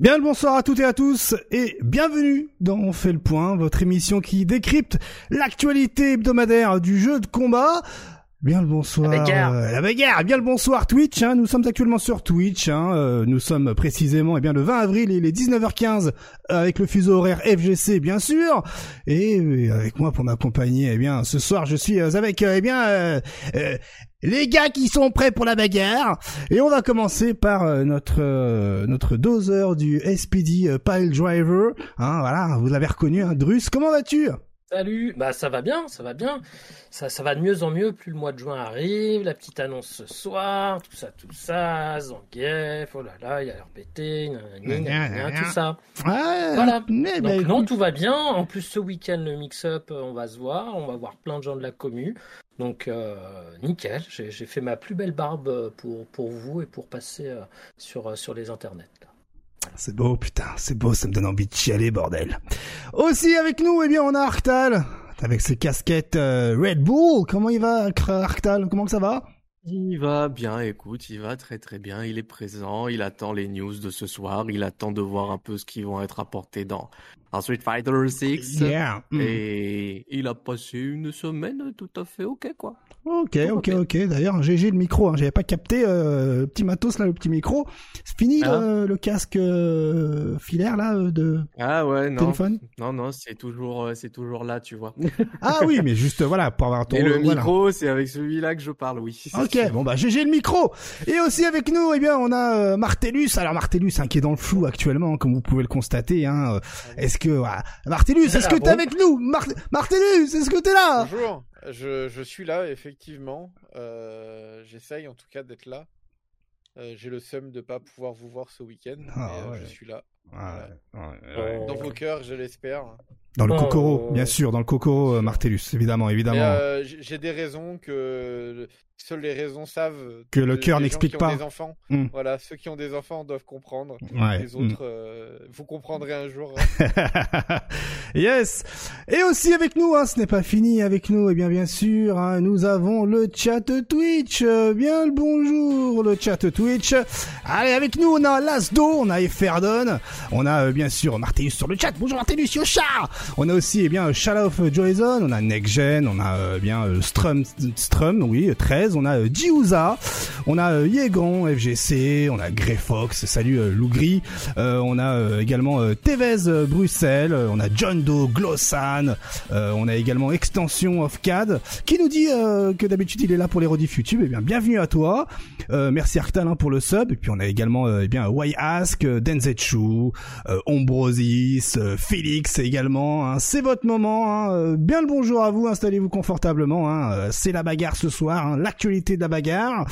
Bien le bonsoir à toutes et à tous et bienvenue dans On fait le point, votre émission qui décrypte l'actualité hebdomadaire du jeu de combat. Bien le bonsoir. La bagarre. euh, la bagarre. Bien le bonsoir Twitch. Hein. Nous sommes actuellement sur Twitch. Hein. Euh, nous sommes précisément eh bien le 20 avril, il est 19h15 avec le fuseau horaire FGC bien sûr. Et euh, avec moi pour m'accompagner, eh bien ce soir je suis euh, avec euh, eh bien euh, euh, les gars qui sont prêts pour la bagarre. Et on va commencer par euh, notre euh, notre doseur du SPD euh, Pile Driver. Hein, voilà, vous l'avez reconnu, hein, Drus. Comment vas-tu? Salut, bah ça va bien, ça va bien. Ça, ça va de mieux en mieux plus le mois de juin arrive, la petite annonce ce soir, tout ça, tout ça, Zangief, oh là là, il y a RPT, nanani, nanana, tout ça. Ouais, Voilà. mais, Donc bah, non, écoute, tout va bien. En plus, ce week-end, le mix-up, euh, on va se voir, on va voir plein de gens de la commu. Donc euh, nickel, j'ai fait ma plus belle barbe euh, pour, pour vous et pour passer euh, sur, euh, sur les internets. C'est beau, putain, c'est beau, ça me donne envie de chialer, bordel. Aussi avec nous, eh bien, on a Arctal, avec ses casquettes euh, Red Bull. Comment il va, Arctal? Comment que ça va? Il va bien, écoute, il va très très bien, il est présent, il attend les news de ce soir, il attend de voir un peu ce qui vont être apportés dans, dans Street Fighter 6. Yeah. Mm. Et il a passé une semaine tout à fait ok quoi. Ok, Tout ok, ok. D'ailleurs, GG le micro, hein. j'avais pas capté euh, le petit matos là, le petit micro. C'est fini Ah. le, le casque euh, filaire là euh, de Ah ouais, non. téléphone? Non, non, c'est toujours, euh, c'est toujours là, tu vois. Ah oui, mais juste voilà pour avoir ton. Et le voilà. micro, c'est avec celui-là que je parle, oui. Ok, bon bah GG le micro. Et aussi avec nous, eh bien, on a euh, Martellus. Alors Martellus, hein, qui est dans le flou actuellement, comme vous pouvez le constater. Hein. Est-ce que voilà. Martellus, est-ce que Ah t'es avec nous? Mar- Martellus, est-ce que t'es là? Bonjour, je, je suis là, effectivement. Euh, J'essaye en tout cas d'être là. Euh, J'ai le seum de pas pouvoir vous voir ce week-end, Ah, mais euh, ouais. je suis là. Ouais, ouais, ouais. Dans vos cœurs, je l'espère. Dans le Oh. Kokoro, bien sûr, dans le Kokoro, euh, Martellus, évidemment, évidemment. euh, j'ai des raisons que seules les raisons savent. Que le cœur n'explique pas. Des enfants. Mm. Voilà, ceux qui ont des enfants doivent comprendre. Ouais. Les mm. autres, euh, vous comprendrez un jour. yes. Et aussi avec nous, hein, ce n'est pas fini avec nous, et bien bien sûr, hein, nous avons le chat Twitch. Euh, bien le bonjour, le chat Twitch. Allez, avec nous, on a Lasdo, on a Efferdon, on a euh, bien sûr Martellus sur le chat. Bonjour Martellus, Yosha. On a aussi, eh bien, Shalof Joyson, on a Nextgen, on a euh, bien euh, Strum, Strum, oui, 13, on a euh, Jiuza, on a euh, Yegan, FGC, on a Greyfox, salut euh, Lougri, euh, on a euh, également euh, Tevez euh, Bruxelles, euh, on a John Doe, Glossan, euh, on a également Extension of CAD qui nous dit euh, que d'habitude il est là pour les rediff YouTube. Eh bien, bienvenue à toi. Euh, merci Arctal hein, pour le sub. Et puis on a également euh, eh bien Why Ask, euh, Denzetsu, euh, Ombrosis, euh, Félix également. Hein. C'est votre moment. hein. Euh, Bien le bonjour à vous. Installez-vous confortablement. hein. Euh, C'est la bagarre ce soir. hein. L'actualité de la bagarre.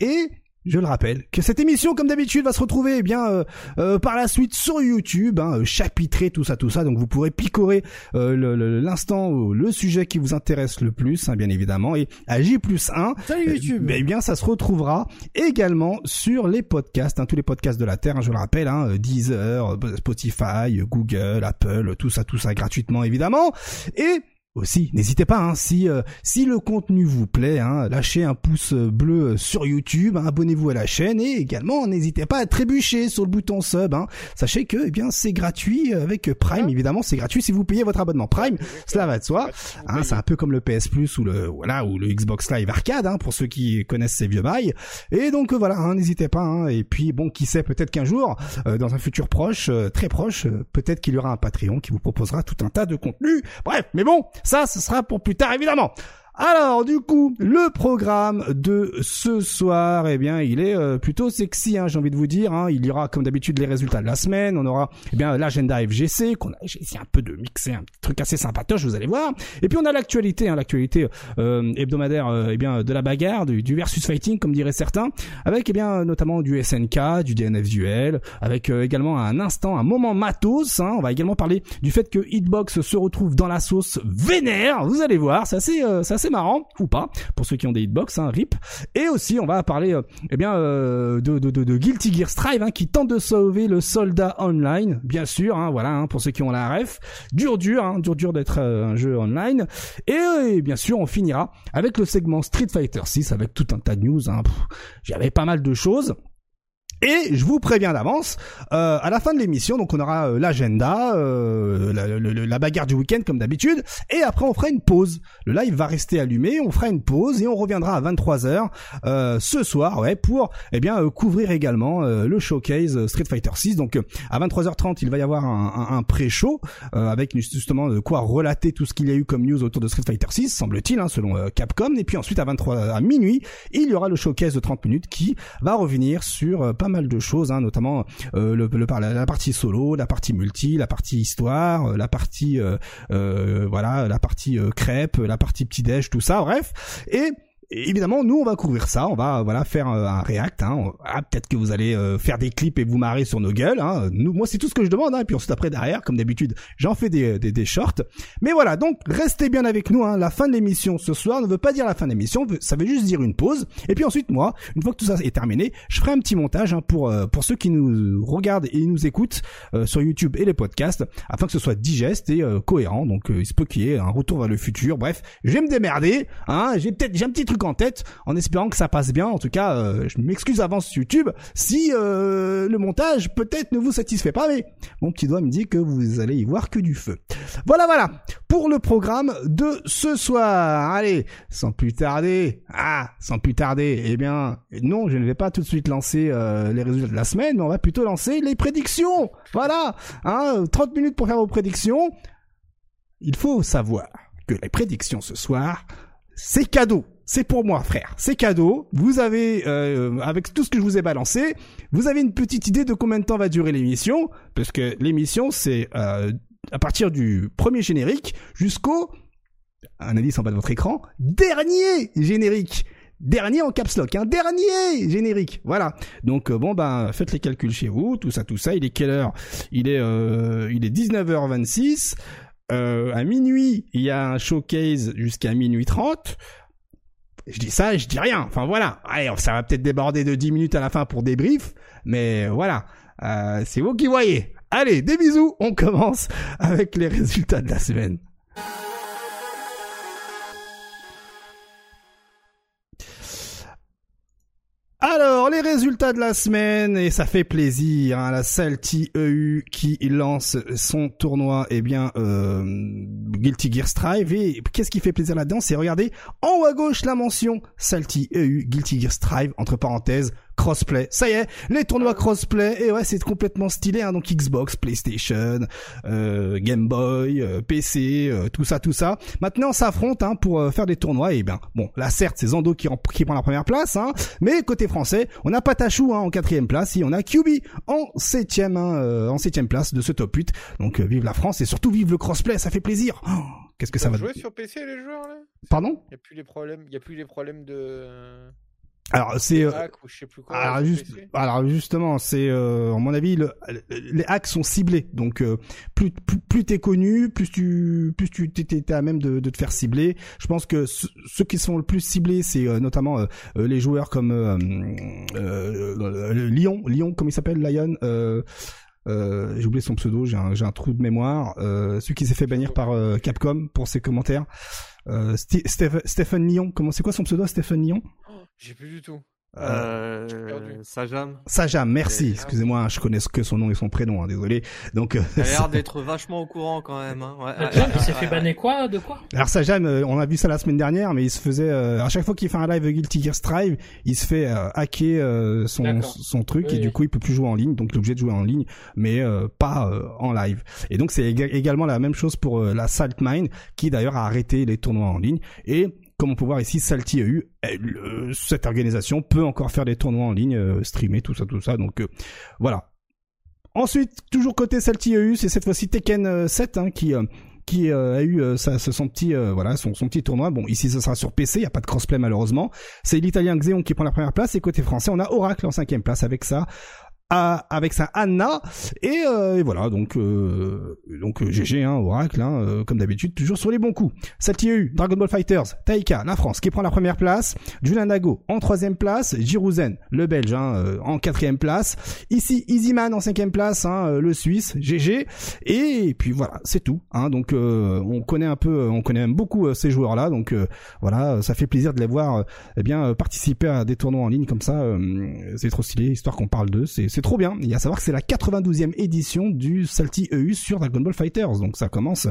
Et je le rappelle que cette émission, comme d'habitude, va se retrouver eh bien euh, euh, par la suite sur YouTube, hein, euh, chapitré tout ça, tout ça. Donc vous pourrez picorer euh, le- le- l'instant ou le sujet qui vous intéresse le plus, hein, bien évidemment. Et à J plus 1, Salut YouTube. eh bien, ça se retrouvera également sur les podcasts, hein, tous les podcasts de la Terre, hein, je le rappelle, hein, euh, Deezer, euh, Spotify, euh, Google, Apple, tout ça, tout ça gratuitement évidemment. Et aussi, n'hésitez pas, hein, si euh, si le contenu vous plaît, hein, lâchez un pouce euh, bleu euh, sur YouTube, hein, abonnez-vous à la chaîne et également n'hésitez pas à trébucher sur le bouton sub. Hein. Sachez que eh bien c'est gratuit euh, avec Prime, évidemment, c'est gratuit si vous payez votre abonnement Prime. Cela va de soi. Hein, c'est un peu comme le PS Plus ou le voilà ou le Xbox Live Arcade hein, pour ceux qui connaissent ces vieux bails. Et donc euh, voilà, hein, n'hésitez pas. hein. et puis bon, qui sait, peut-être qu'un jour, euh, dans un futur proche, euh, très proche, peut-être qu'il y aura un Patreon qui vous proposera tout un tas de contenus. Bref, mais bon, ça, ce sera pour plus tard évidemment. Alors du coup, le programme de ce soir, eh bien, il est euh, plutôt sexy, hein, j'ai envie de vous dire. hein. Il y aura comme d'habitude les résultats de la semaine. On aura eh bien l'agenda FGC qu'on a essayé un peu de mixer, un truc assez sympatoche, vous allez voir. Et puis on a l'actualité, hein, l'actualité euh, hebdomadaire, euh, eh bien de la bagarre, du, du versus fighting, comme diraient certains, avec eh bien notamment du SNK, du DNF duel, avec euh, également un instant, un moment matos. Hein. On va également parler du fait que Hitbox se retrouve dans la sauce vénère. Vous allez voir, c'est assez, euh, c'est assez marrant ou pas pour ceux qui ont des Hitbox, hein, rip. Et aussi, on va parler, euh, eh bien, euh, de, de, de, Guilty Gear Strive, hein, qui tente de sauver le soldat online, bien sûr. Hein, voilà, hein, pour ceux qui ont la ref. Dur, dur, hein, dur, dur d'être euh, un jeu online. Et, et bien sûr, on finira avec le segment Street Fighter 6 avec tout un tas de news. J'avais pas mal de choses. Et je vous préviens d'avance, euh, à la fin de l'émission, donc on aura euh, l'agenda, euh, la, la, la, bagarre du week-end comme d'habitude, et après on fera une pause. Le live va rester allumé, on fera une pause et on reviendra à 23h euh, ce soir, ouais, pour eh bien couvrir également le showcase Street Fighter 6. Donc à 23h30, il va y avoir un, un, un pré-show avec justement de quoi relater tout ce qu'il y a eu comme news autour de Street Fighter 6, semble-t-il, hein, selon Capcom. Et puis ensuite à 23 à minuit, il y aura le showcase de 30 minutes qui va revenir sur pas mal de choses, hein, notamment euh, la, partie solo, la partie multi, la partie histoire, euh, la partie euh, voilà, la partie crêpe, la partie petit déj, tout ça, bref. Et évidemment, nous, on va couvrir ça. On va voilà faire un, react. Hein. Ah, peut-être que vous allez euh, faire des clips et vous marrer sur nos gueules. Hein. Nous, moi, c'est tout ce que je demande. Hein. Et puis ensuite, après, derrière, comme d'habitude, j'en fais des, des, des, shorts. Mais voilà, donc restez bien avec nous. Hein. La fin de l'émission ce soir ne veut pas dire la fin de l'émission. Ça veut juste dire une pause. Et puis ensuite, moi, une fois que tout ça est terminé, je ferai un petit montage hein, pour euh, pour ceux qui nous regardent et nous écoutent euh, sur YouTube et les podcasts, afin que ce soit digeste et cohérent. Donc, il se peut qu'il y ait un retour vers le futur. Bref, je vais me démerder. Hein. J'ai peut-être j'ai un petit truc en tête en espérant que ça passe bien. En tout cas, euh, je m'excuse avance YouTube si euh, le montage peut-être ne vous satisfait pas, mais mon petit doigt me dit que vous allez y voir que du feu. Voilà, voilà pour le programme de ce soir. Allez, sans plus tarder, ah, sans plus tarder, eh bien, non, je ne vais pas tout de suite lancer euh, les résultats de la semaine, mais on va plutôt lancer les prédictions. Voilà, hein, 30 minutes pour faire vos prédictions. Il faut savoir que les prédictions ce soir, c'est cadeau c'est pour moi, frère. C'est cadeau. Vous avez, euh, avec tout ce que je vous ai balancé, vous avez une petite idée de combien de temps va durer l'émission, parce que l'émission, c'est euh, à partir du premier générique jusqu'au, un indice en bas de votre écran, dernier générique. Dernier en caps lock, un hein, dernier générique. Voilà. Donc euh, bon ben faites les calculs chez vous, tout ça, tout ça. Il est quelle heure? Il est il est 19h26. à minuit, il y a un showcase jusqu'à minuit 30 je dis ça, je dis rien. Enfin voilà. Allez, ça va peut-être déborder de 10 minutes à la fin pour débrief, mais voilà. Euh, c'est vous qui voyez. Allez, des bisous. On commence avec les résultats de la semaine. Alors, les résultats de la semaine, et ça fait plaisir, hein, la Salty EU qui lance son tournoi, eh bien, euh, Guilty Gear Strive, et qu'est-ce qui fait plaisir là-dedans, c'est regarder en haut à gauche la mention Salty EU Guilty Gear Strive, entre parenthèses, crossplay. Ça y est, les tournois crossplay. Et ouais, c'est complètement stylé. Hein, donc Xbox, PlayStation, euh, Game Boy, euh, PC, euh, tout ça, tout ça. Maintenant, on s'affronte hein, pour faire des tournois. Et bien, bon, là certes, c'est Zando qui, qui prend la première place. Hein, mais côté français, on n'a pas Tachou hein, en quatrième place. Et on a QB en septième, hein, en septième place de ce top 8. Donc vive la France et surtout vive le crossplay. Ça fait plaisir. Oh, Qu'est-ce que ça va jouer sur PC les joueurs là? Pardon? Il y a plus les problèmes, il y a plus les problèmes de alors c'est euh, alors, juste, alors, justement c'est euh, à mon avis le, les hacks sont ciblés. Donc euh, plus plus, plus t'es connu plus tu plus tu t'es à même de, de, te faire cibler. Je pense que ceux qui sont le plus ciblés c'est euh, notamment euh, les joueurs comme Lyon Lyon comment il s'appelle Lion j'ai oublié son pseudo j'ai un, j'ai un trou de mémoire celui qui s'est fait bannir par Capcom pour ses commentaires Stephen Lyon comment c'est quoi son pseudo Stephen Lyon j'ai plus du tout. Euh, Sajam. Sajam, merci. Excusez-moi, je connais que son nom et son prénom, hein, désolé. Donc, euh, il a l'air d'être vachement au courant quand même. Hein. Ouais, Sajam, il s'est fait banner quoi De quoi? Alors Sajam, euh, on a vu ça la semaine dernière, mais il se faisait euh, à chaque fois qu'il fait un live Guilty Gear Strive, il se fait hacker son son truc et du coup il peut plus jouer en ligne, donc il est obligé de jouer en ligne, mais pas en live. Et donc c'est également la même chose pour la Salt Mine, qui d'ailleurs a arrêté les tournois en ligne et comme on peut voir ici, Salty EU, cette organisation peut encore faire des tournois en ligne, euh, streamer, tout ça, tout ça. Donc euh, voilà. Ensuite, toujours côté Salty EU, c'est cette fois-ci Tekken 7 euh, hein, qui qui a eu son petit tournoi. Bon, ici ce sera sur PC, il y a pas de crossplay malheureusement. C'est l'Italien Xeon qui prend la première place et côté français, on a Oracle en cinquième place avec ça. Avec sa Anna et, voilà donc donc GG hein, Oracle hein, comme d'habitude toujours sur les bons coups. eu Dragon Ball Fighters, Taika, la France qui prend la première place, Julian Nago en troisième place, Jirouzen le Belge hein, en quatrième place, ici Easyman en cinquième place, hein, le Suisse GG et puis voilà c'est tout. Hein, donc on connaît un peu, on connaît même beaucoup ces joueurs là donc voilà ça fait plaisir de les voir eh bien participer à des tournois en ligne comme ça. c'est trop stylé histoire qu'on parle d'eux c'est c'est trop bien. Il y a à savoir que c'est la 92e édition du Salty EU sur Dragon Ball Fighters. Donc ça commence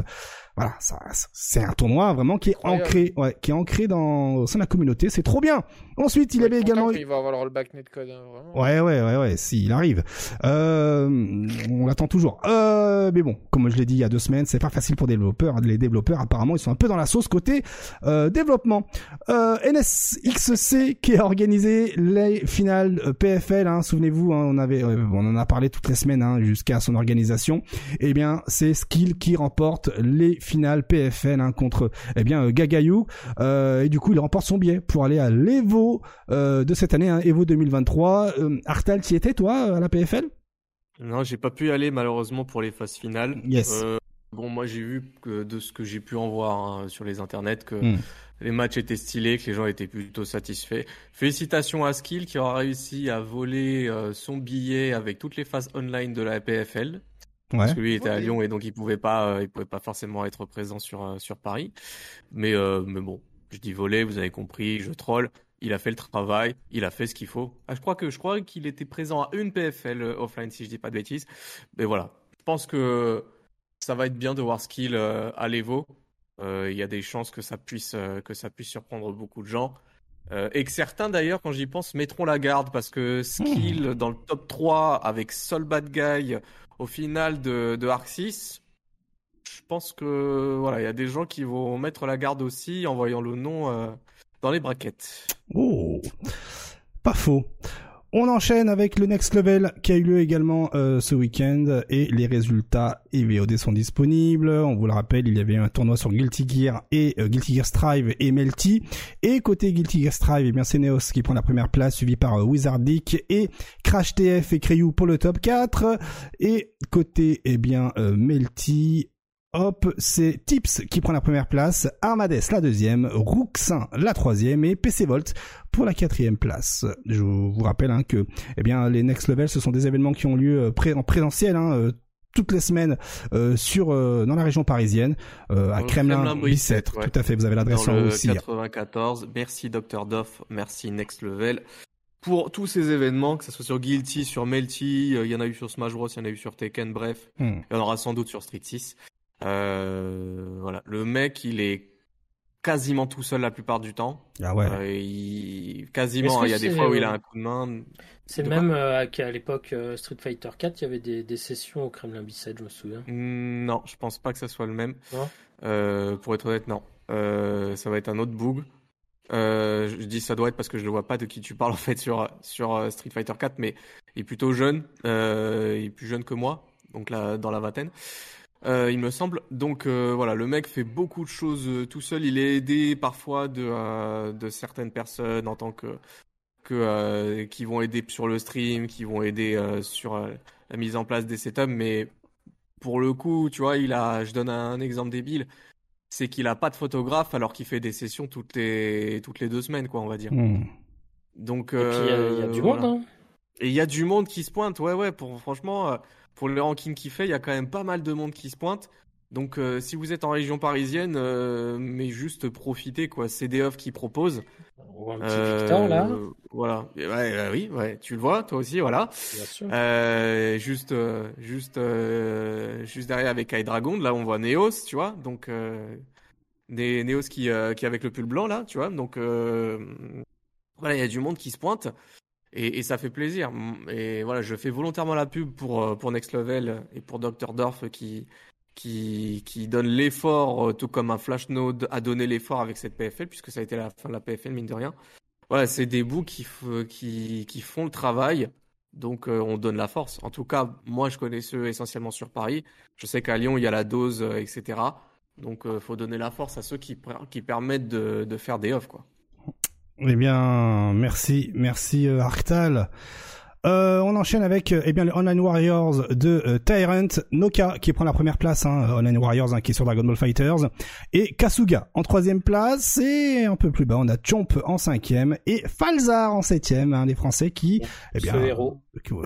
voilà, ça, c'est un tournoi vraiment qui est ancré, ouais, qui est ancré dans au sein de la communauté. C'est trop bien. Ensuite, il avait également. Il va avoir le backnet code. Hein, vraiment. Ouais, ouais, ouais, ouais. S'il arrive, euh, on l'attend toujours. Euh, mais bon, comme je l'ai dit il y a deux semaines, c'est pas facile pour les développeurs. Les développeurs, apparemment, ils sont un peu dans la sauce côté euh, développement. Euh, NSXC qui a organisé les finales euh, PFL. Hein, Souvenez-vous, hein, on avait, euh, on en a parlé toutes les semaines hein, jusqu'à son organisation. Eh bien, c'est Skill qui remporte les finale PFL hein, contre eh bien euh, Gagayou euh, et du coup il remporte son billet pour aller à l'Evo euh, de cette année, hein, Evo 2023. Artal, tu étais toi à la PFL Non, j'ai pas pu y aller malheureusement pour les phases finales. Yes. bon, moi j'ai vu que de ce que j'ai pu en voir hein, sur les internets que hmm. les matchs étaient stylés, que les gens étaient plutôt satisfaits. Félicitations à Skill qui aura réussi à voler son billet avec toutes les phases online de la PFL. Parce que lui était à Lyon et donc il pouvait pas, euh, il pouvait pas forcément être présent sur euh, sur Paris. Mais euh, mais bon, je dis voler, vous avez compris, je troll. Il a fait le travail, il a fait ce qu'il faut. Ah, je crois que je crois qu'il était présent à une PFL offline si je dis pas de bêtises. Mais voilà, je pense que ça va être bien de voir Skill à l'Evo. Il y a des chances que ça puisse que ça puisse surprendre beaucoup de gens. et que certains d'ailleurs, quand j'y pense, mettront la garde parce que Skill hmm. dans le top 3 avec Sol Bad Guy, au final de, de Arc 6, je pense que voilà, il y a des gens qui vont mettre la garde aussi en voyant le nom euh, dans les braquettes. Oh, pas faux. On enchaîne avec le Next Level qui a eu lieu également euh, ce week-end et les résultats EVOD sont disponibles. On vous le rappelle, il y avait un tournoi sur Guilty Gear et euh, Guilty Gear Strive et Melty. Et côté Guilty Gear Strive, eh bien c'est Neos qui prend la première place, suivi par euh, Wizardic et Crash TF et Crew pour le top 4. Et côté eh bien Melty, Hop, c'est Tips qui prend la première place, Armades la deuxième, Rouxin la troisième et PC Volt pour la quatrième place. Je vous rappelle hein, que eh bien les Next Level ce sont des événements qui ont lieu euh, en présentiel hein, euh, toutes les semaines euh, sur dans la région parisienne à Kremlin, Bicêtre. Tout à fait, vous avez l'adresse en haut aussi. 94. Merci Dr Doff, merci Next Level pour tous ces événements, que ce soit sur Guilty, sur Melty, il y en a eu sur Smash Bros, il y en a eu sur Tekken, bref, hmm. il y en aura sans doute sur Street 6. Euh, voilà, le mec, il est quasiment tout seul la plupart du temps. Ah ouais. Euh, il... Quasiment, il y a des fois où il a un coup de main. C'est même euh, qu'à l'époque Street Fighter 4, il y avait des, des sessions au Kremlin Bicêtre, je me souviens. Hmm, non, je pense pas que ça soit le même. pour être honnête, non. ça va être un autre boog. je dis ça doit être parce que je ne vois pas de qui tu parles en fait sur, sur Street Fighter 4, mais il est plutôt jeune. il est plus jeune que moi, donc là, dans la vingtaine. Euh, il me semble. Donc euh, voilà, le mec fait beaucoup de choses euh, tout seul. Il est aidé parfois de, de certaines personnes en tant que, que qui vont aider sur le stream, qui vont aider sur la mise en place des setups. Mais pour le coup, tu vois, il a. Je donne un exemple débile. C'est qu'il a pas de photographe alors qu'il fait des sessions toutes les toutes les deux semaines, quoi, on va dire. Hmm. Donc. Et puis il y, a du monde. Hein. Et il y a du monde qui se pointe. Ouais, ouais. Pour franchement pour le ranking qu'il fait, il y a quand même pas mal de monde qui se pointe. Donc euh, si vous êtes en région parisienne, euh, mais juste profitez quoi, c'est des offres qui proposent. un petit euh, là. Voilà, ouais, oui, ouais, tu le vois, toi aussi, voilà. Bien sûr. juste, juste, juste derrière avec High Dragon, là on voit Neos, tu vois, donc des Neos qui, qui avec le pull blanc là, tu vois, donc voilà, il y a du monde qui se pointe. Et, ça fait plaisir. Et voilà, je fais volontairement la pub pour, euh, pour Next Level et pour Dr. Dorf qui, qui, qui donne l'effort, euh, tout comme un Flash Node a donné l'effort avec cette PFL, puisque ça a été la fin de la PFL, mine de rien. Voilà, c'est des bouts qui, qui, qui font le travail. Donc euh, on donne la force. En tout cas, moi je connais ceux essentiellement sur Paris. Je sais qu'à Lyon il y a la dose, etc. Donc il faut donner la force à ceux qui, qui permettent de, de faire des offres quoi. Eh bien, merci, merci euh, Arctal. Euh, on enchaîne avec eh bien le Online Warriors de Tyrant, Noka qui prend la première place, hein, Online Warriors hein, qui est sur Dragon Ball Fighters, et Kasuga en troisième place, et un peu plus bas on a Chomp en cinquième et Falzar en septième, hein, les Français qui, eh bien, ce héros.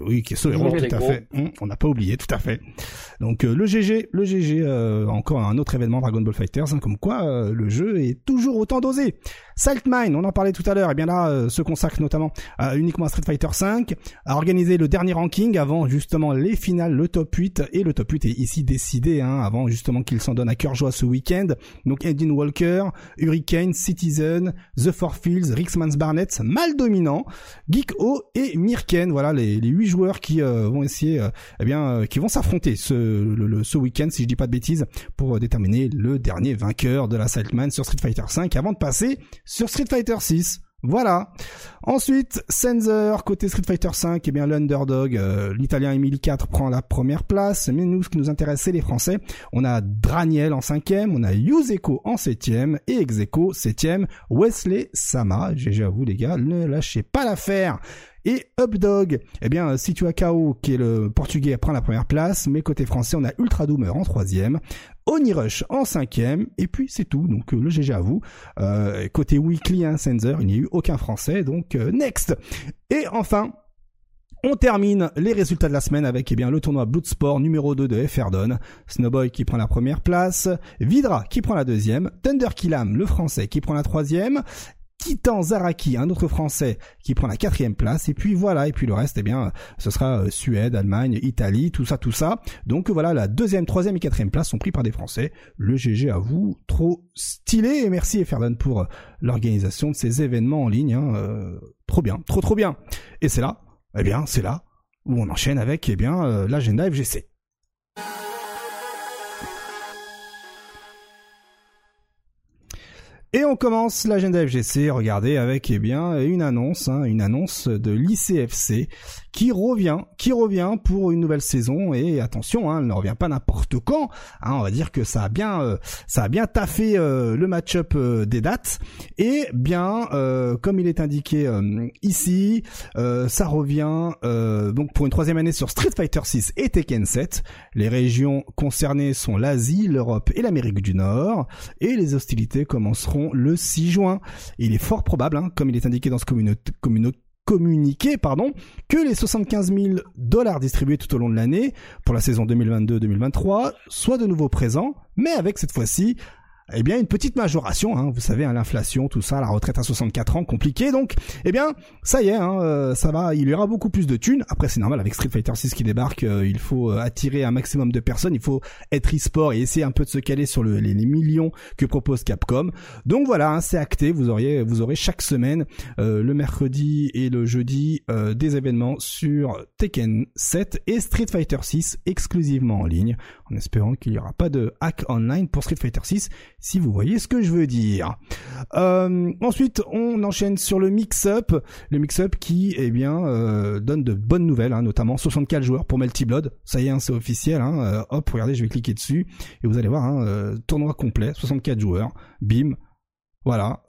oui, qui est ce héros tout à fait. Hum, on n'a pas oublié, tout à fait. Donc le GG, le GG, encore un autre événement Dragon Ball Fighters, hein, comme quoi le jeu est toujours autant dosé. Saltmine, on en parlait tout à l'heure, et bien là euh, se consacre notamment uniquement à Street Fighter V, a organisé le dernier ranking avant justement les finales, le top 8, et le top 8 est ici décidé, hein, avant justement qu'il s'en donne à cœur joie ce week-end. Donc Edwin Walker, Hurricane, Citizen, The Four Fields, Rixmans Barnett, mal dominant, Geek O et Mirken, voilà les, les 8 joueurs qui euh, vont essayer, euh, eh bien, qui vont s'affronter ce, week-end, si je dis pas de bêtises, pour déterminer le dernier vainqueur de la Saltman sur Street Fighter V, avant de passer sur Street Fighter 6. Voilà. Ensuite, Sensor, côté Street Fighter 5, eh bien l'underdog, euh, l'italien Emily 4 prend la première place. Mais nous, ce qui nous intéresse, c'est les Français. On a Draniel en cinquième, on a Yuzeko en septième et Execo septième. Wesley Sama, GG à les gars, ne lâchez pas l'affaire. Et Updog, eh bien, Situa Kao, qui est le portugais, prend la première place, mais côté français, on a Ultra Doomer en troisième, Onirush en cinquième, et puis c'est tout, donc euh, le GG à vous. Euh, côté Weekly, hein, Sensor, il n'y a eu aucun français, donc euh, next Et enfin, on termine les résultats de la semaine avec eh bien le tournoi Bloodsport numéro 2 de Ferdon. Snowboy qui prend la première place, Vidra qui prend la deuxième, Thunder Killam le français qui prend la troisième, Titan Zaraki, un autre Français qui prend la quatrième place. Et puis voilà, et puis le reste, eh bien, ce sera euh, Suède, Allemagne, Italie, tout ça, tout ça. Donc voilà, la deuxième, troisième et quatrième place sont pris par des Français. Le GG à vous, trop stylé. Et merci Efferdan pour euh, l'organisation de ces événements en ligne. Hein. Euh, trop bien, trop trop bien. Et c'est là, eh bien, c'est là où on enchaîne avec, eh bien, l'agenda FGC. Et on commence l'agenda FGC, regardez, avec eh bien une annonce, hein, une annonce de l'ICFC qui revient, qui revient pour une nouvelle saison et attention, hein, elle ne revient pas n'importe quand. Hein, on va dire que ça a bien, euh, ça a bien taffé euh, le match-up euh, des dates et bien comme il est indiqué ici, ça revient donc pour une troisième année sur Street Fighter 6 et Tekken 7. Les régions concernées sont l'Asie, l'Europe et l'Amérique du Nord et les hostilités commenceront le 6 juin. il est fort probable, hein, comme il est indiqué dans ce communiqué, que les 75 000 dollars distribués tout au long de l'année pour la saison 2022-2023 soient de nouveau présents, mais avec cette fois-ci eh bien une petite majoration, hein, vous savez, hein, l'inflation, tout ça, la retraite à 64 ans, compliqué, donc, eh bien, ça y est, hein, euh, ça va, il y aura beaucoup plus de thunes. Après, c'est normal, avec Street Fighter 6 qui débarque, euh, il faut euh, attirer un maximum de personnes, il faut être e-sport et essayer un peu de se caler sur le, les, millions que propose Capcom. Donc voilà, hein, c'est acté, vous auriez, vous aurez chaque semaine, le mercredi et le jeudi, des événements sur Tekken 7 et Street Fighter 6 exclusivement en ligne, en espérant qu'il n'y aura pas de hack online pour Street Fighter 6 si vous voyez ce que je veux dire. Euh, ensuite, on enchaîne sur le mix-up, le mix-up qui, eh bien, euh, donne de bonnes nouvelles, hein, notamment 64 joueurs pour Melty Blood. Ça y est, hein, c'est officiel. Hein, euh, hop, regardez, je vais cliquer dessus et vous allez voir, hein, tournoi complet, 64 joueurs, bim. Voilà,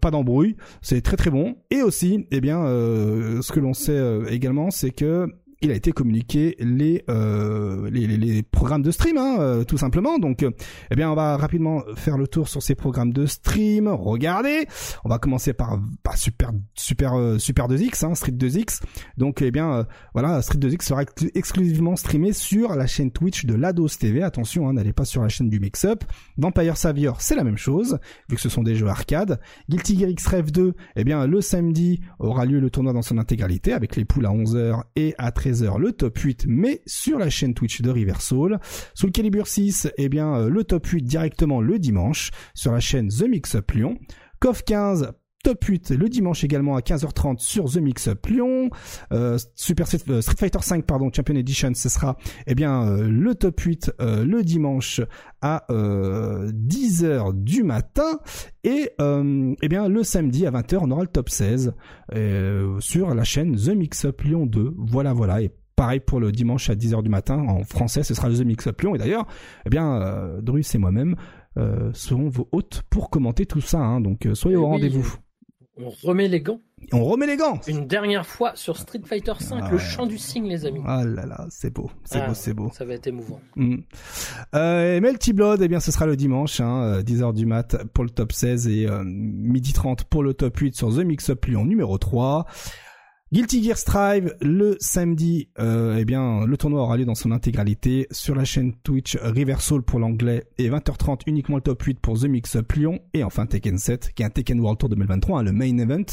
pas d'embrouille, c'est très très bon. Et aussi, eh bien, ce que l'on sait également, c'est que il a été communiqué les, euh, les, les, programmes de stream, hein, euh, tout simplement. Donc, euh, eh bien, on va rapidement faire le tour sur ces programmes de stream. Regardez, on va commencer par, Super Super Super 2X, hein, Street 2X. Donc, eh bien, voilà, Street 2X sera exclusivement streamé sur la chaîne Twitch de Lados TV. Attention, hein, n'allez pas sur la chaîne du Mix-Up. Vampire Savior, c'est la même chose, vu que ce sont des jeux arcade. Guilty Gear X Rev 2, eh bien, le samedi aura lieu le tournoi dans son intégralité avec les poules à 11h et à 13 le top 8, mais sur la chaîne Twitch de Riversoul. Sous le calibre 6, eh bien, euh, le top 8 directement le dimanche sur la chaîne The Mix Up Lyon. KOF 15 top 8 le dimanche également à 15h30 sur The Mix Up Lyon. Euh, Super euh, Street, Fighter 5 pardon Champion Edition ce sera eh bien le top 8 le dimanche à 10h du matin et eh bien le samedi à 20h on aura le top 16 sur la chaîne The Mix Up Lyon 2. Voilà voilà et Pareil pour le dimanche à 10h du matin, en français ce sera The Mix Up Lyon. Et d'ailleurs, eh bien, Drus et moi-même seront vos hôtes pour commenter tout ça. Hein. donc soyez au rendez-vous on remet les gants on remet les gants. Une dernière fois sur Street Fighter V, ah le chant du signe, les amis. Ah là là, c'est beau, c'est beau, ah, c'est beau. Ça va être émouvant. Mm. Euh, Melty Blood, eh bien, ce sera le dimanche, hein, 10h euh, du mat pour le top 16 et euh, midi 30 pour le top 8 sur The Mix Up Lyon numéro 3. Guilty Gear Strive le samedi, euh, eh bien le tournoi aura lieu dans son intégralité sur la chaîne Twitch Reversal pour l'anglais et 20h30 uniquement le top 8 pour The Mix Up Lyon et enfin Tekken 7 qui est un Tekken World Tour 2023, hein, le main event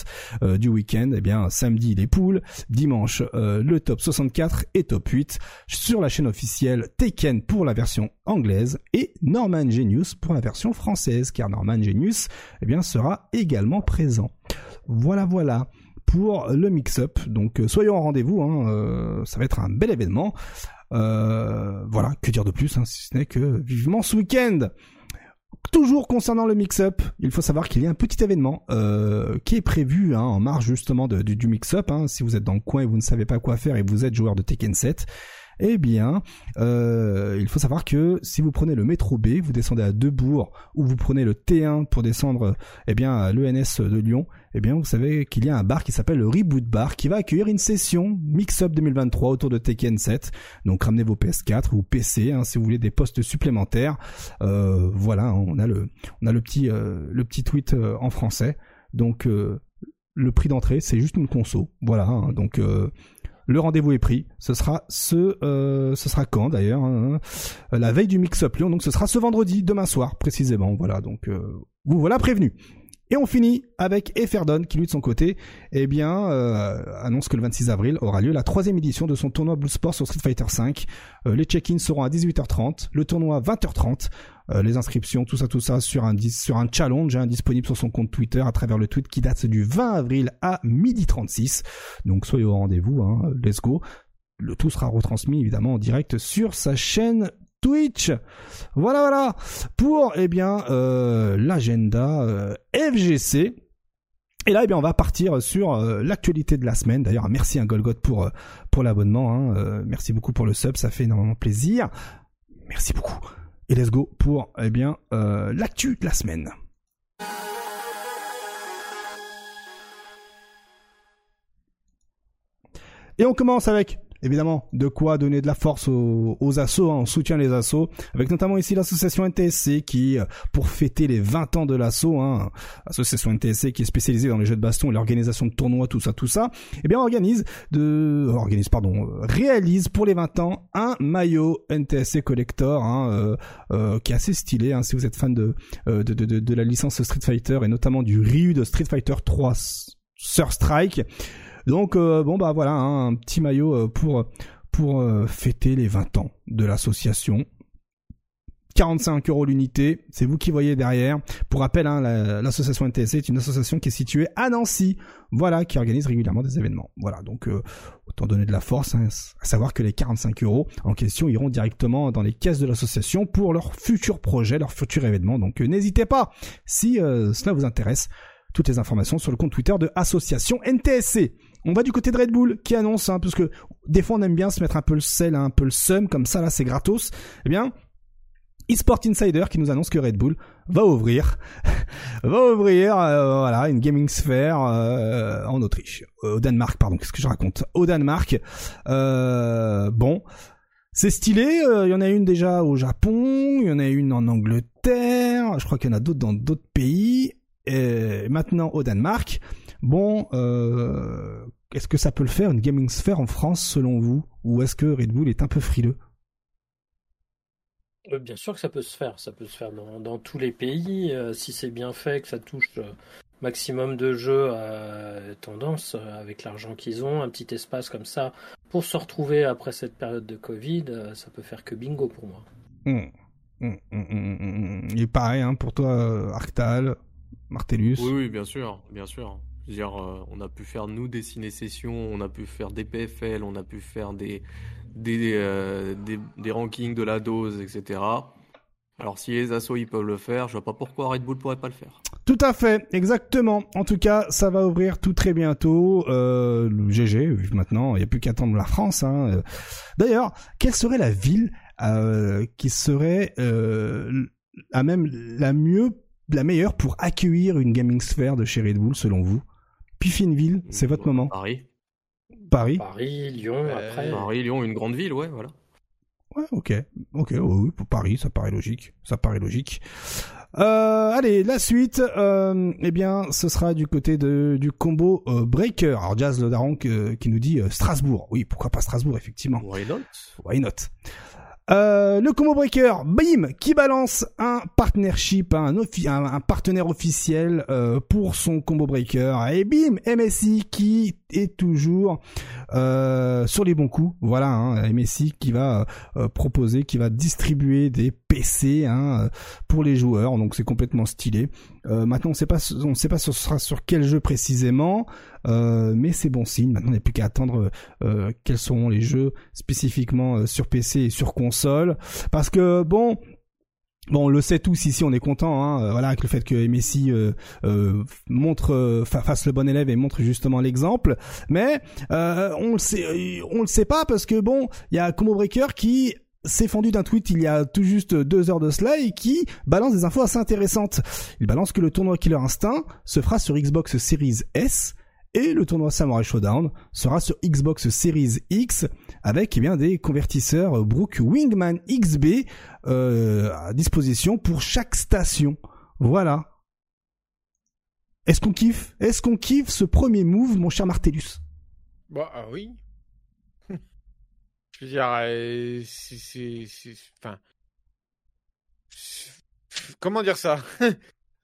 euh, du week-end. Eh bien samedi les poules, dimanche euh, le top 64 et top 8 sur la chaîne officielle Tekken pour la version anglaise et Norman Genius pour la version française car Norman Genius eh bien sera également présent. Voilà voilà pour le mix-up. Donc euh, soyons au rendez-vous, hein, euh, ça va être un bel événement. Euh, voilà, que dire de plus, hein, si ce n'est que vivement ce week-end. Toujours concernant le mix-up, il faut savoir qu'il y a un petit événement qui est prévu hein, en marge justement du, mix-up. si vous êtes dans le coin et vous ne savez pas quoi faire et vous êtes joueur de Tekken 7, eh bien, il faut savoir que si vous prenez le métro B, vous descendez à Debourg, ou vous prenez le T1 pour descendre eh bien, à l'ENS de Lyon, eh bien vous savez qu'il y a un bar qui s'appelle le Reboot Bar qui va accueillir une session Mix-Up 2023 autour de Tekken 7. Donc ramenez vos PS4 ou PC hein, si vous voulez des postes supplémentaires. Euh, voilà, on a le on a le petit euh, le petit tweet euh, en français. Donc le prix d'entrée c'est juste une conso. Voilà, hein. donc le rendez-vous est pris. Ce sera ce, ce sera quand d'ailleurs hein, La veille du Mix-Up Lyon. Donc ce sera ce vendredi, demain soir précisément. Voilà. Donc vous voilà prévenu. Et on finit avec Eferdon qui lui de son côté, eh bien, euh, annonce que le 26 avril aura lieu la troisième édition de son tournoi Blue Sport sur Street Fighter V. Euh, les check-ins seront à 18h30, le tournoi 20h30. Euh, les inscriptions, tout ça, tout ça sur un sur un challenge hein, disponible sur son compte Twitter à travers le tweet qui date du 20 avril à 12h36. Donc soyez au rendez-vous, hein, let's go. Le tout sera retransmis évidemment en direct sur sa chaîne Twitch. Voilà, voilà. Pour, eh bien, euh, l'agenda euh, FGC. Et là, eh bien, on va partir sur euh, l'actualité de la semaine. D'ailleurs, merci à Golgot pour pour l'abonnement. Hein. merci beaucoup pour le sub, ça fait énormément plaisir. Merci beaucoup. Et let's go pour eh bien l'actu de la semaine. Et on commence avec évidemment de quoi donner de la force aux, aux assos, hein, on soutient les assos, avec notamment ici l'association NTSC qui, euh, pour fêter les 20 ans de l'assaut, hein, association NTSC qui est spécialisée dans les jeux de baston et l'organisation de tournois, tout ça, tout ça, eh bien organise de, organise pardon, réalise pour les 20 ans un maillot NTSC collector hein, euh, euh, qui est assez stylé. Hein, si vous êtes fan de, de, de, de, la licence Street Fighter et notamment du Ryu de Street Fighter 3 Sur Strike, donc euh, bon bah voilà, hein, un petit maillot euh, pour pour euh, fêter les 20 ans de l'association. 45 euros l'unité, c'est vous qui voyez derrière. Pour rappel, hein, l'association NTSC est une association qui est située à Nancy, voilà, qui organise régulièrement des événements. Voilà, donc autant donner de la force, hein, à savoir que les 45 euros en question iront directement dans les caisses de l'association pour leurs futurs projets, leurs futurs événements. Donc n'hésitez pas, si cela vous intéresse, toutes les informations sur le compte Twitter de Association NTSC. On va du côté de Red Bull qui annonce, hein, parce que des fois on aime bien se mettre un peu le sel, un peu le seum, comme ça là c'est gratos. Eh bien, eSport Insider qui nous annonce que Red Bull va ouvrir, va ouvrir, euh, voilà, une gaming sphere euh, en Autriche, au Danemark, pardon, qu'est-ce que je raconte? Au Danemark. Euh, bon, c'est stylé. Il y en a une déjà au Japon, il y en a une en Angleterre. Je crois qu'il y en a d'autres dans d'autres pays. Et maintenant au Danemark. Bon, euh, est-ce que ça peut le faire une gaming sphere en France selon vous? Ou est-ce que Red Bull est un peu frileux? Euh, Bien sûr que ça peut se faire, ça peut se faire dans, tous les pays, euh, si c'est bien fait, que ça touche maximum de jeux à tendance, avec l'argent qu'ils ont, un petit espace comme ça, pour se retrouver après cette période de Covid, ça peut faire que bingo pour moi. Mmh. Mmh, mmh, Il est pareil hein, pour toi, Arctal, Martellus? Oui, oui, bien sûr, bien sûr. Dire, euh, on a pu faire nous des ciné-sessions, on a pu faire des PFL, on a pu faire des, des, euh, des, rankings de la dose, etc. Alors si les assos ils peuvent le faire, je vois pas pourquoi Red Bull pourrait pas le faire. Tout à fait, exactement. En tout cas, ça va ouvrir tout très bientôt. Euh, GG, maintenant, il n'y a plus qu'à attendre la France. Hein. D'ailleurs, quelle serait la ville qui serait à même la mieux la meilleure pour accueillir une gaming sphere de chez Red Bull selon vous? Piffez une ville, c'est votre moment. Paris. Paris. Paris, Lyon, après. Paris, Lyon, une grande ville, ouais, voilà. Ouais, ok, ok, oui, pour Paris, ça paraît logique, ça paraît logique. Euh, allez, la suite, euh, eh bien, ce sera du côté de du combo euh, Breaker. Alors Jazz Le Daron qui nous dit euh, Strasbourg. Oui, pourquoi pas Strasbourg, effectivement. Why not? Why not? Euh, le combo breaker, bim, qui balance un partnership, un, partenaire officiel euh, pour son combo breaker, et bim, MSI qui est toujours euh, sur les bons coups. Voilà, hein, MSI qui va proposer, qui va distribuer des PC hein, pour les joueurs, donc c'est complètement stylé. maintenant, on sait pas, on sait pas ce sera sur quel jeu précisément. Euh, mais c'est bon signe. Maintenant, il n'y a plus qu'à attendre euh, quels seront les jeux spécifiquement euh, sur PC et sur console. Parce que bon, Bon, on le sait tous ici, on est content, hein, voilà, avec le fait que Messi montre, fasse le bon élève et montre justement l'exemple. Mais on le sait, on le sait pas parce que bon, il y a Combo Breaker qui s'est fendu d'un tweet il y a tout juste deux heures de cela et qui balance des infos assez intéressantes. Il balance que le tournoi Killer Instinct se fera sur Xbox Series S et le tournoi Samurai Showdown sera sur Xbox Series X avec eh bien des convertisseurs Brook Wingman XB euh, à disposition pour chaque station. Voilà. Est-ce qu'on kiffe? Est-ce qu'on kiffe ce premier move, mon cher Martellus? Bah ah oui. Je veux dire, euh, c'est, enfin, comment dire ça?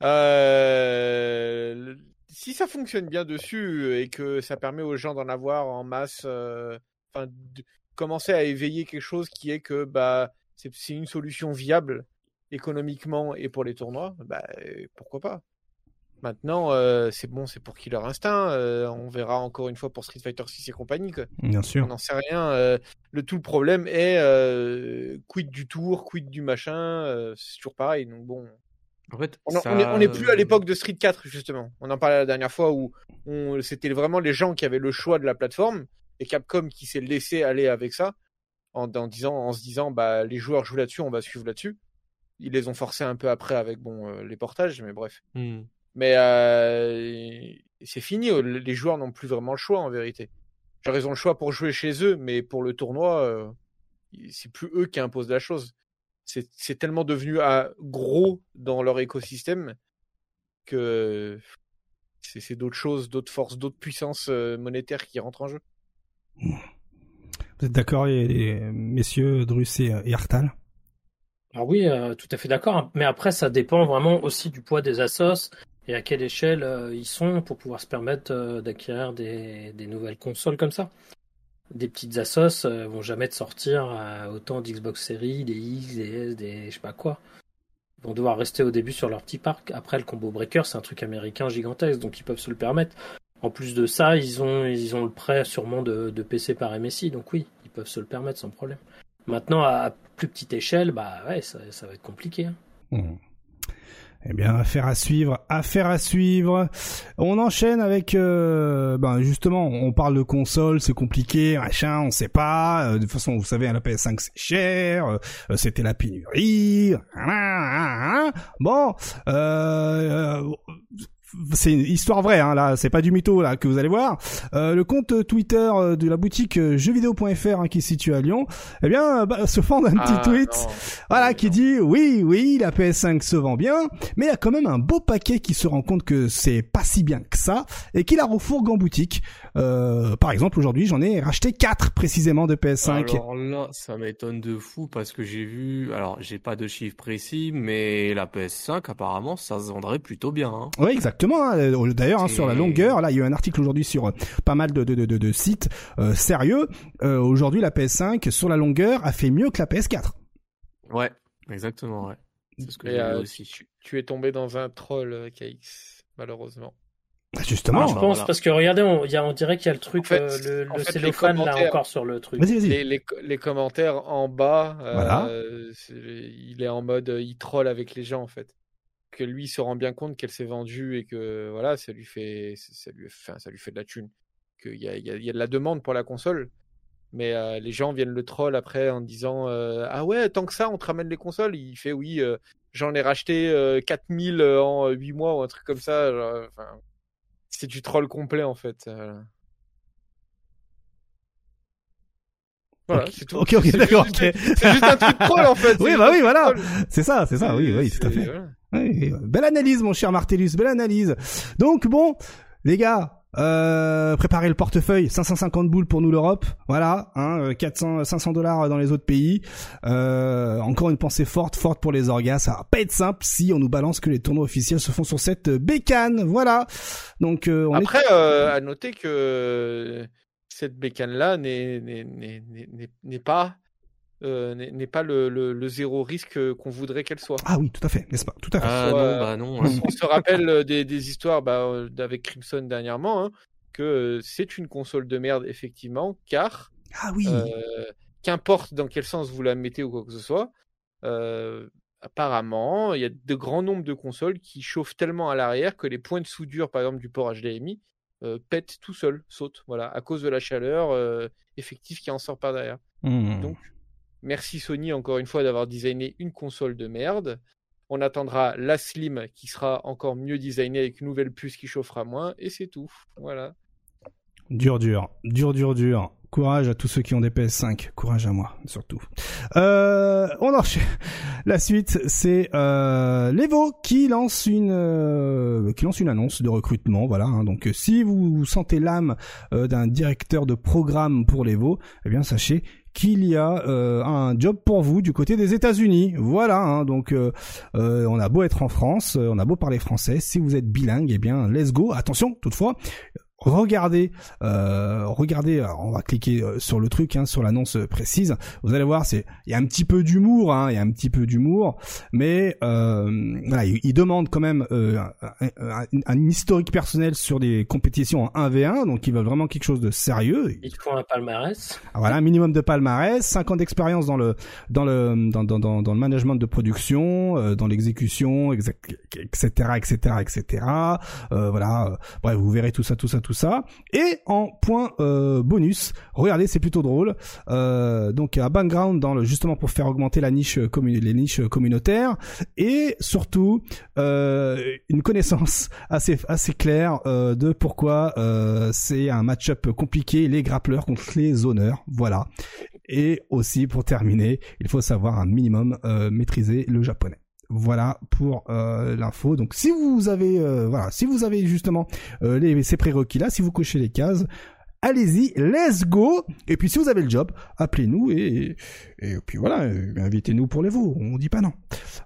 Euh, si ça fonctionne bien dessus et que ça permet aux gens d'en avoir en masse, enfin, de commencer à éveiller quelque chose qui est que bah c'est une solution viable économiquement et pour les tournois, bah pourquoi pas. Maintenant, euh, c'est bon, c'est pour Killer Instinct. Euh, on verra encore une fois pour Street Fighter 6 et compagnie. Quoi. Bien sûr. On n'en sait rien. le tout le problème est quid du tour, quid du machin. c'est toujours pareil. Donc bon, en fait, on n'est plus à l'époque de Street 4, justement. On en parlait la dernière fois où c'était vraiment les gens qui avaient le choix de la plateforme et Capcom qui s'est laissé aller avec ça en, disant, en se disant bah, les joueurs jouent là-dessus, on va suivre là-dessus. Ils les ont forcés un peu après avec bon, euh, les portages, mais bref. Hmm. Mais euh, c'est fini, les joueurs n'ont plus vraiment le choix en vérité. Ils ont le choix pour jouer chez eux, mais pour le tournoi, euh, c'est plus eux qui imposent la chose c'est tellement devenu à gros dans leur écosystème que c'est d'autres choses, d'autres forces, d'autres puissances monétaires qui rentrent en jeu. Vous êtes d'accord, messieurs Drus et, Artal ah oui, euh, tout à fait d'accord. Hein. Mais après, ça dépend vraiment aussi du poids des assos et à quelle échelle euh, ils sont pour pouvoir se permettre d'acquérir des, nouvelles consoles comme ça des petites assos euh, vont jamais te sortir autant d'Xbox Series, des X, des S, des je sais pas quoi. Ils vont devoir rester au début sur leur petit parc. Après, le combo breaker, c'est un truc américain gigantesque, donc ils peuvent se le permettre. En plus de ça, ils ont, ils ont le prêt sûrement de, PC par MSI, donc oui, ils peuvent se le permettre sans problème. Maintenant, à plus petite échelle, bah ouais, ça, va être compliqué. Hein. Mmh. Eh bien, affaire à suivre, affaire à suivre. On enchaîne avec, euh, ben justement, on parle de console, c'est compliqué, machin, on sait pas. Euh, de toute façon, vous savez, la PS5 c'est cher, euh, c'était la pénurie. Bon, euh, c'est une histoire vraie, hein, là, c'est pas du mytho là que vous allez voir. Euh, le compte Twitter euh, de la boutique euh, jeuxvideo.fr hein, qui est situé à Lyon, eh bien, bah, se fend d'un petit ah, tweet, voilà, qui dit oui, oui, la PS5 se vend bien, mais il y a quand même un beau paquet qui se rend compte que c'est pas si bien que ça et qui la refourgue en boutique. Euh, par exemple, aujourd'hui, j'en ai racheté 4 précisément de PS5. Alors là, ça m'étonne de fou parce que j'ai vu, alors j'ai pas de chiffre précis, mais la PS5 apparemment ça se vendrait plutôt bien. Hein. Oui, exactement. Hein. Euh, d'ailleurs, hein, sur la longueur, là, il y a eu un article aujourd'hui sur euh, pas mal de, de, de, de sites sérieux. aujourd'hui, la PS5 sur la longueur a fait mieux que la PS4. Ouais, exactement. Ouais. C'est ce que j'ai aussi. Tu, tu, es tombé dans un troll, KX, malheureusement. Bah, justement, je pense parce que regardez, on, y a, on dirait qu'il y a le truc, euh, le, le cellophane là encore sur le truc. Vas-y. Les, les, commentaires en bas, euh, il est en mode, il troll avec les gens en fait. Que lui se rend bien compte qu'elle s'est vendue et que voilà, ça lui fait, ça lui, enfin, ça lui fait de la thune. Qu'il y a, il y, a, de la demande pour la console, mais euh, les gens viennent le troll après en disant ah ouais, tant que ça, on te ramène les consoles. Il fait oui, j'en ai racheté 4000 en 8 mois ou un truc comme ça. Genre, c'est du troll complet en fait. Voilà, c'est tout. Ok, ok, d'accord. C'est juste un truc troll en fait. Oui, bah oui, voilà. C'est ça, c'est ça, oui, oui, tout à fait. Oui, belle analyse, mon cher Martellus, belle analyse. Donc bon, les gars, euh, préparez le portefeuille, 550 boules pour nous l'Europe, voilà, hein, 400, 500 dollars dans les autres pays. Euh, encore une pensée forte, forte pour les orgas. Ça va pas être simple si on nous balance que les tournois officiels se font sur cette bécane, voilà. Donc euh, on après, euh, à noter que cette bécane là n'est pas euh, n'est pas le, le, zéro risque qu'on voudrait qu'elle soit. Ah oui, tout à fait, n'est-ce pas? Tout à fait. Ah non, bah non. Hein. On se rappelle euh, des, des histoires bah, euh, avec Crimson dernièrement, hein, que c'est une console de merde, effectivement, car. Ah oui Qu'importe dans quel sens vous la mettez ou quoi que ce soit, apparemment, il y a de grands nombres de consoles qui chauffent tellement à l'arrière que les points de soudure, par exemple, du port HDMI, pètent tout seul, sautent, voilà, à cause de la chaleur effective qui en sort par derrière. Mmh. Donc, Merci Sony encore une fois d'avoir designé une console de merde. On attendra la Slim qui sera encore mieux designée avec une nouvelle puce qui chauffera moins et c'est tout. Voilà. Dur, dur, dur, dur, dur. Courage à tous ceux qui ont des PS5. Courage à moi, surtout. Euh, on enchaîne. La suite, c'est euh, l'Evo qui lance une euh, qui lance une annonce de recrutement. Voilà. Hein. Donc, si vous sentez l'âme euh, d'un directeur de programme pour l'Evo, eh bien sachez qu'il y a euh, un job pour vous du côté des États-Unis. Voilà, hein, donc euh, euh, on a beau être en France, on a beau parler français, si vous êtes bilingue, eh bien let's go. Attention, toutefois, regardez, euh, regardez, on va cliquer euh, sur le truc, hein, sur l'annonce précise. Vous allez voir, c'est il y a un petit peu d'humour, hein, il y a un petit peu d'humour, mais euh, voilà, il, demande quand même euh, un, historique personnel sur des compétitions en 1v1, donc il veut vraiment quelque chose de sérieux. Il faut un palmarès. Ah, voilà, un minimum de palmarès, 5 ans d'expérience dans le dans le dans, dans, dans, dans le management de production, euh, dans l'exécution, etc., etc., etc. voilà, bref, vous verrez tout ça, tout ça, tout ça. Et en point euh, bonus, regardez, c'est plutôt drôle. Euh, donc un background dans le justement pour faire augmenter la niche les niches communautaires et surtout euh, une connaissance assez assez claire de pourquoi c'est un match-up compliqué les grappleurs contre les honneurs. Voilà. Et aussi pour terminer, il faut savoir un minimum maîtriser le japonais. Voilà pour euh, l'info. Donc si vous avez euh, voilà, si vous avez justement euh, les, ces prérequis là, si vous cochez les cases, allez-y, let's go. Et puis si vous avez le job, appelez-nous et et puis voilà, invitez-nous pour les veaux. On dit pas non.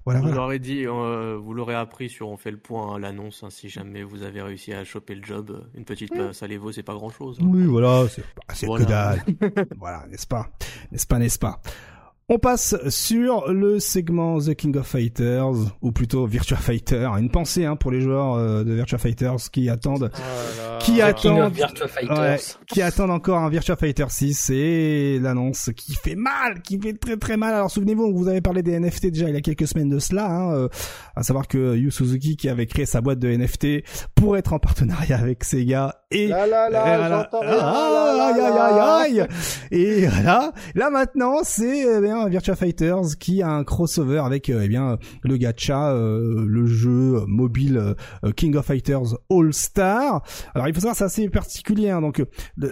Voilà. Vous l'aurez dit, vous l'aurez appris sur on fait le point, l'annonce. Hein, si jamais vous avez réussi à choper le job, une petite place à l'Evo, c'est pas grand chose. Hein. Oui, voilà, c'est voilà. que dalle. voilà, n'est-ce pas, n'est-ce pas, n'est-ce pas? On passe sur le segment The King of Fighters, ou plutôt Virtua Fighter. Une pensée hein, pour les joueurs euh, de Virtua Fighters qui attendent, oh qui attendent, ouais, qui attendent encore un Virtua Fighter 6 et l'annonce qui fait mal, qui fait très très mal. Alors souvenez-vous, vous avez parlé des NFT déjà il y a quelques semaines de cela, hein, euh, à savoir que Yu Suzuki qui avait créé sa boîte de NFT pour être en partenariat avec Sega et là, là, là, et voilà. Là maintenant, c'est bien Virtua Fighters qui a un crossover avec euh, eh bien le gacha, euh, le jeu mobile euh, King of Fighters All Star. Alors il faut savoir c'est assez particulier. Hein, donc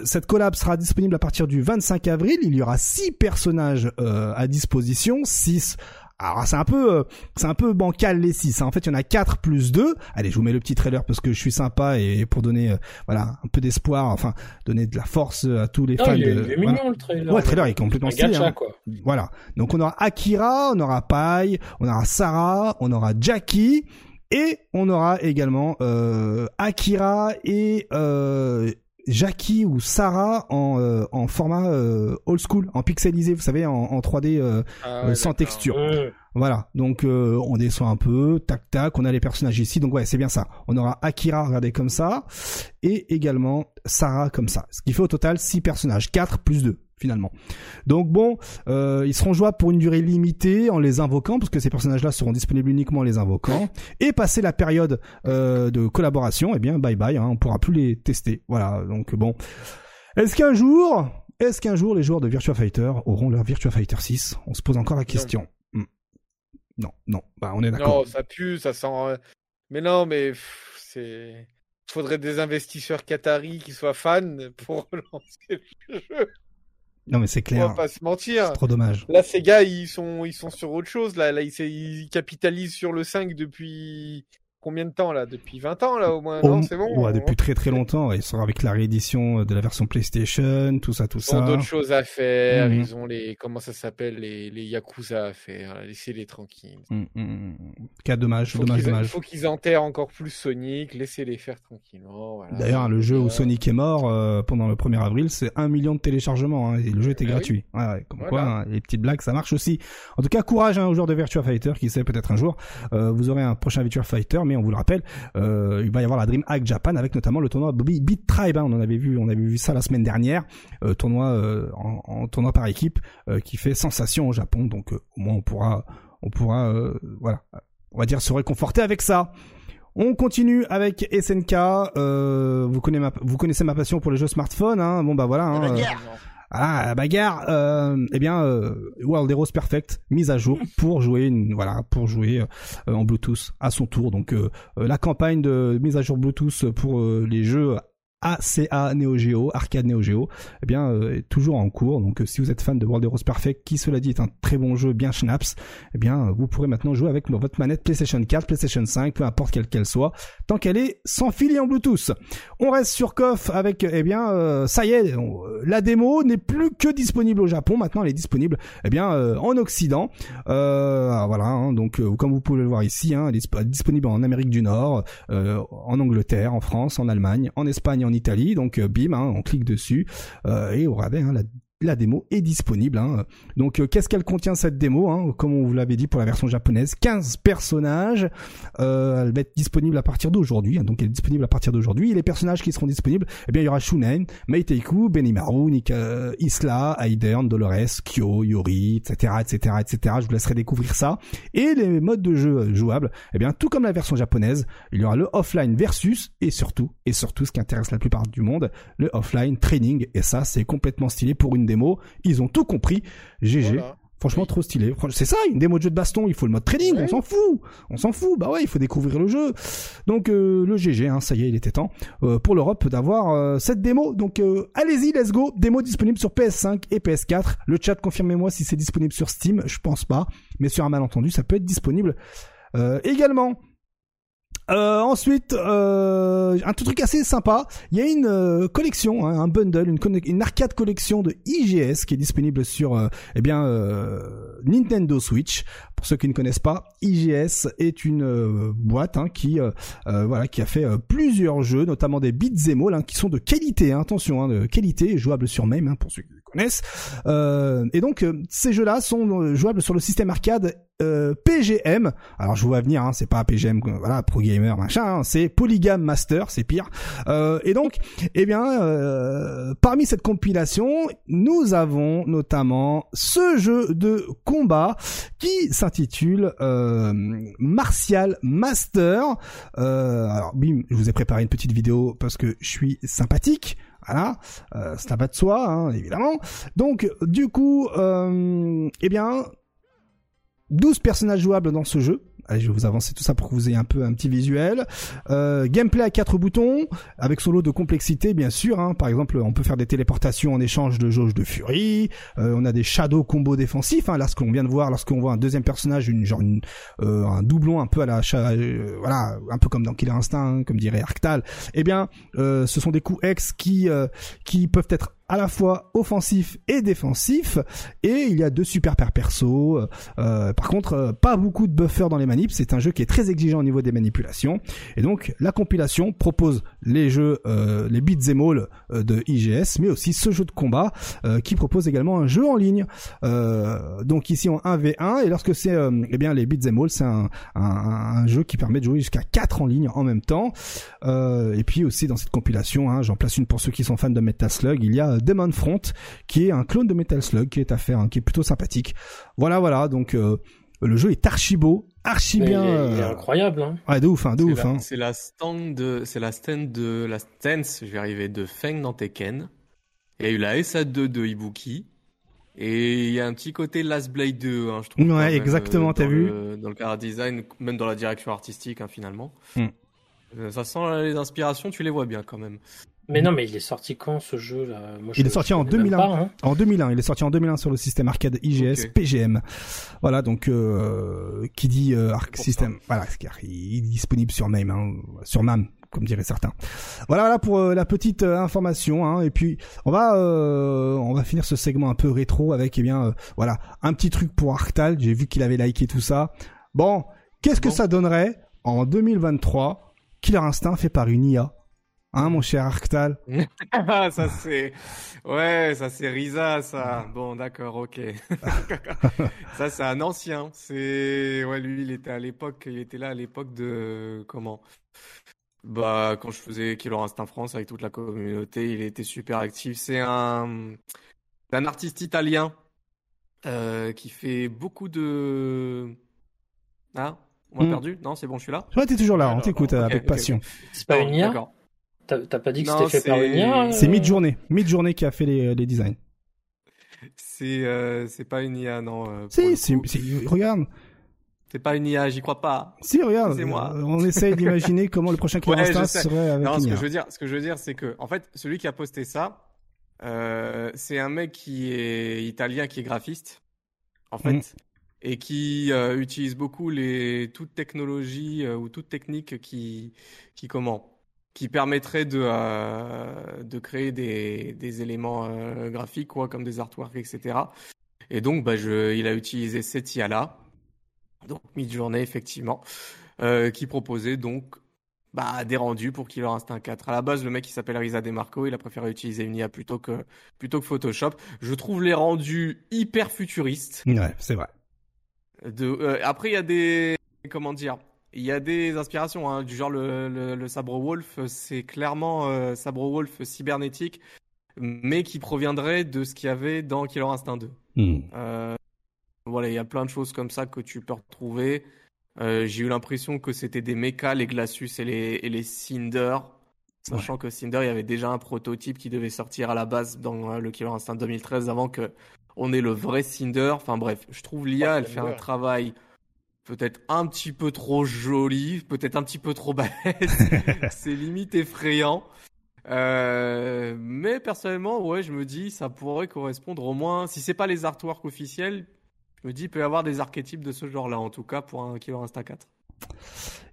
cette collab sera disponible à partir du 25 avril. Il y aura six personnages à disposition, six alors c'est un peu euh, c'est un peu bancal les 6. Hein. En fait, il y en a 4 plus 2. Allez, je vous mets le petit trailer parce que je suis sympa et pour donner euh, voilà, un peu d'espoir, enfin donner de la force à tous les fans il est, de il est mignon le trailer. Ouais, le trailer est complètement stylé. Hein. quoi. Voilà. Donc on aura Akira, on aura Pai, on aura Sarah, on aura Jackie et on aura également euh, Akira et euh, Jackie ou Sarah en, euh, en format euh, old school, en pixelisé, vous savez, en, en 3D euh, ah sans texture. Voilà, donc on descend un peu, tac tac, on a les personnages ici, donc ouais, c'est bien ça. On aura Akira, regardez comme ça, et également Sarah comme ça. Ce qui fait au total 6 personnages, 4 plus 2 finalement. Donc bon, euh, ils seront jouables pour une durée limitée en les invoquant, parce que ces personnages-là seront disponibles uniquement en les invoquant. Et passer la période euh, de collaboration, eh bien bye bye, hein, on pourra plus les tester. Voilà, donc bon. Est-ce qu'un jour, est-ce qu'un jour les joueurs de Virtua Fighter auront leur Virtua Fighter 6 On se pose encore la question. Hmm. Non, non, bah on est d'accord. Non, ça pue, ça sent. Euh, mais non, mais c'est faudrait des investisseurs qataris qui soient fans pour lancer le jeu. Non mais c'est clair. On va pas se mentir. C'est trop dommage. Là, ces gars, ils sont, ils sont sur autre chose. Là, là ils, ils capitalisent sur le 5 depuis combien de temps là? Depuis 20 ans là au moins Non, c'est bon. Ouais, depuis très très longtemps. Ils sont avec la réédition de la version PlayStation, tout ça, tout ça. Ils ont d'autres choses à faire. Mhm. Ils ont les comment ça s'appelle les, les Yakuza à faire. Laissez-les tranquilles. Mmh, mmh, Cas dommage, dommage, dommage. Il faut qu'ils enterrent encore plus Sonic. Laissez-les faire tranquillement. Voilà. D'ailleurs, le jeu où Sonic est mort euh, pendant le 1er avril, c'est un million de téléchargements. Hein, et le jeu était ah gratuit. Ouais, comme quoi, hein, les petites blagues, ça marche aussi. En tout cas, courage hein, aux joueurs de Virtua Fighter. Qui sait, peut-être un jour, euh, vous aurez un prochain Virtua Fighter. Mais on vous le rappelle, euh, il va y avoir la DreamHack Japan avec notamment le tournoi Beat Tribe. Hein, on en avait vu, on avait vu ça la semaine dernière, euh, tournoi euh, en, tournoi par équipe qui fait sensation au Japon. Donc au moins on pourra, on pourra, voilà, on va dire se réconforter avec ça. On continue avec SNK. vous, connaissez ma, vous connaissez ma passion pour les jeux smartphone. Hein. Bon bah voilà. Hein, ah, la bagarre, euh, eh bien, euh, World Heroes Perfect mise à jour pour jouer, une, voilà, pour jouer euh, en Bluetooth à son tour. Donc, euh, la campagne de mise à jour Bluetooth pour les jeux ACA Neo Geo, arcade Neo Geo, eh bien euh, est toujours en cours. Donc euh, si vous êtes fan de World Heroes Perfect, qui cela dit est un très bon jeu, bien schnaps, eh bien vous pourrez maintenant jouer avec votre manette PlayStation 4, PlayStation 5, peu importe quelle qu'elle soit, tant qu'elle est sans fil et en Bluetooth. On reste sur KOF avec eh bien euh, ça y est, la démo n'est plus que disponible au Japon, maintenant elle est disponible eh bien en Occident. voilà, hein, donc comme vous pouvez le voir ici, hein, elle est disponible en Amérique du Nord, en Angleterre, en France, en Allemagne, en Espagne, en Italie. Donc euh, bim, hein, on clique dessus euh, et au rabais, hein, la la démo est disponible. Hein. Donc euh, qu'est-ce qu'elle contient cette démo hein? Comme on vous l'avait dit pour la version japonaise, 15 personnages. Euh, elle va être disponible à partir d'aujourd'hui. Hein. donc elle est disponible à partir d'aujourd'hui. Et les personnages qui seront disponibles, eh bien il y aura Shunen, Meiteiku, Benimaru, Nika, Isla, Aidern, Dolores, Kyo, Yori, etc., etc., etc. Je vous laisserai découvrir ça. Et les modes de jeu jouables, eh bien tout comme la version japonaise, il y aura le offline versus et surtout et surtout ce qui intéresse la plupart du monde, le offline training. Et ça c'est complètement stylé pour une démo. Ils ont tout compris. GG. Franchement, trop stylé. C'est ça, une démo de jeu de baston. Il faut le mode trading. On s'en fout. On s'en fout. Bah ouais, il faut découvrir le jeu. Donc euh, le GG, hein, ça y est, il était temps euh, pour l'Europe d'avoir euh, cette démo. Donc allez-y, let's go. Démo disponible sur PS5 et PS4. Le chat, confirmez-moi si c'est disponible sur Steam. Je pense pas, mais sur un malentendu, ça peut être disponible également. Euh, ensuite, euh, un truc assez sympa, il y a une euh, collection, hein, un bundle, une, une, arcade collection de IGS qui est disponible sur euh, eh bien Nintendo Switch. Pour ceux qui ne connaissent pas, IGS est une boîte hein, qui voilà qui a fait plusieurs jeux, notamment des beat'em all, hein, qui sont de qualité. Hein, attention, hein, de qualité, jouables sur même hein, pour ceux connaissent. et donc ces jeux-là sont jouables sur le système arcade euh, PGM. Alors je vous vois venir, hein, c'est pas PGM, voilà, pro gamer machin, hein, c'est Polygame Master, c'est pire. Euh, et donc, eh bien, euh, parmi cette compilation, nous avons notamment ce jeu de combat qui s'intitule Martial Master. alors bim, je vous ai préparé une petite vidéo parce que je suis sympathique. Voilà, euh, ça va de soi, hein, évidemment. Donc, du coup, euh, eh bien, 12 personnages jouables dans ce jeu. Je vais vous avancer tout ça pour que vous ayez un peu un petit visuel. Euh, gameplay à quatre boutons, avec son lot de complexité, bien sûr. Hein. Par exemple, on peut faire des téléportations en échange de jauge de furie. Euh, on a des shadow combos défensifs. Hein. Là, ce qu'on vient de voir, lorsqu'on voit un deuxième personnage, une genre euh, un doublon un peu à la, euh, voilà, un peu comme dans Killer Instinct, hein, comme dirait Arctal. Eh bien, ce sont des coups X qui qui peuvent être à la fois offensif et défensif. Et il y a deux super paires perso. Euh, par contre euh, pas beaucoup de buffer dans les manips. C'est un jeu qui est très exigeant au niveau des manipulations. Et donc la compilation propose les jeux euh, les beats all de IGS mais aussi ce jeu de combat qui propose également un jeu en ligne. Donc ici en 1v1 et lorsque c'est eh bien les beats all c'est un, un, jeu qui permet de jouer jusqu'à 4 en ligne en même temps. Et puis aussi dans cette compilation hein, j'en place une pour ceux qui sont fans de Metal Slug il y a Demon Front, qui est un clone de Metal Slug, qui est à faire, hein, qui est plutôt sympathique. Voilà, voilà. Donc euh, le jeu est archi beau, archi bien. Il est, euh, incroyable. Hein. Ouais, de ouf, hein, de ouf. Hein. C'est la stand de, c'est la stand de la stance. Je vais arriver de Feng dans Tekken. Il y a eu la SA2 de Ibuki. Et il y a un petit côté Last Blade 2, hein, je trouve. Ouais, exactement, euh, t'as vu Dans le car design, même dans la direction artistique, hein, finalement. Hmm. Ça sent les inspirations, tu les vois bien quand même. Mais non, mais il est sorti quand ce jeu là Il est sorti en 2001. Hein. En 2001, il est sorti en 2001 sur le système arcade IGS PGM. Voilà, donc euh, qui dit euh, Arc System, voilà, il est disponible sur MAME, hein, sur MAM, comme diraient certains. Voilà, voilà pour euh, la petite euh, information. Hein, et puis on va euh, on va finir ce segment un peu rétro avec eh bien voilà un petit truc pour Arctal. J'ai vu qu'il avait liké tout ça. Bon, qu'est-ce que ça donnerait en 2023 Killer Instinct fait par une IA Hein, mon cher Arctal Ah, ça c'est... Ouais, ça c'est Risa, ça. Bon, d'accord, ok. ça c'est un ancien. C'est... Ouais, lui, il était à l'époque... Il était là à l'époque de... Comment? Bah, quand je faisais Killer Instinct France avec toute la communauté, il était super actif. C'est un... un artiste italien euh, qui fait beaucoup de... Ah on m'a hmm. perdu? Non, c'est bon, je suis là? Ouais, t'es toujours là, on t'écoute avec passion. C'est pas une IA T'as pas dit que c'était fait par une IA C'est Midjourney. Midjourney qui a fait les, les designs. C'est euh, c'est pas une IA, non. Euh, si, c'est, regarde. C'est pas une IA, j'y crois pas. Si, regarde. C'est moi. Euh, on essaye d'imaginer comment le prochain Killer ouais, serait avec non, ce que je veux dire, ce que je veux dire, c'est que, en fait, celui qui a posté ça, euh, c'est un mec qui est italien, qui est graphiste, en fait, mm. et qui euh, utilise beaucoup les toute technologie ou toute technique qui qui comment qui permettrait de, euh, de créer des, des éléments euh, graphiques, quoi, comme des artworks, etc. Et donc, bah, je, il a utilisé cette IA-là, donc Midjourney, effectivement, euh, qui proposait donc bah, des rendus pour Killer Instinct 4. À la base, le mec qui s'appelle Risa DeMarco, il a préféré utiliser une IA plutôt que, plutôt que Photoshop. Je trouve les rendus hyper futuristes. Ouais, c'est vrai. De, euh, après, il y a des, comment dire, il y a des inspirations, hein, du genre le, le, sabre wolf, c'est clairement euh, sabre wolf cybernétique, mais qui proviendrait de ce qu'il y avait dans Killer Instinct 2. Hmm. Euh, voilà, il y a plein de choses comme ça que tu peux retrouver. Euh, j'ai eu l'impression que c'était des mechas, les Glacius et les, et les Cinder. Sachant que Cinder, il y avait déjà un prototype qui devait sortir à la base dans le Killer Instinct 2013 avant que on ait le vrai Cinder. Enfin bref, je trouve l'IA, elle fait un travail peut-être un petit peu trop joli, peut-être un petit peu trop bête. c'est limite effrayant. Euh, mais personnellement, ouais, je me dis, ça pourrait correspondre au moins, si c'est pas les artworks officiels, je me dis, il peut y avoir des archétypes de ce genre-là, en tout cas pour un Killer Insta 4.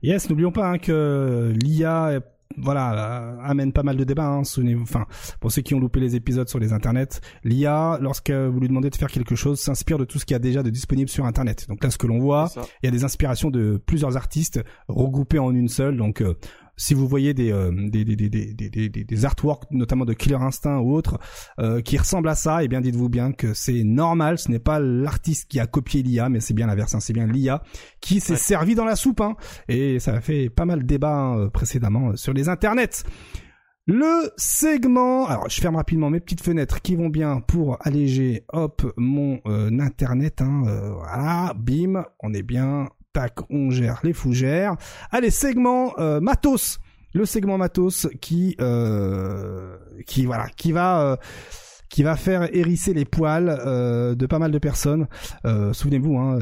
Yes, n'oublions pas hein, que l'IA voilà, euh, amène pas mal de débats. Hein, enfin, pour ceux qui ont loupé les épisodes sur les internets, l'IA, lorsque vous lui demandez de faire quelque chose, s'inspire de tout ce qu'il y a déjà de disponible sur Internet. Donc là, ce que l'on voit, il y a des inspirations de plusieurs artistes regroupés en une seule. Donc euh, si vous voyez des, euh, des, des, des, des, des, artworks, notamment de Killer Instinct ou autres, euh, qui ressemblent à ça, et eh bien dites-vous bien que c'est normal, ce n'est pas l'artiste qui a copié l'IA, mais c'est bien l'inverse, hein, c'est bien l'IA qui s'est servi dans la soupe, hein, et ça a fait pas mal de débats hein, précédemment sur les internets. Le segment, alors je ferme rapidement mes petites fenêtres qui vont bien pour alléger, hop, mon euh, internet, hein, voilà, bim, on est bien, tac, on gère les fougères. Allez, segment euh, matos. Le segment matos qui euh, qui voilà, qui va euh, qui va faire hérisser les poils de pas mal de personnes. Souvenez-vous, hein,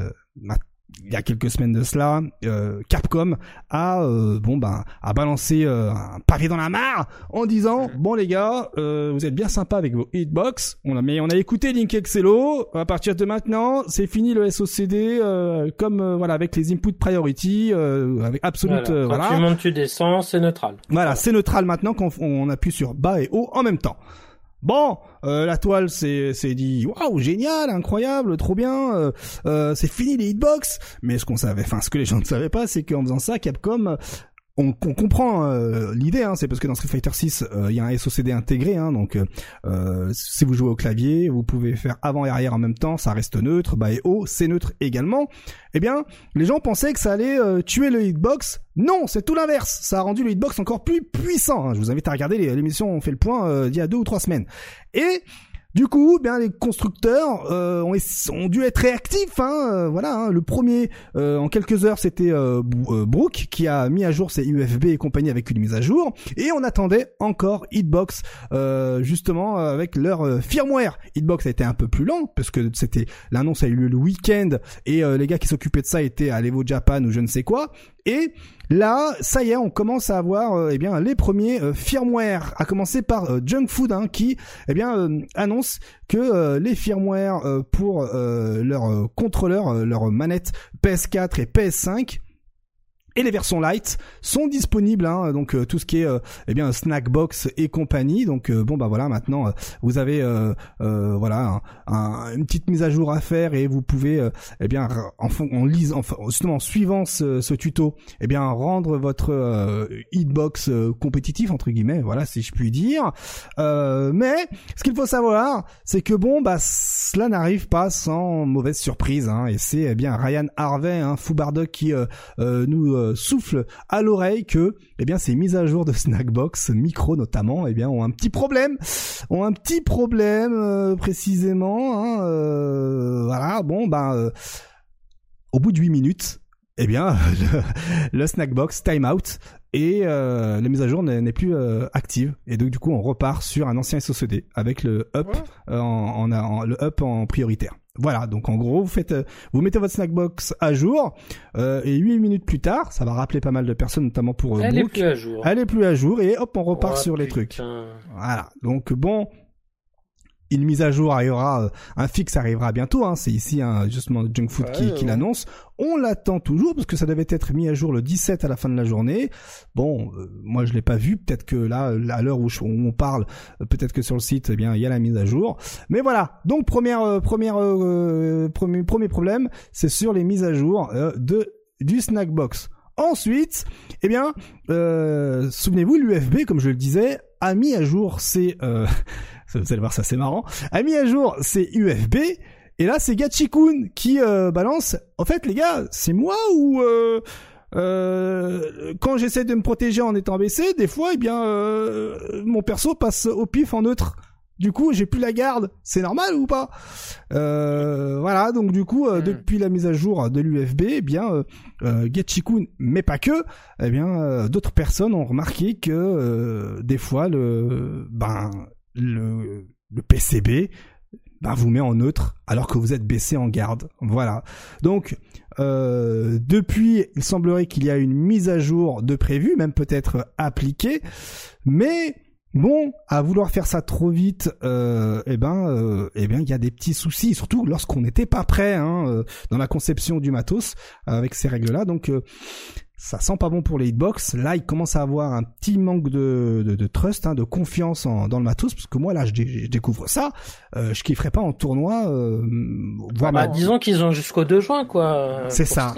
il y a quelques semaines de cela, euh, Capcom a euh, bon ben a balancé euh, un pavé dans la mare en disant bon les gars vous êtes bien sympa avec vos hitbox. On a mais on a écouté Link Excello. À partir de maintenant c'est fini le SOCD comme voilà avec les input priority avec absolute voilà, quand tu montes tu descends c'est neutral. Voilà c'est neutral maintenant quand on appuie sur bas et haut en même temps Bon, euh, la toile s'est dit waouh génial, incroyable, trop bien. Euh, euh, c'est fini les hitbox. Mais ce qu'on savait, enfin ce que les gens ne savaient pas, c'est qu'en faisant ça, Capcom on, comprend euh, l'idée, hein, c'est parce que dans Street Fighter 6, euh, il y a un SOCD intégré, hein, donc euh, si vous jouez au clavier, vous pouvez faire avant et arrière en même temps, ça reste neutre, bas et haut, c'est neutre également. Eh bien, les gens pensaient que ça allait tuer le hitbox. Non, c'est tout l'inverse. Ça a rendu le hitbox encore plus puissant. Hein. Je vous invite à regarder l'émission On fait le point d'il y a deux ou trois semaines. Et du coup, bien les constructeurs euh, ont, dû être réactifs. Hein, euh, voilà, hein. le premier euh, en quelques heures, c'était Brook qui a mis à jour ses UFB et compagnie avec une mise à jour, et on attendait encore Hitbox justement avec leur firmware. Hitbox a été un peu plus lent parce que c'était l'annonce a eu lieu le week-end et les gars qui s'occupaient de ça étaient à l'Evo Japan ou je ne sais quoi. Et là, ça y est, on commence à avoir eh bien les premiers firmware, à commencer par Junk Food hein, qui eh bien annonce que les firmware pour leurs contrôleurs, leurs manettes PS4 et PS5 et les versions light sont disponibles hein, donc euh, tout ce qui est euh, eh bien snackbox et compagnie. Donc euh, bon bah voilà maintenant vous avez voilà une petite mise à jour à faire et vous pouvez eh bien en, en en, justement en suivant ce, ce, tuto eh bien rendre votre hitbox compétitif entre guillemets voilà si je puis dire. Mais ce qu'il faut savoir c'est que bon bah cela n'arrive pas sans mauvaise surprise hein, et c'est eh bien Ryan Harvey hein, Foubardock qui nous euh, souffle à l'oreille que eh bien ces mises à jour de Snackbox micro notamment eh bien ont un petit problème. Ont un petit problème euh, précisément hein, euh, voilà bon ben au bout de 8 minutes eh bien le, le Snackbox timeout et la mise à jour n'est plus active. Et donc du coup on repart sur un ancien SOCD avec le up en, le up en prioritaire. Voilà, donc en gros, vous faites, euh, vous mettez votre snackbox à jour euh, et 8 minutes plus tard, ça va rappeler pas mal de personnes, notamment pour euh, Elle est plus à jour. Elle est plus à jour et hop, on repart oh, sur les trucs. Voilà, donc bon, une mise à jour arrivera, euh, un fixe arrivera bientôt. Hein, c'est ici un justement Junk Food qui, qui l'annonce. On l'attend toujours parce que ça devait être mis à jour le 17 à la fin de la journée. Bon, euh, moi je l'ai pas vu. Peut-être que là, à l'heure où, on parle, euh, peut-être que sur le site, eh bien il y a la mise à jour. Mais voilà. Donc première première premier premier problème, c'est sur les mises à jour de du Snackbox. Ensuite, eh bien, souvenez-vous, l'UFB, comme je le disais, a mis à jour ses vous allez voir ça c'est marrant, a mis à jour c'est UFB, et là c'est Gachikun qui euh, balance, en fait les gars, c'est moi ou... Euh, euh, quand j'essaie de me protéger en étant baissé, des fois, eh bien, euh, mon perso passe au pif en neutre. Du coup, j'ai plus la garde. C'est normal ou pas? Euh, Voilà. Donc du coup, hmm. depuis la mise à jour de l'UFB, eh bien, euh, Getchikun, mais pas que, eh bien, d'autres personnes ont remarqué que des fois, le, ben, le, le PCB bah, vous met en neutre alors que vous êtes baissé en garde. Voilà. Donc euh, depuis, il semblerait qu'il y a une mise à jour de prévu, même peut-être appliquée, mais bon, à vouloir faire ça trop vite, euh, eh ben, euh, eh bien, il y a des petits soucis, surtout lorsqu'on n'était pas prêt hein, euh, dans la conception du matos avec ces règles-là. Donc, euh, ça sent pas bon pour les hitbox. Là, il commence à avoir un petit manque de, de, de trust, hein, de confiance en, dans le matos, parce que moi, là, je, je découvre ça. Euh, je kifferais pas en tournoi. Euh, ah bah, disons qu'ils ont jusqu'au 2 juin, quoi. C'est ça.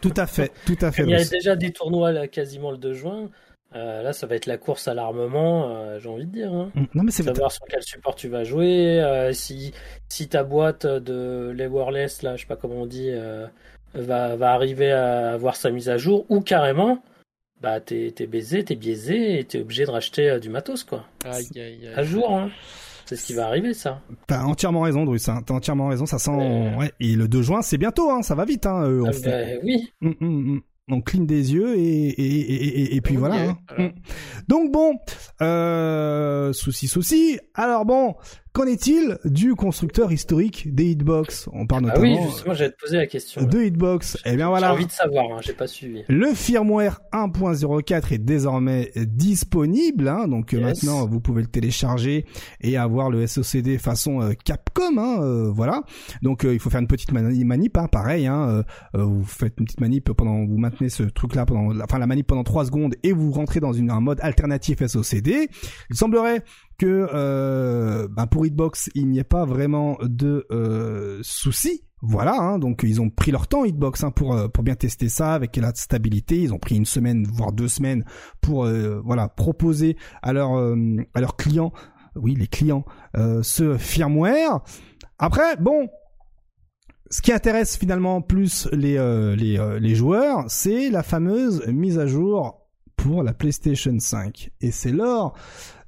Tout à fait, tout à fait. Il y a déjà des tournois là, quasiment le 2 juin. Euh, là, ça va être la course à l'armement, euh, j'ai envie de dire. Hein. Mm. Non, mais c'est savoir sur quel support tu vas jouer, euh, si si ta boîte de les wireless là, je sais pas comment on dit, euh, va, va arriver à avoir sa mise à jour ou carrément bah t'es es baisé, t'es biaisé et t'es obligé de racheter euh, du matos quoi. Aïe, aïe, aïe. À jour hein. C'est ce qui va arriver ça. T'as entièrement raison Drus, hein. t'as entièrement raison, ça sent... Ouais. Et le 2 juin c'est bientôt, hein. ça va vite. Hein. Euh, bah, oui. Hum, hum on cligne des yeux et, et, et, et puis voilà. Hein. Donc bon, euh, souci souci. Alors bon, Qu'en est-il du constructeur historique des Hitbox? On parle ah notamment. oui, justement, j'allais te poser la question. De Hitbox. Eh bien voilà. J'ai envie de savoir, hein, j'ai pas suivi. Le firmware 1.04 est désormais disponible, hein, donc euh, maintenant vous pouvez le télécharger et avoir le SOCD façon euh, Capcom, hein, euh, voilà. Donc il faut faire une petite manip, hein, pareil. Hein, vous faites une petite manip pendant, vous maintenez ce truc-là pendant, enfin la manip pendant 3 secondes et vous rentrez dans une, un mode alternatif SOCD. Il semblerait que euh, ben pour Hitbox il n'y ait pas vraiment de euh, soucis. Voilà, hein, donc ils ont pris leur temps Hitbox hein, pour euh, pour bien tester ça avec la stabilité. Ils ont pris une semaine voire deux semaines pour euh, voilà proposer à leurs à leurs clients, oui les clients, ce firmware. Après bon, ce qui intéresse finalement plus les les, les joueurs, c'est la fameuse mise à jour pour la PlayStation 5. Et c'est lors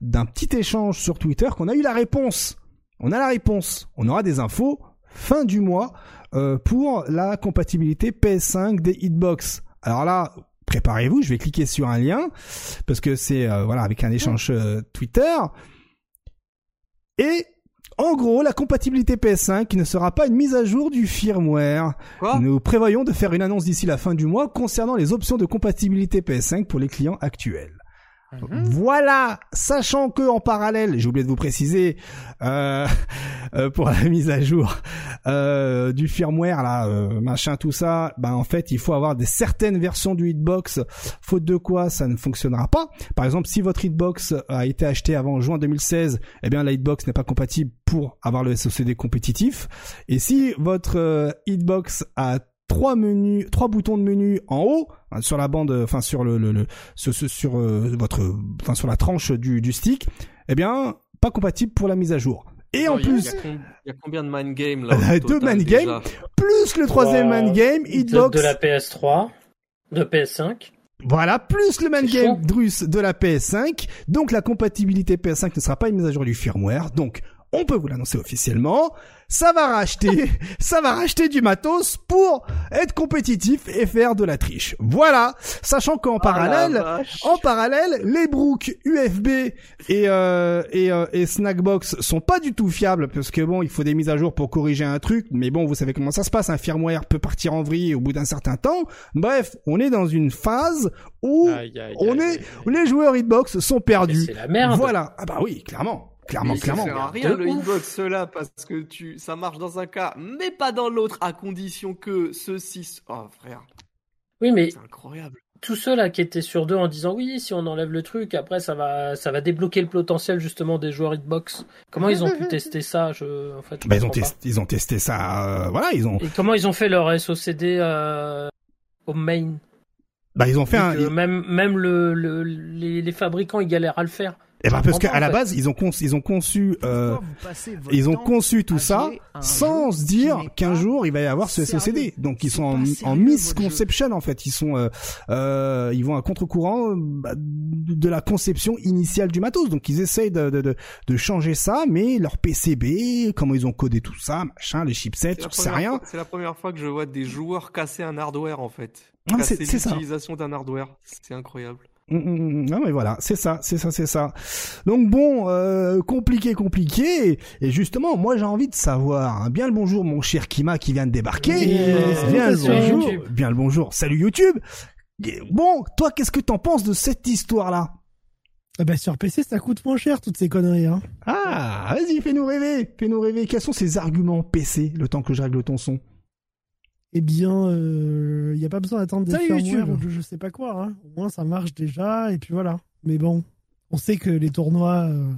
d'un petit échange sur Twitter qu'on a eu la réponse. On a la réponse. On aura des infos fin du mois euh, pour la compatibilité PS5 des Hitbox. Alors là, préparez-vous, je vais cliquer sur un lien parce que c'est euh, voilà avec un échange euh, Twitter et En gros, la compatibilité PS5 ne sera pas une mise à jour du firmware. Quoi Nous prévoyons de faire une annonce d'ici la fin du mois concernant les options de compatibilité PS5 pour les clients actuels. Mhm. Voilà, sachant que en parallèle, j'ai oublié de vous préciser, euh, euh, pour la mise à jour euh, du firmware là, euh, machin tout ça, ben en fait il faut avoir des certaines versions du Hitbox, faute de quoi ça ne fonctionnera pas. Par exemple, si votre Hitbox a été acheté avant juin 2016, eh bien la Hitbox n'est pas compatible pour avoir le SOCD compétitif. Et si votre euh, Hitbox a trois menus, trois boutons de menu en haut hein, sur la bande, enfin sur le, le, le sur, euh, votre, enfin sur la tranche du, du stick, eh bien pas compatible pour la mise à jour. Et en plus, il y a y combien de mind games là Euh, deux total, mind déjà games. plus le troisième man game, Hitbox, de la PS3, de PS5. voilà, plus le man game. Drus de la PS5. Donc la compatibilité PS5 ne sera pas une mise à jour du firmware. Donc on peut vous l'annoncer officiellement. Ça va racheter, ça va racheter du matos pour être compétitif et faire de la triche. Voilà, sachant qu'en la parallèle, en parallèle, les Brook USB et euh, et, euh, et Snackbox sont pas du tout fiables parce que bon, il faut des mises à jour pour corriger un truc. Mais bon, vous savez comment ça se passe. Un firmware peut partir en vrille au bout d'un certain temps. Bref, on est dans une phase où Aïe, aïe, on aïe, est, les joueurs Hitbox sont perdus. c'est la merde. Voilà. Ah bah oui, clairement, clairement, Mais ça clairement. sert à rien le ouf. hitbox là parce que tu ça marche dans un cas mais pas dans l'autre à condition que ceci oh frère Oui, mais c'est incroyable tous ceux là qui étaient sur deux en disant oui, si on enlève le truc, après ça va, ça va débloquer le potentiel justement des joueurs Hitbox. Comment ils ont pu tester ça je, en fait, je Bah, ils ont testé, ils ont testé ça. euh, voilà, ils ont. Et comment ils ont fait leur SOCD euh, au main? Bah ils ont fait un. Même, même le, le- les, les fabricants ils galèrent à le faire. Eh ben, parce qu'à la base, ils ont conçu, ils ont conçu, euh, ils ont conçu tout ça sans se dire qu'un jour il va y avoir ce sérieux. SOCD. Donc ils sont en, misconception en fait. Ils sont, euh, euh, ils vont à contre-courant bah, de la conception initiale du matos. Donc ils essayent de, de, de, de changer ça, mais leur PCB, comment ils ont codé tout ça, machin, les chipsets, je sais rien. c'est la première fois que je vois des joueurs casser un hardware en fait c'est- l'utilisation d'un hardware c'est incroyable. Non mais voilà, c'est ça, c'est ça, c'est ça. Donc bon, euh, compliqué, compliqué. Et justement, moi j'ai envie de savoir. hein, bien le bonjour, mon cher Kima qui vient de débarquer. Bien le Salut, bonjour. YouTube. Bien le bonjour. Salut YouTube. Bon, toi, qu'est-ce que t'en penses de cette histoire-là? Ah bah sur PC, ça coûte moins cher toutes ces conneries. Hein. Ah, vas-y, fais-nous rêver, fais-nous rêver. Quels sont ces arguments PC le temps que je règle ton son? Eh bien, il n'y a pas besoin d'attendre des firmware YouTube. ou de je sais pas quoi. Hein. Au moins, ça marche déjà et puis voilà. Mais bon, on sait que les tournois, euh,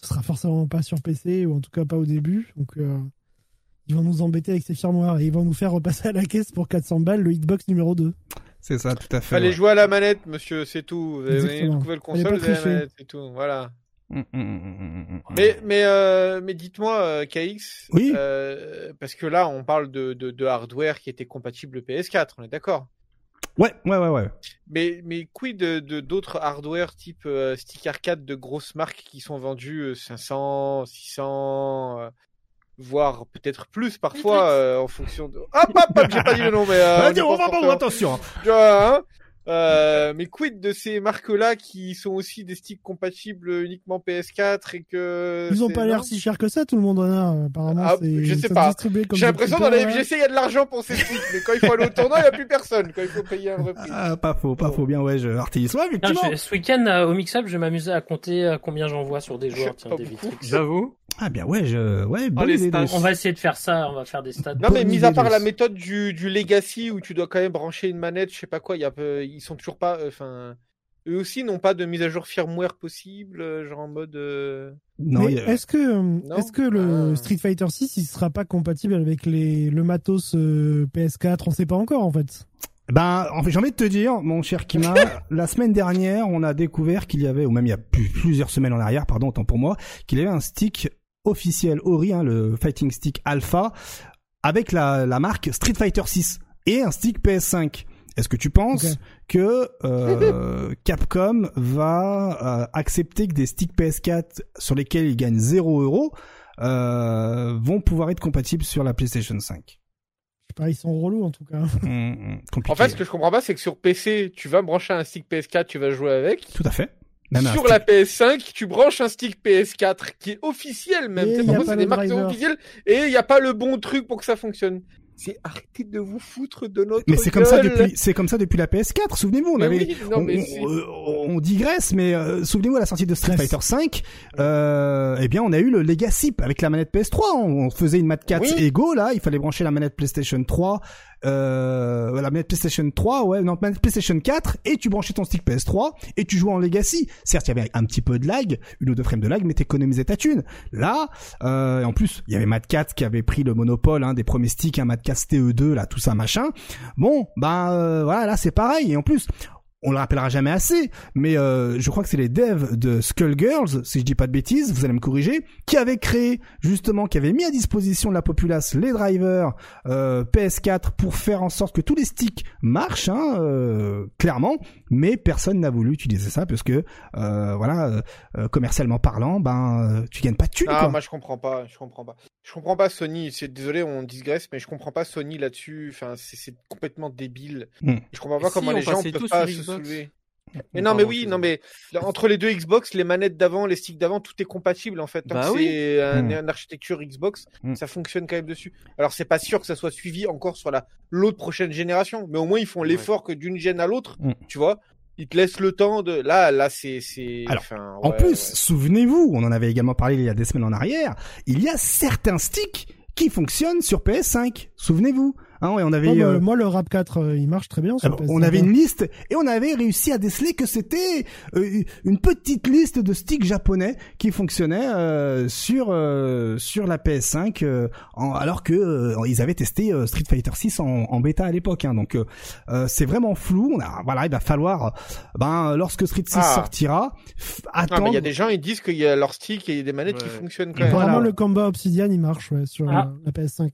ce sera forcément pas sur PC ou en tout cas pas au début. Donc, euh, ils vont nous embêter avec ces firmware et ils vont nous faire repasser à la caisse pour 400 balles le hitbox numéro 2. C'est ça, tout à fait. Fallait ouais. jouer à la manette, monsieur, c'est tout. Vous avez Exactement. une nouvelle console, vous avez la manette, c'est tout. Voilà. Mm, mm, mm. Mais mais euh, mais dites-moi euh, KX, Oui. euh, parce que là on parle de, de de hardware qui était compatible PS4, on est d'accord? Ouais, ouais, ouais, ouais. Mais mais quid de d'autres hardware type euh, stick arcade de grosses marques qui sont vendus euh, 500, 600 euh, voire peut-être plus parfois euh, en fonction de Hop hop hop, j'ai pas dit le nom mais euh, Vas-y, est on va pas attention. hein? Euh, mais quid de ces marques-là qui sont aussi des sticks compatibles uniquement PS4 et que Ils ont pas l'air non si chers que ça, tout le monde en a. Apparemment, Ah, je sais pas. J'ai l'impression dans la FGC il y a de l'argent pour ces sticks, mais quand il faut aller au tournoi il n'y a plus personne. Quand il faut payer un vrai prix. Ah, pas faux, pas faux, bien, ouais, je Artemis. Ouais, Non, effectivement. je- ce week-end euh, au mix-up, je vais m'amuser à compter euh, combien j'envoie sur des joueurs. Tiens, des j'avoue Ah, bien, ouais, je, ouais, les stats. Drus. On va essayer de faire ça. On va faire des stats. Non mais mis à part la méthode du, du Legacy où tu dois quand même brancher une manette, je sais pas quoi, il y a peu- ils sont toujours pas, euh, enfin, eux aussi n'ont pas de mise à jour firmware possible, euh, genre en mode. euh, Non, Mais a- est-ce que, est-ce que le Ah. Street Fighter 6 il sera pas compatible avec les, le matos euh, PS4 On sait pas encore en fait. Ben, en fait, j'ai envie de te dire, mon cher Kima, la semaine dernière, on a découvert qu'il y avait, ou même il y a plus- plusieurs semaines en arrière, pardon, autant pour moi, qu'il y avait un stick officiel Ori, hein, le Fighting Stick Alpha, avec la, la marque Street Fighter 6 et un stick PS5. Est-ce que tu penses que euh, Capcom va euh, accepter que des sticks PS4 sur lesquels ils gagnent 0 euros euh, vont pouvoir être compatibles sur la PlayStation 5 Je sais pas, ils sont relous en tout cas. Hum, compliqué. En fait, ce que je comprends pas, c'est que sur PC, tu vas brancher un stick PS4, tu vas jouer avec. Tout à fait. Sur la PS5, tu branches un stick PS4 qui est officiel même. C'est des marques officielles et il n'y a pas le bon truc pour que ça fonctionne. C'est arrêtez de vous foutre de notre Mais c'est comme ça depuis c'est comme ça depuis la PS4, souvenez-vous, on avait on, digresse mais euh, souvenez-vous à la sortie de Street Fighter 5 euh, eh bien on a eu le Legacy avec la manette PS3, on, faisait une Mat 4 ego là, il fallait brancher la manette PlayStation 3 euh, la manette PlayStation 3, ouais, non, PlayStation 4, et tu branchais ton stick PS3, et tu jouais en Legacy. Certes, il y avait un petit peu de lag, une ou deux frames de lag, mais t'économisais ta thune. Là, euh, en plus, il y avait Mad 4 qui avait pris le monopole hein, des premiers sticks, un hein, Mad 4 TE2, là, tout ça, machin. Bon, ben euh, voilà, là c'est pareil. Et en plus, on le rappellera jamais assez, mais euh, je crois que c'est les devs de Skullgirls, si je dis pas de bêtises, vous allez me corriger, qui avaient créé justement, qui avaient mis à disposition de la populace les drivers euh, PS4 pour faire en sorte que tous les sticks marchent, hein, euh, clairement, mais personne n'a voulu utiliser ça parce que voilà, commercialement parlant, ben tu gagnes pas de thunes. Ah, moi je comprends pas, je comprends pas. Je comprends pas Sony, c'est désolé, on digresse, mais je comprends pas Sony là-dessus. Enfin, c'est complètement débile. Hmm. Je comprends pas comment les gens peuvent pas se Mais non, mais oui, non, mais entre les deux Xbox, les manettes d'avant, les sticks d'avant, tout est compatible en fait. Bah c'est hmm. une architecture Xbox, hmm. ça fonctionne quand même dessus. Alors c'est pas sûr que ça soit suivi encore sur la l'autre prochaine génération, mais au moins ils font l'effort que d'une gêne à l'autre, tu vois. Il te laisse le temps de là là c'est enfin, en plus souvenez-vous on en avait également parlé il y a des semaines en arrière il y a certains sticks qui fonctionnent sur PS5 souvenez-vous Hein, on avait, euh, moi, le Rap 4, euh, il marche très bien. Sur on avait une liste et on avait réussi à déceler que c'était euh, une petite liste de sticks japonais qui fonctionnaient sur sur la PS5, alors que ils avaient testé Street Fighter 6 en, bêta à l'époque. Hein, donc c'est vraiment flou. On a, voilà, il va falloir, ben, lorsque Street 6 ah. sortira, attendre. il y a des gens ils disent qu'il y a leur stick et des manettes qui fonctionnent quand même. Vraiment, le combat Obsidian, il marche ouais, sur ah. la PS5.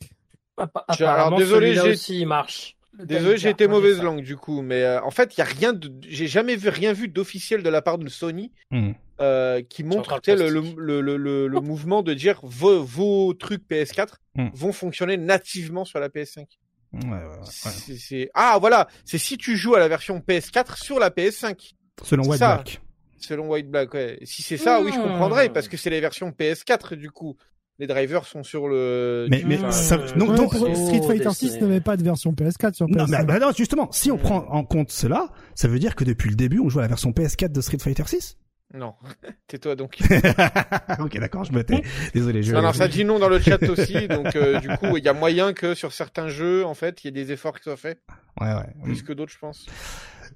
Alors désolé, j'ai aussi marche. Désolé, j'ai été mauvaise langue du coup, mais euh, en fait, il y a rien de, j'ai jamais vu rien vu d'officiel de la part de Sony hmm. euh, qui montre le, le, le, le, mouvement de dire vos, vos trucs PS4 hmm. vont fonctionner nativement sur la PS5. Ouais, ouais, ouais. Ah voilà, c'est si tu joues à la version PS4 sur la PS5. Selon White Black. Selon White Black, ouais. Si c'est ça, oui, je comprendrais parce que c'est les versions PS4 du coup les drivers sont sur le. Mais, mais ça, non, donc, Street Fighter 6 n'avait pas de version PS4 sur PS4. Non, mais, bah non, justement, si on prend en compte cela, ça veut dire que depuis le début, on joue à la version PS4 de Street Fighter 6 non, tais-toi donc. ok, d'accord, je me tais. Désolé. Je... Non, non, ça dit non dans le chat aussi, donc euh, du coup, il y a moyen que sur certains jeux, en fait, il y ait des efforts qui soient faits. Ouais, ouais. Plus que d'autres, je pense.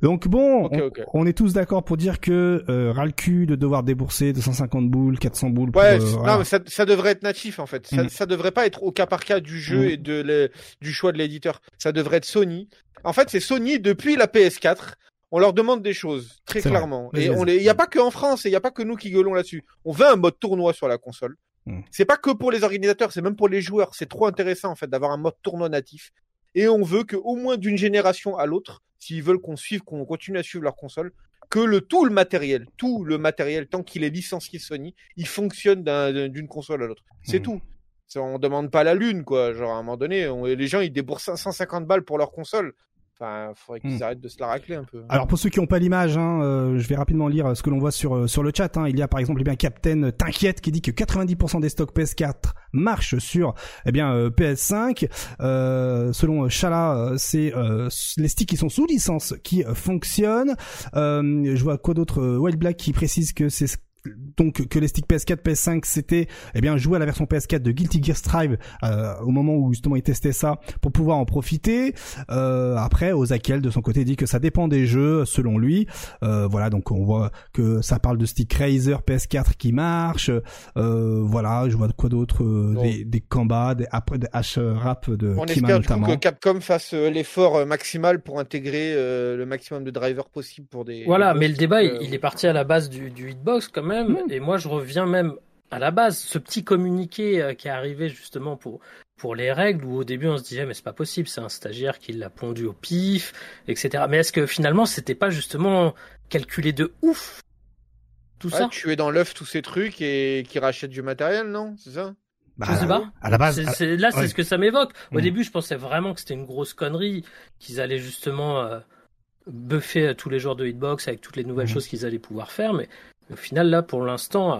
Donc bon, on, est tous d'accord pour dire que euh, ras le cul de devoir débourser 250 boules, 400 boules. Pour, ouais, euh, non, mais ça, ça, devrait être natif en fait. Ça, mm. ça devrait pas être au cas par cas du jeu mm. et de du choix de l'éditeur. Ça devrait être Sony. En fait, c'est Sony depuis la PS4. On leur demande des choses très clairement. Et on il n'y a pas que en France et il n'y a pas que nous qui gueulons là-dessus. On veut un mode tournoi sur la console. Mm. C'est pas que pour les organisateurs, c'est même pour les joueurs. C'est trop intéressant en fait d'avoir un mode tournoi natif. Et on veut que au moins d'une génération à l'autre, s'ils veulent qu'on suive, qu'on continue à suivre leur console, que le tout le matériel, tout le matériel, tant qu'il est licencié Sony, il fonctionne d'une console à l'autre. C'est hmm. tout. On demande pas la lune, quoi. Genre, à un moment donné, les gens, ils déboursent 550 balles pour leur console. Enfin, faudrait qu'ils hmm. arrêtent de se la racler un peu. Alors pour ceux qui n'ont pas l'image, hein, euh, je vais rapidement lire ce que l'on voit sur euh, sur le chat. Hein. Il y a par exemple eh bien Captain T'inquiète qui dit que 90% des stocks PS4 marchent sur eh bien euh, PS5. selon Chala, c'est les sticks qui sont sous licence qui fonctionnent. je vois quoi d'autre Wild Black qui précise que c'est donc que les sticks PS4, PS5 c'était eh bien jouer à la version PS4 de Guilty Gear Strive euh, au moment où justement il testait ça pour pouvoir en profiter. Euh, après, Ozakiel de son côté dit que ça dépend des jeux selon lui. Euh, voilà, donc on voit que ça parle de stick Razer PS4 qui marche. Euh, voilà, je vois quoi d'autre euh, des, des combats, des, après des H rap de on Kima espère que Capcom fasse l'effort maximal pour intégrer le maximum de drivers possible pour des. Voilà, mais le débat il, est parti à la base du, du hitbox quand même Hmm. Et moi, je reviens même à la base, ce petit communiqué euh, qui est arrivé justement pour pour les règles où au début on se disait mais c'est pas possible, c'est un stagiaire qui l'a pondu au pif, etc. Mais est-ce que finalement c'était pas justement calculé de ouf tout ça? Tu es dans l'œuf tous ces trucs et qui rachète du matériel, non? C'est ça? Bah, je sais pas. À la base, là, c'est ce que ça m'évoque. Au hmm. début, je pensais vraiment que c'était une grosse connerie, qu'ils allaient justement euh, buffer tous les joueurs de hitbox avec toutes les nouvelles mhm. choses qu'ils allaient pouvoir faire, mais au final, là, pour l'instant,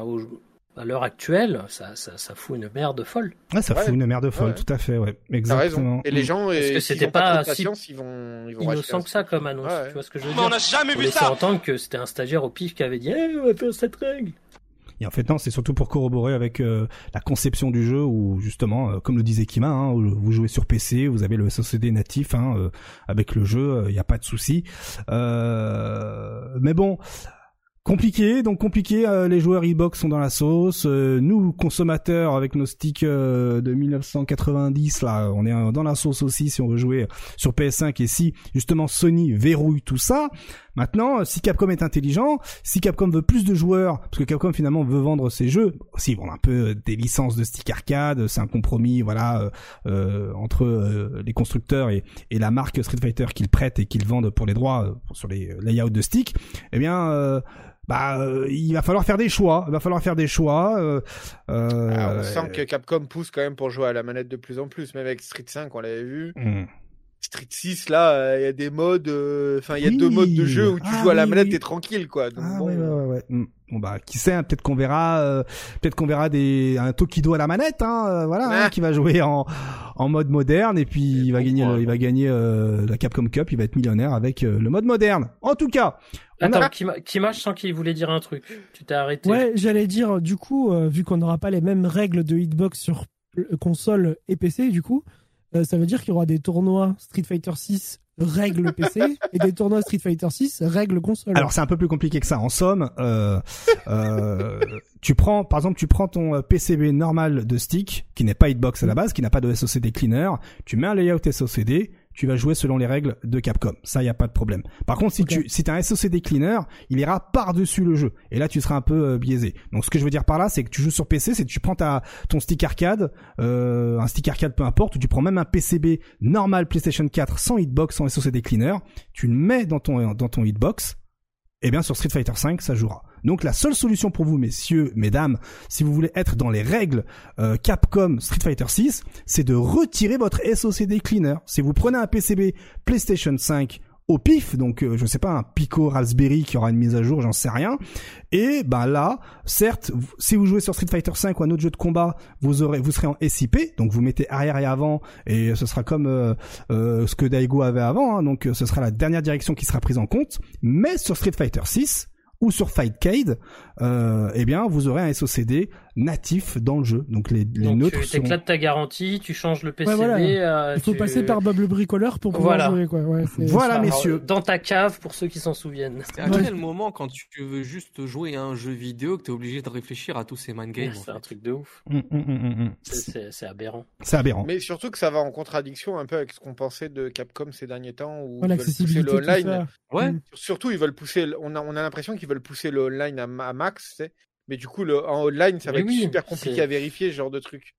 à, l'heure actuelle, ça, ça, ça, fout une merde folle. Ouais, ça fout une merde folle, tout à fait, ouais. Exactement. Et les gens, Parce que c'était pas, si ils vont, ils vont innocent que ça comme annonce. Tu vois ce que je veux dire On n'a jamais vu ça. entendre que c'était un stagiaire au pif qui avait dit, eh, on va faire cette règle. Et en fait, non, c'est surtout pour corroborer avec euh, la conception du jeu où justement, euh, comme le disait Kima, hein, vous jouez sur PC, vous avez le SOCD natif hein, euh, avec le jeu, il n'y a pas de souci. mais bon, compliqué, donc compliqué. Euh, les joueurs e-box sont dans la sauce. Euh, nous, consommateurs, avec nos sticks euh, de 1990, là, on est dans la sauce aussi si on veut jouer sur PS5 et si justement Sony verrouille tout ça. Maintenant, si Capcom est intelligent, si Capcom veut plus de joueurs, parce que Capcom finalement veut vendre ses jeux, aussi ils vendent un peu des licences de stick arcade, c'est un compromis, voilà, entre les constructeurs et, et, la marque Street Fighter qu'ils prêtent et qu'ils vendent pour les droits sur les layouts de stick. Eh bien bah euh, il va falloir faire des choix. Il va falloir faire des choix. Euh, euh, ah, on sent que Capcom pousse quand même pour jouer à la manette de plus en plus, même avec Street 5, on l'avait vu. Hmm. Street 6, là, il y a des modes, enfin, il y a deux modes de jeu où tu ah joues à la manette, et tranquille, quoi. ah, bon. ouais, ouais, ouais. Hmm. Bon bah qui sait, hein, peut-être qu'on verra, peut-être qu'on verra des un Tokido à la manette, hein, voilà, hein, qui va jouer en en mode moderne et puis il va, gagner, il va gagner la Capcom Cup, il va être millionnaire avec le mode moderne. En tout cas, Attends, a... Kima, je sens qu'il voulait dire un truc. Tu t'es arrêté. Ouais, j'allais dire, du coup, euh, vu qu'on n'aura pas les mêmes règles de hitbox sur console et PC, du coup, euh, ça veut dire qu'il y aura des tournois Street Fighter 6 règles PC et des tournois Street Fighter 6 règles console. Alors c'est un peu plus compliqué que ça. En somme, euh, euh, tu prends, par exemple, tu prends ton PCB normal de stick qui n'est pas hitbox à la base, qui n'a pas de SOCD cleaner, tu mets un layout SOCD, tu vas jouer selon les règles de Capcom. Ça, y a pas de problème. Par contre, si tu si as un SOCD cleaner, il ira par-dessus le jeu. Et là, tu seras un peu euh, biaisé. Donc, ce que je veux dire par là, c'est que tu joues sur PC, c'est que tu prends ta ton stick arcade, euh, un stick arcade peu importe, ou tu prends même un PCB normal PlayStation 4 sans hitbox, sans SOCD cleaner, tu le mets dans ton dans ton hitbox. Eh bien, sur Street Fighter 5, ça jouera. Donc la seule solution pour vous, messieurs, mesdames, si vous voulez être dans les règles euh, Capcom Street Fighter 6, c'est de retirer votre SOCD cleaner. Si vous prenez un PCB PlayStation 5 au pif, donc euh, je sais pas un Pico Raspberry qui aura une mise à jour, j'en sais rien. Et ben là, certes, si vous jouez sur Street Fighter 5 ou un autre jeu de combat, vous aurez, vous serez en SIP, donc vous mettez arrière et avant, et ce sera comme euh, ce que Daigo avait avant, hein, donc ce sera la dernière direction qui sera prise en compte. Mais sur Street Fighter 6, ou sur Fightcade, euh, eh bien vous aurez un SOCD natif dans le jeu. Donc les, les Donc, neutres tu éclates ta garantie, tu changes le PCB. Euh, Il faut passer par Bob le bricoleur pour pouvoir voilà. jouer. Quoi. Ouais, voilà messieurs. Dans ta cave pour ceux qui s'en souviennent. C'est à quel moment quand tu veux juste jouer à un jeu vidéo que tu es obligé de réfléchir à tous ces mind games C'est un truc de ouf. Hum, hum, hum, c'est aberrant. C'est aberrant. Mais surtout que ça va en contradiction un peu avec ce qu'on pensait de Capcom ces derniers temps où ils veulent pousser le online. Ouais. Surtout ils veulent pousser. On a, on a l'impression qu'ils veulent pousser le online à, à max. Tu sais mais du coup, le, en online, ça va être super compliqué à vérifier ce genre de truc.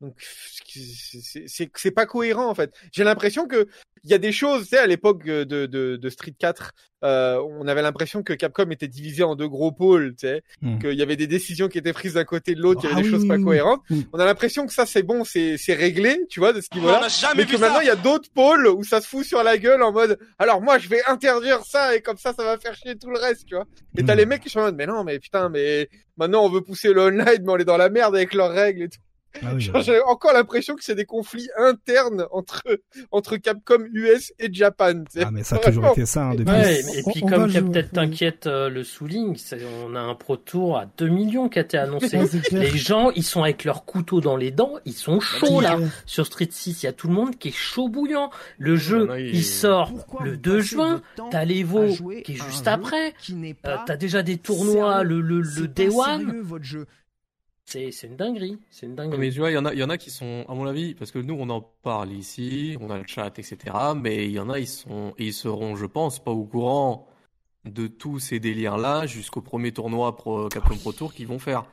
Donc c'est pas cohérent en fait. J'ai l'impression que il y a des choses, tu sais, à l'époque de, de, de, Street 4, euh, on avait l'impression que Capcom était divisé en deux gros pôles, tu sais, hmm. qu'il y avait des décisions qui étaient prises d'un côté de l'autre, il y avait ah des choses pas cohérentes. Hmm. On a l'impression que ça c'est bon, c'est c'est réglé, tu vois, de ce niveau-là. Mais que maintenant il y a d'autres pôles où ça se fout sur la gueule en mode, alors moi je vais interdire ça et comme ça ça va faire chier tout le reste, tu vois. Et t'as hmm. les mecs qui sont en mode, mais non, mais putain, mais maintenant on veut pousser le online, mais on est dans la merde avec leurs règles et tout. Ah J'ai encore l'impression que c'est des conflits internes entre entre Capcom US et Japan. Ah mais ça a toujours été ça hein, depuis. Ouais, et puis comme peut-être t'inquiète euh, le souligne, on a un Pro Tour à 2 millions qui a été annoncé. les gens, ils sont avec leur couteau dans les dents, ils sont chauds là. Sur Street 6, il y a tout le monde qui est chaud bouillant. Le jeu, il... sort le 2 juin. T'as l'Evo qui est juste après. Euh, t'as déjà des tournois le le, le Day One. C'est une dinguerie, c'est une dinguerie. Mais tu vois, il y en a, il y en a qui sont, à mon avis, parce que nous on en parle ici, on a le chat, etc. Mais il y en a, ils sont, ils seront, je pense, pas au courant de tous ces délires-là jusqu'au premier tournoi Pro, Capcom Pro Tour qu'ils vont faire.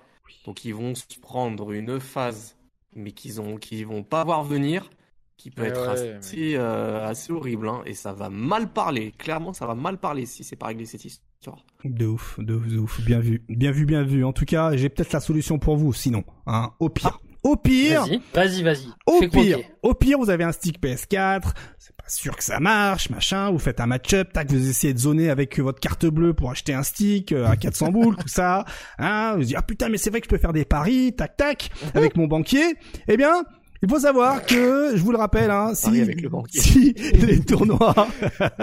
Donc ils vont se prendre une phase, mais qu'ils ont, qu'ils vont pas voir venir, qui peut être assez, euh, assez horrible, hein, et ça va mal parler. Clairement, ça va mal parler si c'est pas réglé cette histoire. De ouf, de ouf, de ouf. Bien vu, bien vu, bien vu. En tout cas, j'ai peut-être la solution pour vous, sinon. Hein, au pire. Au pire, vas-y, vas-y. Au pire, au pire, vous avez un stick PS4. C'est pas sûr que ça marche, machin. Vous faites un match-up, tac, vous essayez de zoner avec votre carte bleue pour acheter un stick euh, à 400 boules, tout ça. Hein, vous dites ah putain, mais c'est vrai que je peux faire des paris, tac, tac, avec mon banquier. Eh bien, il faut savoir que, je vous le rappelle, hein, si, si les tournois...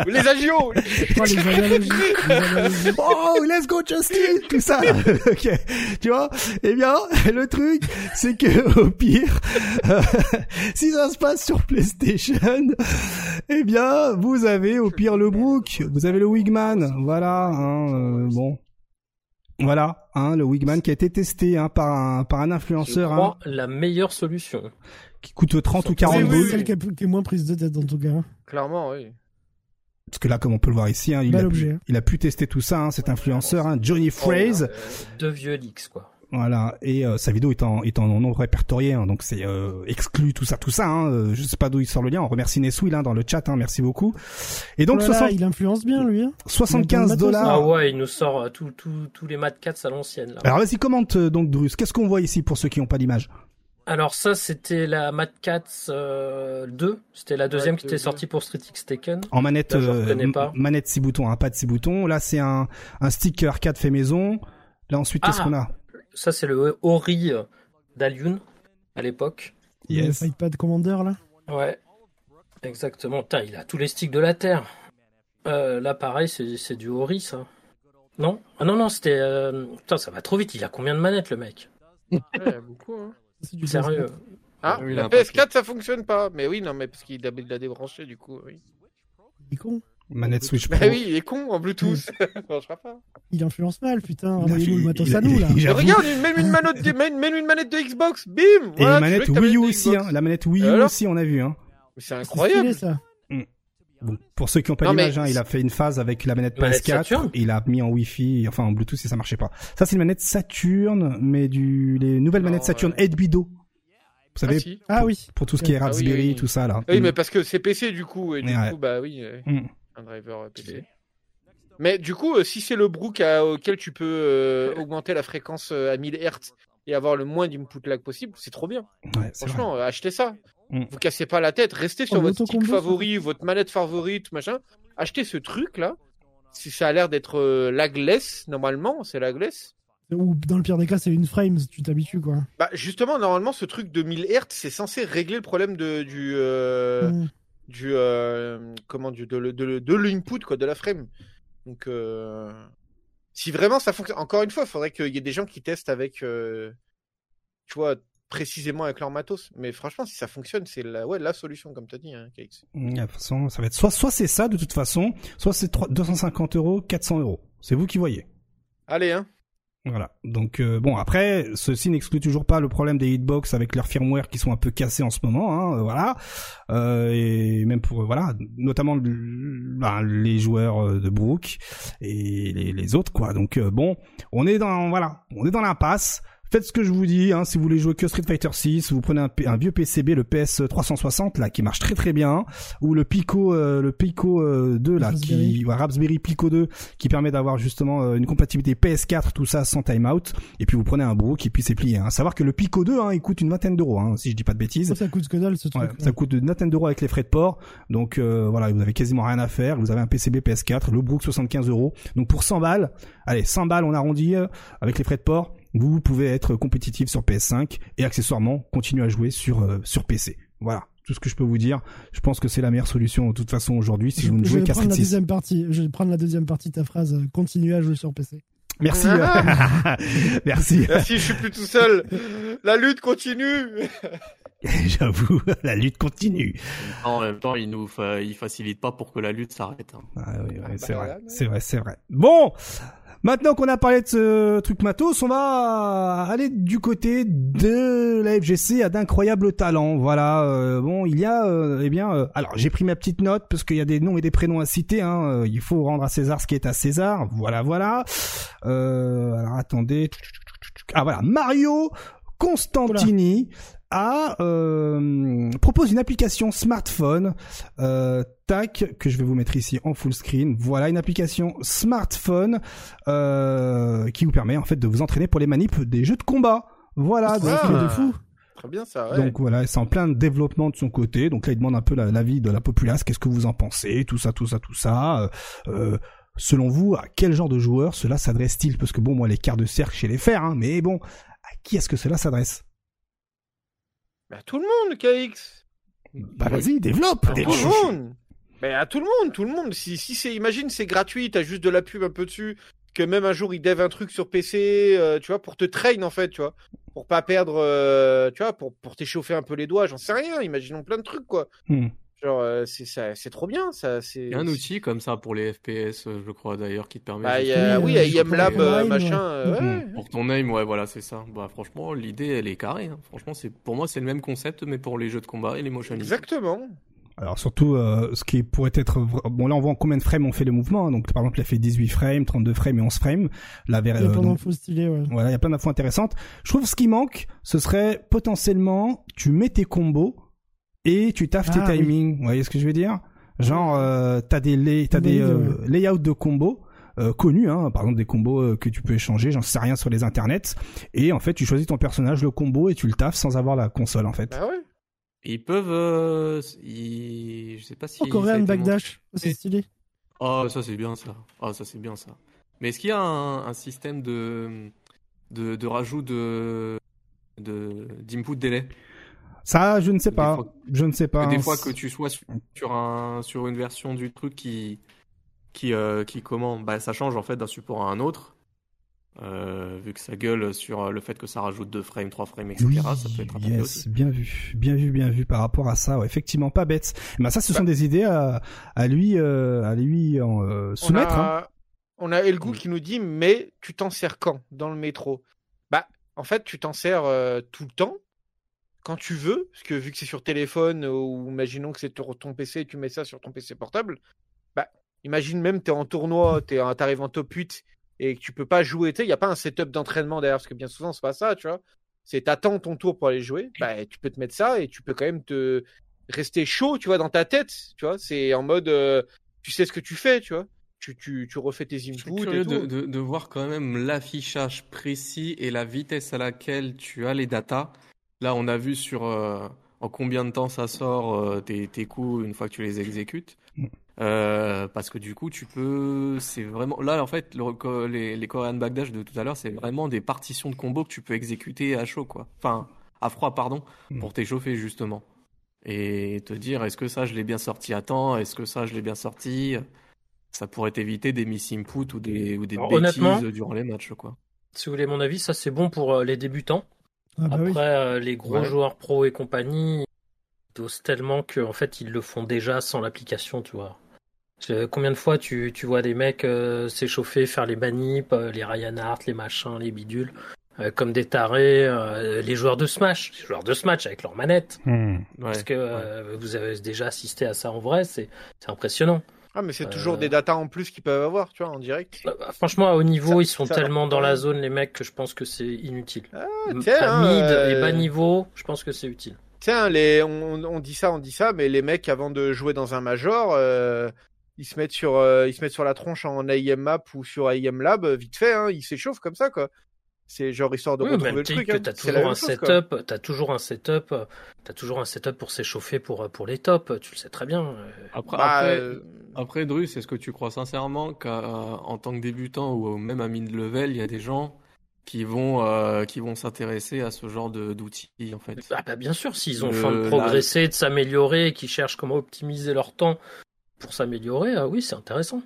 les agios. Oh, Oh, let's go Justin. Tout ça. Ok, tu vois? Eh bien, le truc, c'est que au pire, si ça se passe sur PlayStation, eh bien, vous avez au pire le Brook, vous avez le Wigman, voilà, hein, euh, bon... Voilà, hein, le Wigman qui a été testé hein, par un par un influenceur. Je crois hein. la meilleure solution qui coûte 30 ou 40 boules. C'est celle qui, est moins prise de tête en tout cas. Clairement, oui. Parce que là, comme on peut le voir ici, hein, il, a pu, il, a pu, tester tout ça, hein, cet influenceur, hein, Johnny oh, Phrase. deux vieux leaks, quoi. Voilà, et euh, sa vidéo est en, est en nombre répertorié, hein, donc c'est euh, exclu tout ça, tout ça. Hein, euh, je sais pas d'où il sort le lien. On remercie Neswil hein, dans le chat, hein, merci beaucoup. Et donc, voilà, 60... il influence bien lui. Hein. 75 dollars. Ah ouais, il nous sort tous tout, les Mad Cats à l'ancienne. Alors vas-y, commente donc Drus. Qu'est-ce qu'on voit ici pour ceux qui n'ont pas d'image? Alors ça, c'était la Mad Cats 2. Euh, c'était la deuxième qui était sortie pour Street X Taken. En manette, euh, manette 6 boutons, un pas de 6 boutons. Là, c'est un, un stick arcade fait maison. Là, ensuite, qu'est-ce ah, qu'on a? Ça, c'est le Ori d'Aliun à l'époque. Yes. Le Pad Commander, là? Ouais, exactement. Putain, il a tous les sticks de la Terre. Euh, là, pareil, c'est du Ori, ça. Non? Ah non, non, c'était... Putain, ça va trop vite. Il a combien de manettes, le mec? Ouais, beaucoup, hein. C'est du sérieux. Ah, oui, la PS4 ça fonctionne pas. Mais oui, non, mais parce qu'il l'a débranché du coup. Oui. Il est con. Manette Switch Pro. Bah oui, il est con en Bluetooth. ça marchera pas. Il influence mal, putain. Envoyez-nous le matos à nous là. Regarde, même une, manette de, même une manette de Xbox, bim. Et la manette Wii U aussi, hein. La manette Wii U aussi, on a vu, hein. C'est incroyable. ça. Mm. Bon, pour ceux qui ont pas l'image, hein, il a fait une phase avec la manette, PS4 et il a mis en Wi-Fi, enfin en Bluetooth et ça marchait pas. Ça c'est une manette Saturn, mais du les nouvelles manettes Saturn 8 Bido vous savez, ah, ah, oui. pour tout ce qui est ah Raspberry, tout ça là. Oui, mais parce que c'est PC du coup, et du coup, bah oui, mm. un driver euh, PC. Mais du coup, euh, si c'est le Brook auquel tu peux euh, augmenter la fréquence à 1000 Hz et avoir le moins d'input lag possible, c'est trop bien. Franchement, achetez ça. Mm. Vous cassez pas la tête, restez sur votre stick favori, votre manette favorite, machin. Achetez ce truc là. Si ça a l'air d'être lagless, normalement, c'est lagless. Ou dans le pire des cas, c'est une frame, tu t'habitues quoi. Bah justement, normalement, ce truc de 1000 Hz, c'est censé régler le problème de, du euh, mm. du euh, comment du de, de, de l'input quoi, de la frame. Donc euh, si vraiment ça fonctionne, encore une fois, il faudrait qu'il y ait des gens qui testent avec, tu vois, précisément avec leur matos. Mais franchement, si ça fonctionne, c'est la ouais la solution comme tu as dit, hein, KX. Mm, de toute façon, ça va être soit soit c'est ça de toute façon, soit c'est 250 euros, 400 euros. C'est vous qui voyez. Allez hein. Voilà. Donc euh, bon, après, ceci n'exclut toujours pas le problème des hitbox avec leurs firmware qui sont un peu cassés en ce moment. Hein, euh, voilà. Euh, et même pour voilà, notamment ben, les joueurs de Brook et les, les autres quoi. Donc bon, on est dans voilà, on est dans l'impasse. Faites ce que je vous dis, hein, si vous voulez jouer que Street Fighter 6, vous prenez un, vieux PCB, le PS 360 là, qui marche très très bien, ou le Pico, euh, le Pico 2 euh, là, qui, Raspberry Pico 2, qui permet d'avoir justement euh, une compatibilité PS4, tout ça sans timeout, et puis vous prenez un brook et puis c'est plié. Hein. Savoir que le Pico 2, hein, il coûte une vingtaine d'euros, hein, si je dis pas de bêtises. Ça coûte que dalle ce truc. ça coûte une vingtaine d'euros avec les frais de port, donc voilà, vous avez quasiment rien à faire. Vous avez un PCB PS4, le brook 75 euros, donc pour 100 balles, allez 100 balles on arrondit avec les frais de port vous pouvez être compétitif sur PS5 et accessoirement continuer à jouer sur euh, sur PC. Voilà tout ce que je peux vous dire. Je pense que c'est la meilleure solution de toute façon aujourd'hui si vous ne jouez qu'à Street 6. Deuxième partie, je vais prendre la deuxième partie de ta phrase. Euh, continuer à jouer sur PC. Merci. Ah. Merci. Merci, je suis plus tout seul. La lutte continue. J'avoue, la lutte continue. En même temps, il nous il facilite pas pour que la lutte s'arrête. Hein. Ah, oui, oui, c'est vrai, c'est vrai, c'est vrai. Bon, Maintenant qu'on a parlé de ce truc matos, on va aller du côté de la FGC à d'incroyables talents. Voilà, euh, bon, il y a, euh, eh bien, euh, alors j'ai pris ma petite note parce qu'il y a des noms et des prénoms à citer. Hein, il faut rendre à César ce qui est à César. Voilà, voilà. alors attendez. Ah voilà, Mario Constantini a euh, propose une application smartphone euh, tac que je vais vous mettre ici en full screen. Voilà une application smartphone euh, qui vous permet en fait de vous entraîner pour les manips des jeux de combat. Voilà, donc de fou. très bien ça. Ouais. Donc voilà, c'est en plein développement de son côté. Donc là, il demande un peu l'avis de la populace. Qu'est-ce que vous en pensez? Tout ça, tout ça, tout ça. Euh, selon vous, à quel genre de joueur cela s'adresse-t-il? Parce que bon, moi, les quarts de cercle chez les fers, hein, mais bon, à qui est-ce que cela s'adresse? Bah, À tout le monde, KX. Bah vas-y, développe. À tout le monde. Mais à tout le monde, tout le monde. Si, si c'est, imagine, c'est gratuit, t'as juste de la pub un peu dessus, que même un jour ils dev un truc sur PC, euh, tu vois, pour te train en fait, tu vois, pour pas perdre, euh, tu vois, pour, pour t'échauffer un peu les doigts, j'en sais rien. Imaginons plein de trucs quoi. Hmm. Genre, euh, c'est trop bien, ça. C'est. Il y a un outil comme ça pour les FPS, je crois d'ailleurs, qui te permet. Bah, y a, oui, il y a IMLab, machin. Ouais. Pour ton aim, ouais, voilà, c'est ça. Bah, franchement, l'idée, elle est carrée. Hein. Franchement, c'est pour moi, c'est le même concept, mais pour les jeux de combat et les motion. Exactement. Alors surtout, euh, ce qui pourrait être... Bon là on voit en combien de frames on fait le mouvement. Hein. Donc par exemple il a fait 18 frames, 32 frames et 11 frames. Là, il y a plein d'infos stylées, ouais. Voilà, il y a plein d'infos intéressantes. Je trouve ce qui manque, ce serait potentiellement, tu mets tes combos et tu taffes tes ah, timings. Vous voyez ce que je veux dire? Genre, euh, t'as des, lay... as des euh, layouts de combos. Euh, connus, hein, par exemple des combos euh, que tu peux échanger, j'en sais rien sur les internets, et en fait tu choisis ton personnage, le combo, et tu le taffes sans avoir la console en fait. Ah ouais ils peuvent. Euh, Je sais pas si. Oh, Korean Backdash, c'est stylé. Oh, ça c'est bien ça. Oh, ça c'est bien ça. Mais est-ce qu'il y a un, système de, de, de rajout de d'input délai? Ça, je ne sais pas. je ne sais pas. Des fois que tu sois sur, un, sur une version du truc qui qui euh, qui comment bah ça change en fait d'un support à un autre. Euh, vu que ça gueule sur euh, le fait que ça rajoute 2 frames, 3 frames, etc. ça peut être yes, bien vu, bien vu, bien vu par rapport à ça. effectivement, pas bête. Mais ça, ce sont bah. des idées à, à lui, euh, à lui en, soumettre. On a, hein. on a Elgou qui nous dit, mais tu t'en sers quand dans le métro? Bah, en fait, tu t'en sers tout le temps, quand tu veux, parce que vu que c'est sur téléphone ou imaginons que c'est ton PC, et tu mets ça sur ton PC portable. Bah, imagine même t'es en tournoi, t'arrives en top 8 et que tu peux pas jouer, tu il n'y a pas un setup d'entraînement derrière, parce que bien souvent, c'est pas ça, tu vois. C'est t'attends ton tour pour aller jouer, bah, tu peux te mettre ça et tu peux quand même te rester chaud, tu vois, dans ta tête, tu vois. C'est en mode, euh, tu sais ce que tu fais, tu vois. Tu, tu, tu refais tes inputs. Je suis curieux de, de, de, voir quand même l'affichage précis et la vitesse à laquelle tu as les datas. Là, on a vu sur euh, en combien de temps ça sort euh, tes, tes coups une fois que tu les exécutes. Mm. Euh, parce que du coup, tu peux. C'est vraiment. Là, en fait, le... les, les Korean Backdash de tout à l'heure, c'est vraiment des partitions de combos que tu peux exécuter à chaud, quoi. Enfin, à froid, pardon, hmm. pour t'échauffer, justement. Et te dire, est-ce que ça, je l'ai bien sorti à temps? Est-ce que ça, je l'ai bien sorti? Ça pourrait éviter des miss input ou des, ou des bêtises durant les matchs, quoi. Si vous voulez mon avis, ça, c'est bon pour les débutants. Ah bah Après, euh, les gros joueurs pro et compagnie, dosent tellement qu'en fait, ils le font déjà sans l'application, tu vois. Combien de fois tu, tu vois des mecs euh, s'échauffer, faire les manips, euh, les Ryan Hart, les machins, les bidules, euh, comme des tarés, les joueurs de Smash, les joueurs de Smash avec leurs manettes. Hmm. Parce que vous avez déjà assisté à ça en vrai, c'est impressionnant. Ah mais c'est toujours des datas en plus qu'ils peuvent avoir, tu vois, en direct. Bah, franchement, à haut niveau, ils sont tellement dans la zone, les mecs, que je pense que c'est inutile. Ah, tiens, mid et bas niveau, je pense que c'est utile. Tiens, les, on, on, dit ça, on dit ça, mais les mecs, avant de jouer dans un major, ils se mettent sur euh, ils se mettent sur la tronche en AIM map ou sur AIM lab vite fait hein, ils s'échauffent comme ça quoi c'est genre histoire de retrouver le truc hein. t'as toujours un setup t'as toujours un setup t'as toujours un setup pour s'échauffer pour pour les tops tu le sais très bien après bah, après, euh... après Drus est-ce que tu crois sincèrement qu'en tant que débutant ou même à mid level il y a des gens qui vont euh, qui vont s'intéresser à ce genre d'outils en fait. Ah bah bien sûr, s'ils ont faim de progresser, de s'améliorer, qui cherchent comment optimiser leur temps pour s'améliorer, ah oui, c'est intéressant.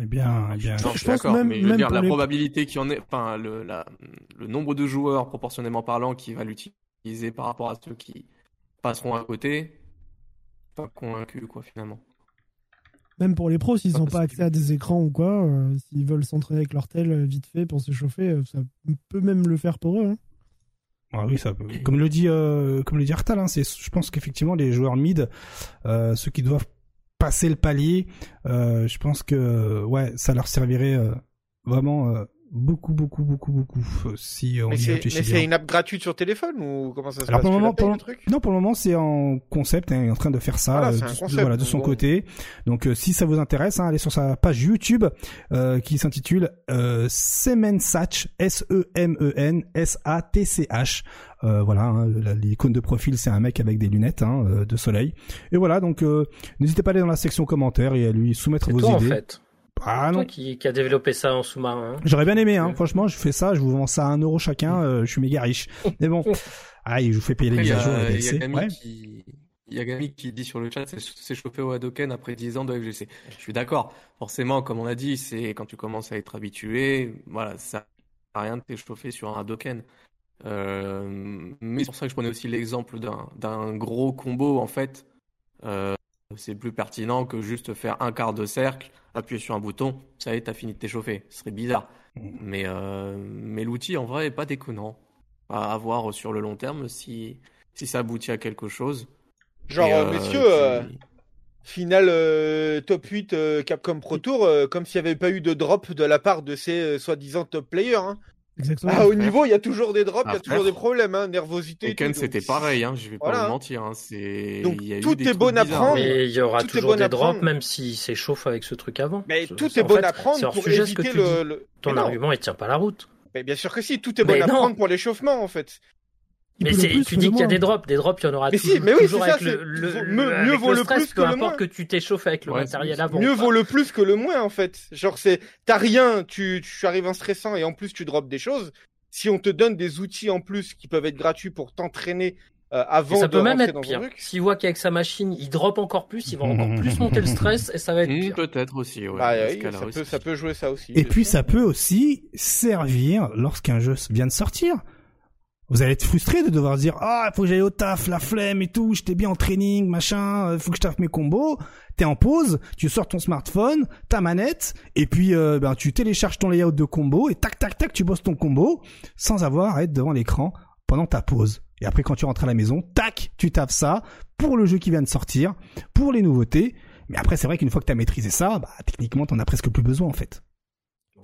Eh bien, eh bien. je, pense même, mais je veux dire, la probabilité qu'il y en ait, enfin, le, le nombre de joueurs proportionnellement parlant qui va l'utiliser par rapport à ceux qui passeront à côté, pas convaincu, quoi, finalement. Même pour les pros, s'ils n'ont pas accès à des écrans ou quoi, euh, s'ils veulent s'entraîner avec leur tel euh, vite fait pour s'échauffer, euh, ça peut même le faire pour eux. Hein. Ah oui, ça peut. Comme le dit, euh, comme le dit Artal, hein, c'est, je pense qu'effectivement les joueurs mid, euh, ceux qui doivent passer le palier, euh, je pense que ouais, ça leur servirait euh, vraiment euh, beaucoup, beaucoup, beaucoup, beaucoup. Si on mais c'est une app gratuite sur téléphone ou comment ça se passe pour le moment, non, pour le moment, c'est en concept, hein, il est en train de faire ça, euh, de, voilà, de son côté. Donc, euh, si ça vous intéresse, hein, allez sur sa page YouTube euh, qui s'intitule euh, Semensatch, S-E-M-E-N, S-A-T-C-H. Euh, voilà, hein, l'icône de profil, c'est un mec avec des lunettes hein, de soleil. Et voilà, donc n'hésitez pas à aller dans la section commentaires et à lui soumettre vos toi, idées. En fait. Ah non. qui, qui a développé ça en sous-marin. Hein. J'aurais bien aimé, hein. Franchement, je fais ça, je vous vends ça à un euro chacun, euh, je suis méga riche. Mais bon. Ah, je vous fais payer les mises à jour. Il y a Gami qui dit sur le chat, c'est chauffé au Hadoken après 10 ans de FGC. Je suis d'accord. Forcément, comme on a dit, c'est quand tu commences à être habitué, voilà, ça n'a rien de t'échauffer sur un Hadoken. Euh, mais c'est pour ça que je prenais aussi l'exemple d'un gros combo, en fait. Euh, c'est plus pertinent que juste faire un quart de cercle, appuyer sur un bouton, ça y est, t'as fini de t'échauffer. Ce serait bizarre. Mm. Mais, euh, mais l'outil, en vrai, est pas déconnant. À voir sur le long terme si, si ça aboutit à quelque chose. Genre, euh, messieurs, euh, final top 8 Capcom Pro Tour, comme s'il n'y avait pas eu de drop de la part de ces soi-disant top players. Hein. Exactement. Ah, au niveau, il y a toujours des drops, il y a toujours des problèmes, hein, nervosité. Ken, c'était pareil, hein, je vais pas vous mentir. Hein, c'est... Donc, tout est bon à prendre. Mais il y aura toujours des drops, même s'il s'échauffe avec ce truc avant. Mais tout est bon à prendre pour éviter le, Ton argument, il tient pas la route. Mais bien sûr que si, tout est bon à prendre pour l'échauffement, en fait. Mais tu dis qu'il y a des drops, des drops, il y en aura mais toujours, si, mais oui, toujours avec le, mieux, vaut le, plus que le moins. que tu t'échauffes avec le matériel avant. Mieux vaut le plus que le moins en fait. Genre c'est t'as rien, tu tu arrives en stressant et en plus tu drops des choses. Si on te donne des outils en plus qui peuvent être gratuits pour t'entraîner euh, avant ça peut même être pire. S'il voit qu'avec sa machine, il drop encore plus, il va encore plus monter le stress et ça va être pire. Peut-être aussi, ouais. Bah, oui, ça, peut, ça, peut, jouer ça aussi. Et puis ça peut aussi servir lorsqu'un jeu vient de sortir. Vous allez être frustré de devoir dire ah faut que j'aille au taf, la flemme et tout, j'étais bien en training, machin, euh, faut que je taffe mes combos. T'es en pause, tu sors ton smartphone, ta manette, et puis euh, ben tu télécharges ton layout de combo et tac tac tac tu bosses ton combo sans avoir à être devant l'écran pendant ta pause. Et après quand tu rentres à la maison, tac, tu taffes ça pour le jeu qui vient de sortir, pour les nouveautés. Mais après c'est vrai qu'une fois que t'as maîtrisé ça, bah techniquement t'en as presque plus besoin en fait.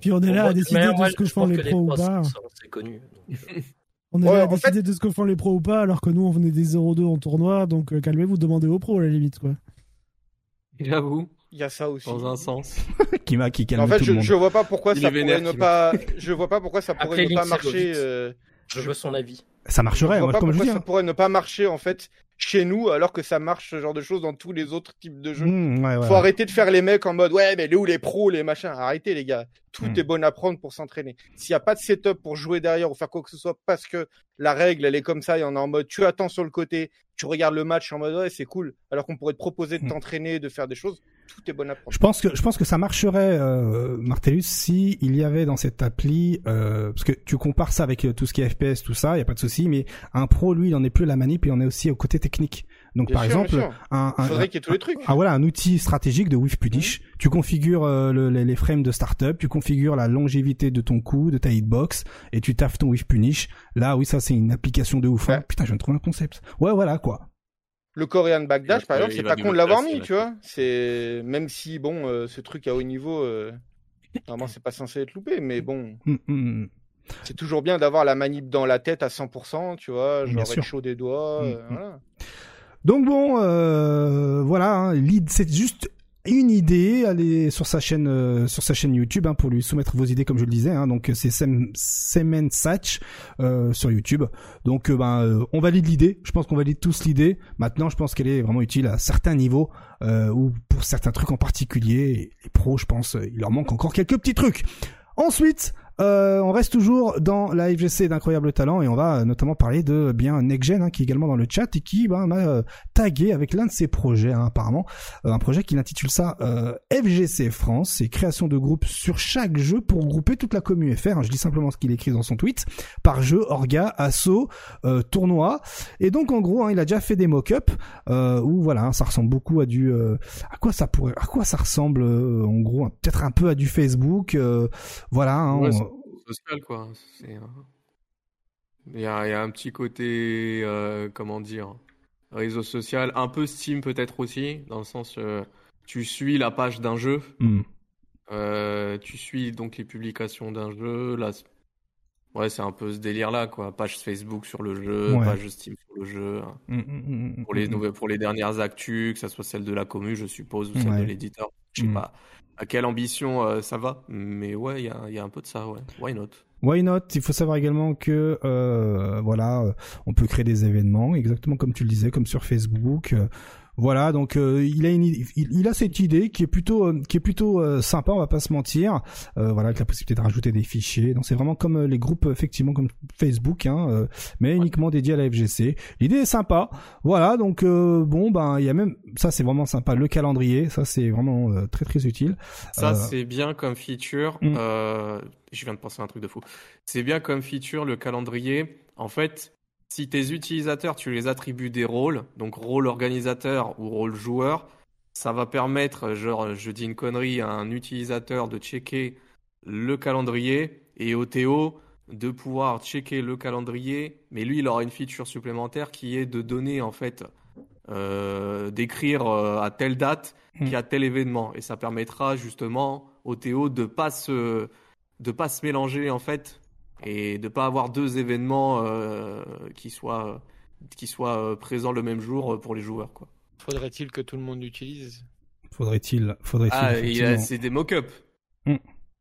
Puis on est là à décider de ce que font les pros ou pas. C'est connu. On est là à décider de ce que font les pros ou pas, alors que nous, on venait des 0-2 en tournoi, donc euh, calmez-vous, demandez aux pros à la limite, quoi. J'avoue. Il y a ça aussi. Dans un sens. qui m'a qui calme En fait, tout je, le monde. je vois pas pourquoi ça pourrait ne pas. Je vois pas pourquoi ça pourrait ne pas marcher. Euh... Je veux son avis. Ça marcherait, je moi, comme je dis. Ça pourrait ne pas marcher en fait chez nous, alors que ça marche ce genre de choses dans tous les autres types de jeux. Mmh, Faut arrêter de faire les mecs en mode ouais, mais où les pros, les machins. Arrêtez les gars. Tout mmh. est bon à prendre pour s'entraîner. S'il y a pas de setup pour jouer derrière ou faire quoi que ce soit, parce que la règle elle est comme ça, il y en a en mode tu attends sur le côté, tu regardes le match en mode ouais c'est cool, alors qu'on pourrait te proposer de mmh. t'entraîner, de faire des choses tout est bon à prendre. Je pense que je pense que ça marcherait, euh, Martellus, si il y avait dans cette appli, euh, parce que tu compares ça avec euh, tout ce qui est FPS, tout ça, il y a pas de souci, mais un pro, lui, il en est plus la manip, et on est aussi au côté technique. Donc par exemple, un, un, il tous les trucs. Ah, voilà, un outil stratégique de Whiff Pudish. Mmh. Tu configures euh, le, les, les, frames de startup, tu configures la longévité de ton coup, de ta hitbox, et tu taffes ton Whiff Punish. Là, oui, ça c'est une application de ouf. Hein. Putain, je viens de trouver un concept. Ouais, voilà quoi. Le Korean Backdash, par exemple, c'est pas con de l'avoir mis, tu vois. C'est même si bon, euh, ce truc à haut niveau, euh... normalement c'est pas censé être loupé, mais bon. Hum, hum, hum. C'est toujours bien d'avoir la manip dans la tête à 100%, tu vois, genre être chaud des doigts. Euh, voilà. Donc bon, euh, voilà, hein, c'est juste une idée, allez sur sa chaîne euh, sur sa chaîne YouTube hein, pour lui soumettre vos idées comme je le disais. Hein, donc c'est Semen Satch euh, sur YouTube. Donc euh, ben euh, on valide l'idée. Je pense qu'on valide tous l'idée. Maintenant, je pense qu'elle est vraiment utile à certains niveaux ou pour certains trucs en particulier. Les pros, je pense, il leur manque encore quelques petits trucs. Ensuite, euh, on reste toujours dans la FGC d'incroyable talent et on va euh, notamment parler de bien Nexgen hein, qui est également dans le chat et qui ben, m'a euh, tagué avec l'un de ses projets hein, apparemment. Un projet qui intitule ça FGC France. C'est création de groupes sur chaque jeu pour grouper toute la commune FR hein, je dis simplement ce qu'il écrit dans son tweet. Par jeu orga assaut tournoi. Et donc en gros il a déjà fait des mock-up où voilà ça ressemble beaucoup à du à quoi ça pourrait à quoi ça ressemble en gros peut-être un peu à du Facebook voilà social, quoi. Il y, a, un petit côté, euh, comment dire, réseau social, un peu Steam peut-être aussi, dans le sens, euh, tu suis la page d'un jeu. Hmm. tu suis donc les publications d'un jeu. Là, Ouais, c'est un peu ce délire-là, quoi. Page Facebook sur le jeu, page Steam sur le jeu. Mmh, mmh, mmh, pour, les nouvelles, pour les dernières actus, que ce soit celle de la commune, je suppose, ou celle de l'éditeur. Je sais pas à quelle ambition euh, ça va, mais ouais, il y a, un peu de ça, ouais. Why not? Why not? Il faut savoir également que euh, voilà, euh, on peut créer des événements, exactement comme tu le disais, comme sur Facebook. Euh, voilà, donc euh, il a une, il, a cette idée qui est plutôt euh, qui est plutôt euh, sympa, on va pas se mentir. voilà, avec la possibilité de rajouter des fichiers. Donc c'est vraiment comme les groupes effectivement comme Facebook, hein, mais uniquement dédié à la FGC. L'idée est sympa. Voilà, donc bon ben il y a même ça c'est vraiment sympa le calendrier, ça c'est vraiment très très utile. Ça c'est bien comme feature. Mm. je viens de penser à un truc de fou. C'est bien comme feature le calendrier. En fait, si tes utilisateurs, tu les attribues des rôles, donc rôle organisateur ou rôle joueur, ça va permettre, genre, je dis une connerie, à un utilisateur de checker le calendrier et au Théo de pouvoir checker le calendrier, mais lui, il aura une feature supplémentaire qui est de donner, en fait, euh, d'écrire euh, à telle date qu'il y a tel événement. Et ça permettra justement au Théo de pas se, de pas se mélanger, en fait, et de pas avoir deux événements euh, qui soient qui soient euh, présents le même jour pour les joueurs quoi. Faudrait-il que tout le monde l'utilise? Faudrait-il faudrait-il Ah, c'est des mock-ups. Hum.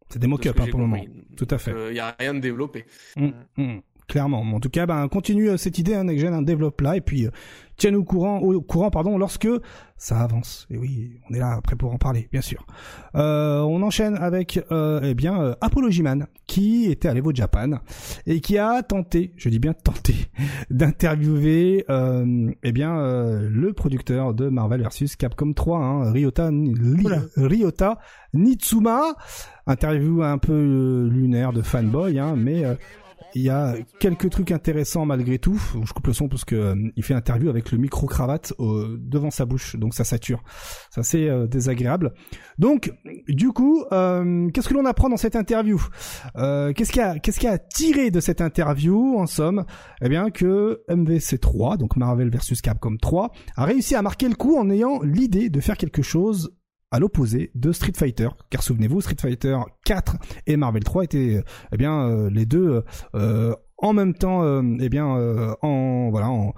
C'est des mock-ups hein, pour le moment. Tout à fait. Il euh, n'y a rien de développé. Hum, hum. Clairement. En tout cas, ben, continue cette idée, hein, Next un développe là, et puis tiens-nous au courant, au courant, pardon, lorsque ça avance. Et oui, on est là après pour en parler, bien sûr. Euh, on enchaîne avec, euh, eh bien, euh, Apology Man, qui était à l'Evo Japan et qui a tenté, je dis bien tenté, d'interviewer, euh, eh bien, euh, le producteur de Marvel vs Capcom 3, hein, Ryota, Ryota Nitsuma. Interview un peu lunaire de fanboy, hein, mais il y a quelques trucs intéressants malgré tout. Je coupe le son parce que euh, il fait interview avec le micro cravate devant sa bouche, donc ça sature. Ça c'est euh, désagréable. Donc du coup, euh, qu'est-ce que l'on apprend dans cette interview? Qu'est-ce qui a qu'est-ce qui a tiré de cette interview en somme? Eh bien que MVC3, donc Marvel vs Capcom 3, a réussi à marquer le coup en ayant l'idée de faire quelque chose à l'opposé de Street Fighter. Car souvenez-vous, Street Fighter 4 et Marvel 3 étaient eh bien euh, les deux euh, en même temps euh, eh bien en voilà en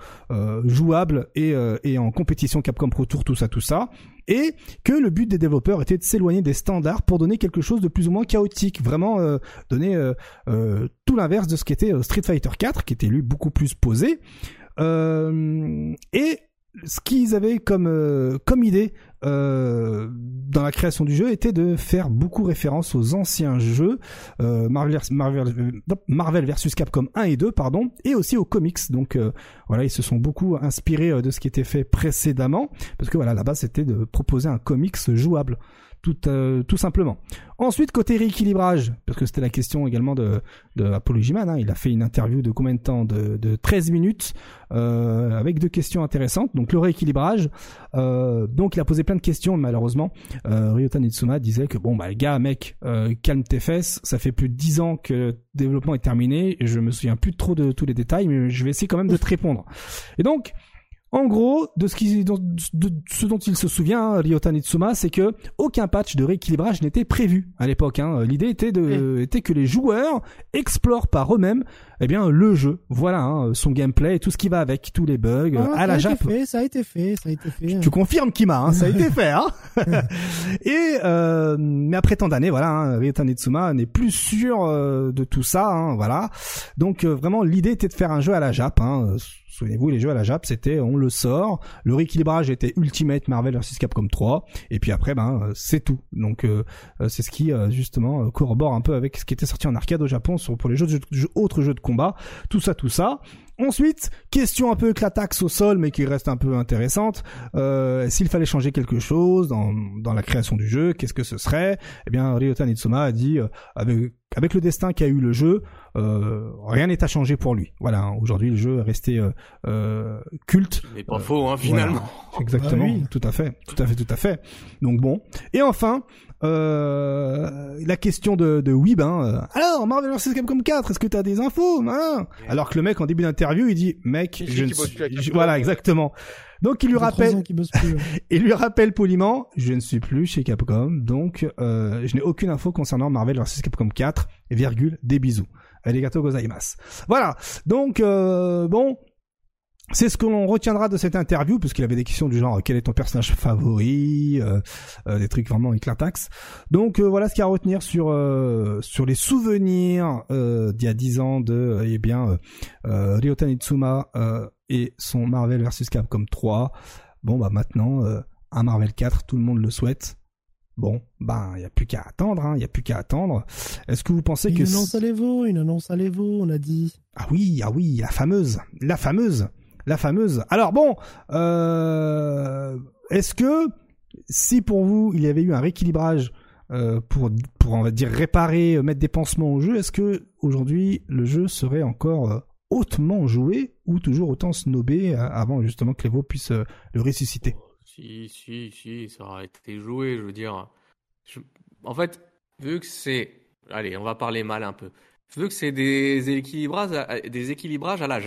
jouable et, et en compétition Capcom Pro Tour tout ça tout ça et que le but des développeurs était de s'éloigner des standards pour donner quelque chose de plus ou moins chaotique, vraiment donner tout l'inverse de ce qu'était Street Fighter 4 qui était lui beaucoup plus posé et ce qu'ils avaient comme comme idée euh, dans la création du jeu était de faire beaucoup référence aux anciens jeux euh, Marvel, Marvel versus Capcom 1 et 2 pardon et aussi aux comics. Donc euh, voilà ils se sont beaucoup inspirés de ce qui était fait précédemment parce que voilà la base c'était de proposer un comics jouable tout, euh, tout simplement. Ensuite, côté rééquilibrage, parce que c'était la question également de, de Apollo hein, il a fait une interview de combien de temps de, de 13 minutes, euh, avec deux questions intéressantes. Donc le rééquilibrage, euh, donc il a posé plein de questions, malheureusement. Euh, Ryota Nitsuma disait que bon bah gars, mec, euh, calme tes fesses, ça fait plus de 10 ans que le développement est terminé, et je me souviens plus trop de tous les détails, mais je vais essayer quand même de te répondre. Et donc, en gros, de ce, qui, de, ce dont il se souvient, Ryota Nitsuma, c'est que aucun patch de rééquilibrage n'était prévu à l'époque. Hein. L'idée était, de, était que les joueurs explorent par eux-mêmes eh bien le jeu, voilà, hein, son gameplay et tout ce qui va avec, tous les bugs, ah, à la Jap. Ça a été fait, ça a été fait. Tu, confirmes Kima, hein, ça a été fait. Hein et euh, mais après tant d'années, voilà, hein, Ryota Nitsuma n'est plus sûr euh, de tout ça, hein, voilà. Donc euh, vraiment l'idée était de faire un jeu à la Jap. Hein, Souvenez-vous, les jeux à la Jap, c'était on le sort, le rééquilibrage était Ultimate Marvel vs Capcom 3, et puis après, ben euh, c'est tout. Donc euh, euh, c'est ce qui justement corrobore un peu avec ce qui était sorti en arcade au Japon pour les autres jeux de combat, tout ça, tout ça. Ensuite, question un peu éclataxe au sol, mais qui reste un peu intéressante. Euh, S'il fallait changer quelque chose dans, dans la création du jeu, qu'est-ce que ce serait? Eh bien, Ryota Nitsuma a dit, euh, avec, avec le destin qu'a eu le jeu, euh, rien n'est à changer pour lui. Voilà, hein, aujourd'hui le jeu est resté euh, euh culte. Mais pas faux, hein, finalement. Exactement, ah tout à fait, tout à fait, tout à fait. Donc bon. Et enfin, euh, la question de, de Weeb, hein, alors Marvel vs Capcom 4, est-ce que t'as des infos hein Alors que le mec en début d'interview, il dit, mec, je, ne suis... voilà exactement. Donc il lui rappelle, il lui rappelle poliment, je ne suis plus chez Capcom, donc euh, je n'ai aucune info concernant Marvel vs Capcom 4, virgule, des bisous. Arigato gozaimasu. Voilà. Donc euh, bon, c'est ce que l'on retiendra de cette interview, puisqu'il avait des questions du genre quel est ton personnage favori, euh, euh, des trucs vraiment éclatax. Donc euh, voilà ce qu'il y a à retenir sur sur les souvenirs d'il y a 10 ans de eh bien Ryota Nitsuma et son Marvel vs Capcom 3. Bon bah maintenant un Marvel 4, tout le monde le souhaite. Bon, ben, il n'y a plus qu'à attendre, hein, il n'y a plus qu'à attendre. Est-ce que vous pensez que... Une annonce à l'Evo, une annonce à l'Evo, on a dit. Ah oui, ah oui, la fameuse, la fameuse la fameuse. Alors bon, euh, est-ce que si pour vous il y avait eu un rééquilibrage euh, pour pour on va dire réparer, euh, mettre des pansements au jeu, est-ce que aujourd'hui le jeu serait encore hautement joué ou toujours autant snobé avant justement que l'Evo puisse le ressusciter? Si si si, ça aurait été joué, je veux dire. En fait, vu que c'est, allez, on va parler mal un peu. Vu que c'est des équilibrages, des équilibrages à la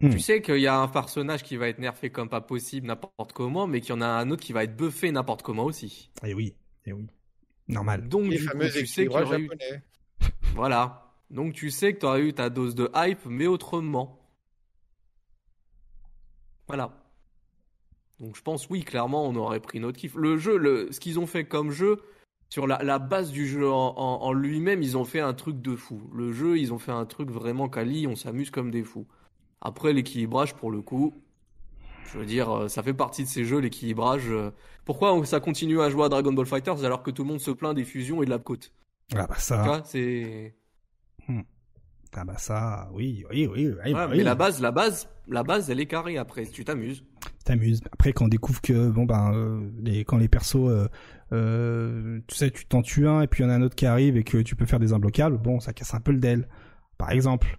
Jap. Tu hmm. sais qu'il y a un personnage qui va être nerfé comme pas possible n'importe comment, mais qu'il y en a un autre qui va être buffé n'importe comment aussi. Et eh oui, et eh oui. Normal. Donc, du coup, tu sais qu'il y eu... Voilà. Donc, tu sais que tu aurais eu ta dose de hype, mais autrement. Voilà. Donc, je pense, oui, clairement, on aurait pris notre kiff. Le jeu, le... ce qu'ils ont fait comme jeu, sur la, base du jeu en, lui-même, ils ont fait un truc de fou. Le jeu, ils ont fait un truc vraiment quali, on s'amuse comme des fous. Après, l'équilibrage, pour le coup, je veux dire, euh, ça fait partie de ces jeux, l'équilibrage. Euh. Pourquoi ça continue à jouer à Dragon Ball Fighters alors que tout le monde se plaint des fusions et de la côte Ah bah ça. c'est. Hmm. Ah bah ça, oui, oui, oui. oui, Mais la base, la base, la base, elle est carrée. Après, tu t'amuses. T'amuses. Après, quand on découvre que bon ben, euh, les, quand les persos, tu sais, tu t'en tues un et puis il y en a un autre qui arrive et que tu peux faire des imbloquables, bon, ça casse un peu le DEL, par exemple.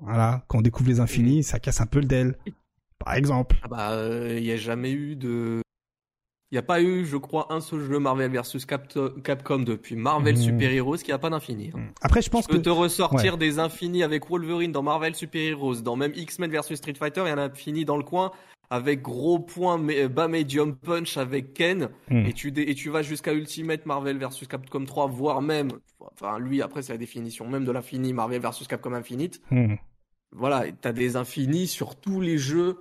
Voilà, quand on découvre les infinis, ça casse un peu le DEL. Par exemple. Ah bah, il euh, n'y a jamais eu de. Il n'y a pas eu, je crois, un seul jeu Marvel versus Capcom depuis Marvel mmh. Super Heroes qui a pas d'infini. Hein. Mmh. Après, je pense que. te ressortir des infinis avec Wolverine dans Marvel Super Heroes, dans même X-Men versus Street Fighter, il y en a un infini dans le coin avec gros point bas medium punch avec Ken mmh. et tu et tu vas jusqu'à Ultimate Marvel versus Capcom 3 voire même enfin lui après c'est la définition même de l'infini Marvel versus Capcom Infinite voilà, tu as des infinis sur tous les jeux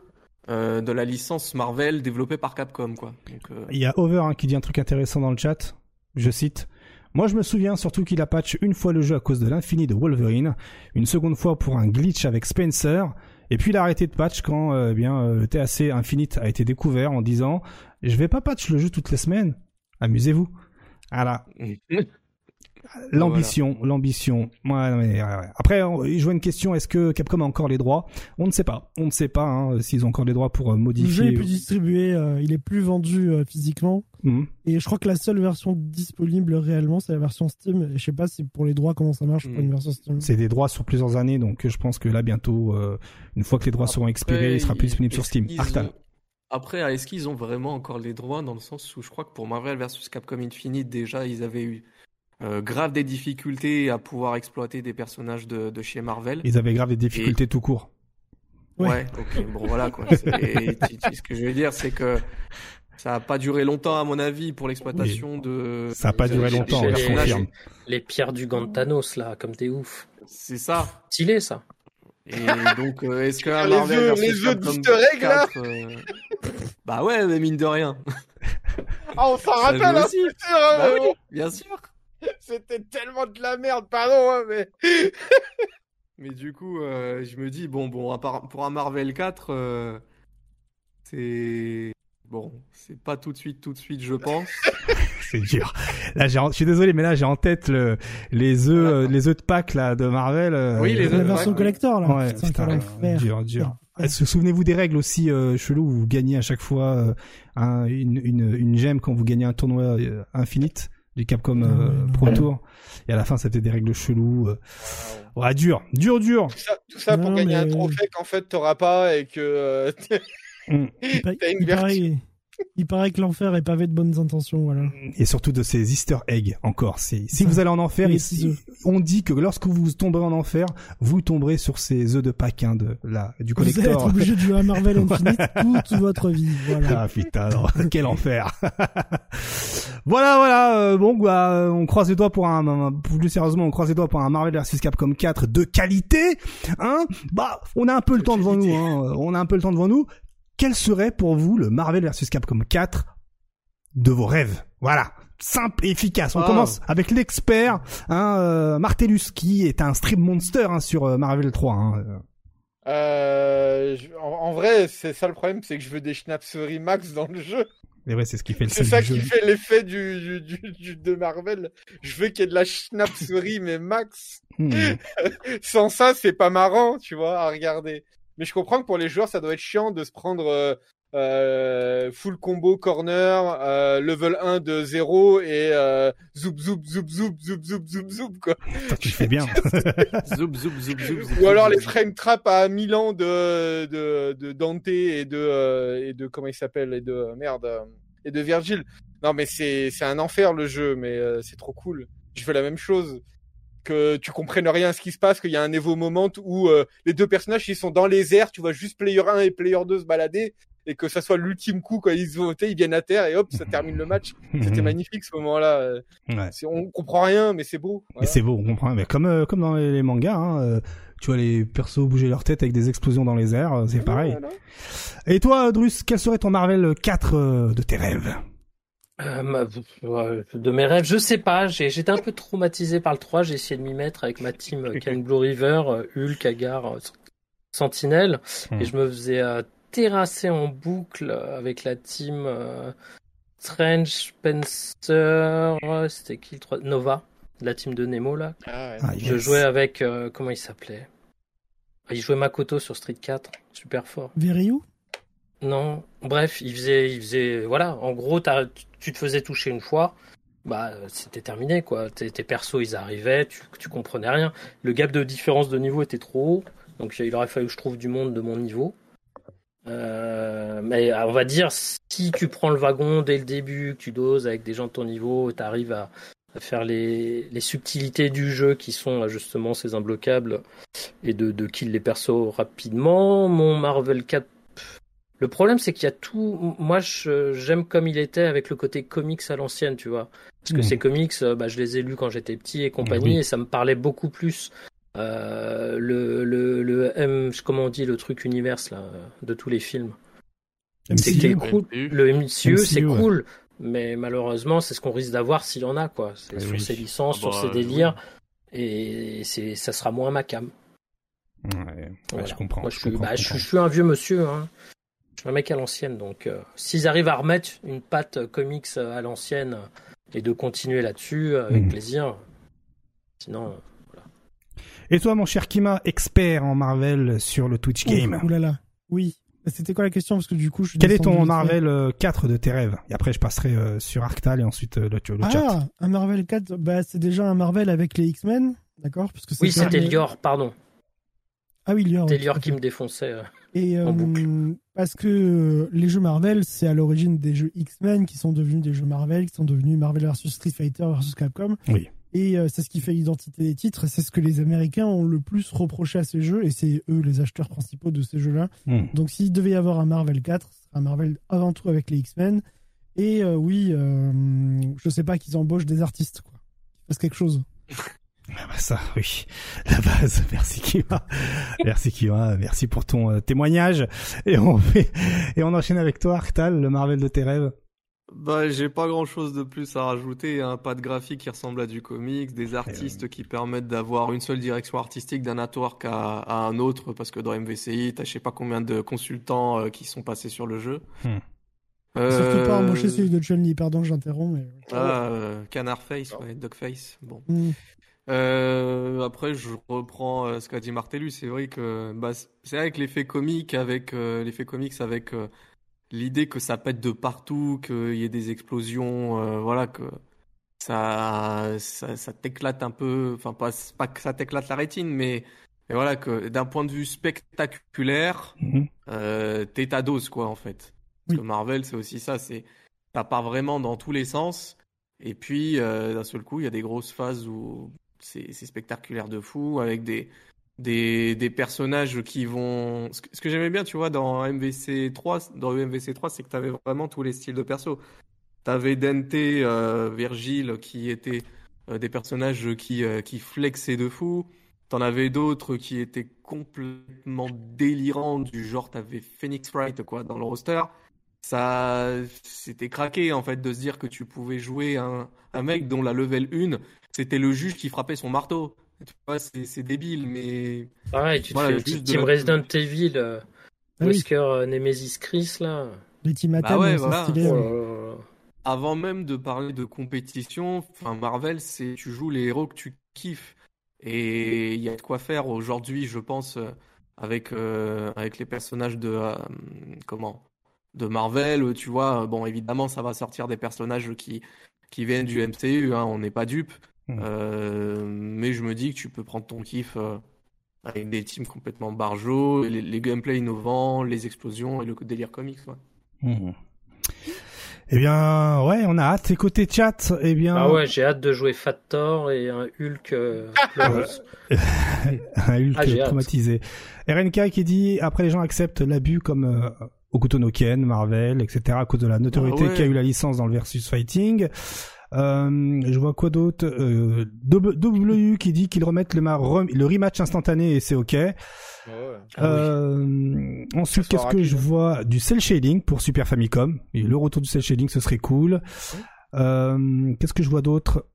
euh, de la licence Marvel développée par Capcom, quoi. Euh, Il y a Over hein, qui dit un truc intéressant dans le chat. Je cite. Moi, je me souviens surtout qu'il a patch une fois le jeu à cause de l'infini de Wolverine, une seconde fois pour un glitch avec Spencer, et puis il a arrêté de patch quand euh, eh bien le TAC Infinite a été découvert en disant je vais pas patch le jeu toutes les semaines, amusez-vous. Voilà. L'ambition, l'ambition. Ouais, Après, je vois une question est-ce que Capcom a encore les droits? On ne sait pas. On ne sait pas hein, s'ils ont encore les droits pour euh, modifier. Le jeu est plus distribué, euh, il est plus vendu euh, physiquement. Mhm. Et je crois que la seule version disponible réellement, c'est la version Steam. Et je sais pas si pour les droits comment ça marche pour une mhm. version Steam. C'est des droits sur plusieurs années, donc je pense que là bientôt, une fois que les droits seront expirés, il sera plus disponible sur Steam. Après, est-ce qu'ils ont vraiment encore les droits dans le sens où je crois que pour Marvel vs Capcom Infinite déjà ils avaient eu euh, grave des difficultés à pouvoir exploiter des personnages de, de chez Marvel. Ils avaient grave des difficultés tout court. Ouais, ok, bon voilà quoi. ce que je veux dire, c'est que ça n'a pas duré longtemps à mon avis pour l'exploitation de. Ça n'a pas duré longtemps, on les, confirme. Les pierres du gant de Thanos là, comme t'es ouf. C'est ça. Stylé ça. Et donc, euh, est-ce que Marvel les œufs, les là euh, Bah ouais, mais mine de rien. Ah, on s'en rappelle, hein. Bah oui, bien sûr. C'était tellement de la merde, pardon, hein, mais. mais du coup, euh, je me dis, bon, bon, pour un Marvel 4, euh, c'est. Bon, c'est pas tout de suite, tout de suite, je pense. c'est dur. Là, je suis désolé, mais là, j'ai en tête le, les œufs, euh, les œufs de Pâques là de Marvel. oui, les œufs la version collector là. Ouais, putain, dur, dur. Souvenez-vous des règles aussi euh, chelou où vous gagnez à chaque fois un, une, une, une gemme quand vous gagnez un tournoi infinite? Du Capcom euh, Pro Tour. Et à la fin, c'était des règles cheloues. Euh. Ouais, dur, dur, dur. Tout ça, pour gagner un trophée qu'en fait t'auras pas et que. Euh, mm. il, Il paraît que l'enfer est pavé de bonnes intentions, voilà. Et surtout de ces Easter eggs encore. Si, vous allez en enfer, ici, on dit que lorsque vous tomberez en enfer, vous tomberez sur ces œufs de Pâques hein, de la du collector. Vous allez être obligé de jouer à Marvel Infinite toute votre vie. Voilà. Ah putain, quel enfer. voilà, voilà. Euh, bon, bah, on croise les doigts pour un, plus sérieusement, on croise les doigts pour un Marvel vs Capcom 4 de qualité. Hein Bah, on a un peu le temps devant nous. Hein. On a un peu le temps devant nous quel serait pour vous le Marvel vs Capcom 4 de vos rêves? Voilà, simple et efficace. On commence avec l'expert, hein, euh, Martellus, qui est un stream monster hein, sur euh, Marvel 3. Hein. Euh, en, vrai, c'est ça le problème, c'est que je veux des schnapseries max dans le jeu. Mais ouais, c'est ce qui fait le C'est ça qui fait l'effet du, du, du, de Marvel. Je veux qu'il y ait de la schnapserie, mais max. Hmm. Sans ça, c'est pas marrant, tu vois, à regarder. Mais je comprends que pour les joueurs, ça doit être chiant de se prendre euh, euh full combo corner, euh, level 1 de 0 et euh, zoop zoop zoop zoop zoop zoop zoop zoop quoi. tu fais bien. zoop zoop zoop zoop. Ou alors les frame trap à Milan de de de Dante et de euh, et de comment il s'appelle et de merde et de Virgil. Non mais c'est c'est un enfer le jeu mais c'est trop cool. Je veux la même chose que tu comprennes rien à ce qui se passe, qu'il y a un Evo moment où euh, les deux personnages ils sont dans les airs, tu vois juste player 1 et player 2 se balader et que ça soit l'ultime coup quand ils se votent, ils viennent à terre et hop, ça termine le match. C'était magnifique ce moment-là. Ouais. On comprend rien, mais c'est beau. Mais c'est beau, on comprend. Mais comme euh, comme dans les, mangas, hein, euh, tu vois les persos bouger leur tête avec des explosions dans les airs, c'est pareil. Et toi, Drus, quel serait ton Marvel 4 de tes rêves? Euh, de mes rêves, je sais pas. J'étais un peu traumatisé par le 3. J'ai essayé de m'y mettre avec ma team Ken Blue River, euh, Hulk, Agar, euh, Sentinelle, et hmm. je me faisais terrasser en boucle avec la team Strange, Spencer, c'était qui le 3 Nova, la team de Nemo là. Ah, ah, je jouais avec comment il s'appelait? Il jouait Makoto sur Street 4, super fort. Viryu non, bref, il faisait, il faisait, voilà, en gros, tu te faisais toucher une fois, bah c'était terminé quoi. Tes, persos ils arrivaient, tu, comprenais rien. Le gap de différence de niveau était trop haut, donc il aurait fallu que je trouve du monde de mon niveau. Euh, mais on va dire si tu prends le wagon dès le début, que tu doses avec des gens de ton niveau, tu arrives à, faire les, subtilités du jeu qui sont justement ces imbloquables et de, de kill les persos rapidement. Mon Marvel 4 le problème, c'est qu'il y a tout. Moi, j'aime comme il était avec le côté comics à l'ancienne, tu vois. Parce que hmm. ces comics, euh, bah, je les ai lus quand j'étais petit et compagnie, et ça me parlait beaucoup plus. Euh, le, le, le M, comment on dit, le truc univers là, de tous les films. C'était cool. Le MCU, c'est cool, mais malheureusement, c'est ce qu'on risque d'avoir s'il y en a, quoi. C'est sur ces licences, sur ces bah, délires, et c'est, ça sera moins ma cam. Ouais, je comprends. Moi, je, suis, bah, je, suis un vieux monsieur. Hein. Un mec à l'ancienne, donc euh, s'ils arrivent à remettre une patte comics à l'ancienne et de continuer là-dessus, avec hmm. plaisir. Sinon, euh, voilà. Et toi, mon cher Kima, expert en Marvel sur le Twitch Game. Ouh là là, oui. C'était quoi la question? Parce que du coup, je Quel est ton Marvel 4 euh, de tes rêves? Et après, je passerai sur Arctal et ensuite le, le ah, chat. Ah, un Marvel 4, bah, c'est déjà un Marvel avec les X-Men, d'accord? Parce que Oui, c'était Lior, pardon. Ah oui, Lior. C'était Lior qui me défonçait. Et euh, parce que euh, les jeux Marvel, c'est à l'origine des jeux X-Men qui sont devenus des jeux Marvel, qui sont devenus Marvel vs Street Fighter vs Capcom. Oui. Et euh, c'est ce qui fait l'identité des titres. C'est ce que les Américains ont le plus reproché à ces jeux, et c'est eux les acheteurs principaux de ces jeux-là. Hmm. Donc s'il devait y avoir un Marvel 4, ce serait un Marvel avant tout avec les X-Men. Et oui, je sais pas qu'ils embauchent des artistes, quoi. Ils fassent quelque chose. Ah bah ça, oui, la base. Merci Kima, merci Kima, merci pour ton euh, témoignage. Et on fait, et on enchaîne avec toi, Arctal, le Marvel de tes rêves. Bah, j'ai pas grand chose de plus à rajouter. Un pas de graphique qui ressemble à du comics, des artistes qui permettent d'avoir une seule direction artistique d'un network à, à, un autre, parce que dans MVCI, t'as je sais pas combien de consultants euh, qui sont passés sur le jeu. Hmm. Euh... Surtout pas embaucher celui de Johnny, pardon, j'interromps. Mais... Ah, Canard Face, ouais, Dog Face. Bon. Hmm. Euh, après, je reprends euh, ce qu'a dit Martellu. C'est vrai que bah, c'est avec l'effet comique, avec euh, l'effet comics, avec euh, l'idée que ça pète de partout, qu'il y ait des explosions, voilà, que ça, ça, ça t'éclate un peu. Enfin, pas, pas que ça t'éclate la rétine, mais, mais voilà que d'un point de vue spectaculaire, mm -hmm. t'es ta dose, quoi, en fait. Parce que Marvel, c'est aussi ça, c'est ça part vraiment dans tous les sens. Et puis, euh, d'un seul coup, il y a des grosses phases où c'est spectaculaire de fou, avec des, des, des personnages qui vont. Ce que, j'aimais bien, tu vois, dans MVC 3, dans MVC 3, c'est que tu avais vraiment tous les styles de perso. Tu avais Dante, euh, Virgile, qui étaient euh, des personnages qui, euh, qui flexaient de fou. T'en avais d'autres qui étaient complètement délirants, du genre t'avais Phoenix Wright quoi dans le roster. Ça, c'était craqué en fait de se dire que tu pouvais jouer un, un mec dont la level 1 c'était le juge qui frappait son marteau. c'est débile, mais. Pareil, tu te fais Team Resident Evil, euh, ah Wesker euh, Nemesis Chris là. Les Team bah ouais, voilà. Oh Avant même de parler de compétition, enfin Marvel, c'est tu joues les héros que tu kiffes. Et il y a de quoi faire aujourd'hui, je pense, euh, avec, euh, avec les personnages de. Euh, comment De Marvel, tu vois. Bon, évidemment, ça va sortir des personnages qui, qui viennent du MCU, hein, on n'est pas dupes. Hmm. mais je me dis que tu peux prendre ton kiff avec des teams complètement barjots, les, les gameplays innovants, les explosions et le délire comics. Ouais. Hmm. Eh bien, ouais, on a hâte. Et côté chat, eh bien. Ah ouais, j'ai hâte de jouer Fat Thor et un Hulk. Euh, un Hulk ah, traumatisé. RNK qui dit après les gens acceptent l'abus comme euh, Okuto no Ken, Marvel, etc. à cause de la notoriété ah qu'a eu la licence dans le versus fighting. Euh, je vois quoi d'autre? Euh, W qui dit qu'ils remettent le, le rematch instantané et c'est ok. Ah euh, ensuite, qu'est-ce que je vois? Du cel shading pour Super Famicom. Et le retour du cel shading, ce serait cool. Euh, qu'est-ce que je vois d'autre?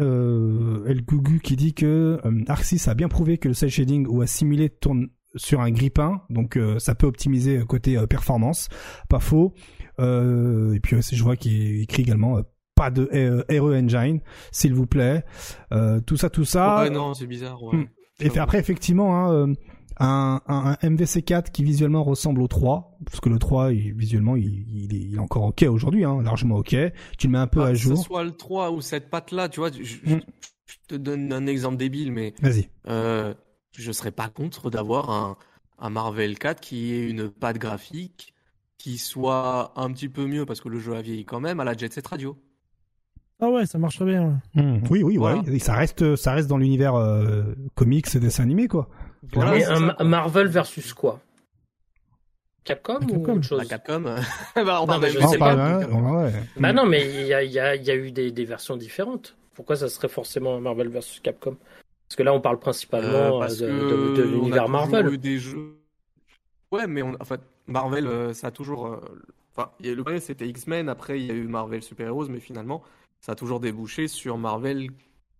Euh, El Gugu qui dit que euh, Arxis a bien prouvé que le cel shading ou assimilé tourne sur un grippin, donc ça peut optimiser côté performance, pas faux. et puis je vois qu'il écrit également pas de RE Engine, s'il vous plaît. tout ça, tout ça. ouais, non, c'est bizarre. Ouais. Hmm. Et puis après, effectivement, hein, un, un, MVC4 qui visuellement ressemble au 3, parce que le 3, visuellement, il, il, est, encore ok aujourd'hui, hein, largement ok. Tu le mets un peu à jour. Que ce soit le 3 ou cette patte-là, tu vois, je, mm. te donne un exemple débile, mais Vas-y. Euh, je serais pas contre d'avoir un, un Marvel 4 qui ait une patte graphique qui soit un petit peu mieux, parce que le jeu a vieilli quand même, à la Jet Set Radio. Ah ouais, ça marche bien. Mm. Oui, oui, ouais. ça reste, ça reste dans l'univers euh, comics et dessin animé, quoi. un Marvel versus quoi? Capcom, ou autre chose? Capcom. bah, non, mais je sais pas. Bah non, mais il y a, y, a, y a, eu des, des, versions différentes. Pourquoi ça serait forcément Marvel versus Capcom? Parce que là, on parle principalement euh, de, de, l'univers Marvel. des jeux... Ouais, mais en fait, Marvel, euh, ça a toujours. Euh, enfin, le premier c'était X-Men, après il y a eu Marvel Super Heroes, mais finalement, ça a toujours débouché sur Marvel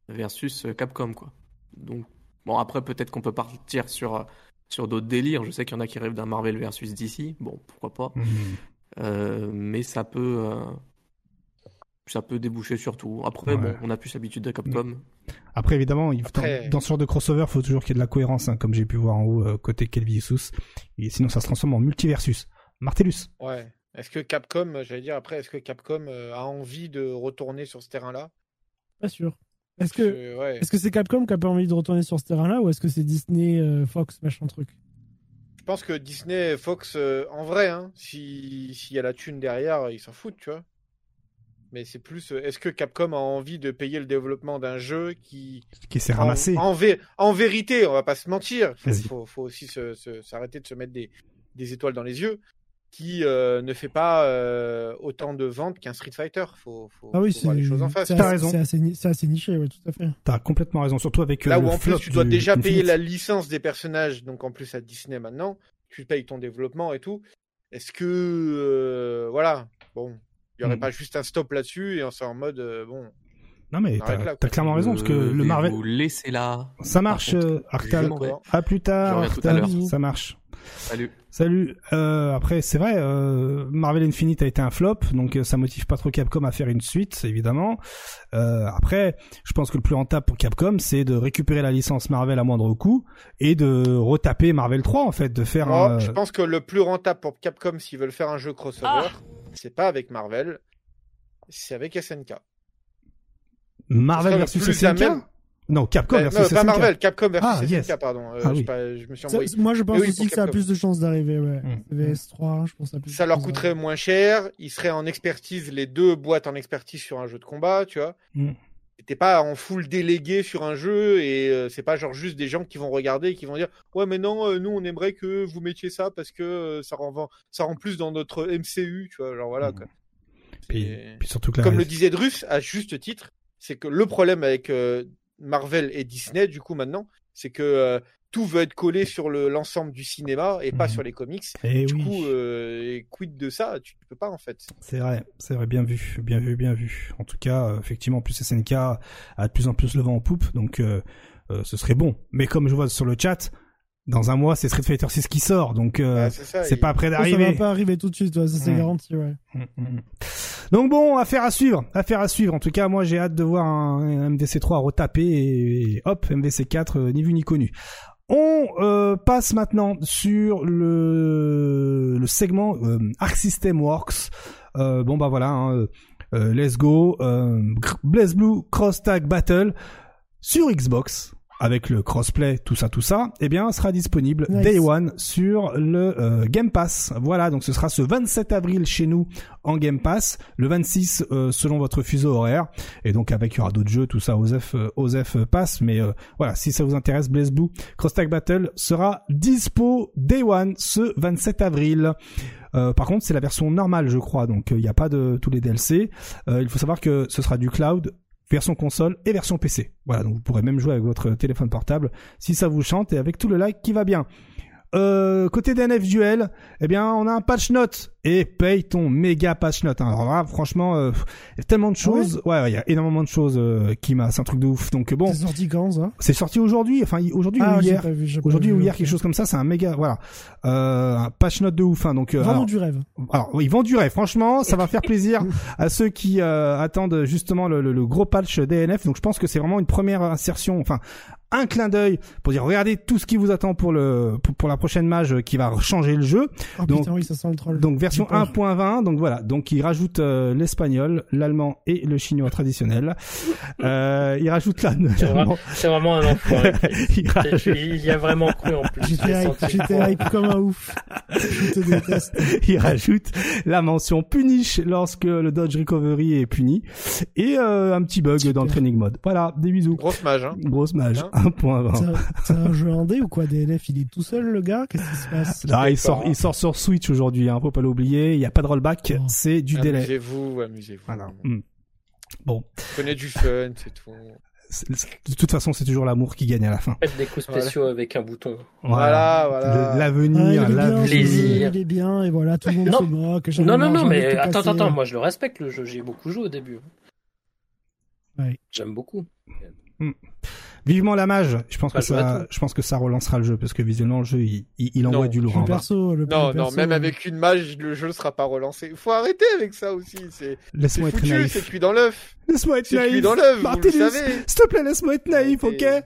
versus Capcom, quoi. Donc Bon, après, peut-être qu'on peut partir sur, euh, sur d'autres délires. Je sais qu'il y en a qui rêvent d'un Marvel versus DC. Bon, pourquoi pas. Mhm. Euh, mais ça peut, euh, ça peut déboucher sur tout. Après, bon, on a plus l'habitude de Capcom. Après, évidemment, Dans, ce genre de crossover, il faut toujours qu'il y ait de la cohérence, hein, comme j'ai pu voir en haut, côté Kelvisus. Et sinon, ça se transforme en multiversus. Martellus. Ouais. Est-ce que Capcom, j'allais dire après, est-ce que Capcom a envie de retourner sur ce terrain-là? Pas sûr. Est-ce que c'est Capcom qui a pas envie de retourner sur ce terrain-là ou est-ce que c'est Disney, euh, Fox, machin truc? Je pense que Disney, Fox, euh, en vrai, hein, s'il y a la thune derrière, ils s'en foutent, tu vois. Mais c'est plus, euh, est-ce que Capcom a envie de payer le développement d'un jeu qui qui s'est ramassé en, en, vérité, on va pas se mentir. Il faut, faut, aussi s'arrêter de se mettre des, des étoiles dans les yeux qui euh, ne fait pas euh, autant de ventes qu'un Street Fighter. Faut, faut, ah oui, c'est les choses en face. T'as raison. C'est assez, niché, oui, tout à fait. T'as complètement raison, surtout avec là où en plus tu dois déjà payer la licence des personnages, donc en plus à Disney maintenant, tu payes ton développement et tout. Est-ce que euh, voilà, bon, il y aurait hmm. pas juste un stop là-dessus et on s'est en mode bon. Non mais t'as as clairement raison parce que le Marvel. Laissez là. Ça marche, Arctal. À plus tard, Arctal. Ça marche. Salut. Salut. Euh, après, c'est vrai, euh, Marvel Infinite a été un flop, donc euh, ça motive pas trop Capcom à faire une suite, évidemment. Euh, après, je pense que le plus rentable pour Capcom, c'est de récupérer la licence Marvel à moindre coût et de retaper Marvel 3, en fait, de faire. un... Je pense que le plus rentable pour Capcom, s'ils veulent faire un jeu crossover, ah c'est pas avec Marvel, c'est avec SNK. Marvel versus SNK. Non, Capcom Bah, versus non, pas SNK. Marvel, Capcom versus Ah, SNK, yes. pardon. Euh, Ah je, oui. pas- je me suis Ça, embrouillé. moi, je pense oui, aussi que ça a plus de chances d'arriver, ouais. Mm. VS3, je pense que ça a plus de Ça leur coûterait moins cher, ils seraient en expertise, les deux boîtes en expertise sur un jeu de combat, tu vois. Mm. T'es pas en full délégué sur un jeu et euh, c'est pas genre juste des gens qui vont regarder et qui vont dire ouais mais non euh, nous on aimerait que vous mettiez ça parce que euh, ça rend ça rend plus dans notre MCU tu vois genre voilà Mm. quoi. Puis, surtout que Comme le disait Drus à juste titre, c'est que le problème avec euh, Marvel et Disney du coup maintenant, c'est que euh, tout veut être collé sur le- l'ensemble du cinéma et pas Mhm. sur les comics. Eh du oui. coup, euh, et quid de ça? Tu peux pas en fait. C'est vrai, c'est vrai, bien vu, bien vu, bien vu. En tout cas, euh, effectivement, en plus SNK a de plus en plus le vent en poupe, donc euh, ce serait bon. Mais comme je vois sur le chat, dans un mois, c'est Street Fighter 6 qui sort, donc euh, Ah, c'est ça. c'est il- pas près Ça, ça va d'arriver. pas arriver tout de suite, ouais, ça c'est Mm. garanti, ouais. Mm, mm. Donc bon, affaire à suivre, affaire à suivre. En tout cas, moi j'ai hâte de voir un, un MVC3 retaper et, et hop, MVC4 euh, ni vu ni connu. On euh, passe maintenant sur le, le segment euh, Arc System Works. Euh, bon bah voilà, hein, euh, let's go. Euh, Blaze Blue Cross Tag Battle sur Xbox avec le crossplay, tout ça, tout ça, eh bien, sera disponible Nice. Day One sur le euh, Game Pass. Voilà, donc ce sera ce 27 avril chez nous en Game Pass, le 26 euh, selon votre fuseau horaire, et donc avec il y aura d'autres jeux, tout ça, OSEF, euh, OSEF passe, mais euh, voilà, si ça vous intéresse, Blaze Blue Cross Tag Battle sera dispo Day One ce 27 avril. Euh, par contre, c'est la version normale, je crois, donc euh, il n'y a pas de tous les DLC. Euh, il faut savoir que ce sera du cloud, version console et version PC. Voilà, donc vous pourrez même jouer avec votre téléphone portable si ça vous chante et avec tout le lag qui va bien. Euh, côté DNF Duel, eh bien, on a un patch note et paye ton méga patch note. hein. Alors là, franchement, euh, y a tellement de Ah ouais choses. Ouais, ouais, il y a énormément de choses euh, qui m'a, c'est un truc de ouf. Donc bon, C'est sorti quand, ça c'est sorti aujourd'hui, enfin aujourd'hui Ah, ou hier. Aujourd'hui ou hier, quelque chose comme ça, c'est un méga, voilà, euh, un patch note de ouf. Hein, donc, euh, alors, du rêve. alors, oui, ils vont durer. Franchement, ça va faire plaisir à ceux qui euh, attendent justement le, le- le gros patch DNF. Donc, je pense que c'est vraiment une première insertion, enfin, un clin d'œil pour dire regardez tout ce qui vous attend pour le pour, pour la prochaine mage qui va changer le jeu. Oh Donc- putain, oui, ça sent le troll. Donc version J'ai peur. 1.20. Donc voilà. Donc il rajoute euh, l'espagnol, l'allemand et le chinois traditionnel. Euh, il rajoute là. C'est vra- c'est vraiment un enfoiré. il rajoute- Il y a vraiment cru en plus. J'étais hype, j'étais comme un ouf. Je te déteste. il rajoute la mention punish lorsque le dodge recovery est puni et euh, un petit bug Super. dans le training mode. Voilà, des bisous. Grosse mage. Hein. Grosse mage, Hein 1.20. C'est un- C'est un jeu indé ou quoi? DNF Il est tout seul le gars? Qu'est-ce qui se passe? Là, il sais sort, il sort sur Switch aujourd'hui, hein, faut pas l'oublier. Il n'y a pas de rollback, Oh. c'est du délai. Amusez-vous, amusez-vous. Voilà. Mm. Bon, Prenez du fun, c'est tout. De toute façon, c'est toujours l'amour qui gagne à la fin. Faites des coups spéciaux avec un bouton. Voilà, voilà. Le- L'avenir, Ah, il l'avenir. ce Plaisir. il est bien, et voilà, tout le monde Non. se moque. Non, non, non, j'ai mais attends, casser. attends, moi je le respecte le jeu, j'y ai beaucoup joué au début. Ouais. J'aime beaucoup. Vivement la mage. Je pense que ça, je pense que ça relancera le jeu parce que visuellement le jeu, il, il, il envoie Non. du lourd. Le hein. perso, le Non, non, perso, même euh, avec une mage, le jeu ne sera pas relancé. Faut arrêter avec ça aussi. C'est Laisse-moi être foutu, c'est naïf. cuit dans l'œuf. Laisse-moi être C'est cuit naïf. dans l'œuf, vous le Martinus, savez. s'il te plaît, laisse-moi être naïf, ok? Et-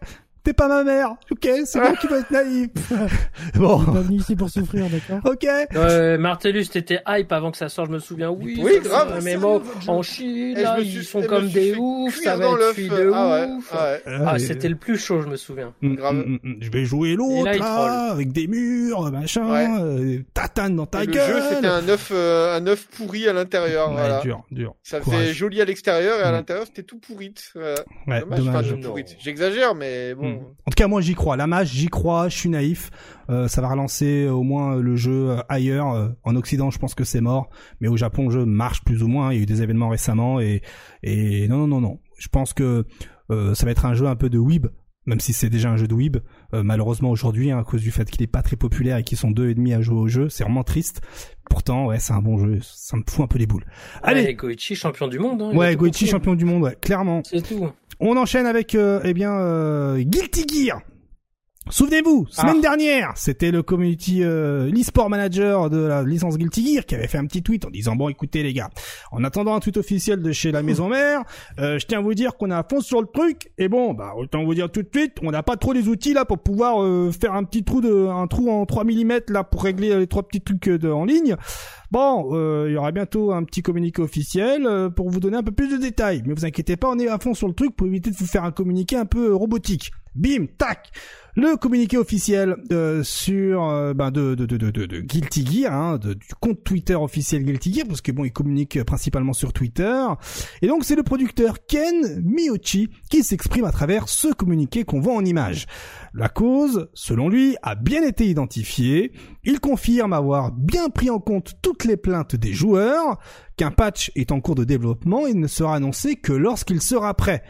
T'es pas ma mère, ok C'est moi qui vais être naïf. bon, Il est pas venu ici pour souffrir, d'accord ok. Euh, Martellus, t'étais hype avant que ça sorte, je me souviens. Oui, Oui, ça, grave, votre jeu. en Chine, là, ils suis- sont comme des oufs, ça va dans être l'œuf. cuit de Ah ouais, ouf. ouais. Ah, Euh, c'était le plus chaud, je me souviens. Mm, grave. mm, mm, Je vais jouer l'autre là, là, avec des murs, machin, Ouais. euh, tatane dans ta Et le gueule. jeu, c'était un œuf, euh, un œuf pourri à l'intérieur. Ouais, voilà. dur, dur. Ça faisait joli à l'extérieur et à l'intérieur, c'était tout pourri. Voilà. Ouais, Dommage. J'exagère, mais bon. En tout cas, moi, j'y crois. La mage, j'y crois. Je suis naïf. Euh, ça va relancer au moins le jeu euh, ailleurs. Euh, en Occident, je pense que c'est mort, mais au Japon, le jeu marche plus ou moins. Il y a eu des événements récemment et et non, non, non, non. Je pense que euh, ça va être un jeu un peu de weeb, même si c'est déjà un jeu de weeb. Euh, malheureusement aujourd'hui, hein, à cause du fait qu'il est pas très populaire et qu'ils sont deux et demi à jouer au jeu, c'est vraiment triste. Pourtant, ouais, c'est un bon jeu. Ça me fout un peu les boules. Allez. Ouais, Goichi, champion du monde. Hein, Ouais, Goichi champion du monde, ouais, clairement. C'est tout. On enchaîne avec, euh, eh bien, euh, Guilty Gear. Souvenez-vous, semaine ah. dernière, c'était le community euh, l'e-sport manager de la licence Guilty Gear qui avait fait un petit tweet en disant bon écoutez les gars, en attendant un tweet officiel de chez la maison mère, euh, je tiens à vous dire qu'on a à fond sur le truc et bon bah autant vous dire tout de suite, on n'a pas trop les outils là pour pouvoir euh, faire un petit trou de un trou en 3 mm là pour régler les trois petits trucs de, en ligne. Bon, il y aura bientôt un petit communiqué officiel pour vous donner un peu plus de détails. Mais vous inquiétez pas, on est à fond sur le truc pour éviter de vous faire un communiqué un peu robotique. Bim, tac le communiqué officiel euh, sur euh, ben de, de, de, de, Guilty Gear, hein, du compte Twitter officiel Guilty Gear, parce que bon, il communique principalement sur Twitter. Et donc c'est le producteur Ken Miyochi qui s'exprime à travers ce communiqué qu'on voit en image. La cause, selon lui, a bien été identifiée. Il confirme avoir bien pris en compte toutes les plaintes des joueurs, qu'un patch est en cours de développement et ne sera annoncé que lorsqu'il sera prêt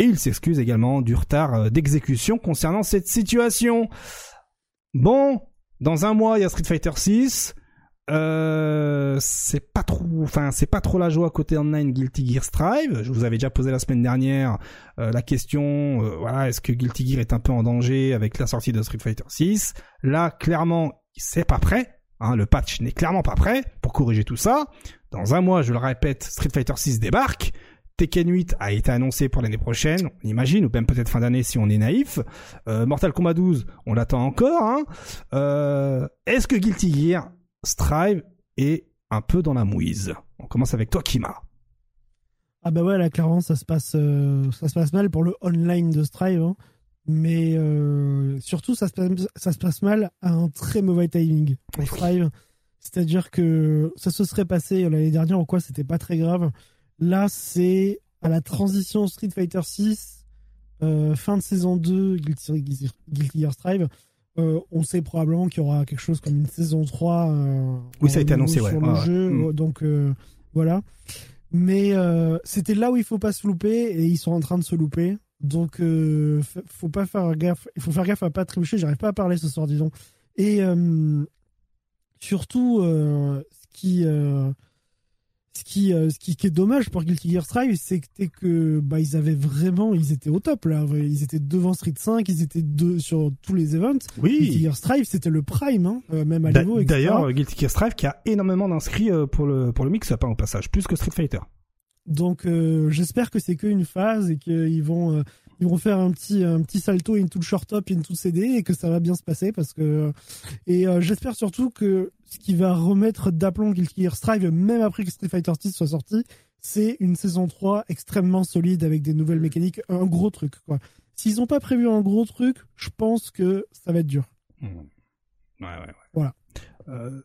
et il s'excuse également du retard euh, d'exécution concernant cette situation. Bon, dans un mois, il y a Street Fighter 6. Euh, c'est pas trop, enfin c'est pas trop la joie côté online Guilty Gear Strive. Je vous avais déjà posé la semaine dernière euh, la question, voilà, est-ce que Guilty Gear est un peu en danger avec la sortie de Street Fighter 6 Là, clairement, c'est pas prêt. Hein, le patch n'est clairement pas prêt pour corriger tout ça. Dans un mois, je le répète, Street Fighter 6 débarque. Tekken 8 a été annoncé pour l'année prochaine, on imagine, ou même peut-être fin d'année si on est naïf. Euh, Mortal Kombat 12, on l'attend encore. Hein. Euh, est-ce que Guilty Gear Strive est un peu dans la mouise? On commence avec toi, Kima. Ah bah ouais, là clairement ça se passe, euh, ça se passe mal pour le online de Strive, hein. mais surtout ça se, passe, ça se passe mal à un très mauvais timing pour Strive. C'est-à-dire que ça se serait passé l'année dernière ou quoi, c'était pas très grave. Là, c'est à la transition Street Fighter 6, euh, fin de saison 2, Guilty, Gear Strive. Euh, on sait probablement qu'il y aura quelque chose comme une saison 3. Euh, oui, ça a été annoncé, ouais. Sur le jeu, mm. donc voilà. Mais c'était là où il faut pas se louper et ils sont en train de se louper. Donc, faut pas faire gaffe. Il faut faire gaffe à pas trébucher. J'arrive pas à parler ce soir, disons. Et surtout, ce qui ce qui, euh, ce qui, est dommage pour Guilty Gear Strive, c'est que bah, ils avaient vraiment, ils étaient au top là. Ils étaient devant Street 5, ils étaient deux sur tous les events. Oui. Guilty Gear Strive, c'était le prime, hein, euh, même à niveau. D'ailleurs, Guilty Gear Strive qui a énormément d'inscrits euh, pour le pour le mix-up hein, au passage, plus que Street Fighter. Donc j'espère que c'est qu'une phase et qu'ils vont ils vont faire un petit un petit salto into short top into CD et que ça va bien se passer parce que et euh, j'espère surtout que ce qui va remettre d'aplomb Guilty Gear Strive même après que Street Fighter 6 soit sorti c'est une saison 3 extrêmement solide avec des nouvelles mécaniques un gros truc quoi. S'ils n'ont pas prévu un gros truc je pense que ça va être dur. Mmh. ouais ouais ouais. Voilà. Euh,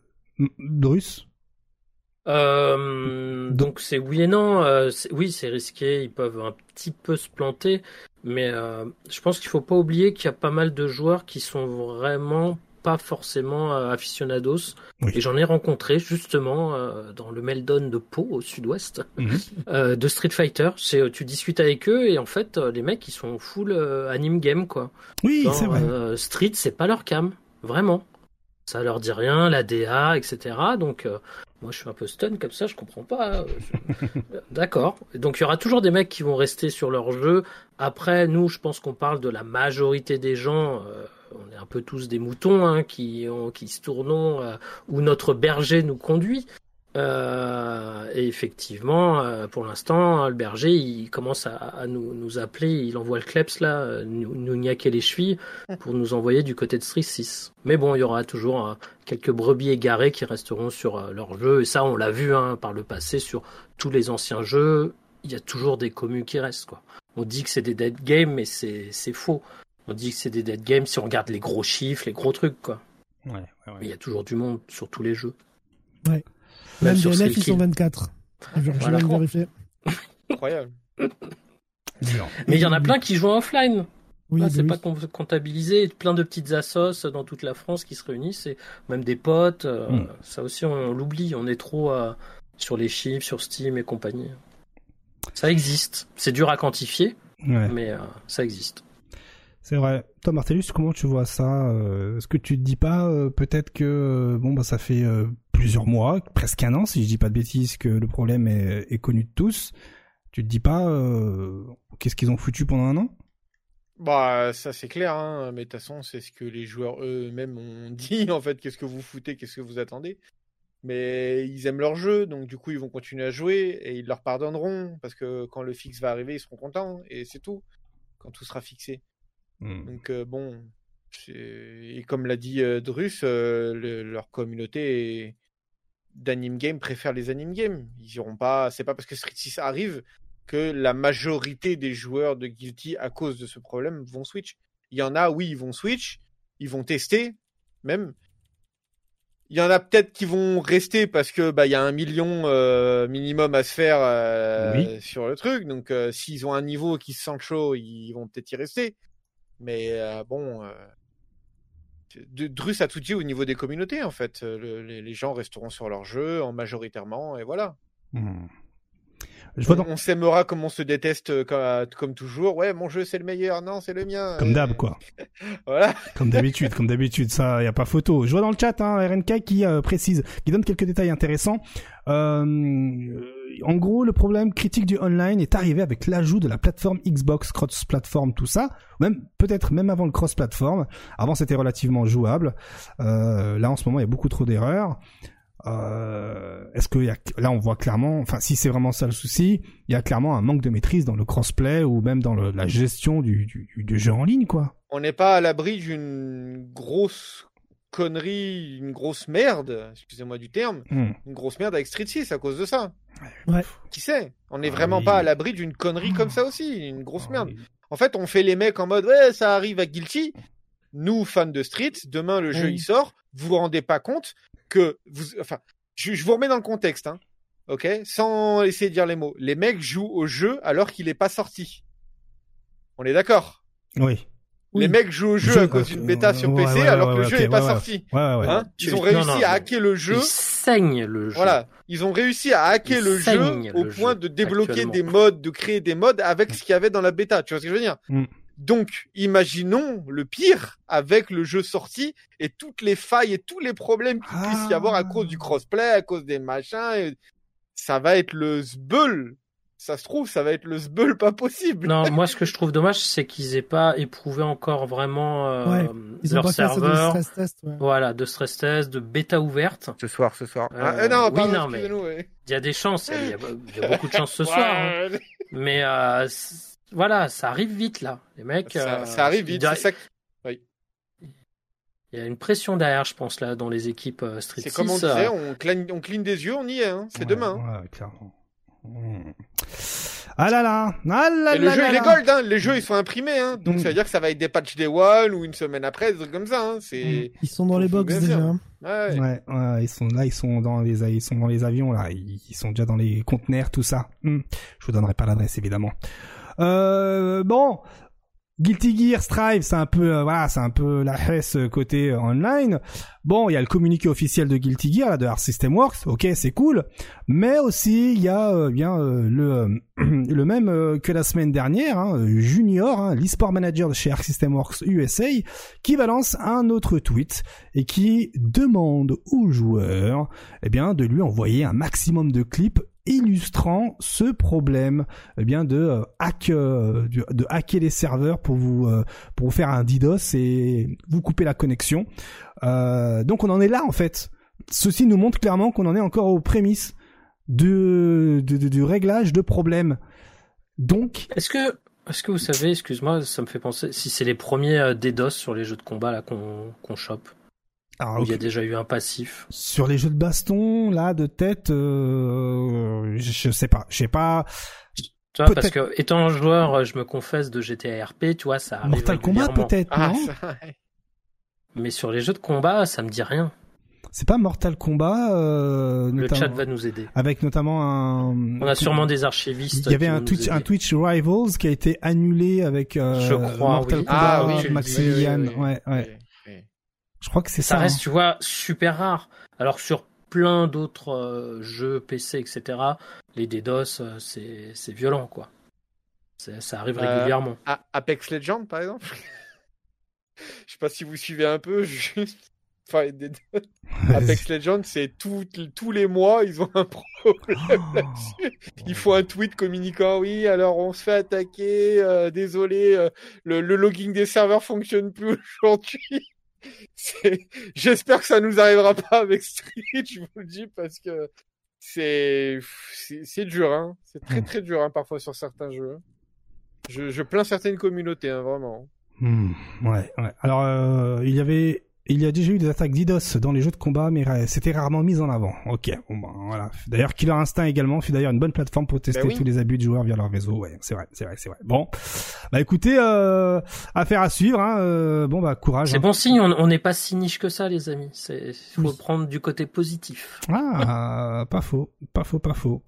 euh, donc c'est oui et non. Euh, oui, c'est risqué. Ils peuvent un petit peu se planter, mais euh, je pense qu'il faut pas oublier qu'il y a pas mal de joueurs qui sont vraiment pas forcément aficionados. Et j'en ai rencontré justement dans le Meldon de Pau au sud-ouest mhm. de Street Fighter. C'est tu discutes avec eux et en fait les mecs ils sont full anime game quoi. Oui, c'est vrai. Street c'est pas leur cam, vraiment. Ça leur dit rien, la DA, etc. Donc moi, je suis un peu stun comme ça, je comprends pas. D'accord. Donc, il y aura toujours des mecs qui vont rester sur leur jeu. Après, nous, je pense qu'on parle de la majorité des gens. Euh, on est un peu tous des moutons hein, qui, qui se tournons euh, où notre berger nous conduit. Euh, et effectivement, euh, pour l'instant, le berger, il commence à, nous, nous, appeler, il envoie le kleps là, euh, nous, nous niaquer les chevilles pour nous envoyer du côté de Street 6. Mais bon, il y aura toujours quelques brebis égarées qui resteront sur leur jeu, et ça, on l'a vu hein, par le passé sur tous les anciens jeux, il y a toujours des communes qui restent. Quoi. On dit que c'est des dead games, mais c'est faux. On dit que c'est des dead games si on regarde les gros chiffres, les gros trucs. Quoi. Ouais, ouais, ouais. Il y a toujours du monde sur tous les jeux. Ouais. Même DNF, ils sont 24. Je vais vérifier. Incroyable. Mais il y en a plein qui jouent offline. Oui, c'est pas comptabilisé. Plein de petites assos dans toute la France qui se réunissent, et même des potes. Euh, hmm. Ça aussi, on, l'oublie. On est trop euh, sur les chiffres, sur Steam et compagnie. Ça existe. C'est dur à quantifier, mais euh, ça existe. C'est vrai. Toi, Martellus, comment tu vois ça Est-ce que tu te dis pas peut-être que bon bah ça fait plusieurs mois, presque un an, si je dis pas de bêtises, que le problème est, connu de tous. Tu te dis pas, euh, qu'est-ce qu'ils ont foutu pendant un an? Bah, ça c'est clair, hein. mais de toute façon, c'est ce que les joueurs eux-mêmes ont dit en fait. Qu'est-ce que vous foutez, qu'est-ce que vous attendez? Mais ils aiment leur jeu, donc du coup, ils vont continuer à jouer et ils leur pardonneront parce que quand le fixe va arriver, ils seront contents et c'est tout. Quand tout sera fixé. Mmh. Donc euh, bon, et comme l'a dit euh, Drus, euh, leur communauté d'anime game préfère les anime games. Ils iront pas. C'est pas parce que Street 6 arrive que la majorité des joueurs de Guilty, à cause de ce problème, vont switch. Il y en a, oui, ils vont switch, ils vont tester, même. Il y en a peut-être qui vont rester parce que bah il y a un million euh, minimum à se faire euh, sur le truc. Donc euh, s'ils ont un niveau qui se sent chaud, ils vont peut-être y rester. Mais bon, Drus a tout dit au niveau des communautés en fait. les, gens resteront sur leur jeu en majoritairement et voilà. Hmm. On s'aimera comme on se déteste euh, comme, toujours. Ouais, mon jeu c'est le meilleur. Non, c'est le mien. Comme d'hab, quoi. voilà. Comme d'habitude, comme d'habitude. Ça, y a pas photo. Je vois dans le chat, hein, RNK qui euh, précise, qui donne quelques détails intéressants. Euh, en gros, le problème critique du online est arrivé avec l'ajout de la plateforme Xbox cross-platform, tout ça. Même peut-être même avant le cross-platform. Avant, c'était relativement jouable. là, en ce moment, il y a beaucoup trop d'erreurs. Euh, est-ce que y a, là on voit clairement, enfin si c'est vraiment ça le souci, il y a clairement un manque de maîtrise dans le crossplay ou même dans le, la gestion du, du, du, jeu en ligne quoi. On n'est pas à l'abri d'une grosse connerie, une grosse merde, excusez-moi du terme, hmm. une grosse merde avec Street 6 à cause de ça. Ouais. Qui sait? On n'est ah vraiment pas à l'abri d'une connerie comme ça aussi, une grosse ah merde. En fait, on fait les mecs en mode ouais, ça arrive à Guilty. Nous, fans de Street, demain le jeu il sort, vous vous rendez pas compte que vous, enfin, je, vous remets dans le contexte, hein, ok, sans essayer de dire les mots. Les mecs jouent au jeu alors qu'il n'est pas sorti. On est d'accord? Oui. Les mecs jouent au jeu, à cause d'une bêta sur PC alors que le jeu n'est pas sorti. Hein ils ont réussi à hacker le jeu. Ils saignent le jeu. Voilà. Ils ont réussi à hacker le jeu au point de débloquer des modes, de créer des modes avec ce qu'il y avait dans la bêta. Tu vois ce que je veux dire? Mm. Donc, imaginons le pire avec le jeu sorti et toutes les failles et tous les problèmes qu'il puisse y avoir à cause du crossplay, à cause des machins. Ça va être le zbeul. Ça se trouve, ça va être le zbeul pas possible. Non, moi, ce que je trouve dommage, c'est qu'ils aient pas éprouvé encore vraiment euh, leur serveur. De stress test, Voilà, de stress test, de bêta ouverte. Ce soir, ce soir. Euh, ah, euh, non, oui, non, mais il y a des chances. Il y, a, beaucoup de chances ce soir. Hein. Mais euh, voilà, ça arrive vite là. Les mecs. Ça, euh, arrive vite. C'est ça. Oui. Il y a une pression derrière, je pense là, dans les équipes euh, Street 6. C'est comme on disait, on cligne, on cligne des yeux, on y est. Hein. C'est demain. Ouais, clairement. Ah là là, ah là Et le jeu il est gold, hein. les jeux ils sont imprimés, hein. donc hmm. ça veut dire que ça va être des patchs day one ou une semaine après, des trucs comme ça. Hein. C'est... Hmm. Ils sont dans les box déjà. Hein. Ouais. Ouais, ouais, ils sont là, ils sont dans les, ils sont dans les avions là, ils sont déjà dans les conteneurs, tout ça. Je vous donnerai pas l'adresse évidemment. Euh, bon, Guilty Gear Strive, c'est un peu euh, voilà, c'est un peu la hesse côté euh, online. Bon, il y a le communiqué officiel de Guilty Gear là, de Art System Works. OK, c'est cool, mais aussi il y a bien le le même que la semaine dernière, hein, Junior, hein, l'e-sport manager de chez Arc System Works USA, qui balance un autre tweet et qui demande aux joueurs eh bien de lui envoyer un maximum de clips illustrant ce problème eh bien de euh, euh, de hacker les serveurs pour vous euh, pour vous faire un DDoS et vous couper la connexion. donc on en est là en fait. Ceci nous montre clairement qu'on en est encore aux prémices de, du réglage de problèmes. Donc est-ce que est-ce que vous savez, excuse-moi, ça me fait penser si c'est les premiers DDoS sur les jeux de combat là qu'on qu'on chope? Il y a déjà eu un passif. Sur les jeux de baston, là, de tête, euh, je, sais pas. Je sais pas. Tu vois, parce que étant joueur, je me confesse de GTA RP, tu vois, ça arrive Mortal Kombat peut-être, ah, non Mais sur les jeux de combat, ça me dit rien. C'est pas Mortal Kombat. Euh, le chat va nous aider. Avec notamment un. On a sûrement des archivistes. Il y avait un Twitch, un Twitch Rivals qui a été annulé avec euh, je crois, Mortal Kombat ah, oui, Maximilian. ouais, ouais. Je crois que c'est ça. Ça reste, hein. tu vois, super rare. Alors sur plein d'autres euh, jeux PC, etc., les DDoS, euh, c'est violent, quoi. Ça arrive euh, régulièrement. Apex Legends, par exemple? Je sais pas si vous suivez un peu. Apex Legends, c'est tous les mois, ils ont un problème oh. là-dessus. Il faut un tweet communiquant, oui, alors on se fait attaquer, euh, désolé, euh, le, logging des serveurs fonctionne plus aujourd'hui. J'espère que ça nous arrivera pas avec Street, je vous le dis, parce que c'est c'est dur, hein. C'est très hmm. très dur, hein, parfois sur certains jeux. Je, je plains certaines communautés, hein, vraiment. Hmm. ouais, ouais. Alors, euh, il y avait il y a déjà eu des attaques d'IDOS dans les jeux de combat, mais c'était rarement mis en avant. Ok, bon, ben, voilà. D'ailleurs, Killer Instinct également fut d'ailleurs une bonne plateforme pour tester ben tous les abus de joueurs via leur réseau. Ouais, c'est vrai, c'est vrai, c'est vrai. Bon, bah écoutez, euh, affaire à suivre. Hein. Euh, bon, bah courage. C'est hein. bon signe. On n'est pas si niche que ça, les amis. C'est faut prendre du côté positif. Ah, pas faux, pas faux, pas faux.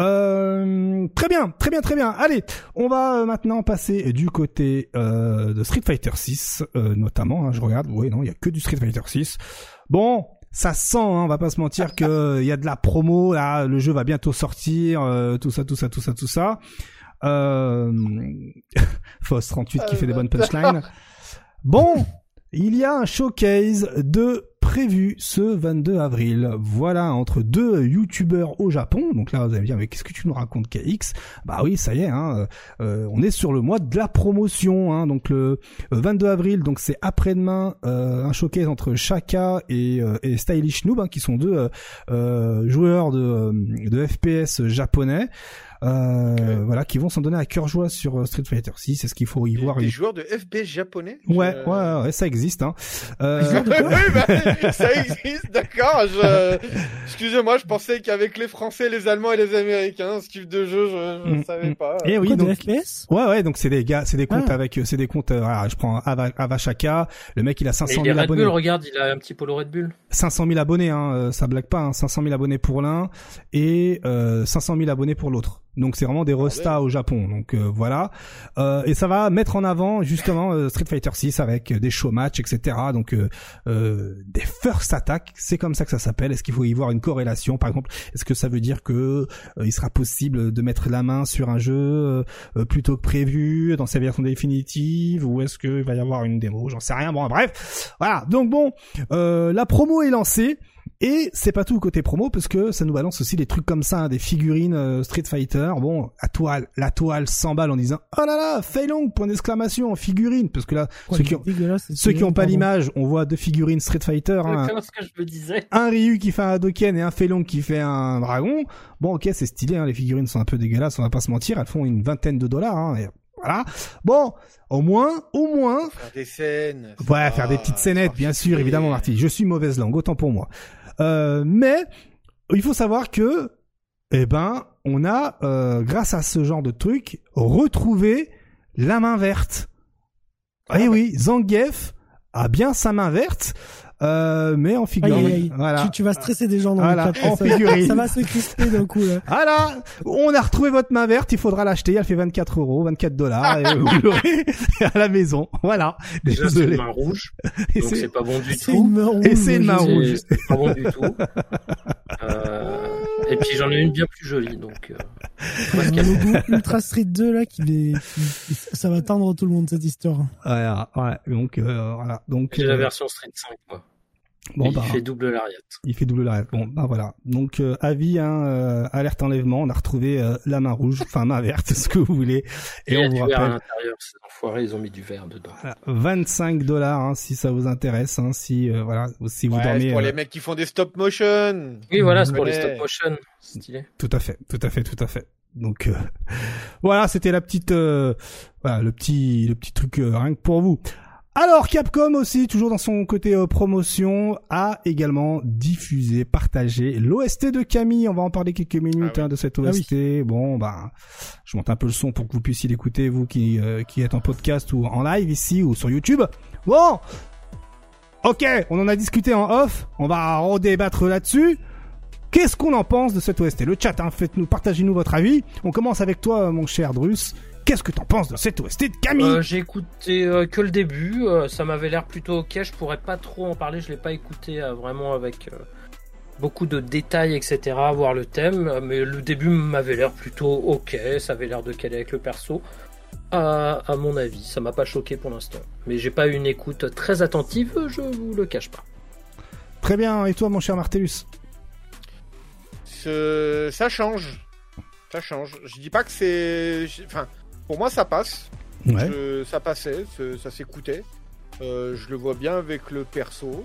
Euh, très bien, très bien, très bien. Allez, on va euh, maintenant passer du côté euh, de Street Fighter 6, euh, notamment. Hein, je regarde, oui, non, il y a que du Street Fighter 6. Bon, ça sent, hein, on va pas se mentir que il y a de la promo. Là, le jeu va bientôt sortir, tout ça, tout ça, tout ça, tout ça. Euh... Foss 38 qui fait des bonnes punchlines. Bon, il y a un showcase de prévu ce 22 avril. Voilà, entre deux youtubeurs au Japon. Donc là, vous allez me dire, mais qu'est-ce que tu nous racontes, KX Bah oui, ça y est, hein, euh, on est sur le mois de la promotion. Hein, donc le 22 avril, donc c'est après-demain, euh, un showcase entre Shaka et, euh, et Stylish Noob, hein, qui sont deux joueurs de, de FPS japonais. Euh, voilà, qui vont s'en donner à cœur joie sur euh, Street Fighter 6. C'est ce qu'il faut y voir. Des joueurs de FPS japonais Ouais, ouais, ouais, ça existe. Hein. Euh... bah, ça existe, d'accord. Je... Excusez-moi, je pensais qu'avec les Français, les Allemands et les Américains, ce type de jeu, je, ne mm, savais mm. pas. Et oui, donc FPS Ouais, ouais, donc c'est des gars, c'est des comptes ah. avec, c'est des comptes. Euh, voilà, je prends Ava, Avachaka, le mec il a 500 000 abonnés. Bull, regarde, il a un petit polo Red Bull. 500 000 abonnés, hein, ça blague pas. Hein, 500 000 abonnés pour l'un et euh, 500 000 abonnés pour l'autre. Donc c'est vraiment des restas au Japon. Donc euh, voilà. Euh, et ça va mettre en avant justement euh, Street Fighter 6 avec des show match, etc. Donc des first attack, c'est comme ça que ça s'appelle. Est-ce qu'il faut y voir une corrélation, par exemple? Est-ce que ça veut dire que il sera possible de mettre la main sur un jeu plutôt que prévu dans sa version définitive, ou est-ce qu'il va y avoir une démo? J'en sais rien. Bon, bref, voilà. Donc bon, la promo est lancée. Et c'est pas tout côté promo parce que ça nous balance aussi des trucs comme ça, hein, des figurines euh, Street Fighter. Bon, la toile, la toile s'emballe en disant oh là là, Fei Long point d'exclamation figurine parce que là ceux qui ont ceux qui ont pas l'image, on voit deux figurines Street Fighter. Hein, ce que je me disais. Un Ryu qui fait un Hadoken et un Fei Long qui fait un dragon. Bon, ok, c'est stylé. Hein, les figurines sont un peu dégueulasses, on va pas se mentir. Elles font une vingtaine de dollars. Hein, voilà. Bon, au moins, au moins. Faire des scènes. Ouais, faire des petites scénettes, bien sûr, évidemment, Marty. Je suis mauvaise langue, autant pour moi. Euh, mais il faut savoir que, eh ben, on a, euh, grâce à ce genre de truc, retrouvé la main verte. Ah, eh oui, Zangief a bien sa main verte. Euh, mais en figurine. Voilà. Tu, tu, vas stresser des gens dans voilà, le en figurine. Ça va se crisper d'un coup là. Voilà, on a retrouvé votre main verte, il faudra l'acheter, elle fait 24 euros, 24 dollars, et vous l'aurez à la maison. Voilà. Déjà c'est une main rouge, donc c'est pas bon du tout. Une main rouge, et c'est une main rouge. C'est pas bon du tout. Euh, et puis j'en ai une bien plus jolie, donc. Euh, le Ultra Street 2 là, qui, est, qui, ça va tendre tout le monde cette histoire. Ouais, ouais. Donc euh, voilà. Donc. J'ai la version Street 5 moi. Bon, il bah, fait double lariat. Il fait double lariat. Bon, bah voilà. Donc euh, avis, hein, euh, alerte enlèvement. On a retrouvé euh, la main rouge, enfin main verte, ce que vous voulez. Et, on vous rappelle. à l'intérieur. Ces enfoirés, ils ont mis du verre dedans. 25 dollars, hein, si ça vous intéresse. Hein, si voilà, si vous ouais, dormez. pour les mecs qui font des stop motion. Oui, voilà, c'est pour les stop motion. Stylé. Tout à fait, tout à fait, tout à fait. Donc voilà, c'était la petite, voilà, le petit, le petit truc rien que pour vous. Alors Capcom aussi, toujours dans son côté euh, promotion, a également diffusé, partagé l'OST de Camille. On va en parler quelques minutes ah hein, de cette OST. Ah bon, bah, je monte un peu le son pour que vous puissiez l'écouter, vous qui, euh, qui êtes en podcast ou en live ici ou sur YouTube. Bon, ok, on en a discuté en off. On va redébattre là-dessus. Qu'est-ce qu'on en pense de cette OST Le chat, hein, faites-nous, partagez-nous votre avis. On commence avec toi, mon cher Drus. Qu'est-ce que t'en penses de cette OST de Camille euh, J'ai écouté euh, que le début, euh, ça m'avait l'air plutôt ok, je pourrais pas trop en parler, je l'ai pas écouté vraiment avec beaucoup de détails, etc., voir le thème, mais le début m'avait l'air plutôt ok, ça avait l'air de caler avec le perso. À, à mon avis, ça m'a pas choqué pour l'instant, mais j'ai pas eu une écoute très attentive, je vous le cache pas. Très bien. Et toi, mon cher Martellus Ça change. Ça change. Je dis pas que c'est. Enfin, pour moi, ça passe. ça passait, ça s'écoutait. Euh, je le vois bien avec le perso.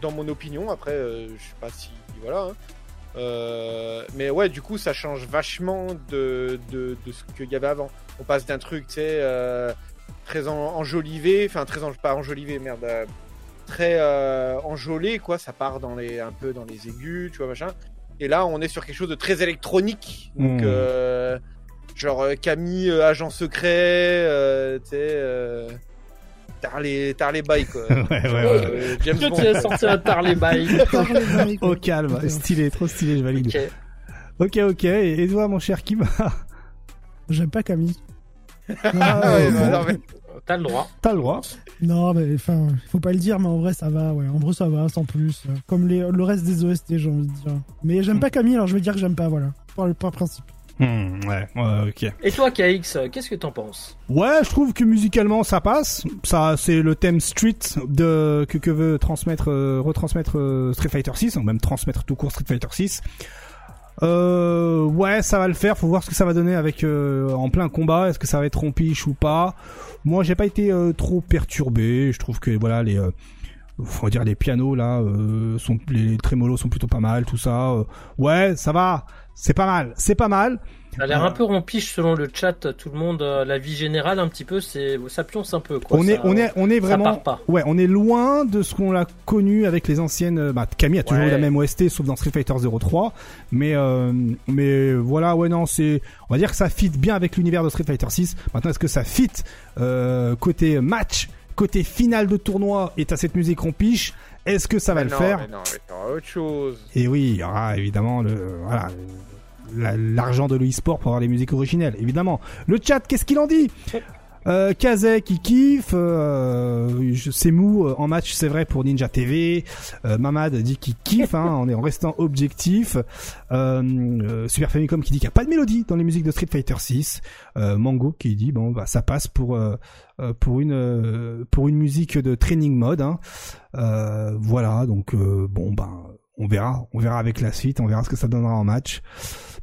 Dans mon opinion, après, euh, je sais pas si. Voilà. Hein. Euh, mais ouais, du coup, ça change vachement de, de, de ce qu'il y avait avant. On passe d'un truc, tu sais, très enjolivé, enfin, très pas enjolivé, merde, très enjolé, quoi. Ça part dans les, un peu dans les aigus, tu vois, machin. Et là, on est sur quelque chose de très électronique. Donc, hmm. Genre Camille, agent secret, tu sais Tarley, Tarley Bye quoi. ouais, ouais, ouais. Euh, James Bond. Tu as sorti un Tarley Bye. Au calme, stylé, trop stylé, je valide. Ok, ok, ok. Et toi, mon cher Kim J'aime pas Camille. Ah, ouais, non, mais... T'as le droit. T'as le droit. Non, mais enfin, faut pas le dire, mais en vrai, ça va, ouais. En vrai, ça va, sans plus. Comme les, le reste des OST, j'ai envie de dire. Mais j'aime pas Camille, alors je vais dire que j'aime pas, voilà. Par le principe. Hmm, ouais, ouais, ok. Et toi, KX, qu'est-ce que t'en penses? Ouais, je trouve que musicalement ça passe. Ça, c'est le thème street de que, que veut transmettre, euh, retransmettre euh, Street Fighter 6, ou même transmettre tout court Street Fighter 6. Euh, ouais, ça va le faire. Faut voir ce que ça va donner avec euh, en plein combat. Est-ce que ça va être rompiche ou pas? Moi, j'ai pas été trop perturbé. Je trouve que voilà les faut dire les pianos là sont les trémolos sont plutôt pas mal tout ça ouais ça va c'est pas mal, c'est pas mal. Ça a l'air un peu rompiche selon le chat, tout le monde, euh, la vie générale un petit peu, c'est ça pionce un peu. Quoi. On est, on est, on est vraiment, ouais, on est loin de ce qu'on a connu avec les anciennes. Euh, bah, Camille a toujours eu la même OST, sauf dans Street Fighter 03, mais euh, mais voilà, ouais non, c'est, on va dire que ça fit bien avec l'univers de Street Fighter 6. Maintenant, est-ce que ça fit côté match, côté final de tournoi, et à cette musique rompiche? Est-ce que ça va le faire mais non, mais autre chose. Et oui, il y aura évidemment le voilà l'argent de l'e-sport pour avoir les musiques originelles, évidemment. Le chat, qu'est-ce qu'il en dit? Euh, Kazek qui kiffe, euh, c'est mou euh, en match, c'est vrai pour Ninja TV. Euh, Mamad dit qu'il kiffe, hein, est en restant objectif. Euh, Super Famicom qui dit qu'il n'y a pas de mélodie dans les musiques de Street Fighter 6. Mango qui dit bon bah ça passe pour pour une pour une musique de training mode. Hein. voilà donc bon bah on verra, on verra avec la suite, on verra ce que ça donnera en match.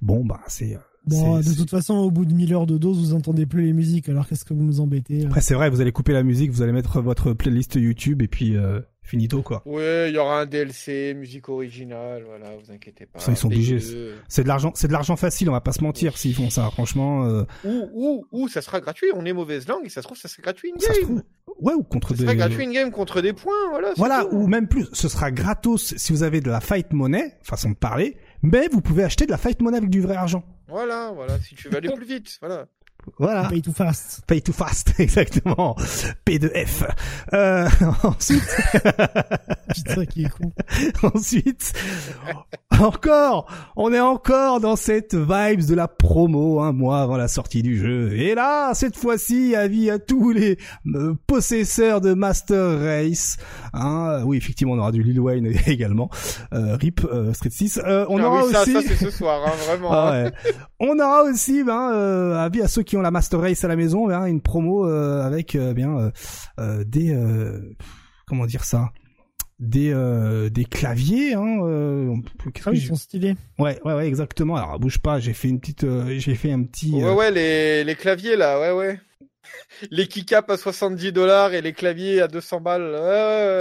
Bon, bah, c'est. Bon, de toute façon, au bout de 1000 heures de dose, vous entendez plus les musiques, alors qu'est-ce que vous nous embêtez Après, c'est vrai, vous allez couper la musique, vous allez mettre votre playlist YouTube et puis euh, finito, quoi. Ouais, il y aura un DLC, musique originale, voilà, vous inquiétez pas. Ça, ils sont obligés. C'est de l'argent, c'est de l'argent facile, on va pas se mentir s'ils font ça, franchement. Euh... Ou, ou, ou, ça sera gratuit, on est mauvaise langue et ça se trouve, ça sera gratuit in-game. Ouais, ou contre ça des. Ça sera gratuit in-game contre des points, voilà. Voilà, ou même plus, ce sera gratos si vous avez de la fight money, façon de parler mais vous pouvez acheter de la fight money avec du vrai argent. Voilà, voilà, si tu veux aller plus vite, voilà. Voilà. Pay to fast. Pay to fast, exactement. P2F. Euh, ensuite. Putain, qui est con. ensuite. encore. On est encore dans cette vibes de la promo, un mois avant la sortie du jeu. Et là, cette fois-ci, avis à tous les euh, possesseurs de Master Race. Hein, oui, effectivement, on aura du Lil Wayne également. Euh, RIP euh, Street 6. Euh, on ah aura oui, ça, aussi. Ça, c'est ce soir, hein, vraiment. Ah ouais. on aura aussi, ben, avis à ceux qui la Master Race à la maison, hein, une promo euh, avec euh, bien euh, des comment dire ça des des claviers hein ah oui, ils sont stylés ouais ouais ouais exactement alors bouge pas j'ai fait une petite j'ai fait un petit ouais ouais les les claviers là ouais ouais les keycaps à 70 dollars et les claviers à 200 balles.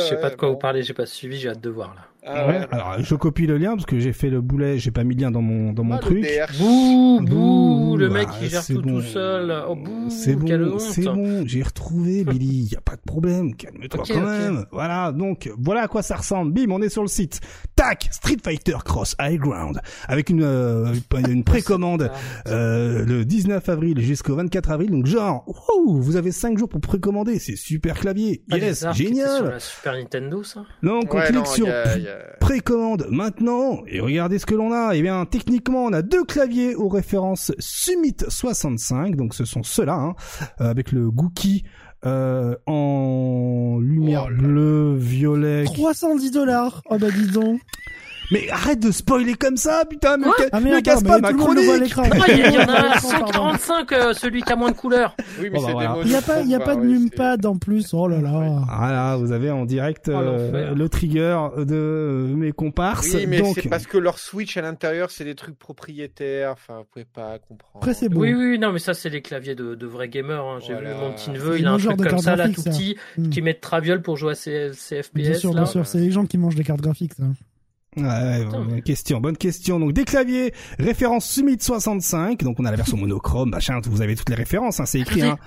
Je sais pas de quoi vous parlez, j'ai pas suivi, j'ai hâte de voir là. Ah ouais. Alors je copie le lien parce que j'ai fait le boulet, j'ai pas mis le lien dans mon dans mon ah, truc. Bouh, bouh, le mec qui gère tout tout seul. Oh bouh, c'est bon, c'est bon, j'ai retrouvé Billy, y a pas de problème, calme-toi quand même. Voilà, donc voilà à quoi ça ressemble. Bim, on est sur le site. Tac, Street Fighter Cross High Ground avec une euh, une précommande euh, le 19 avril jusqu'au 24 avril. Donc genre, vous avez 5 jours pour précommander, c'est super clavier. Ah, yes, génial. Sur la Super Nintendo ça? Donc on clique sur précommande maintenant et regardez ce que l'on a. Eh bien, techniquement, on a deux claviers aux références Summit 65, donc ce sont ceux-là, hein, euh, avec le Gookie euh, en lumière oh bleue, violet. 310 dollars. Oh bah dis donc. Mais arrête de spoiler comme ça, putain, mais, ah, mais casse pas ma chronique. Ah, il y en a 145, euh, celui qui a moins de couleurs. Oui, mais Bon, bah, c'est voilà. des mots Il n'y a pas, il y a pas de numpad en plus. Oh là là. Voilà, vous avez en direct Oh, euh, le trigger de mes comparses. Oui, mais donc, c'est parce que leur Switch à l'intérieur, c'est des trucs propriétaires. Enfin, vous pouvez pas comprendre. Après, c'est beau. Oui, oui, non, mais ça, c'est les claviers de, de vrais gamers. hein. J'ai Voilà. vu mon petit neveu, il a un genre truc de comme carte ça, là, graphique, tout petit, Hmm. qui met de traviole pour jouer à ses, ses FPS. Bien sûr, là. bien sûr. C'est les gens qui mangent des cartes graphiques, ça. Ouais, bonne question, bonne question. Donc des claviers, référence Summit 65. Donc on a la version monochrome, machin. Vous avez toutes les références, hein, c'est écrit. Hein.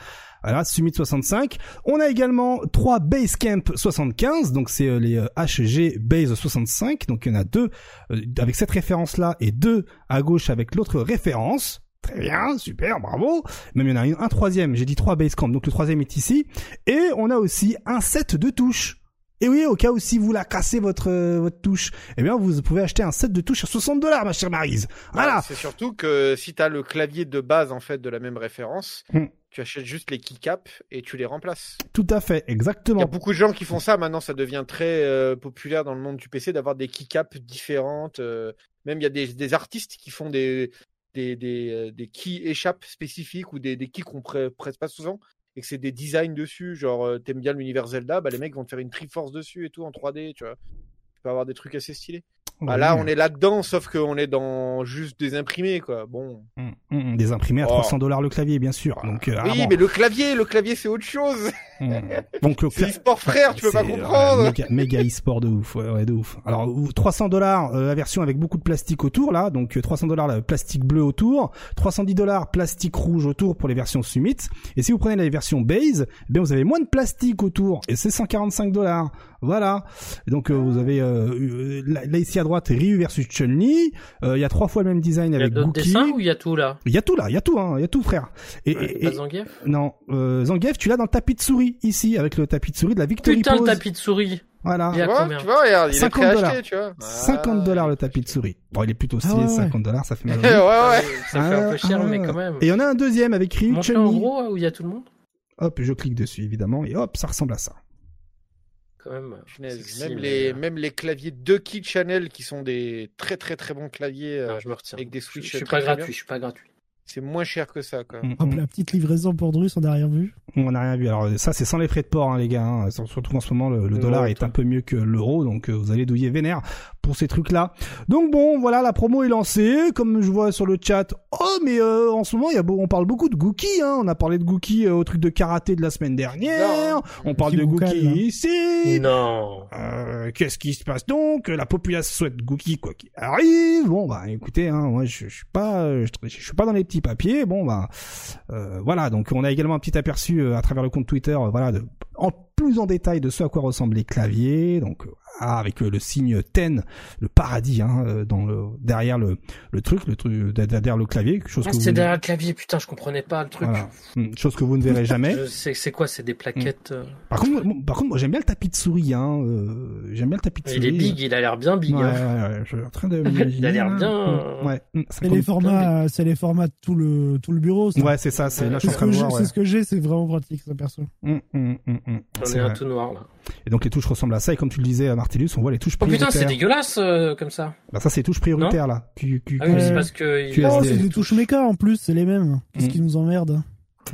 Voilà, Summit 65. On a également trois Basecamp 75. Donc c'est euh, les euh, HG Base 65. Donc il y en a deux euh, avec cette référence-là et deux à gauche avec l'autre référence. Très bien, super, bravo. Même il y en a un, un troisième. J'ai dit trois Basecamp. Donc le troisième est ici. Et on a aussi un set de touches. Et oui, au cas où si vous la cassez votre euh, votre touche, eh bien vous pouvez acheter un set de touches à 60 dollars, ma chère Maryse. Voilà. Ouais, C'est surtout que si t'as le clavier de base en fait de la même référence, Hmm. tu achètes juste les keycaps et tu les remplaces. Tout à fait, Il y exactement. a beaucoup de gens qui font ça. Maintenant, ça devient très euh, populaire dans le monde du PC d'avoir des keycaps différentes. euh, même il y a des, des artistes qui font des des des, des keys échappes spécifiques ou des, des keys qu'on prê- presse pas souvent et que c'est des designs dessus. Genre, euh, t'aimes bien l'univers Zelda, bah les mecs vont te faire une Triforce dessus et tout en 3D, tu vois. Tu peux avoir des trucs assez stylés. Bah, là, on est là-dedans, sauf qu'on est dans juste des imprimés, quoi. Bon. Mm, mm, des imprimés à Oh. 300 dollars le clavier, bien sûr. Donc, euh, oui, ah bon. mais le clavier, le clavier, c'est autre chose. Mm. donc le e-sport frère, tu peux pas C'est, euh, comprendre. méga, e-sport de ouf, ouais, ouais, de ouf. Alors ou- 300 dollars euh, la version avec beaucoup de plastique autour là, donc euh, 300 dollars le plastique bleu autour, 310 dollars plastique rouge autour pour les versions Summit. Et si vous prenez la version Base, eh bien vous avez moins de plastique autour et c'est 145 dollars. Voilà. Et donc euh, vous avez euh, euh, là, ici à droite Ryu versus Chun-Li. Euh, Il y a trois fois le même design Il y a avec d'autres Gookie. dessins ou il y a tout là? Il y a tout là, il y a tout, hein, il y a tout frère. Et, et- Pas et- Zangief? non, euh, Zangief, tu l'as dans le tapis de souris ici avec le tapis de souris de la Victory Putain, le Pose. tapis de souris Voilà. Il y a Tu vois, combien tu vois, regarde, il est 50 prêt à dollars. acheter, tu vois. 50 dollars le tapis de souris. Bon, il est plutôt stylé, Ah ouais, ouais. 50 dollars, ça fait mal. ouais, ouais. Ça fait un Ah, peu cher, ah, mais quand même. Et il y en a un deuxième avec Ryu Montre en gros, où il y a tout le monde Hop, je clique dessus évidemment et hop, ça ressemble à ça. Quand même. Sexy, même, les, euh, même les claviers de Key Channel qui sont des très très très bons claviers euh, non, je me retiens. avec des switches. je suis très, pas gratuit, je suis pas gratuit. C'est moins cher que ça, quoi. Mm, Hop, mm. la petite livraison pour Drus, on n'a rien vu. On n'a rien vu. Alors ça, c'est sans les frais de port, hein, les gars. hein. Surtout en ce moment, le, le dollar est un peu mieux que l'euro, donc euh, vous allez douiller vénère pour ces trucs-là. Donc bon, voilà, la promo est lancée. Comme je vois sur le chat, oh mais euh, en ce moment, il y a beau- on parle beaucoup de Gookie. Hein. On a parlé de Gookie euh, au truc de karaté de la semaine dernière. Non. On parle de Gookie là. ici. Non. Euh, Qu'est-ce qui se passe donc? La population souhaite Gookie quoi qu'il arrive. Bon bah écoutez, hein, moi je, je suis pas, euh, je, je suis pas dans les petits papiers. Bon bah euh, voilà. Donc on a également un petit aperçu euh, à travers le compte Twitter, euh, voilà, de, en plus en détail de ce à quoi ressemblent les claviers. Donc ah, avec euh, le signe ten, le paradis hein, euh, dans le derrière le le truc, le truc derrière le clavier, quelque chose Ah, que c'est vous, derrière le clavier, putain, je comprenais pas le truc. voilà, Hum, chose que vous ne verrez jamais. Je sais c'est quoi, c'est des plaquettes. euh, Par contre, moi- par contre, moi j'aime bien le tapis de souris. Hein, euh, j'aime bien le tapis de souris. Il est big, il a l'air bien big. Ouais, hein. ouais, ouais, je suis en train de. Il a l'air bien, Mm, euh, Ouais, C'est les formats, c'est les formats de tout le, tout le bureau. ça. Ouais, c'est ça, c'est là je suis C'est en ce train que de voir. c'est ce que j'ai, c'est vraiment pratique, ça, perso. Mm, mm, mm, J'en C'est ai un tout noir là. Et donc les touches ressemblent à ça, et comme tu le disais, Martellus, on voit les touches Oh prioritaires. putain, c'est dégueulasse euh, comme ça. Bah, ça, c'est les touches prioritaires, là. Q, Q, Ah oui, mais Q- c'est parce que. QSD. Oh, c'est des touches méca en plus, c'est les mêmes. C'est ce Mm. qui nous emmerde.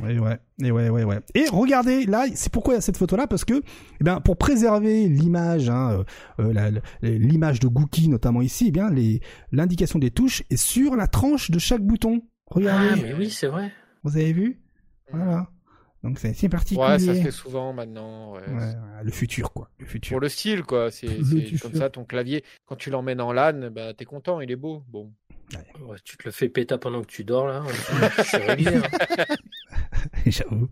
Et ouais, et ouais, ouais, ouais. Et regardez, là, c'est pourquoi il y a cette photo-là, parce que, eh ben, pour préserver l'image, hein, euh, euh, l'image de Gookie, notamment ici, eh bien, les, l'indication des touches est sur la tranche de chaque bouton. Regardez, Ah, mais oui, c'est vrai. vous avez vu? Voilà. Donc c'est c'est particulier. Ouais, ça se fait souvent maintenant. ouais. Ouais, ouais, le futur, quoi. Le futur. Pour le style, quoi. C'est comme ça, ton clavier, quand tu l'emmènes en LAN, bah, t'es content, il est beau. Bon. Ouais, tu te le fais péter pendant que tu dors là. C'est réglé. hein. J'avoue.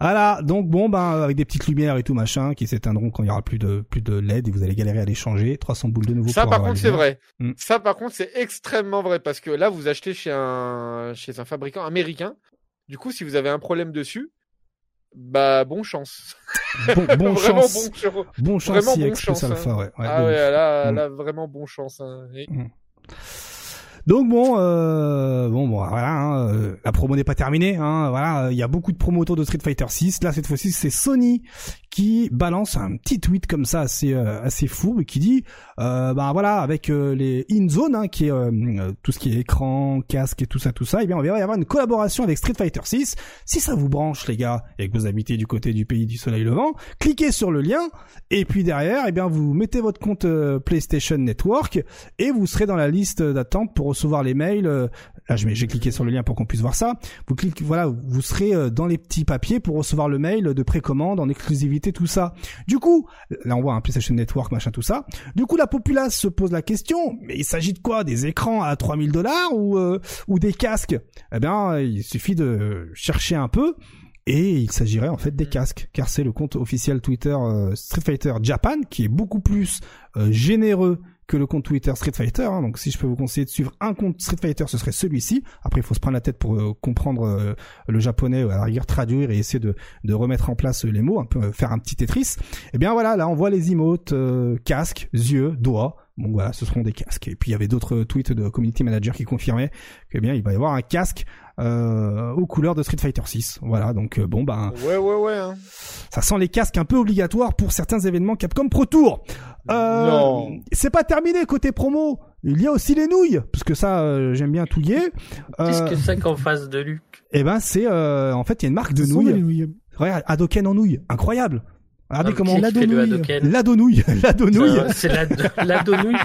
Voilà, donc bon, ben avec des petites lumières et tout machin qui s'éteindront quand il y aura plus de plus de LED et vous allez galérer à les changer. 300 boules de nouveau. Ça, pour par contre, c'est vrai. Mm. Ça, par contre, c'est extrêmement vrai parce que là, vous achetez chez un, chez un fabricant américain. Du coup, si vous avez un problème dessus, bah, bon chance. Bon, bon vraiment chance. bon chance. Bon chance vraiment si bon chance, hein. Alpha, ouais. ouais, ah ouais, ouf. là, Mm. là, vraiment bon chance. hein. Et- Donc bon, euh, bon, bon, voilà, hein, euh, la promo n'est pas terminée. Hein, voilà, il y a beaucoup de promos autour de Street Fighter 6. Là, cette fois-ci, c'est Sony qui balance un petit tweet comme ça assez euh, assez fou et qui dit euh, bah voilà avec euh, les in zone hein, qui est euh, tout ce qui est écran, casque et tout ça tout ça, et eh bien on va y avoir une collaboration avec Street Fighter 6. Si ça vous branche les gars et que vous habitez du côté du pays du soleil levant, cliquez sur le lien et puis derrière et eh bien vous mettez votre compte PlayStation Network et vous serez dans la liste d'attente pour recevoir les mails là j'ai cliqué sur le lien pour qu'on puisse voir ça. Vous cliquez, voilà, vous serez euh, dans les petits papiers pour recevoir le mail de précommande en exclusivité, tout ça. Du coup, là on voit un PlayStation Network, machin, tout ça. Du coup, la populace se pose la question, mais il s'agit de quoi? Des écrans à 3000 dollars ou euh, ou des casques? Eh bien, il suffit de chercher un peu. Et il s'agirait en fait des casques, car c'est le compte officiel Twitter euh, Street Fighter Japan qui est beaucoup plus généreux que le compte Twitter Street Fighter. Hein. donc si je peux vous conseiller de suivre un compte Street Fighter, ce serait celui-ci. Après, il faut se prendre la tête pour euh, comprendre euh, le japonais, à la rigueur traduire et essayer de, de remettre en place les mots, un peu euh, faire un petit Tetris. Et eh bien voilà, là on voit les emotes, casques, yeux, doigts. Bon voilà, ce seront des casques. Et puis il y avait d'autres tweets de community manager qui confirmaient que eh bien il va y avoir un casque euh, aux couleurs de Street Fighter 6. Voilà, donc bon ben. Ouais ouais ouais. Hein. Ça sent les casques un peu obligatoires pour certains événements Capcom Pro Tour. Euh, non. C'est pas terminé côté promo. Il y a aussi les nouilles, parce que ça, euh, j'aime bien touiller. Qu'est-ce que c'est qu'en face de Luc? Eh ben, c'est en fait, il y a une marque de nouilles. nouilles. Regarde, Adoken en nouilles, incroyable. Regardez comment la donouille. La donouille. La donouille. C'est la, la donouille.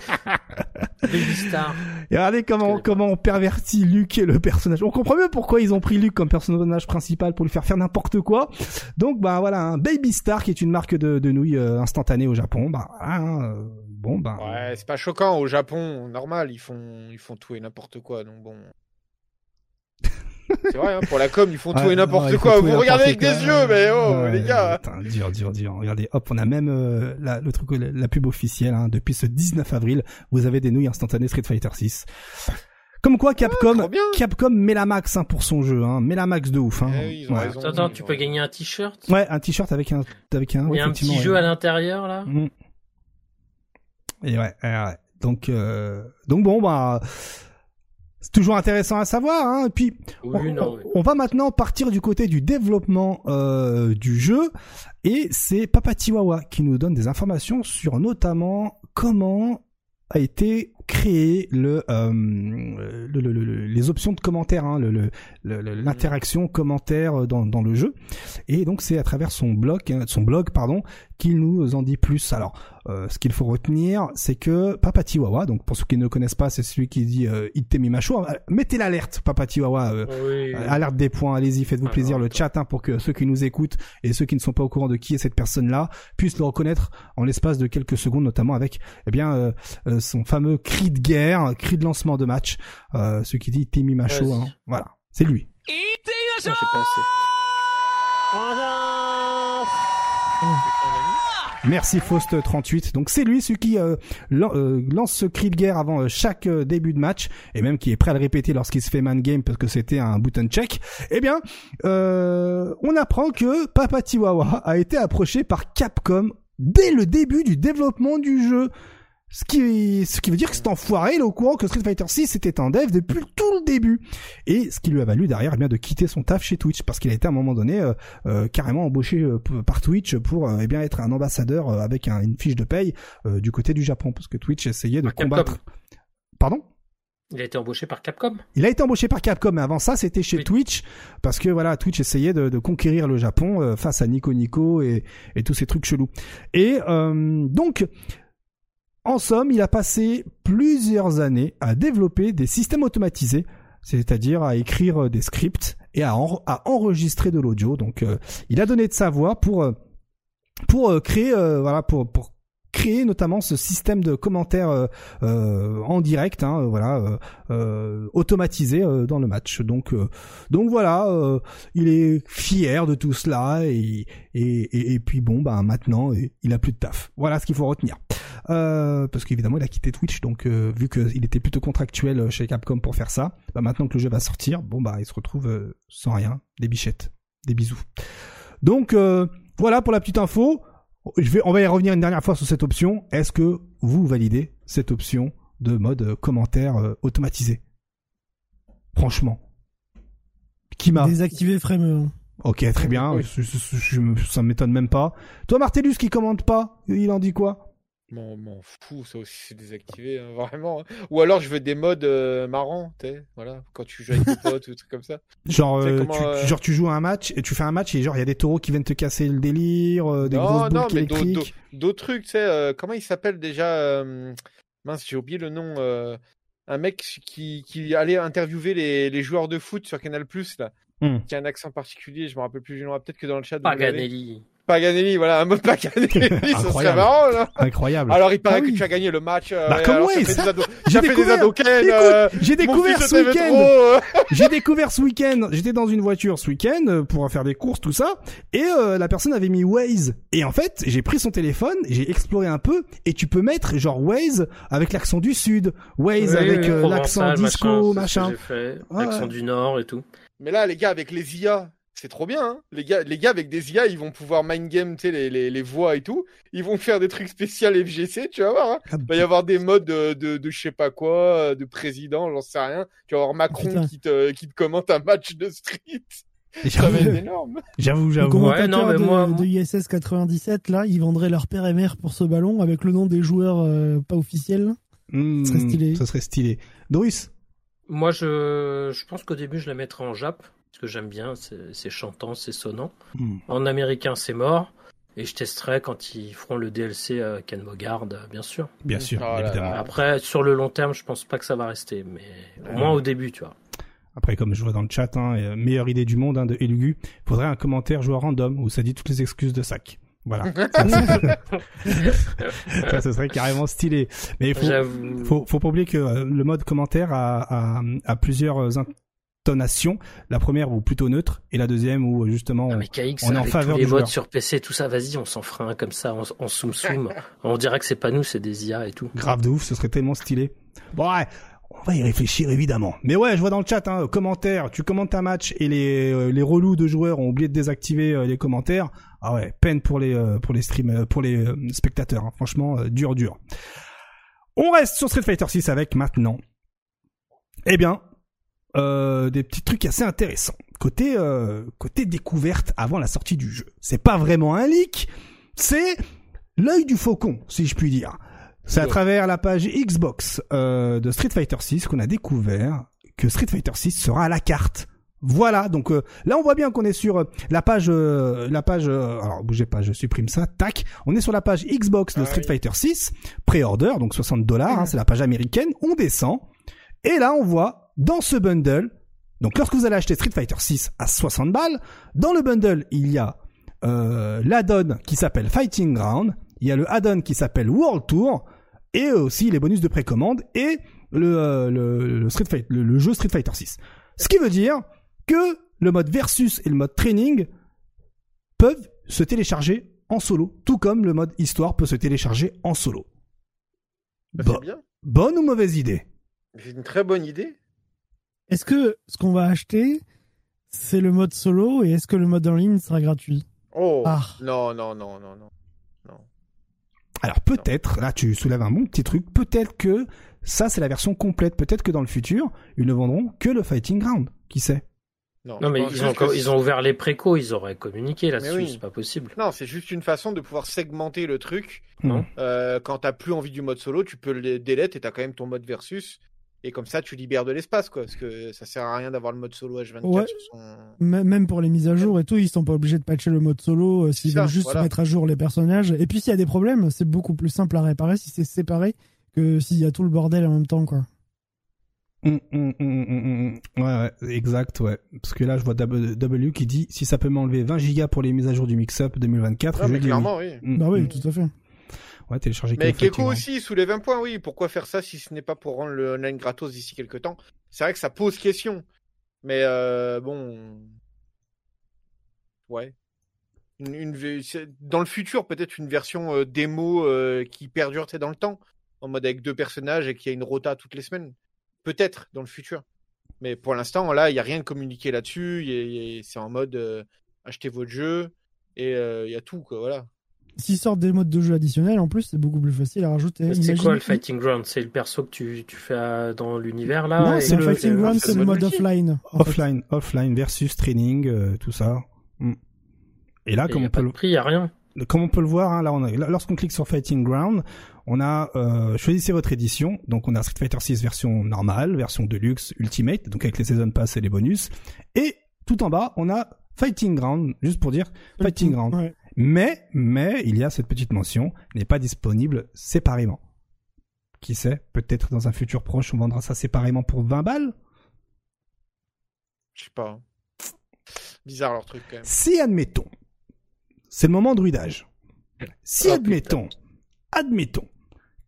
Et regardez comment, comment on pervertit Luc et le personnage. On comprend mieux pourquoi ils ont pris Luc comme personnage principal pour lui faire faire n'importe quoi. Donc, bah voilà, un Baby Star qui est une marque de, de nouilles euh, instantanée au Japon. Bah, hein, euh, bon, bah. Ouais, c'est pas choquant. Au Japon, normal, ils font, ils font tout et n'importe quoi. Donc bon. C'est vrai, hein, pour la com, ils font tout et n'importe quoi. Vous regardez avec des yeux, mais oh, les gars. Attends, dur, dur, dur. Regardez, hop, on a même euh, la, le truc, la, pub officielle. Hein, depuis ce 19 avril, vous avez des nouilles instantanées Street Fighter 6. Comme quoi, Capcom, Capcom met la max hein, pour son jeu, hein, met la max de ouf. Hein. Eh ouais. Attends, tu peux gagner un t-shirt? Ouais, un t-shirt avec un, avec un. Il y a un petit jeu à l'intérieur là? Mm. Et ouais, ouais. donc, euh, donc bon bah c'est toujours intéressant à savoir. Hein. Et puis, on, va maintenant partir du côté du développement euh, du jeu. Et c'est Papa Chihuahua qui nous donne des informations sur notamment comment a été créé le, euh, les options de commentaires, hein, l'interaction commentaire dans, dans le jeu. Et donc c'est à travers son blog, hein, son blog pardon, qu'il nous en dit plus. Alors euh, ce qu'il faut retenir, c'est que Papa Chihuahua, donc pour ceux qui ne le connaissent pas, c'est celui qui dit euh, Itemi Macho. Euh, mettez l'alerte, Papa Chihuahua, euh, alerte des points, allez-y, faites-vous ah, plaisir, le chat, hein, pour que ceux qui nous écoutent et ceux qui ne sont pas au courant de qui est cette personne-là puissent le reconnaître en l'espace de quelques secondes, notamment avec eh bien son fameux cri de guerre, cri de lancement de match, ce qui dit Itemi Macho. Hein. Voilà, c'est lui. Merci Faust38. Donc c'est lui celui qui euh, euh, lance ce cri de guerre avant euh, chaque début de match et même qui est prêt à le répéter lorsqu'il se fait man game parce que c'était un button check. Eh bien, on apprend que Papa Chihuahua a été approché par Capcom dès le début du développement du jeu. Ce qui, ce qui veut dire que cet enfoiré, il est au courant que Street Fighter 6 était en dev depuis tout le début. Et ce qui lui a valu derrière, eh bien, de quitter son taf chez Twitch, parce qu'il a été à un moment donné euh, euh, carrément embauché euh, par Twitch pour eh bien être un ambassadeur avec une fiche de paye du côté du Japon, parce que Twitch essayait de combattre. Pardon? Il a été embauché par Capcom. Il a été embauché par Capcom, mais avant ça, c'était chez Twitch, parce que voilà, Twitch essayait de, de conquérir le Japon face à Nico Nico et, et, tous ces trucs chelous. Et donc, en somme, il a passé plusieurs années à développer des systèmes automatisés, c'est-à-dire à écrire des scripts et à, enregistrer de l'audio. Donc, euh, il a donné de sa voix pour euh, pour euh, créer voilà pour pour créer notamment ce système de commentaires en direct, hein, voilà, automatisé dans le match. Donc, donc voilà, il est fier de tout cela et et, et, puis bon, bah maintenant, il a plus de taf. Voilà ce qu'il faut retenir. Parce qu'évidemment, il a quitté Twitch, donc vu qu'il était plutôt contractuel chez Capcom pour faire ça, bah maintenant que le jeu va sortir, bon bah il se retrouve sans rien, des bichettes, des bisous. Donc voilà pour la petite info. Je vais, on va y revenir une dernière fois sur cette option. Est-ce que vous validez cette option de mode euh, commentaire euh, automatisé? Franchement. Qui m'a Désactiver Frame. Ok, très bien. Je, je, ça m'étonne même pas. Toi, Martellus, qui commande pas, il en dit quoi? M'en fous, ça aussi c'est désactivé, hein, vraiment. Hein. Ou alors je veux des modes euh, marrants, tu voilà, quand tu joues avec tes potes ou des trucs comme ça. Genre, euh, tu, euh, genre tu joues à un match et tu fais un match et genre il y a des taureaux qui viennent te casser le délire, des grosses boules non, mais d'autres trucs, tu sais, comment il s'appelle déjà Mince, j'ai oublié le nom. un mec qui, qui allait interviewer les, les joueurs de foot sur Canal Plus là. Hmm. Qui a un accent particulier, je me rappelle plus du nom, peut-être que dans le chat. Paganelli. Paganelli, voilà, un mode Paganelli, ça serait marrant, là. Incroyable. Alors, il paraît ah que tu as gagné le match. Euh, bah, comme ouais, J'ai découvert, euh, j'ai découvert ce week-end. Euh. j'ai découvert ce week-end. J'étais dans une voiture ce week-end pour faire des courses, tout ça. Et la personne avait mis Waze. Et en fait, j'ai pris son téléphone, j'ai exploré un peu, et tu peux mettre genre Waze avec l'accent du sud, Waze avec l'accent disco, machin. L'accent du nord et tout. Mais là, les gars, avec les IA, c'est trop bien. Hein les, gars, les gars, avec des IA, ils vont pouvoir mind game les, les, les voix et tout. Ils vont faire des trucs spéciaux FGC, tu vas voir. Hein ah, il va y avoir des modes de, de, de je sais pas quoi, de président, j'en sais rien. Tu vas avoir Macron qui te, qui te commente un match de street. Ça va être énorme. J'avoue, j'avoue. Ouais, non, mais de, moi... de ISS 97, là, ils vendraient leur père et mère pour ce ballon avec le nom des joueurs euh, pas officiels. Mmh, ça serait stylé. Ça serait stylé. Doris? Moi, je, je pense qu'au début, je la mettrai en Jap, parce que j'aime bien, c'est chantant, c'est sonnant. Hmm. En américain, c'est mort. Et je testerai quand ils feront le DLC à Ken Bogard, bien sûr. Bien sûr, oh évidemment. Après, sur le long terme, je pense pas que ça va rester, mais au moins au début, tu vois. Après, comme je vois dans le chat, hein, euh, meilleure idée du monde hein, de Elugu, faudrait un commentaire joueur random où ça dit toutes les excuses de sac. Voilà. ça, ce serait carrément stylé. Mais il faut, faut, faut, pas oublier que euh, le mode commentaire a, a, a plusieurs intonations. La première ou plutôt neutre et la deuxième où justement on, on est en faveur les modes sur PC, tout ça, vas-y, on s'en fera un comme ça, on, on soum soum. on dirait que c'est pas nous, c'est des IA et tout. Grave de ouf, ce serait tellement stylé. Bon, ouais, on va y réfléchir évidemment. Mais ouais, je vois dans le chat, hein, commentaires, tu commentes un match et les, euh, les relous de joueurs ont oublié de désactiver euh, les commentaires. Ah ouais, peine pour les, euh, pour les stream, pour les spectateurs. Hein. Franchement, dur, dur. On reste sur Street Fighter 6 avec maintenant. Eh bien, des petits trucs assez intéressants. Côté, côté découverte avant la sortie du jeu. C'est pas vraiment un leak, c'est l'œil du faucon, si je puis dire. C'est à travers la page Xbox euh, de Street Fighter 6 qu'on a découvert que Street Fighter 6 sera à la carte. Voilà, donc euh, là on voit bien qu'on est sur euh, la page, la page. alors bougez pas, je supprime ça. Tac, on est sur la page Xbox de ah Street Fighter 6, pré-order, donc 60 dollars. Hein, c'est la page américaine. On descend et là on voit dans ce bundle. Donc lorsque vous allez acheter Street Fighter 6 à 60 balles, dans le bundle il y a euh, l'add-on qui s'appelle Fighting Ground, il y a le add-on qui s'appelle World Tour et aussi les bonus de précommande et le, euh, le, Street Fight, le, jeu Street Fighter 6. Ce qui veut dire que le mode versus et le mode training peuvent se télécharger en solo, tout comme le mode histoire peut se télécharger en solo. Bah, bien. Bonne ou mauvaise idée? C'est une très bonne idée. Est-ce que ce qu'on va acheter, c'est le mode solo et est-ce que le mode en ligne sera gratuit? Oh ah. non, non, non, non, non. Alors peut-être, là tu soulèves un bon petit truc, peut-être que ça c'est la version complète, peut-être que dans le futur, ils ne vendront que le Fighting Ground, qui sait? Non, mais ils ont, ils ont, ouvert les précos, ils auraient communiqué là-dessus, c'est pas possible. Non, c'est juste une façon de pouvoir segmenter le truc. Non. Euh, quand t'as plus envie du mode solo, tu peux le delete et t'as quand même ton mode versus. Et comme ça, tu libères de l'espace, quoi. Parce que ça sert à rien d'avoir le mode solo H24 sur son... Même pour les mises à jour et tout, ils sont pas obligés de patcher le mode solo euh, s'ils veulent juste mettre à jour les personnages. Et puis s'il y a des problèmes, c'est beaucoup plus simple à réparer si c'est séparé que s'il y a tout le bordel en même temps, quoi. Hum, hum, hum, ouais, ouais, exact, ouais. Parce que là, je vois W qui dit si ça peut m'enlever 20 gigas pour les mises à jour du mix-up 2024. je mais clairement, oui. Bah oui, tout à fait. Mais Keko aussi soulève un point, oui. Pourquoi faire ça si ce n'est pas pour rendre le online gratos d'ici quelques temps? C'est vrai que ça pose question. Mais euh, bon. Ouais. Une, Dans le futur, peut-être une version euh, démo euh, qui perdure dans le temps. En mode avec deux personnages et qui a une rota toutes les semaines. Peut-être dans le futur. Mais pour l'instant, là, il n'y a rien de communiqué là-dessus. C'est en mode achetez votre jeu et il y a tout, quoi. Voilà. S'ils sortent des modes de jeu additionnels, en plus, c'est beaucoup plus facile à rajouter. C'est quoi le Fighting Ground? C'est le perso que tu, tu fais euh, dans l'univers là Non, c'est le Fighting Ground, c'est le mode offline. Offline, offline versus training, euh, tout ça. Mm. Et là, comme on peut le prix, y a rien. Comme on peut le voir, hein, là, on a, lorsqu'on clique sur Fighting Ground, on a euh, choisissez votre édition. Donc on a Street Fighter 6 version normale, version deluxe, ultimate, donc avec les season pass et les bonus. Et tout en bas, on a Fighting Ground, juste pour dire Fighting, Ground. Mais, mais, il y a cette petite mention, n'est pas disponible séparément. Qui sait, peut-être dans un futur proche, on vendra ça séparément pour 20 balles? Je sais pas. Bizarre leur truc quand même. Si, admettons, c'est le moment druidage. Si, oh, admettons, admettons,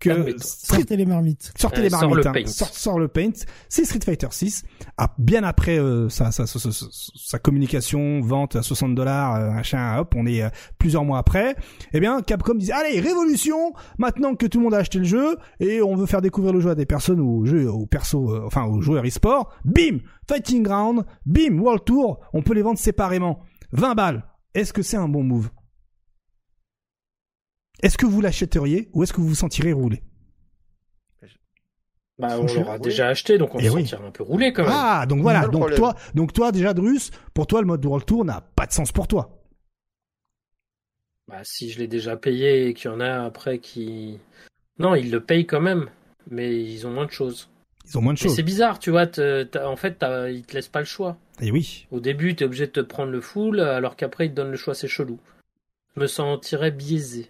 que sortez les marmites. Sortez les marmites. Hein. Sort le, paint. C'est Street Fighter 6. Ah, bien après euh, sa, sa, sa, sa, communication, vente à 60 dollars, euh, machin, hop, on est euh, plusieurs mois après. Eh bien, Capcom disait allez révolution. Maintenant que tout le monde a acheté le jeu et on veut faire découvrir le jeu à des personnes ou jeux, aux persos, enfin aux joueurs e-sport, bim, Fighting Ground, bim, World Tour. On peut les vendre séparément. 20 balles. Est-ce que c'est un bon move? Est-ce que vous l'achèteriez ou est-ce que vous vous sentirez roulé? Bah, on l'aura déjà acheté, donc on eh se sentira un peu roulé quand même. Ah, donc voilà. Donc toi, donc toi, déjà, Drus, pour toi, le mode World Tour n'a pas de sens pour toi. Bah, si je l'ai déjà payé et qu'il y en a après qui. Non, ils le payent quand même, mais ils ont moins de choses. Ils ont moins de choses. C'est bizarre, tu vois. En fait, ils te laissent pas le choix. Et eh oui. Au début, tu es obligé de te prendre le full, alors qu'après, ils te donnent le choix, c'est chelou. Je me sentirais biaisé.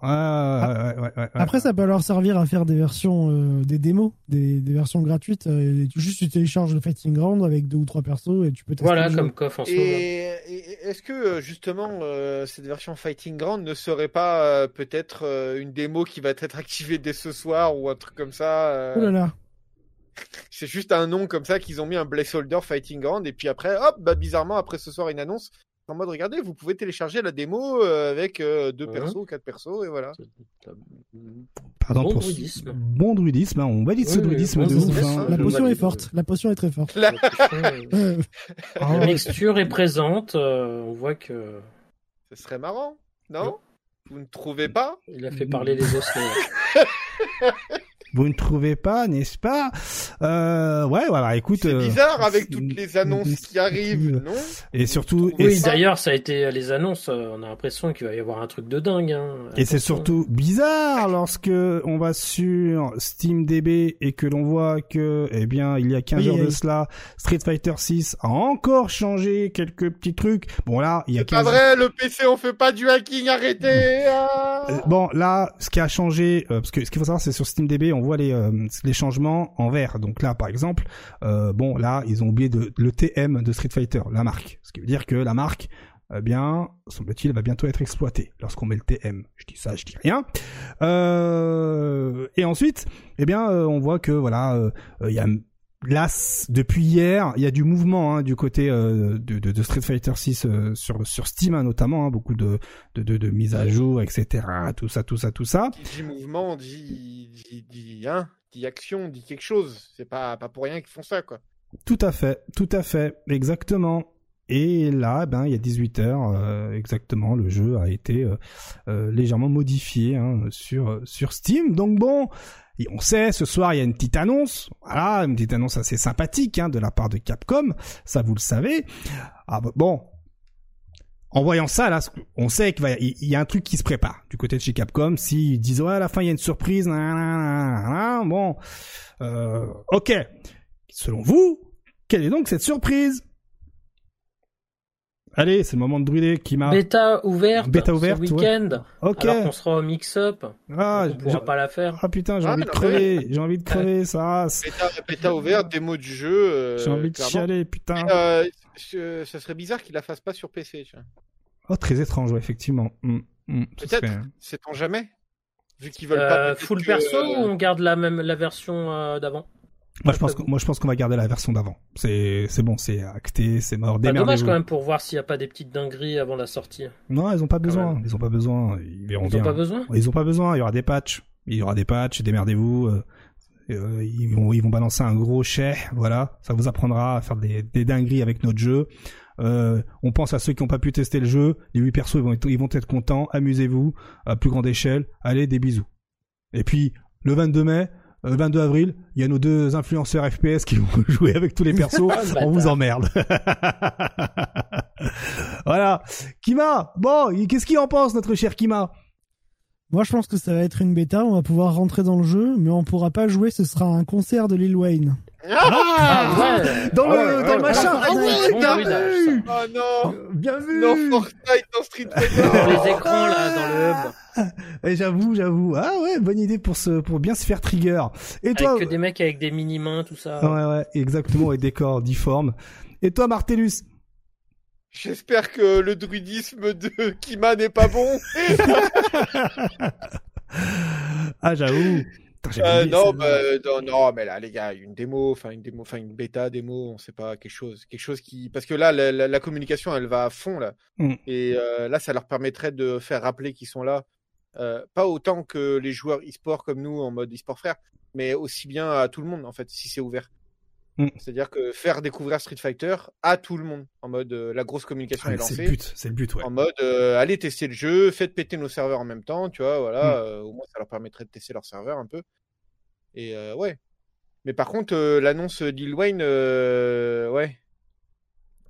Après, ça peut leur servir à faire des versions, euh, des démos, des, versions gratuites. Euh, juste tu télécharges le Fighting Ground avec deux ou trois persos et tu peux tester Voilà, comme coffre en ce et, est-ce que euh, justement cette version Fighting Ground ne serait pas peut-être une démo qui va être activée dès ce soir ou un truc comme ça Oh là là. C'est juste un nom comme ça qu'ils ont mis un placeholder Fighting Ground et puis après, hop, bah bizarrement après ce soir une annonce en mode regardez, vous pouvez télécharger la démo euh, avec euh, deux persos, quatre persos, et voilà. Pardon bon pour druidisme. Bon druidisme, hein, on valide ce druidisme de ouf. Hein. La potion est forte, la potion est très forte. La, la mixture est présente, euh, on voit que. Ce serait marrant, non? Vous ne trouvez pas? Il a fait parler les osselets. Vous ne trouvez pas, n'est-ce pas? Euh, Ouais, voilà. Écoute, c'est euh, bizarre avec toutes les annonces qui arrivent, non? Et surtout, oui, d'ailleurs, ça a été les annonces. Euh, on a l'impression qu'il va y avoir un truc de dingue. Hein. Et c'est surtout bizarre lorsque on va sur SteamDB et que l'on voit que, eh bien, il y a 15 heures de cela, Street Fighter 6 a encore changé quelques petits trucs. Bon là, il y a. C'est pas vrai, le PC, on fait pas du hacking, arrêtez. Ah bon là, ce qui a changé, parce que ce qu'il faut savoir, c'est sur SteamDB, on voit les, euh, les changements en vert. Donc là, par exemple, euh, bon, là, ils ont oublié le TM de Street Fighter, la marque. Ce qui veut dire que la marque, eh bien, semble-t-il, va bientôt être exploitée lorsqu'on met le TM. Je dis ça, je dis rien. Euh, et ensuite, eh bien, on voit que voilà, il y a là, depuis hier, il y a du mouvement hein, du côté euh, de, de, Street Fighter 6 euh, sur sur Steam hein, notamment, hein, beaucoup de, de, de, mises à jour, etc. Tout ça, tout ça, tout ça. Qui dit mouvement, dit dit, dit, hein, dit action, dit quelque chose. C'est pas pas pour rien qu'ils font ça, quoi. Tout à fait, tout à fait, exactement. Et là, ben, il y a 18 heures euh, exactement, le jeu a été légèrement modifié sur sur Steam. Donc bon, et on sait, ce soir, il y a une petite annonce. Voilà, une petite annonce assez sympathique hein, de la part de Capcom. Ça, vous le savez. Ah, bon. En voyant ça, là, on sait qu'il y a un truc qui se prépare du côté de chez Capcom. S'ils disent, ouais, à la fin, il y a une surprise, bon, euh, ok. Selon vous, quelle est donc cette surprise? Allez, c'est le moment de brûler qui m'a. Bêta ouverte. Bêta ouverte. Ce week-end. Ok. Alors qu'on sera au mix-up. Ah, on pourra pas la faire. Ah putain, j'ai ah, envie de crever. J'ai envie de crever, ça. Bêta, bêta ouverte, démo du jeu. Euh, j'ai envie de chialer, putain. Euh, ça serait bizarre qu'il la fasse pas sur PC. Tu vois. Oh, très étrange, ouais, effectivement. Mm, mm, Peut-être. C'est en jamais. Vu qu'ils veulent pas. Euh, full perso ou on garde la même la version d'avant? Moi je pense que, moi je pense qu'on va garder la version d'avant. C'est c'est bon, c'est acté, c'est mort. Pas dommage quand même pour voir s'il n'y a pas des petites dingueries avant la sortie. Non, ils ont pas besoin. Ils ont pas besoin. Ils verront ils ont pas besoin? Ils ont pas besoin. Il y aura des patchs. Il y aura des patchs. Démerdez-vous. Euh, euh, ils vont ils vont balancer un gros chèque. Voilà, ça vous apprendra à faire des, des dingueries avec notre jeu. Euh, on pense à ceux qui n'ont pas pu tester le jeu. Les 8 persos, ils vont être, ils vont être contents. Amusez-vous à plus grande échelle. Allez, des bisous. Et puis le 22 mai, le 22 avril, il y a nos deux influenceurs FPS qui vont jouer avec tous les persos. Ah, on vous emmerde. voilà. Kima, bon, qu'est-ce qu'il en pense, notre cher Kima? Moi, je pense que ça va être une bêta. On va pouvoir rentrer dans le jeu, mais on pourra pas jouer. Ce sera un concert de Lil Wayne. Ah, Ah, ouais. Dans le, Ah ouais, dans le machin. Ah ouais, bien vu. Oh non Bien vu. Non, Fortnite dans Street Fighter Dans les écrans, là, dans le hub. Eh, j'avoue, j'avoue. Ah ouais, bonne idée pour se, pour bien se faire trigger. Et toi Avec que des mecs avec des mini-mains, tout ça. Ouais, ouais, exactement, et décor difforme. Et toi, Martellus J'espère que le druidisme de Kima n'est pas bon. Ah, j'avoue. Euh, oublié non, celle-là. bah, non, non, mais là, les gars, une démo, enfin une démo, enfin une bêta, démo, on sait pas quelque chose, quelque chose qui, parce que là, la, la- la communication, elle va à fond là, Mm. et euh, là, ça leur permettrait de faire rappeler qu'ils sont là, euh, pas autant que les joueurs e-sport comme nous en mode e-sport frère, mais aussi bien à tout le monde en fait, si c'est ouvert. Mm. C'est-à-dire que faire découvrir Street Fighter à tout le monde, en mode euh, la grosse communication Ah, est mais c'est lancée. le but, c'est le but, ouais. En mode, euh, allez tester le jeu, faites péter nos serveurs en même temps, tu vois, voilà, Mm. euh, au moins ça leur permettrait de tester leur serveur un peu. Et euh, ouais. Mais par contre, euh, l'annonce d'Il Wayne, euh, ouais.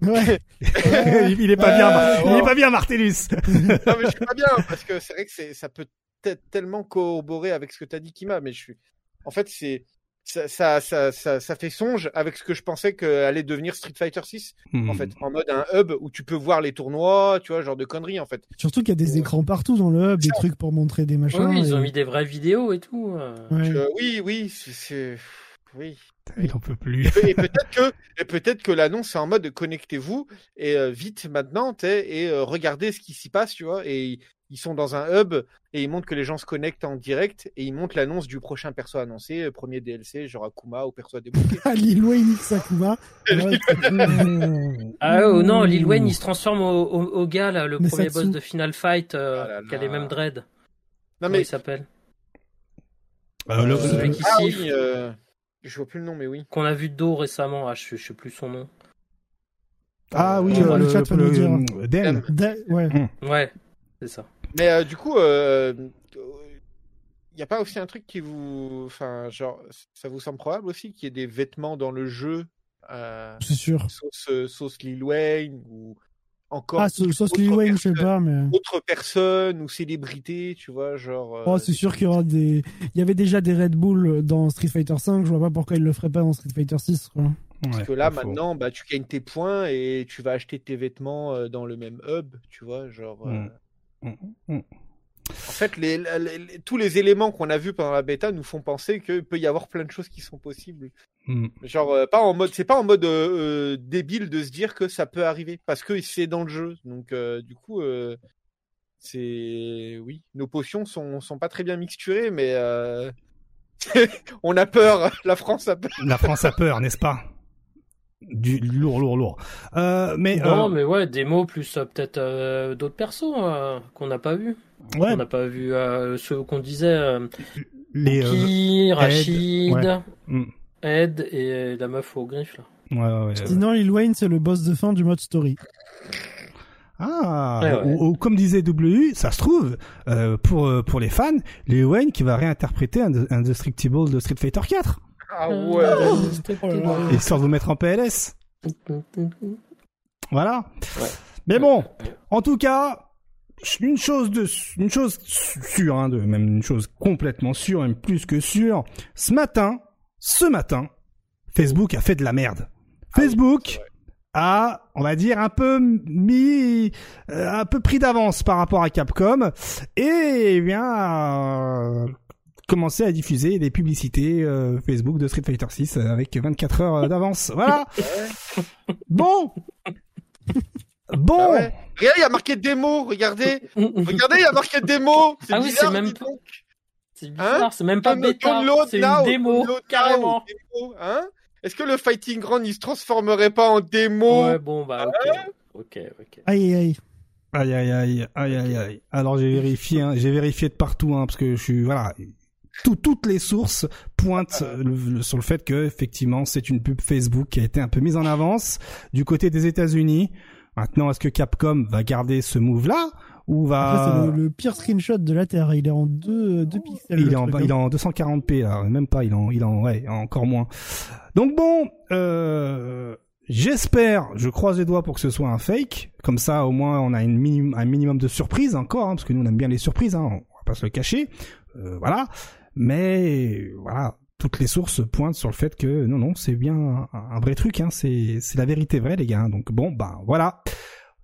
Ouais. il est pas bien, il est pas bien, Martellus. Non, mais je suis pas bien, parce que c'est vrai que ça peut tellement corroborer avec ce que t'as dit, Kima, mais je suis. En fait, c'est. Ça, ça, ça, ça, fait songe avec ce que je pensais qu'allait devenir Street Fighter 6, Hmm. en fait, en mode un hub où tu peux voir les tournois, tu vois, genre de conneries, en fait. Surtout qu'il y a des écrans partout dans le hub, des trucs pour montrer des machins. Oui, ils ont et- mis des vraies vidéos et tout. euh. Ouais. Euh, oui, oui, c'est-. Oui. Il en peut plus. Et peut-être que, et peut-être que l'annonce est en mode connectez-vous et euh, vite maintenant, et euh, regardez ce qui s'y passe, tu vois. Et ils- sont dans un hub et ils montrent que les gens se connectent en direct et ils montrent l'annonce du prochain perso annoncé, euh, premier DLC, genre Akuma ou perso à débloquer. Ah, Lil Wayne X Akuma. Ah oh, non, Lil Wayne il se transforme au, au, au gars là, le Mais premier boss de Final Fight euh, Ah là qui a les mêmes dreads. non Comment mais il s'appelle Euh, le- Celui qui ah siffle, oui, euh, je vois plus le nom, mais oui. qu'on a vu de dos récemment. Ah, je, je sais plus son nom. Ah oui, euh, le le, chat va nous dire. ouais. Ouais, c'est ça. Mais euh, du coup, euh, il n'y a pas aussi un truc qui vous, enfin, genre, ça vous semble probable aussi qu'il y ait des vêtements dans le jeu, euh, C'est sûr. sauce, euh, sauce Lil Wayne ou encore Ah, sauce sauce Lil Wayne, je sais pas, mais. autre personne ou célébrité, tu vois, genre. euh, Oh, c'est sûr qu'il y aura des. Il y avait déjà des Red Bull dans Street Fighter 5. Je vois pas pourquoi ils le feraient pas dans Street Fighter 6. Quoi. Parce Ouais, que là, maintenant, bah, tu gagnes tes points et tu vas acheter tes vêtements euh, dans le même hub, tu vois, genre. euh, Mm. Mm, mm. En fait, les, les- les- tous les éléments qu'on a vus pendant la bêta nous font penser qu'il peut y avoir plein de choses qui sont possibles. Mm. Genre, euh, pas en mode, c'est pas en mode euh, euh, débile de se dire que ça peut arriver parce que c'est dans le jeu. Donc, euh, du coup, c'est oui, nos potions sont sont pas très bien mixturées, mais on a peur. La France a peur. La France a peur, n'est-ce pas? Du lourd, lourd, lourd. Euh, mais, Non, euh, mais ouais, des mots plus euh, peut-être euh, d'autres persos euh, qu'on n'a pas vu. ouais, On n'a pas vu euh, ceux qu'on disait. Euh, les, euh, Ki, Rachid, ouais. mm. Ed et la meuf au griffe là. ouais, ouais, ouais. Sinon, Lil Wayne, c'est le boss de fin du mode story. Ah, Ouais, ouais. Ou, ou comme disait W, ça se trouve, euh, pour, pour les fans, Lil Wayne qui va réinterpréter un Indestructible de Street Fighter 4. Ah Euh, ouais. Oh là là. Histoire de vous mettre en PLS. Voilà. Ouais. Mais bon, en tout cas, une chose de, une chose sûre, hein, de, même une chose complètement sûre, même plus que sûre. Ce matin, ce matin, Facebook a fait de la merde. Facebook a, on va dire, un peu mis, euh, un peu pris d'avance par rapport à Capcom et eh bien commencé à diffuser des publicités euh, Facebook de Street Fighter 6 avec 24 heures d'avance. Voilà. Bon. Bon. Ah ouais. Regarde, il y a marqué démo. Regardez, regardez, il y a marqué démo. Ah oui, bizarre, c'est même pas-. C'est bizarre, Hein c'est même pas bêta, c'est now, une démo, carrément. démo, hein Est-ce que le Fighting Ground il se transformerait pas en démo Ouais, bon, bah, ok. Ok, ok. Aïe, aïe. Aïe aïe aïe aïe aïe aïe. Alors j'ai vérifié, hein, j'ai vérifié de partout, hein, parce que je suis voilà, tout- toutes les sources pointent le- le- sur le fait que effectivement c'est une pub Facebook qui a été un peu mise en avance du côté des États-Unis. Maintenant, est-ce que Capcom va garder ce move-là où va. C'est le, pire screenshot de la Terre. Il est en 2 deux, pixels. Il est, en, il est en 240p là, même pas. Il en, il en, ouais, encore moins. Donc bon, euh, j'espère, je croise les doigts pour que ce soit un fake. Comme ça, au moins, on a une minimum, un minimum de surprise encore, hein, parce que nous on aime bien les surprises. Hein, on va pas se le cacher. Euh, voilà. Mais voilà, toutes les sources pointent sur le fait que non, non, c'est bien un, vrai truc. Hein, c'est, c'est la vérité vraie, les gars. Hein. Donc bon, bah voilà.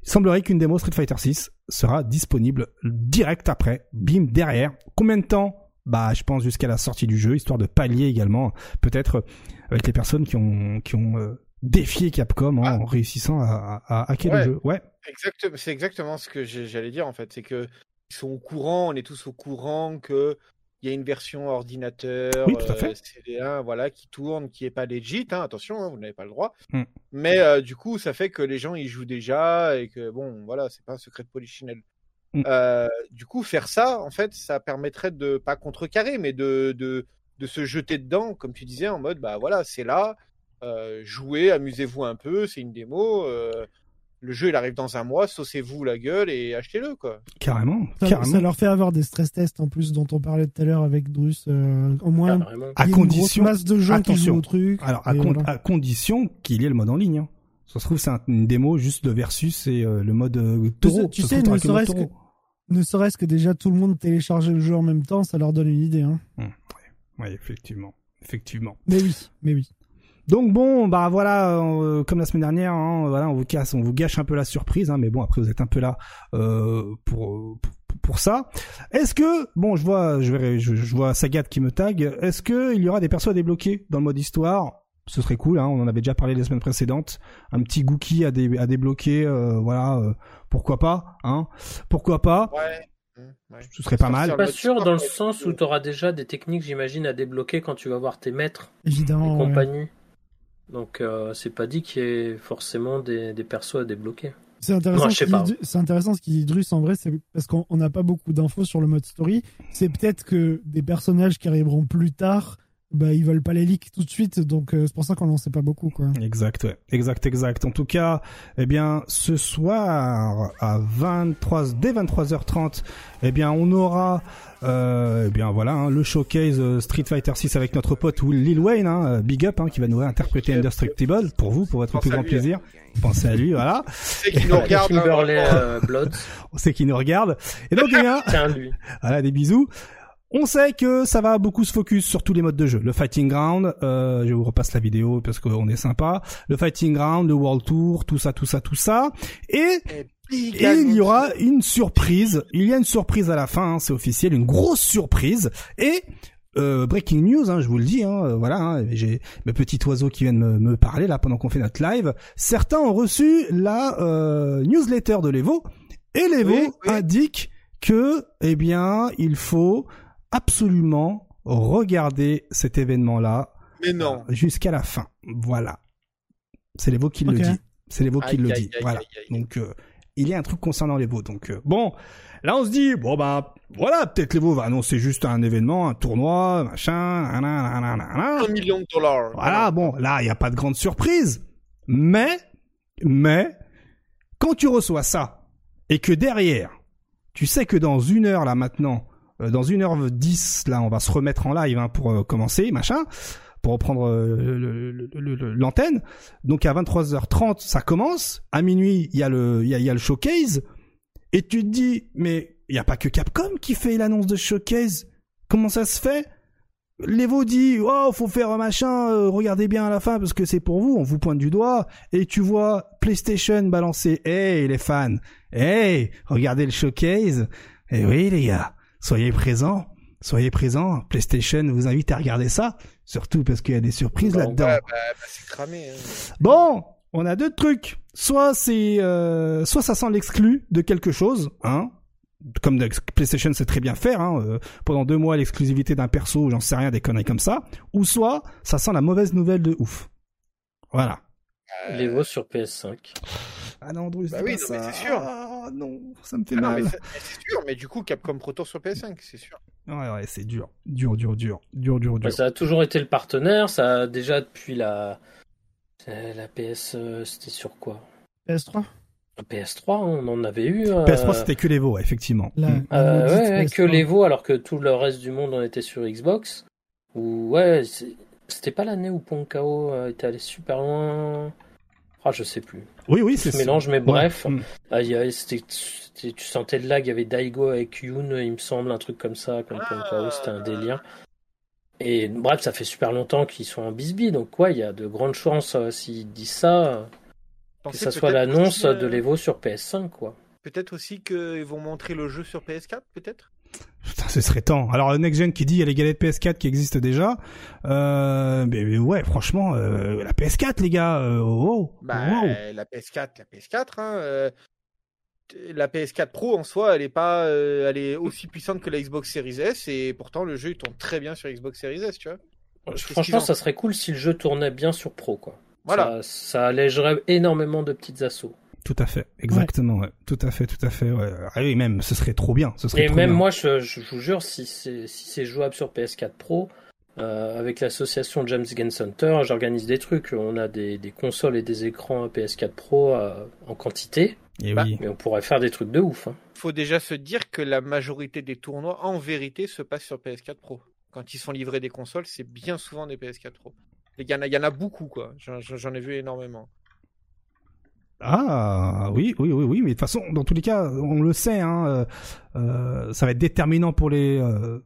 Il semblerait qu'une démo Street Fighter 6 sera disponible direct après, bim derrière. Combien de temps? Bah, je pense jusqu'à la sortie du jeu, histoire de pallier également peut-être avec les personnes qui ont qui ont euh, défié Capcom en ah. réussissant à, à, hacker le jeu. Ouais. Exactement, c'est exactement ce que j'allais dire en fait, c'est que ils sont au courant, on est tous au courant que il y a une version ordinateur CD1 voilà, qui tourne, qui est pas legit. Hein, attention, hein, vous n'avez pas le droit. Hmm. Mais euh, du coup, ça fait que les gens y jouent déjà et que bon, voilà, c'est pas un secret de polichinelle. Hmm. Euh, du coup, faire ça, en fait, ça permettrait de pas contrecarrer, mais de, de, de se jeter dedans, comme tu disais, en mode bah voilà, c'est là, euh, jouez, amusez-vous un peu, c'est une démo le jeu il arrive dans un mois, saucez-vous la gueule et achetez-le quoi. Carrément, ça, carrément. Ça leur fait avoir des stress tests en plus dont on parlait tout à l'heure avec Drus. Euh, au moins, à condition, masse de gens qui jouent au truc. Alors à, condition qu'il y ait le mode en ligne. Hein. Ça se trouve c'est une démo juste de versus et euh, le mode euh, taureau. Tu sais, ne serait-ce que, ne serait-ce que déjà tout le monde télécharger le jeu en même temps, ça leur donne une idée. Hein. Hum, oui, effectivement, effectivement. Mais oui, mais oui. Donc bon, bah voilà, euh, comme la semaine dernière, hein, voilà, on vous casse, on vous gâche un peu la surprise, hein, mais bon après vous êtes un peu là euh, pour, pour, ça. Est-ce que bon, je vois, je, verrai, je, vois Sagat qui me tag. Est-ce que il y aura des persos à débloquer dans le mode histoire? Ce serait cool, hein, on en avait déjà parlé les semaines précédentes. Un petit Gookie à, à débloquer, euh, voilà, pourquoi pas, hein Pourquoi pas Ouais. Ce serait pas mal. Pas sûr dans le sens où tu auras déjà des techniques, j'imagine, à débloquer quand tu vas voir tes maîtres Évidemment, et compagnie. Donc euh, c'est pas dit qu'il y ait forcément des, des persos à débloquer. C'est intéressant, c'est intéressant ce qu'il dit Drus en vrai, c'est parce qu'on n'a pas beaucoup d'infos sur le mode story. C'est peut-être que des personnages qui arriveront plus tard bah ils veulent pas les leaks tout de suite donc euh, c'est pour ça qu'on n'en sait pas beaucoup quoi. Exact, exact, exact. En tout cas, eh bien ce soir à 23 dès 23h30, eh bien on aura euh, eh bien voilà hein, le showcase euh, Street Fighter 6 avec notre pote Lil Wayne, hein, Big Up, hein, qui va nous interpréter Indestructible pour vous, pour votre plus grand plaisir. Pensez à lui, voilà. C'est qui nous regarde. Hein. On sait qu'il nous regarde. Et donc, eh bien, Tiens, lui. voilà, des bisous. On sait que ça va beaucoup se focus sur tous les modes de jeu. Le Fighting Ground, euh, je vous repasse la vidéo parce qu'on est sympa. Le Fighting Ground, le World Tour, tout ça, tout ça, tout ça. Et, il y aura une surprise. Il y a une surprise à la fin, hein, c'est officiel, une grosse surprise. Et euh, breaking news, hein, je vous le dis, hein, euh, voilà, hein, j'ai mes petits oiseaux qui viennent me, me parler là pendant qu'on fait notre live. Certains ont reçu la euh, newsletter de l'Evo et l'Evo indique que, eh bien, il faut absolument regarder cet événement-là. Mais non. Jusqu'à la fin. Voilà. C'est les qui le dit. C'est les qui le dit. Voilà. Donc, euh, il y a un truc concernant les Donc, euh, bon. Là, on se dit, bon, bah, voilà, peut-être les va annoncer juste un événement, un tournoi, machin, un million de dollars. Voilà, bon, là, il n'y a pas de grande surprise. Mais, mais, quand tu reçois ça, et que derrière, tu sais que dans une heure, là, maintenant, euh, dans 1h10, là, on va se remettre en live hein, pour euh, commencer, machin, pour reprendre euh, l'antenne. Donc à 23h30, ça commence. À minuit, il y a le, il y a, le showcase. Et tu te dis, mais il n'y a pas que Capcom qui fait l'annonce de showcase. Comment ça se fait? L'Evo dit oh faut faire un machin regardez bien à la fin parce que c'est pour vous on vous pointe du doigt et tu vois PlayStation balancer hey les fans hey regardez le showcase et eh oui les gars soyez présents. Soyez présents. PlayStation vous invite à regarder ça. Surtout parce qu'il y a des surprises là-dedans. Bah, bah, c'est cramé. Hein. Bon, on a deux trucs. Soit c'est, euh, soit ça sent l'exclu de quelque chose, hein. Comme PlayStation sait très bien faire, hein, euh, pendant deux mois l'exclusivité d'un perso, j'en sais rien, des conneries comme ça. Ou soit ça sent la mauvaise nouvelle de ouf. Voilà. Euh... Les sur PS5. Ah non, Andrew, bah oui, c'est sûr. Ah non, ça me fait ah mal. C'est sûr, mais du coup, Capcom Pro Tour sur PS5, c'est sûr. Ouais, ouais, c'est dur. Dur, dur, dur. Dur, dur, dur. Bah, ça a toujours été le partenaire, ça a déjà depuis la. La PS, euh, c'était sur quoi? PS3 PS3, on en avait eu. PS3, c'était que l'Evo, effectivement. Mm. ouais, que l'Evo, alors que tout le reste du monde en était sur Xbox. Ou ouais, c'était pas l'année où Ponkao était allé super loin. Ah, je sais plus. Oui, oui, c'est ça. mélange, mais bref. Mm. Ah, tu sentais le lag, il y avait Daigo avec Yoon, il me semble, un truc comme ça, comme ah. c'était un délire. Et bref, ça fait super longtemps qu'ils sont en bisbee, donc ouais, il y a de grandes chances, euh, s'ils disent ça, que ça soit l'annonce de euh, l'Evo sur PS5, quoi. Peut-être aussi qu'ils vont montrer le jeu sur PS4, peut-être? Putain, ce serait temps. Alors, Next Gen qui dit il y a les galettes PS4 qui existent déjà. Euh, mais, ouais, franchement, euh, la PS4, les gars. Euh, oh, oh, bah, la PS4, la PS4. Hein, la PS4 Pro en soi, elle est pas, elle est aussi puissante que la Xbox Series S et pourtant le jeu il tourne très bien sur Xbox Series S, tu vois. Franchement, ça serait cool si le jeu tournait bien sur Pro, quoi. Voilà. Ça, ça allégerait énormément de petites assauts. Tout à fait, exactement, ouais. tout à fait, tout à fait. Ouais. Ah oui, même, ce serait trop bien. Ce serait et même moi, je, je, vous jure, si c'est si c'est jouable sur PS4 Pro, euh, avec l'association James Gunn Center, j'organise des trucs. On a des, des, consoles et des écrans PS4 Pro euh, en quantité. Et bah, oui. Mais on pourrait faire des trucs de ouf. Hein. Faut déjà se dire que la majorité des tournois, en vérité, se passent sur PS4 Pro. Quand ils sont livrés des consoles, c'est bien souvent des PS4 Pro. Il y, en a, il y en a beaucoup, quoi. J'en ai vu énormément. Ah oui, oui, oui, oui, mais de toute façon, dans tous les cas, on le sait, hein, euh, euh ça va être déterminant pour les euh,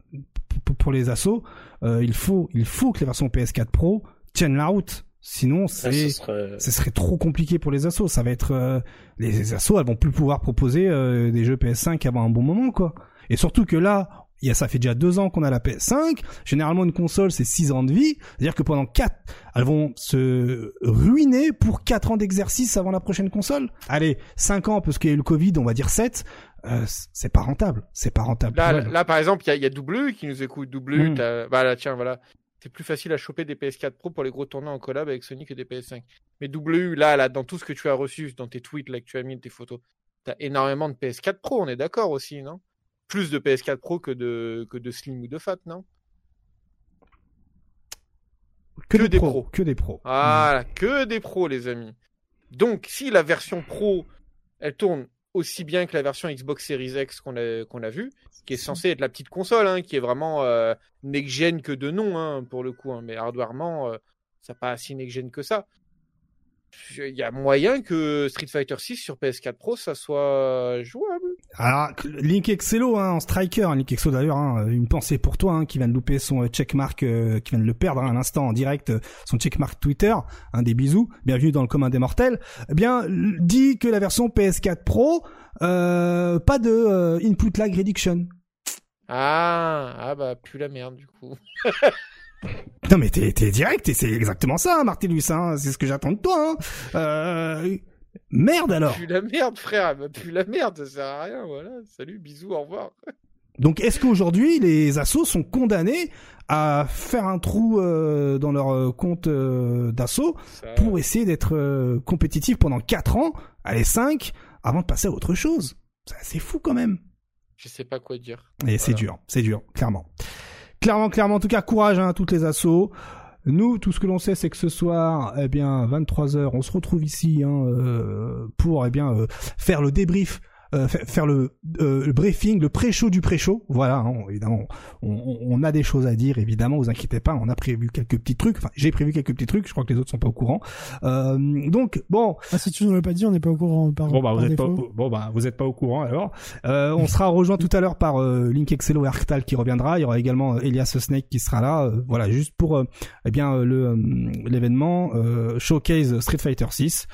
pour, les assauts. Euh, il faut, il faut que les versions PS4 Pro tiennent la route. Sinon, c'est, ce, serait... serait... trop compliqué pour les assauts. Ça va être les assauts, elles vont plus pouvoir proposer des jeux PS5 avant un bon moment, quoi. Et surtout que là, il y a, ça fait déjà deux ans qu'on a la PS5. Généralement, une console, c'est six ans de vie. C'est-à-dire que pendant quatre, elles vont se ruiner pour quatre ans d'exercice avant la prochaine console. Allez, cinq ans, parce qu'il y a eu le Covid, on va dire sept. Euh, c'est pas rentable. C'est pas rentable. Là, par exemple, il y a, y a W qui nous écoute. W, hmm. bah là, tiens, voilà. C'est plus facile à choper des PS4 Pro pour les gros tournois en collab avec Sony que des PS5. Mais W, là, là, dans tout ce que tu as reçu, dans tes tweets, là, que tu as mis, tes photos, t'as énormément de PS4 Pro, on est d'accord aussi, non? Plus de PS4 Pro que de, que de Slim ou de Fat, non? Que, des pros. Que des pros. Ah, que des pros, les amis. Donc, si la version Pro, elle tourne aussi bien que la version Xbox Series X qu'on a, qu'on a vu, qui est censée être la petite console, hein, qui est vraiment euh, next-gen que de nom, hein, pour le coup, hein, mais hardwarement, euh, ça pas si next-gen que ça il y a moyen que Street Fighter 6 sur PS4 Pro ça soit jouable. Alors Link Excello hein, en striker, Link Excello d'ailleurs, hein, une pensée pour toi hein, qui vient de louper son euh, checkmark, euh, qui vient de le perdre hein, à l'instant en direct, euh, son checkmark Twitter, un des bisous, bienvenue dans le commun des mortels. Eh bien, dit que la version PS4 Pro, euh, pas de input lag reduction. Ah, ah bah plus la merde du coup. Non mais t'es, direct et c'est exactement ça, hein, hein, c'est ce que j'attends de toi. Hein. Euh... Merde alors. Plus la merde, frère, plus la merde, ça sert à rien, voilà. Salut, bisous, au revoir. Donc est-ce qu'aujourd'hui les assos sont condamnés à faire un trou euh, dans leur euh, compte euh, d'assaut pour essayer d'être compétitifs pendant 4 ans, allez 5, avant de passer à autre chose? C'est fou quand même. Je sais pas quoi dire. Et c'est dur, c'est dur, clairement. Clairement, clairement, en tout cas, courage hein, à toutes les assauts. Nous, tout ce que l'on sait, c'est que ce soir, eh bien, 23h, on se retrouve ici hein, euh, pour eh bien euh, faire le débrief euh, faire le, euh, le, briefing, le pré-show du pré-show. Voilà, hein, évidemment, on, on, a des choses à dire, évidemment, vous inquiétez pas, on a prévu quelques petits trucs. Enfin, j'ai prévu quelques petits trucs, je crois que les autres sont pas au courant. Euh, donc, bon. Ah, si tu ne l'as pas dit, on n'est pas au courant. Par, bon, bah, vous êtes pas, au, bon, bah, vous êtes pas au courant, alors. Euh, on sera rejoint tout à l'heure par euh, Link Excello et Arctal qui reviendra. Il y aura également Elias Snake qui sera là. voilà, juste pour, eh bien, le l'événement Showcase Street Fighter 6.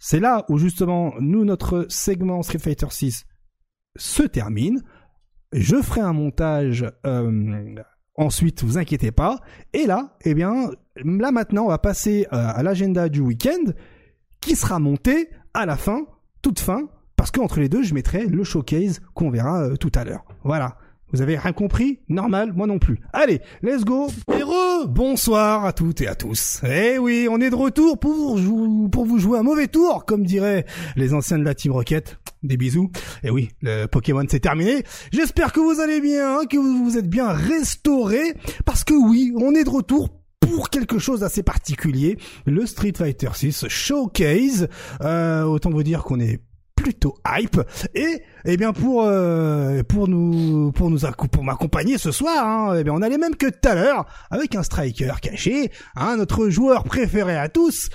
C'est là où justement nous notre segment Street Fighter 6 se termine. Je ferai un montage euh, ensuite, vous inquiétez pas. Et là, eh bien, là maintenant, on va passer euh, à l'agenda du week-end qui sera monté à la fin, toute fin, parce qu'entre les deux, je mettrai le showcase qu'on verra euh, tout à l'heure. Voilà. Vous avez rien compris? Normal, moi non plus. Allez, let's go Héros Bonsoir à toutes et à tous. Eh oui, on est de retour pour, pour vous jouer un mauvais tour, comme diraient les anciens de la Team Rocket. Des bisous. Eh oui, le Pokémon c'est terminé. J'espère que vous allez bien, hein, que vous vous êtes bien restaurés, parce que oui, on est de retour pour quelque chose d'assez particulier, le Street Fighter 6 Showcase. Euh, autant vous dire qu'on est plutôt hype. Et eh bien pour euh, pour nous pour nous pour m'accompagner ce soir, hein, eh bien on allait même que tout à l'heure avec un striker caché, hein, notre joueur préféré à tous.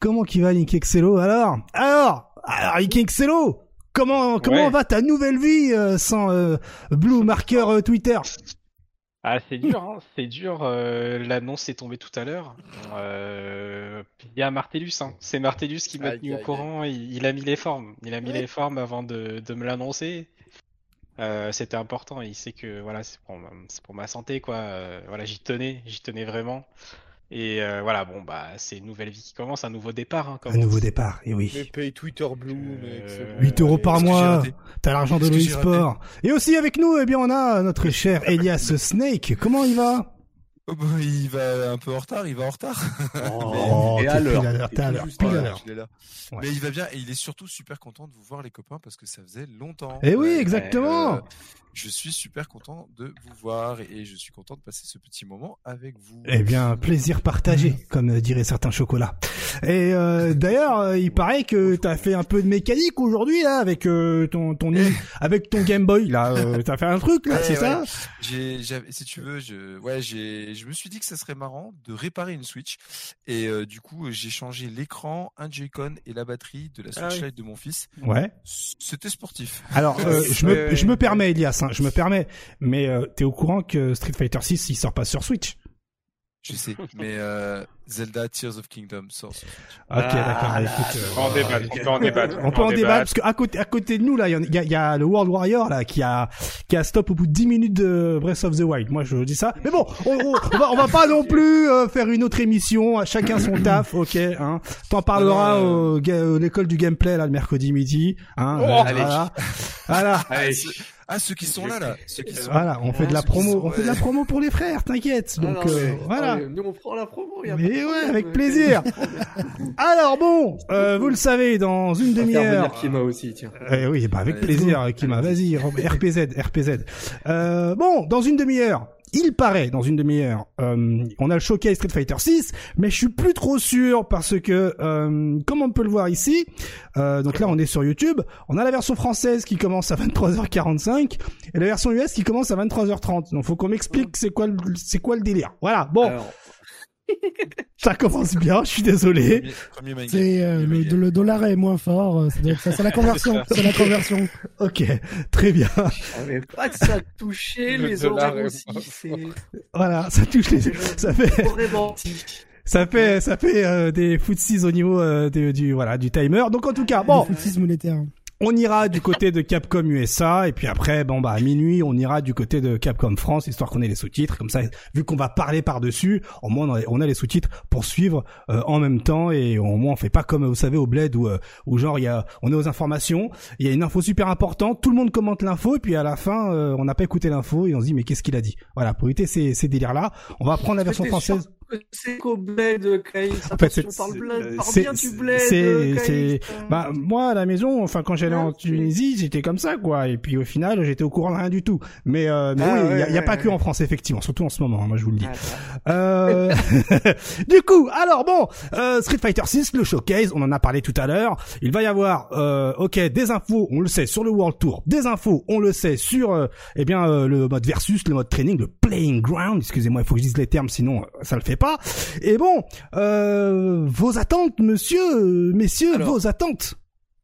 Comment qui va Nick Excello alors? Alors alors Excello Comment comment va ta nouvelle vie euh, sans euh, Blue Marker euh, Twitter? Ah, c'est dur, hein, c'est dur. L'annonce est tombée tout à l'heure. Il y a Martellus, hein. c'est Martellus qui m'a tenu au courant. Il, a mis les formes, il a mis les formes avant de, de me l'annoncer. C'était important. Il sait que voilà, c'est pour, pour, ma santé, quoi. voilà, j'y tenais, j'y tenais vraiment. Et euh, voilà, bon, bah, c'est une nouvelle vie qui commence, un nouveau départ. Hein, un nouveau départ, et oui. Mais paye Twitter Blue, mec. 8 euros par mois, t'as l'argent de sport Et aussi avec nous, eh bien, on a notre cher Elias Snake. Comment il va? Oh, bah, il va un peu en retard, il va en retard. Oh, et à l'heure. à l'heure. Mais il va bien et il est surtout super content de vous voir les copains parce que ça faisait longtemps. Et eh oui, exactement. Euh, je suis super content de vous voir et je suis content de passer ce petit moment avec vous. Eh bien, plaisir partagé, comme diraient certains chocolats. Et euh, d'ailleurs, euh, il paraît que tu as fait un peu de mécanique aujourd'hui là avec euh, ton ton eh. avec ton Game Boy là. Tu as fait un truc là, c'est ça J'ai, si tu veux, je ouais, j'ai, je me suis dit que ça serait marrant de réparer une Switch et du coup j'ai changé l'écran, un Joy-Con et la batterie de la ah Switch Lite de mon fils. Ouais. C'était sportif. Alors, je me je me permets, Elias je me permets, mais euh, t'es au courant que Street Fighter 6 il sort pas sur Switch? Je sais, mais euh, Zelda Tears of Kingdom sort. Sur Ok, d'accord. Ah, écoute, euh, on, débat, on peut en débattre. On peut en débattre parce qu'à côté, à côté de nous là, il y a, y a, le World Warrior là qui a qui a stop au bout de 10 minutes de Breath of the Wild. Moi, je dis ça. Mais bon, on, on, va, on va pas non plus euh, faire une autre émission. Chacun son taf, ok. Hein. T'en parleras au, l'école du gameplay là le mercredi midi. Hein. Oh, allez. Voilà. voilà. Allez. Ah, ceux qui sont là, là. Ceux qui sont... Voilà, on fait de la promo, on fait de la promo pour les frères, t'inquiète. Donc euh, voilà. nous on prend la promo. Y a mais ouais, avec plaisir. Alors bon, euh, vous le savez, dans une demi-heure. Kima aussi, tiens. Eh oui, bah avec plaisir, Kima. Vas-y, RPZ, RPZ. Euh, bon, dans une demi-heure, il paraît dans une demi-heure, euh, on a le showcase Street Fighter 6, mais je suis plus trop sûr parce que, euh, comme on peut le voir ici, euh, donc là on est sur YouTube, on a la version française qui commence à 23h45 et la version US qui commence à 23h30. Donc faut qu'on m'explique c'est quoi c'est quoi le délire. Voilà. Bon. Ça commence bien, je suis désolé. C'est euh, le, dollar est moins fort, euh, c'est la conversion, c'est la conversion. Ok, très bien. Mais pas que ça touchait les dollars aussi. Voilà, ça touche les. Ça fait. Ça fait, ça fait euh, des footsies au niveau du voilà du timer. Donc en tout cas, bon. Des monétaires. On ira du côté de Capcom USA et puis après, bon bah à minuit, on ira du côté de Capcom France histoire qu'on ait les sous-titres. Comme ça, vu qu'on va parler par dessus, au moins on a, les sous-titres pour suivre euh, en même temps et au moins on fait pas comme vous savez au bled où, euh, où genre il y a, on est aux informations, il y a une info super importante, tout le monde commente l'info et puis à la fin euh, on n'a pas écouté l'info et on se dit mais qu'est-ce qu'il a dit? Voilà pour éviter ces, ces délires là, on va prendre la version française c'est qu'au bled, Kyle. En fait, c'est, bien du bled. C'est, c'est, bah, moi, à la maison, enfin, quand j'allais en Tunisie, j'étais comme ça, quoi. Et puis, au final, j'étais au courant de rien du tout. Mais, euh, mais ah, oui, il y a, pas que en France, effectivement. Surtout en ce moment, hein, moi, je vous le dis. Ah, euh... du coup, alors, bon, euh, Street Fighter 6, le showcase, on en a parlé tout à l'heure. Il va y avoir, euh, ok, des infos, on le sait, sur le World Tour. Des infos, on le sait, sur, euh, eh bien, euh, le mode versus, le mode training, le playing ground. Excusez-moi, il faut que je dise les termes, sinon, ça le fait pas. Et bon, euh, vos attentes, monsieur, messieurs, vos attentes.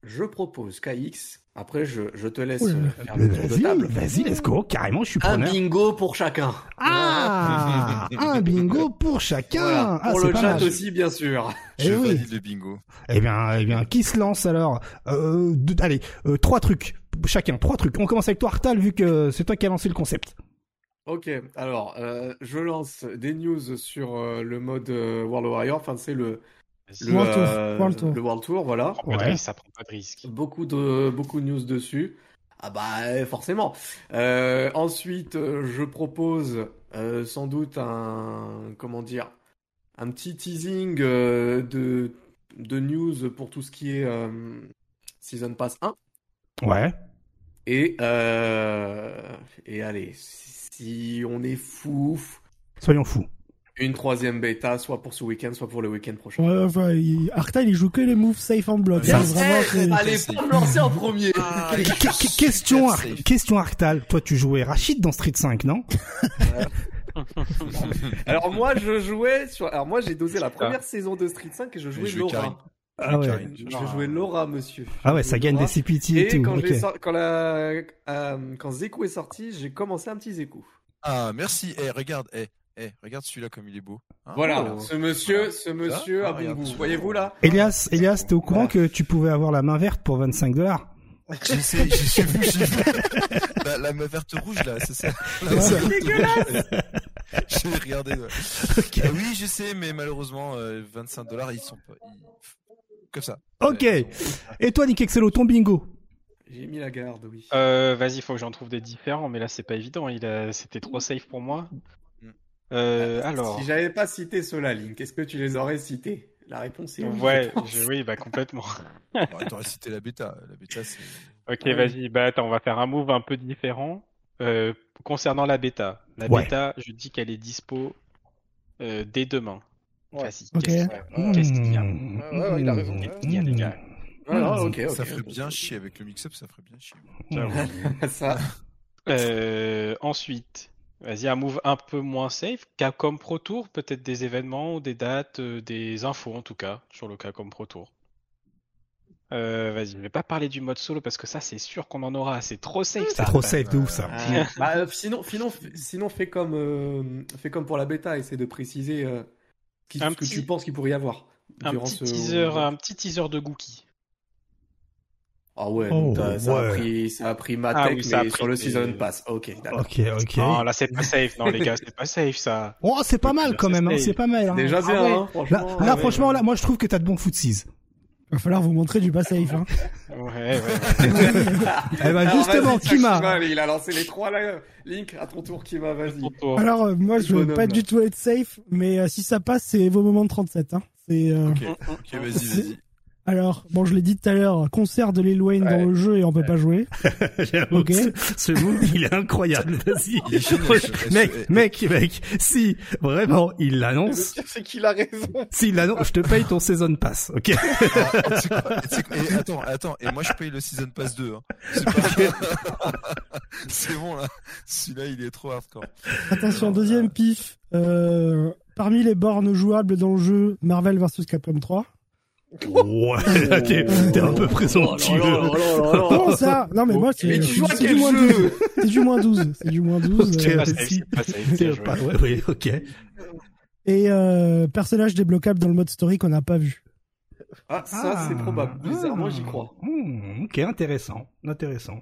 Je propose KX. Après, je, je te laisse faire le tour de table. Vas-y, let's go. Carrément, je suis preneur. Un bingo pour chacun. Ah, un bingo pour chacun. Ah, pour le chat aussi, bien sûr. Eh je valide le bingo. Eh bien, eh bien, qui se lance alors euh, Allez, euh, trois trucs chacun, trois trucs. On commence avec toi, Artal, vu que c'est toi qui as lancé le concept. Ok, alors euh, je lance des news sur euh, le mode euh, World Warrior, enfin c'est le le World, Tour. le World Tour, voilà. Ça prend pas de risque. Beaucoup de beaucoup de news dessus. Ah bah forcément. ensuite, je propose sans doute un comment dire un petit teasing de de news pour tout ce qui est Season Pass 1. Ouais. Et et allez si on est fou. Soyons fous. une troisième bêta, soit pour ce week-end, soit pour le week-end prochain. Ouais, enfin, il... il joue que les moves safe en bloc. Hein, vraiment, Allez, pour me lancer en premier. Ah, question, question Arctal. Toi, tu jouais Rachid dans Street 5, non Alors moi, je jouais sur. Alors moi, j'ai dosé la première saison de Street 5 et je jouais Laura. Ah ouais. Je jouais Laura, monsieur. Ah ouais, ça gagne des CPT et, tout. Quand, quand, la... euh, quand Zeku est sorti, j'ai commencé un petit Zeku. Ah, merci. Eh, regarde, eh, eh, regarde celui-là comme il est beau. Hein voilà, oh. ce monsieur, ce monsieur a bon goût. Voyez-vous là Elias, Elias, t'es au courant que tu pouvais avoir la main verte pour 25 dollars J'ai sais, j'ai vu, j'ai vu. La, main verte rouge là, c'est ça. C'est dégueulasse. J'ai regardé. Ouais. Okay. Ah oui, je sais, mais malheureusement, 25 euh, dollars, ils sont pas. Comme ça. Ok. Et toi, Nick Excello, ton bingo j'ai mis la garde, oui. Euh, vas-y, faut que j'en trouve des différents, mais là c'est pas évident. Il a... C'était trop safe pour moi. Euh, alors. Si j'avais pas cité cela, Link, est-ce que tu les aurais cités? La réponse est oui. Ouais, oui, bah complètement. bah, T'aurais cité la bêta. La bêta, c'est. Ok, vas-y. Bah attends, on va faire un move un peu différent. Euh, concernant la bêta, la bêta, je dis qu'elle est dispo euh, dès demain. Vas-y. Qu'est-ce qu'il y a ouais, ouais, il a raison. Qu'est-ce qu'il y a, les gars ah, ça ferait bien chier avec le mix-up, ça ferait bien chier. ça. Euh, ensuite, vas-y, un move un peu moins safe. Capcom Pro Tour, peut-être des événements ou des dates, euh, des infos en tout cas, sur le Capcom Pro Tour. Euh, vas-y, je vais pas parler du mode solo parce que ça, c'est sûr qu'on en aura. C'est trop safe. C'est trop safe de ouf ça. bah, sinon, sinon, sinon, fais comme, fais comme pour la bêta. Essaie de préciser ce que tu penses qu'il pourrait y avoir. Un petit, teaser, un petit teaser de Gookie. Ah ouais, oh, ça, A pris, ça a pris ma ah tech, mais sur le Season Pass. Ok, d'accord. Ok, ok. Non, là, c'est pas safe. Non, les gars, c'est pas safe, ça. Oh, c'est pas mal quand même, hein, c'est pas mal. Hein. Déjà bien, ah hein, franchement. Là, franchement, là, moi, je trouve que t'as de bons footsies. Va falloir vous montrer du pas safe, hein. ouais, ouais. eh ben, justement, Kima. Il a lancé les trois, là. Link, à ton tour, Kima, vas-y. Alors, euh, moi, je veux pas du tout être safe, mais euh, si ça passe, c'est vos moments de 37, hein. C'est, euh... Ok, ok, vas-y, vas-y. Alors, bon, je l'ai dit tout à l'heure, concert de Lil Wayne dans le jeu et on peut pas jouer. ok. Ce move, il est incroyable. Vas-y. mec, mec, mec, si vraiment il l'annonce. C'est qu'il a raison. S'il l'annonce, je te paye ton season pass, ok? Ah, attends, attends, et moi je paye le season pass 2. Hein. C'est bon là. Celui-là, il est trop hardcore. Attention, deuxième pif. Euh, parmi les bornes jouables dans le jeu Marvel vs Capcom 3. Ouais, t'es un peu présomptueux. Comment ça? Non, mais moi, c'est du moins 12. C'est du moins 12. C'est du moins 12. C'est pas, ouais, oui, ok. Et euh, personnage débloquable dans le mode story qu'on n'a pas vu. Ah, ça, c'est probable. Bizarrement, j'y crois. Hmm, ok, intéressant. Intéressant.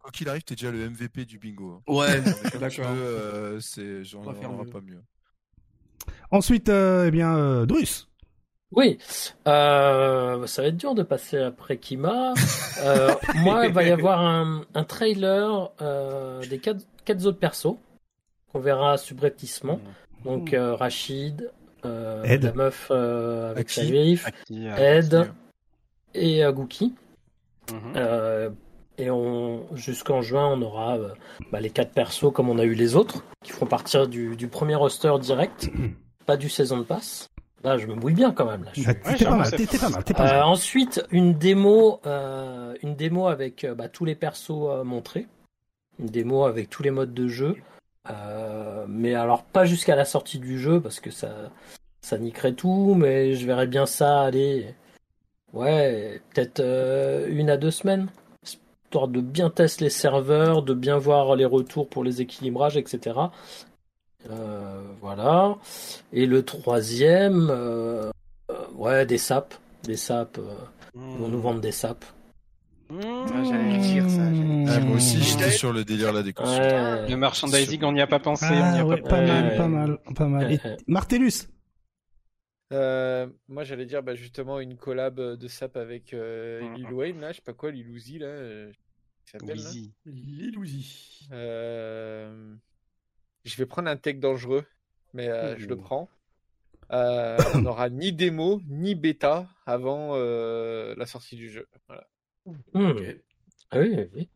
Quoi qu'il arrive, t'es déjà le MVP du bingo. Ouais, d'accord. Euh, c'est, j'en pas mieux. Ensuite, euh, eh bien, euh, Drus. Oui, euh, ça va être dur de passer après Kima. Euh, moi, il va y avoir un, un trailer euh, des quatre, quatre, autres persos qu'on verra subrepticement. Donc euh, Rachid, euh, Ed. la meuf euh, avec sa vif, Ed et Gookie. Mhm. et on jusqu'en juin, on aura bah, les quatre persos comme on a eu les autres, qui feront partir du, du premier roster direct, pas du saison de passe. Là, je me mouille bien quand même. Là. T'es pas, mal, pas mal, pas mal. ensuite, une démo, euh, une démo avec euh, bah, tous les persos euh, montrés, une démo avec tous les modes de jeu, mais alors pas jusqu'à la sortie du jeu parce que ça, ça niquerait tout, mais je verrais bien ça aller, ouais, peut-être une à deux semaines, histoire de bien tester les serveurs, de bien voir les retours pour les équilibrages, etc. Euh, voilà. Et le troisième, euh, euh, ouais, des sapes. Des sapes. Vont nous vendre des sapes. Mmh. J'allais dire ça. Ah, moi aussi, j'étais sur le délire là des costumes. Le merchandising, on n'y a pas pensé. Ah, on y a pas, mal, pas mal, pas mal. Et Martellus euh, moi j'allais dire bah, justement une collab de sap avec euh, mmh. Lil Wayne là, je sais pas quoi, Lil Uzi là. Euh, Lil Uzi. Euh, je vais prendre un tech dangereux, mais euh, je le prends. Euh, on n'aura ni démo ni bêta avant euh, la sortie du jeu. Voilà. Hmm. Ah oui, oui.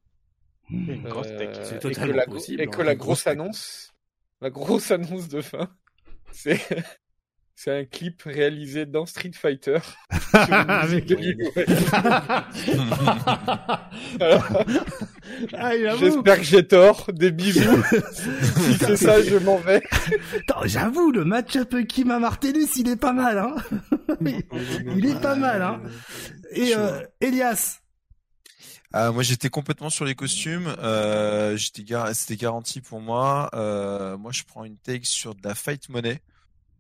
Une grosse tech. C'est totalement et que la, possible. Et que la grosse annonce, la grosse annonce de fin. C'est c'est un clip réalisé dans Street Fighter. Avec... ah, J'espère que j'ai tort. Des bisous. si c'est ça, je m'en vais. J'avoue, le match-up Kima Martellus, il est pas mal. Hein il est pas mal. Hein Et euh, Elias ah, moi j'étais complètement sur les costumes, euh, j'étais gar... c'était garanti pour moi. Euh, moi je prends une take sur de la fight money.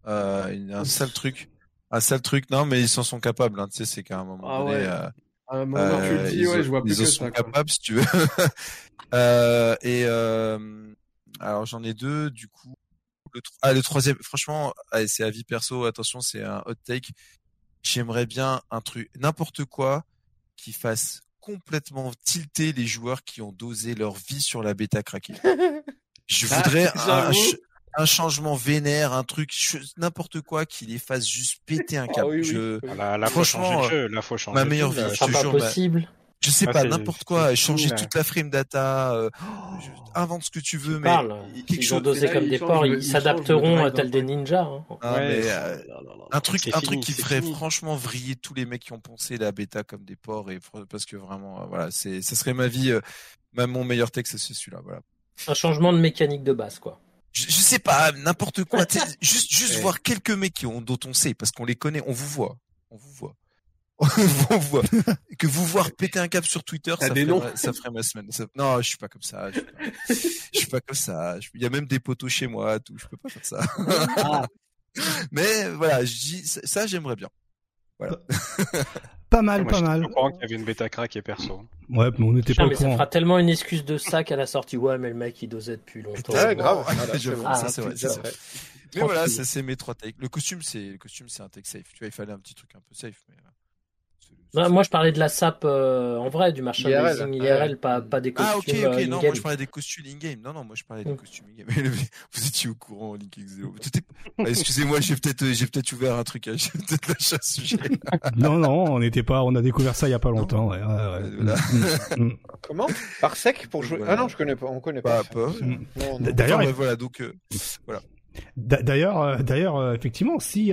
Euh, un sale truc. Un sale truc, non, mais ils s'en sont capables. Hein, tu sais, c'est qu'à un moment ah donné, euh, euh, ils, ouais, je vois plus ils sont capables, si tu veux. euh, et euh, alors j'en ai deux, du coup. Le, ah, le troisième, franchement, c'est avis perso. Attention, c'est un hot take. J'aimerais bien un truc, n'importe quoi, qui fasse complètement tilter les joueurs qui ont dosé leur vie sur la bêta craquée. Je ah, voudrais un, un changement vénère, un truc, n'importe quoi qui les fasse juste péter un ah câble. Je... La, franchement, jeu, la faut changer ma meilleure vie, je pas possible. Je sais ah, pas, n'importe quoi, changer toute la frame data, euh, invente ce que tu veux, mais quelque dosé comme des porcs, ils s'adapteront à tel des ninjas. Hein. Ah, mais, euh, un truc, un truc qui ferait franchement vriller tous les mecs qui ont pensé la bêta comme des porcs, et parce que vraiment, euh, voilà, c'est, ça serait ma vie, même mon meilleur texte, c'est celui-là, voilà. Un changement de mécanique de base, quoi je, je sais pas, n'importe quoi. juste juste voir quelques mecs qui ont, dont on sait, parce qu'on les connaît, on vous voit. On vous voit. on vous voit. Que vous voir péter un cap sur Twitter, ça ferait, ma, ça ferait, ma semaine. Non, je suis pas comme ça. Je suis pas, je suis pas comme ça. Il y a même des poteaux chez moi, tout. Je peux pas faire ça. Ah. Mais voilà, je dis, ça, j'aimerais bien. Voilà. Pas mal, pas mal. Je comprends qu'il y avait une bêta crack et perso. Ouais, mais on n'était pas mais Ça fera tellement une excuse de sac à la sortie. Ouais, mais le mec il dosait depuis longtemps. Ouais, grave. Ah, ça c'est vrai. vrai. Mais voilà, ça c'est mes trois takes. Le costume, c'est le costume, c'est un take safe. Tu vois, il fallait un petit truc un peu safe, mais. Euh, moi, je parlais de la SAP euh, en vrai, du merchandising IRL, IRL pas, pas des costumes. Ah, ok, ok, non, moi je parlais des costumes in-game. Non, non, moi je parlais des mm. costumes in-game. Vous étiez au courant, Link Zero. Ah, excusez-moi, j'ai peut-être, j'ai peut-être ouvert un truc, j'ai peut-être lâché un sujet. non, non, on n'était pas, on a découvert ça il y a pas longtemps. Ouais, ouais, voilà. Mm, mm. Comment? Par sec pour jouer? Ah non, je connais pas, on connaît pas. pas, pas. D'ailleurs, voilà, donc euh, voilà. D'ailleurs, euh, d'ailleurs, effectivement, si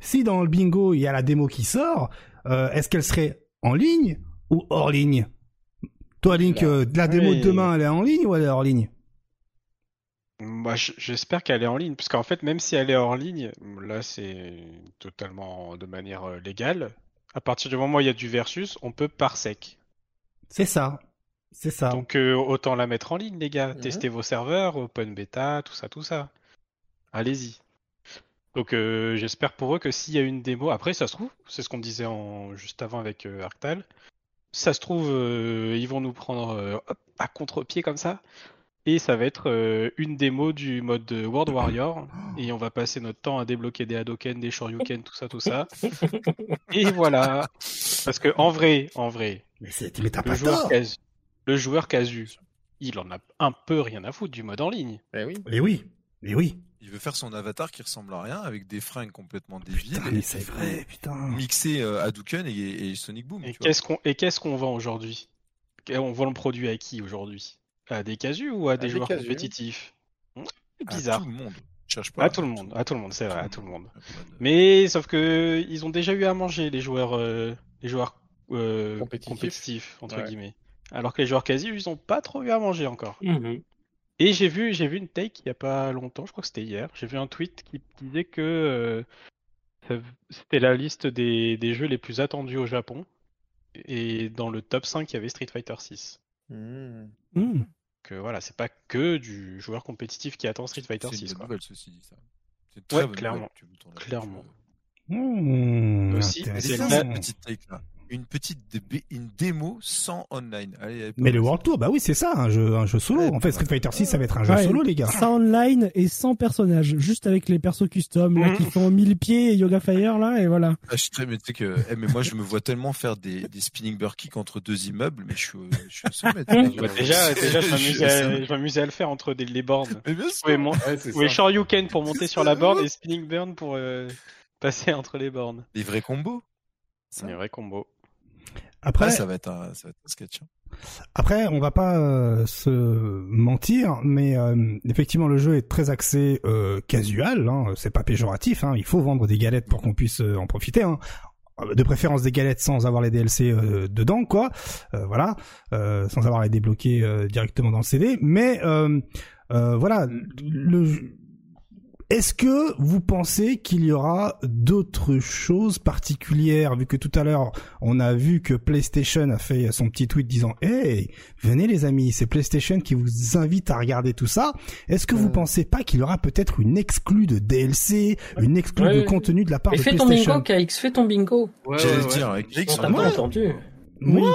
si dans le bingo il y a la démo qui sort, est-ce qu'elle serait en ligne ou hors ligne? Toi, Link, euh, la démo de demain, elle est en ligne ou elle est hors ligne? Moi, j'espère qu'elle est en ligne, parce qu'en fait, même si elle est hors ligne, là, c'est totalement de manière euh, légale. À partir du moment où il y a du versus, on peut par sec. C'est ça. C'est ça. Donc, euh, autant la mettre en ligne, les gars. Mhm. Testez vos serveurs, open beta, tout ça, tout ça. Allez-y. Donc euh, j'espère pour eux que s'il y a une démo, après ça se trouve, c'est ce qu'on disait en, juste avant avec euh, Arctal, ça se trouve euh, ils vont nous prendre à contre-pied comme ça, et ça va être une démo du mode World Warrior, et on va passer notre temps à débloquer des Hadoken, des Shoryuken, tout ça, tout ça. et voilà, parce que en vrai, en vrai, mais, mais t'as pas joueur casu, le joueur casu, il en a un peu rien à foutre du mode en ligne. Eh oui. Mais oui. Mais oui. Il veut faire son avatar qui ressemble à rien avec des fringues complètement débiles. Putain, c'est vrai, putain. Mixé euh, Hadouken et, et, Sonic Boom. Et qu'est-ce qu'on et qu'est-ce qu'on vend aujourd'hui? On vend le produit à qui aujourd'hui? À des casus ou à, des joueurs compétitifs? Hmm, Bizarre. À tout le monde. Cherche pas. À tout le monde, à tout le monde, c'est vrai, à tout le monde. Mais sauf que ils ont déjà eu à manger les joueurs, euh, les joueurs euh, compétitifs. entre guillemets. Alors que les joueurs quasi, ils ont pas trop eu à manger encore. Mhm. Et j'ai vu, j'ai vu une take il y a pas longtemps, je crois que c'était hier. J'ai vu un tweet qui disait que euh, c'était la liste des, des, jeux les plus attendus au Japon. Et dans le top 5, il y avait Street Fighter 6. Mmh. Mmh. Que voilà, c'est pas que du joueur compétitif qui attend Street Fighter 6. C'est nouvelle, ceci dit ça. C'est très ouais, clairement. Clairement. Mmh, Aussi, c'est une petite take là une petite une démo sans online. mais le World Tour, bah oui, c'est ça, un jeu, un jeu solo. en fait, Street Fighter 6, ça va être un jeu solo, les gars. Sans online et sans personnage, juste avec les persos custom, là, qui font 1000 pieds et Yoga Fire, là, et voilà. Ah, je suis très, mais tu sais que, eh, mais moi, je me vois tellement faire des, des spinning bird kicks entre deux immeubles, mais je suis, je suis au sommet. bah, déjà, déjà, je m'amusais à, le faire entre des, les bornes. Mais bien sûr. Oui, Shoryuken pour monter sur la borne et spinning bird pour, euh, passer entre les bornes. Les vrais combos. C'est un vrai combo. Après, ça va être un, ça va être un sketch. Hein. Après, on va pas euh, se mentir, mais euh, effectivement, le jeu est très axé euh, casual. Hein, c'est pas péjoratif. Hein, il faut vendre des galettes pour qu'on puisse en profiter. Hein. De préférence des galettes sans avoir les DLC dedans, quoi. voilà, sans avoir les débloquer directement dans le CD. Mais voilà, le est-ce que vous pensez qu'il y aura d'autres choses particulières vu que tout à l'heure on a vu que PlayStation a fait son petit tweet disant "Hey, venez les amis, c'est PlayStation qui vous invite à regarder tout ça." Est-ce que vous pensez pas qu'il y aura peut-être une exclue de DLC, une exclue de contenu de la part de PlayStation Fais ton bingo, KX, fais ton bingo. Ouais, J'allais dire avec on t'a pas entendu. Moi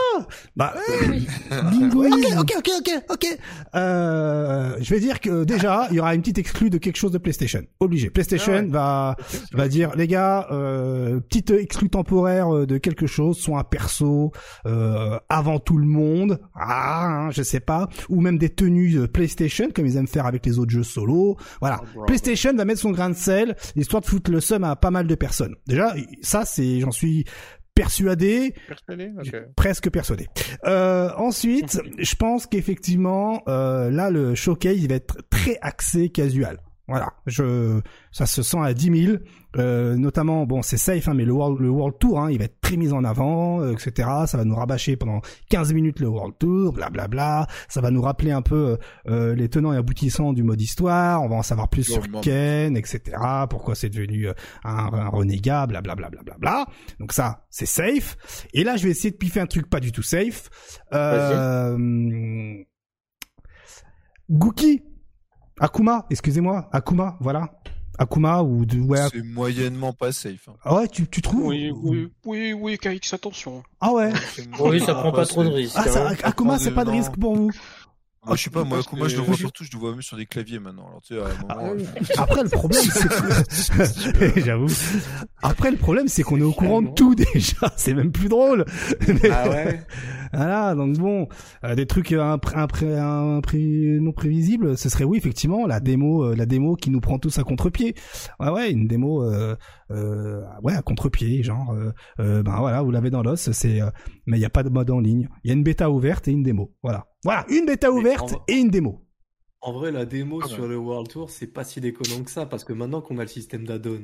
Bah oui. Bingo. Ok, ok, ok, ok, ok. Euh, je vais dire que déjà, il y aura une petite exclue de quelque chose de PlayStation. Obligé. PlayStation ah va va dire les gars, euh, petite exclue temporaire euh, de quelque chose, soit un perso euh, avant tout le monde. Ah, hein, je sais pas. Ou même des tenues PlayStation comme ils aiment faire avec les autres jeux solo. Voilà. Oh, PlayStation va mettre son grain de sel histoire de foutre le seum à pas mal de personnes. Déjà, ça c'est, j'en suis persuadé, presque persuadé. Euh, ensuite, je pense qu'effectivement, euh, là, le showcase, il va être très axé casual. Voilà, je, ça se sent à 10 000. Euh, notamment, bon, c'est safe, hein, mais le World, le World Tour, hein, il va être très mis en avant, euh, etc. Ça va nous rabâcher pendant 15 minutes le World Tour, blablabla. Bla, bla. Ça va nous rappeler un peu euh, les tenants et aboutissants du mode histoire. On va en savoir plus sur Ken, etc. Pourquoi c'est devenu euh, un, un renégat, blablabla. Bla, bla, bla, Donc ça, c'est safe. Et là, je vais essayer de piffer un truc pas du tout safe. Euh, Gookie, Akuma, excusez-moi, Akuma, voilà. Akuma ou de ouais. C'est moyennement pas safe. Hein. Ah ouais, tu, tu trouves Oui, oui, oui, oui, KX, attention. Ah ouais. oui, ça prend pas, trop de risques. Ah, ça, hein. Akuma, c'est pas de risque pour vous. Ah, je sais pas, moi, Akuma, je le vois surtout, je le vois même sur des claviers maintenant. Alors, tu sais, à un moment, ah, Après, le problème, c'est que... J'avoue. Après, le problème, c'est qu'on est au courant de tout, déjà. C'est même plus drôle. Ah ouais? Voilà, donc bon, euh, des trucs un, un, un, non prévisibles, ce serait oui effectivement la démo, euh, la démo qui nous prend tous à contre-pied. Ouais ouais, une démo, euh, euh ouais à contre-pied, genre, ben voilà, vous l'avez dans l'os, c'est, mais il y a pas de mode en ligne. Il y a une bêta ouverte et une démo. Voilà, voilà, une bêta ouverte et une démo. En vrai, la démo ah sur le World Tour, c'est pas si déconnant que ça, parce que maintenant qu'on a le système d'add-on,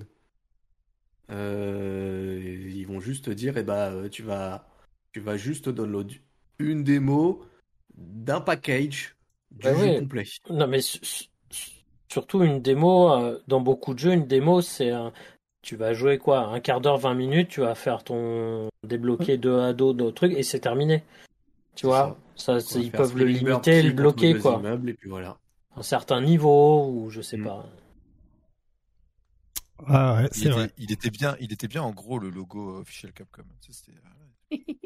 ils vont juste dire, eh ben, tu vas tu vas juste download une démo d'un package du bah jeu complet. Non, mais surtout une démo, euh, dans beaucoup de jeux, une démo, c'est tu vas jouer quoi Un quart d'heure, 20 minutes, tu vas faire ton débloquer deux à d'autres trucs et c'est terminé. Tu vois ça, Ils peuvent le limiter, le bloquer quoi. et puis voilà. Un certain niveau ou je sais mm. pas. Ah ouais, c'est vrai. il était bien, il était bien en gros le logo officiel Capcom.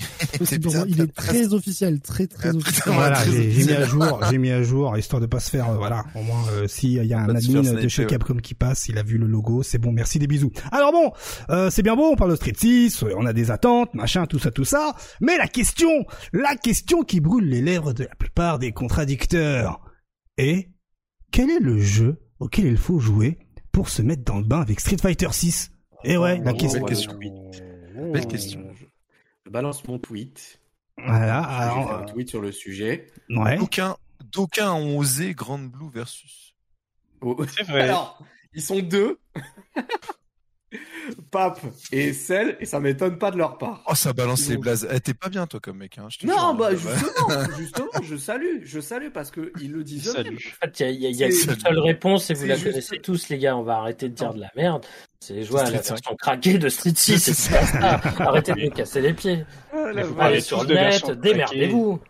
Euh, il est très officiel, très très officiel. Voilà, j'ai mis à jour, j'ai mis à jour histoire de pas se faire, euh, voilà, au moins euh, s'il y a un admin de chez Capcom qui passe, il a vu le logo, c'est bon, merci des bisous. Alors bon, euh, c'est bien beau, on parle de Street 6, on a des attentes, machin, tout ça, tout ça, mais la question, la question qui brûle les lèvres de la plupart des contradicteurs est quel est le jeu auquel il faut jouer pour se mettre dans le bain avec Street Fighter 6 Et eh ouais, la question. Belle question. Belle question balance mon tweet. Voilà. Alors, un tweet sur le sujet. Ouais. D'aucuns, ont osé Grand Blue versus. Oh. C'est vrai. Alors, ils sont deux. Pape et Cell, et ça m'étonne pas de leur part. Oh, ça balance les blazes. Eh, t'es pas bien, toi, comme mec. Hein, non, bah, justement, justement, je salue, je salue parce que ils le disent eux-mêmes. En fait, il y a, une seule réponse et vous la connaissez tous, les gars. On va arrêter de dire de la merde. C'est jouer à la version craquée de Street 6, c'est Arrêtez de me casser les pieds. Ah, allez sur le net, démerdez-vous.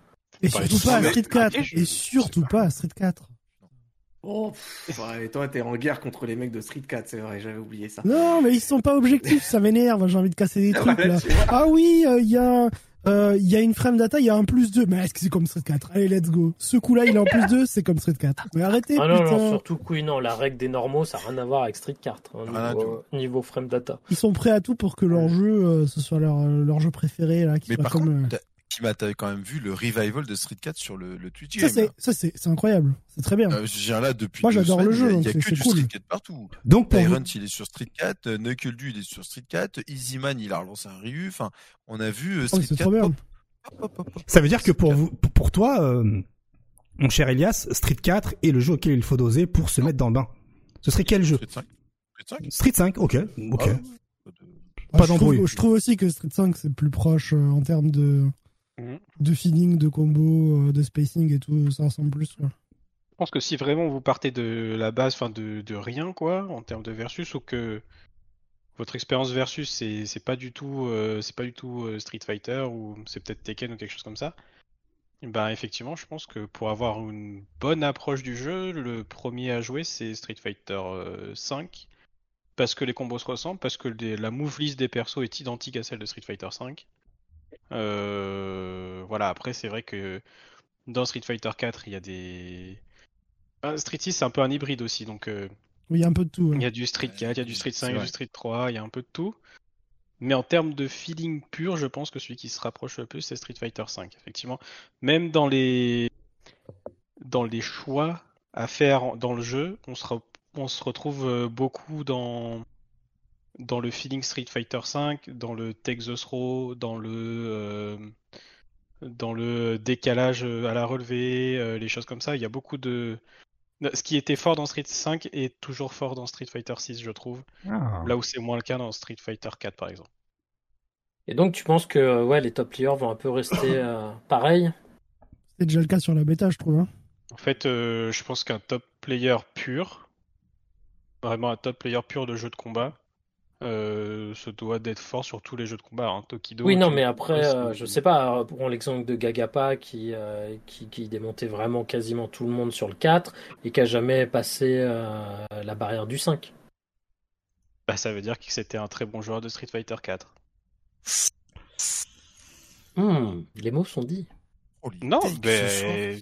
Et surtout pas à Street 4. Et surtout pas à Street 4. Oh, et toi, t'es en guerre contre les mecs de Street 4, c'est vrai, j'avais oublié ça. Non, mais ils sont pas objectifs, ça m'énerve, j'ai envie de casser des trucs, là. Ah oui, il euh, y a, euh, il y a une frame data, il y a un plus 2. Mais est-ce que c'est comme Street 4 Allez, let's go. Ce coup-là, il est en plus 2, c'est comme Street 4. Mais arrêtez, ah non, non, surtout oui, non, la règle des normaux, ça n'a rien à voir avec Street 4, hein, ah, niveau, frame data. Ils sont prêts à tout pour que leur jeu, euh, ce soit leur, leur jeu préféré, là, qui Mais soit par comme... Contre, Kima, t'avais quand même vu le revival de Street 4 sur le, le Twitch. Ça, c'est, ça, c'est, c'est incroyable. C'est très bien. Euh, j'ai là depuis. Moi, j'adore le jeu. Il y a, que du cool. Street 4 partout. Donc, Tyrant, il est sur Street 4. Knuckle Dude, il est sur Street 4. Easyman, il a relancé un Ryu. Enfin, on a vu euh, oh, Street oh, 4 pop Ça veut dire que pour vous, pour toi, euh, mon cher Elias, Street 4 est le jeu auquel il faut doser pour se mettre dans le bain. Ce serait quel jeu Street 5. Street 5 Street 5, ok, ok. Ah, Pas je, d'embrouille. trouve, je trouve aussi que Street 5 c'est plus proche euh, en termes de Mhm. de feeling, de combo, euh, de spacing et tout, ça ressemble plus. quoi. Je pense que si vraiment vous partez de la base, enfin de, de rien quoi, en termes de versus, ou que votre expérience versus c'est c'est pas du tout euh, c'est pas du tout euh, Street Fighter ou c'est peut-être Tekken ou quelque chose comme ça. Ben effectivement, je pense que pour avoir une bonne approche du jeu, le premier à jouer c'est Street Fighter euh, 5 parce que les combos se ressemblent, parce que les- la move list des persos est identique à celle de Street Fighter 5. Euh, voilà, après c'est vrai que dans Street Fighter 4, il y a des ah, Street 6 c'est un peu un hybride aussi, donc euh, Oui, il y a un peu de tout. il y a du Street 4, il y a du Street C'est 5, il y a vrai. du Street 3, il y a un peu de tout. Mais en termes de feeling pur, je pense que celui qui se rapproche le plus, c'est Street Fighter 5, effectivement. Même dans les dans les choix à faire dans le jeu, on se, re- on se retrouve euh, beaucoup dans dans le feeling Street Fighter 5, dans le the Throw, dans le euh, dans le décalage à la relevée, euh, les choses comme ça. Il y a beaucoup de ce qui était fort dans Street 5 est toujours fort dans Street Fighter 6, je trouve. Ah. Là où c'est moins le cas dans Street Fighter 4, par exemple. Et donc, tu penses que euh, ouais, les top players vont un peu rester euh, pareils? C'était déjà le cas sur la bêta, je trouve. hein. En fait, euh, je pense qu'un top player pur, vraiment un top player pur de jeu de combat, euh, se doit d'être fort sur tous les jeux de combat. Hein. Tokido. Oui, non, mais après, euh, je sais pas, prends l'exemple de Gagapa qui, euh, qui, qui démontait vraiment quasiment tout le monde sur le 4 et qui a jamais passé euh, la barrière du 5. Bah, ça veut dire que c'était un très bon joueur de Street Fighter 4. Hmm, les mots sont dits. Oh, Non, mais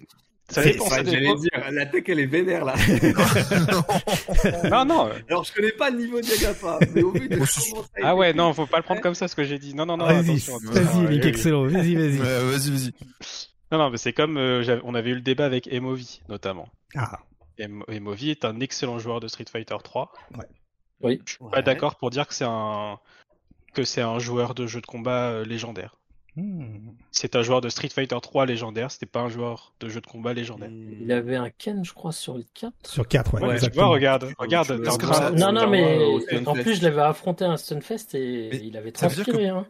ça C'est- dépend. Ouais, ça J'allais dépend. dire, la tech elle est vénère là. Non, non. Alors je connais pas le niveau d'Agapa, mais au vu de Ah ouais, non, faut pas le prendre comme ça ce que j'ai dit. Non, non, non. Vas-y, attention, vas-y, Ouais, Lick oui. Excelo, vas-y, vas-y. Ouais, vas-y, vas-y. Non, non, mais c'est comme euh, on avait eu le débat avec Emovi, notamment. Ah, Em- Emovi est un excellent joueur de Street Fighter 3. Oui. Je suis pas d'accord pour dire que c'est un que c'est un joueur de jeu de combat euh, légendaire. Hmm. C'est un joueur de Street Fighter 3 légendaire, c'était pas un joueur de jeu de combat légendaire. Il avait un Ken, je crois, sur le 4. Sur 4, ouais, Ouais, tu exactement. vois, regarde, regarde, tu t'es en vois, train ça- de- Non, non, mais Stunfest. en plus, je l'avais affronté à un Stunfest et Mais il avait ça veut dire que- transpiré. Hein.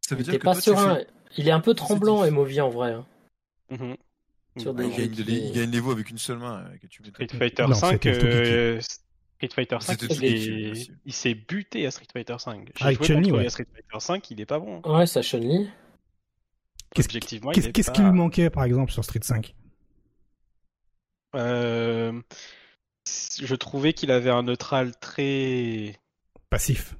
Ça veut Il dire était que pas toi, tu serein. fais- Il est un peu tremblant, Emovi, en vrai. hein. Mhm. Sur Ouais, des Il gagne, les, il gagne les veaux avec une seule main. euh, que tu Street m'étonnes. Fighter Non, 5, c'était Tokido. euh, Street Fighter 5, C'était il, s'est buté à Street Fighter 5. J'ai Avec joué Chun-Li, contre lui ouais. à Street Fighter 5, il est pas bon. Ouais, ça Chun-Li. Qu'est-ce Objectivement, il Qu'est-ce est qu'est-ce pas- qui lui manquait, par exemple, sur Street 5 Euh, Je trouvais qu'il avait un neutral très Passif.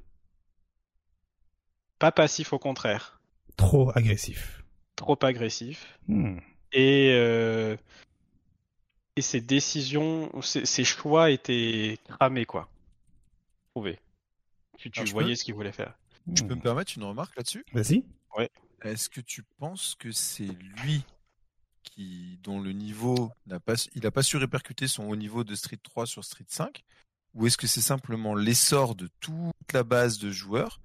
pas passif au contraire, Trop agressif. trop agressif. Hmm. Et, euh, et ses décisions, ses, ses choix étaient cramés, quoi. Je trouvais. Tu, tu Alors, voyais peux- ce qu'il voulait faire. Je peux me permettre une remarque là-dessus? Vas-y. Est-ce que tu penses que c'est lui qui, dont le niveau n'a pas, il n'a pas su répercuter son haut niveau de Street 3 sur Street 5 Ou est-ce que c'est simplement l'essor de toute la base de joueurs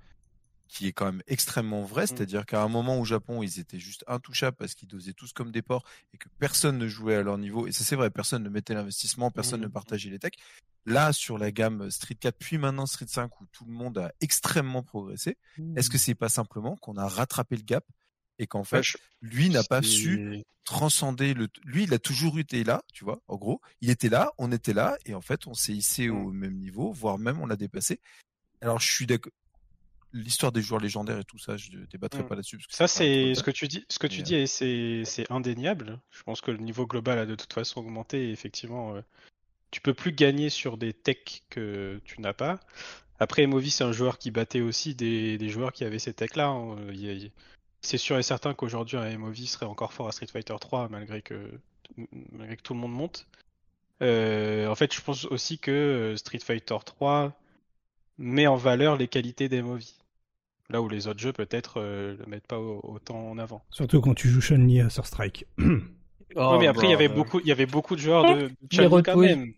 qui est quand même extrêmement vrai, c'est-à-dire qu'à un moment au Japon, ils étaient juste intouchables parce qu'ils dosaient tous comme des porcs et que personne ne jouait à leur niveau. Et ça, c'est vrai, personne ne mettait l'investissement, personne ne partageait les techs. Là, sur la gamme Street 4, puis maintenant Street 5, où tout le monde a extrêmement progressé, est-ce que c'est pas simplement qu'on a rattrapé le gap et qu'en fait, Ouais, je- lui n'a pas su transcender le. Lui, il a toujours été là, tu vois. En gros, il était là, on était là, et en fait, on s'est hissé au même niveau, voire même on l'a dépassé. Alors, je suis d'accord. L'histoire des joueurs légendaires et tout ça, je débattrai Mm. pas là-dessus. parce que Ça, c'est ce que tu dis. Ce que tu Mais, euh, dis, et c'est c'est indéniable. Je pense que le niveau global a de toute façon augmenté. Et effectivement, euh, tu peux plus gagner sur des techs que tu n'as pas. Après, Emovi, c'est un joueur qui battait aussi des, des joueurs qui avaient ces techs-là. hein. C'est sûr et certain qu'aujourd'hui, un Emovi serait encore fort à Street Fighter 3, malgré que, malgré que tout le monde monte. Euh, en fait, je pense aussi que euh, Street Fighter 3 met en valeur les qualités d'Emovi. Là où les autres jeux, peut-être, euh, le mettent pas au- autant en avant. Surtout quand tu joues Chun-Li euh, sur Strike. Oh, Ouais, mais après, il y avait beaucoup, il y avait beaucoup de joueurs de, Chun-Li quand même.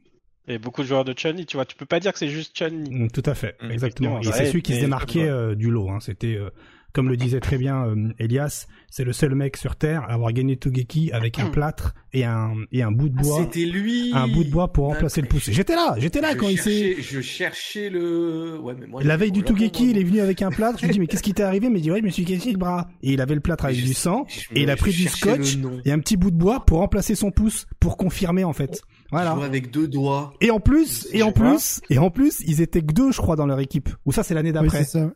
Il y avait beaucoup de joueurs de Chun-Li, tu vois. Tu peux pas dire que c'est juste Chun-Li. Mm, Tout à fait, Mm. exactement. Et c'est celui qui se démarquait euh, du lot. Hein. C'était euh, comme le disait très bien euh, Elias, c'est le seul mec sur Terre à avoir gagné Togeki avec un plâtre et un et un bout de Ah, bois. C'était lui. un bout de bois pour remplacer le pouce. J'étais là, j'étais là Je quand il s'est. Je cherchais le. Ouais, mais moi. La veille du Togeki, il est venu avec un plâtre. Je lui dis mais qu'est-ce qui t'est arrivé? Mais il dit ouais, je me suis cassé le bras. Et il avait le plâtre avec je- du sang je et il a pris du scotch et un petit bout de bois pour remplacer son pouce pour confirmer en fait. Voilà. Avec deux doigts. Et en plus, et en plus, et en plus, ils étaient que deux, je crois, dans leur équipe. Ou ça, c'est l'année d'après. c'est ça.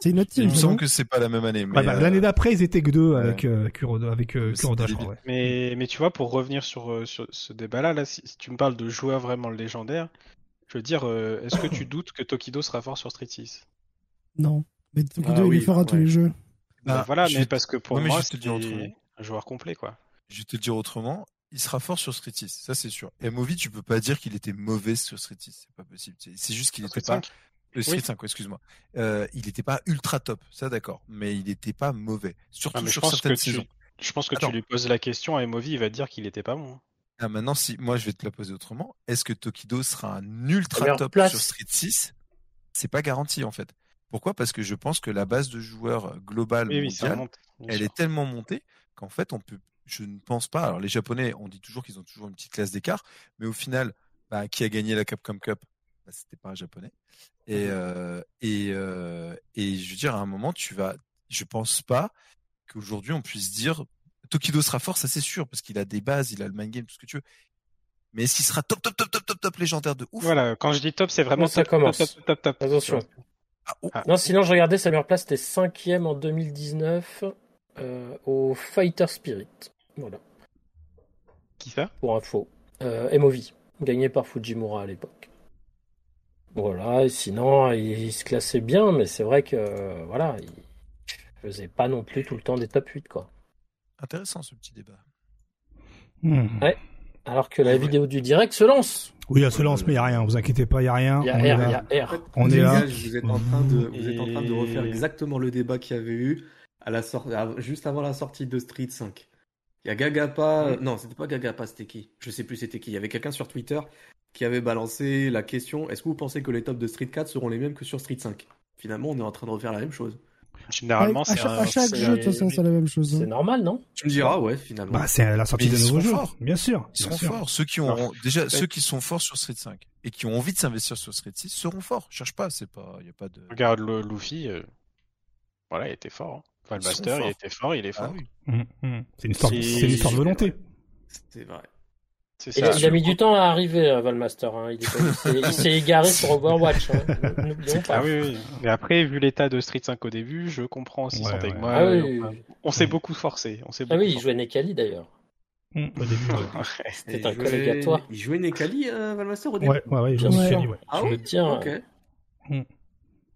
C'est une autre Il me semble que c'est pas la même année. Bah, euh, L'année d'après, ils étaient que deux ouais. avec euh, Kuroda, avec euh, C'est Kuroda, je débile. crois. ouais. Mais, mais tu vois, pour revenir sur, euh, sur ce débat-là, là, si, si tu me parles de joueurs vraiment légendaires, je veux dire, euh, est-ce que tu doutes que Tokido sera fort sur Street 6 Non. Mais Tokido, Ah il oui, est fort à tous les jeux. Bah, Bah, Voilà, je mais vais- parce que pour Non, mais moi, je vais te le dire c'est autrement. un joueur complet, quoi. Je vais te le dire autrement, il sera fort sur Street 6, ça c'est sûr. Et Movi, tu peux pas dire qu'il était mauvais sur Street 6, c'est pas possible. C'est- juste qu'il était pas 5 euh, Street Oui. 5, ouais, excuse-moi. Euh, il était pas ultra top, ça d'accord, mais il était pas mauvais, surtout Ah, mais je sur pense certaines que tu- saisons. Je pense que Attends. tu lui poses la question à Emovi, il va te dire qu'il était pas bon. hein. Ah, maintenant, si moi je vais te la poser autrement, est-ce que Tokido sera un ultra top place. sur Street 6 C'est pas garanti en fait. Pourquoi? Parce que je pense que la base de joueurs globale Oui, oui, monte. elle sûr. est tellement montée qu'en fait, on peut, je ne pense pas. Alors, les Japonais, on dit toujours qu'ils ont toujours une petite classe d'écart, mais au final, bah, qui a gagné la Capcom Cup? Bah, C'était pas un Japonais. Et, euh, et, euh, et je veux dire, à un moment, tu vas. Je pense pas qu'aujourd'hui on puisse dire Tokido sera fort, ça c'est sûr, parce qu'il a des bases, il a le mind game, tout ce que tu veux. Mais est-ce qu'il sera top, top, top, top, top, top légendaire de ouf? Voilà, quand je dis top, c'est vraiment ça top, commence. top, top, top, top. Attention. Ah, oh, Ah. Non, sinon, je regardais, sa meilleure place, c'était 5ème en 2019 euh, au Fighter Spirit. Voilà, Qui ça? Pour info. Euh, MOV, gagné par Fujimura à l'époque. Voilà, et sinon, il, il se classait bien, mais c'est vrai que, euh, voilà, il faisait pas non plus tout le temps des top 8, quoi. Intéressant ce petit débat. Hmm. Ouais. Alors que la vidéo du direct se lance. Oui, elle se lance, mais il n'y a rien. Vous inquiétez pas, il n'y a rien. Il y a On R, il y a R. On est là. Vous êtes en train de, vous êtes en train de refaire exactement le débat qu'il y avait eu à la sortie, juste avant la sortie de Street 5. Il y a Gagapa, non, c'était pas Gagapa, c'était qui? Je sais plus c'était qui. Il y avait quelqu'un sur Twitter qui avait balancé la question est-ce que vous pensez que les tops de Street 4 seront les mêmes que sur Street 5 Finalement, on est en train de refaire la même chose. Généralement, à, c'est chaque, un- à chaque c'est jeu, de un- toute façon, c'est la même chose. C'est normal, non? Tu me diras, ouais, finalement. Bah, c'est la sortie de ils nouveaux sont jeux. forts. Bien sûr. Ils bien seront sûr. forts. Ceux qui auront déjà Ouais. ceux qui sont forts sur Street 5 et qui ont envie de s'investir sur Street 6 seront forts. Cherche pas, c'est pas, y a pas de. Regarde le Luffy, euh, voilà, il était fort. Hein. Enfin, le sont Master, il était fort, il est Ah fort. oui. Hmm, hmm. C'est une C'est- histoire de volonté. C'est vrai. Il a, ça. il a mis du temps à arriver, euh, Valmaster. Hein. Il, est pas- il s'est- il s'est égaré sur Overwatch. Hein. Pas. Ah oui, oui. Mais après, vu l'état de Street 5 au début, je comprends aussi Ouais, sont avec ouais. moi. Ah oui, enfin, oui. On s'est beaucoup forcé. On Ah beaucoup oui, il jouait Nekali d'ailleurs. Ouais. C'était un il collègue jouait- à toi. Il jouait Nekali, euh, Valmaster, au début? Ouais, ouais, ouais, je Bien me suis sûr. dit, ouais. Ah Je oui tiens. Ok.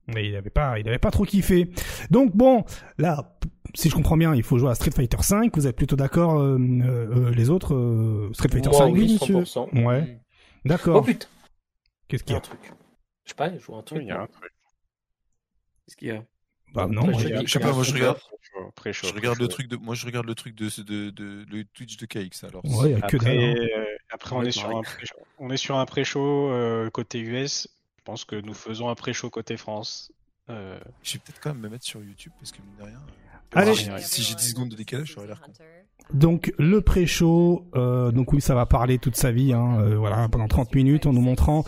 Mais il avait pas, il avait pas trop kiffé. Donc bon, là, si je comprends bien, il faut jouer à Street Fighter 5. Vous êtes plutôt d'accord, euh, euh, les autres euh, Street Fighter Moi, 5 oui, oui, monsieur. 100%. Ouais. Oh D'accord. putain, Qu'est-ce qu'il y a? Un truc. Je sais pas, il joue un truc. il y a un truc. Qu'est-ce qu'il y a? Bah non. Après, Je sais pas, moi je regarde. Je regarde le truc de, moi je regarde le truc de, de, de, le Twitch de KX alors. Ouais, il y a que Après, dalle. hein. euh, après on, est un pré-show. on est sur un pré-show euh, côté US. Je pense que nous faisons un pré-show côté France. Euh, Je vais peut-être quand même me mettre sur YouTube parce que mine de rien. Allez. si, si j'ai 10 secondes de décalage, j'aurais l'air con. Donc le pré-show, euh, donc oui, ça va parler toute sa vie, hein, euh, voilà, pendant 30 minutes, en nous montrant,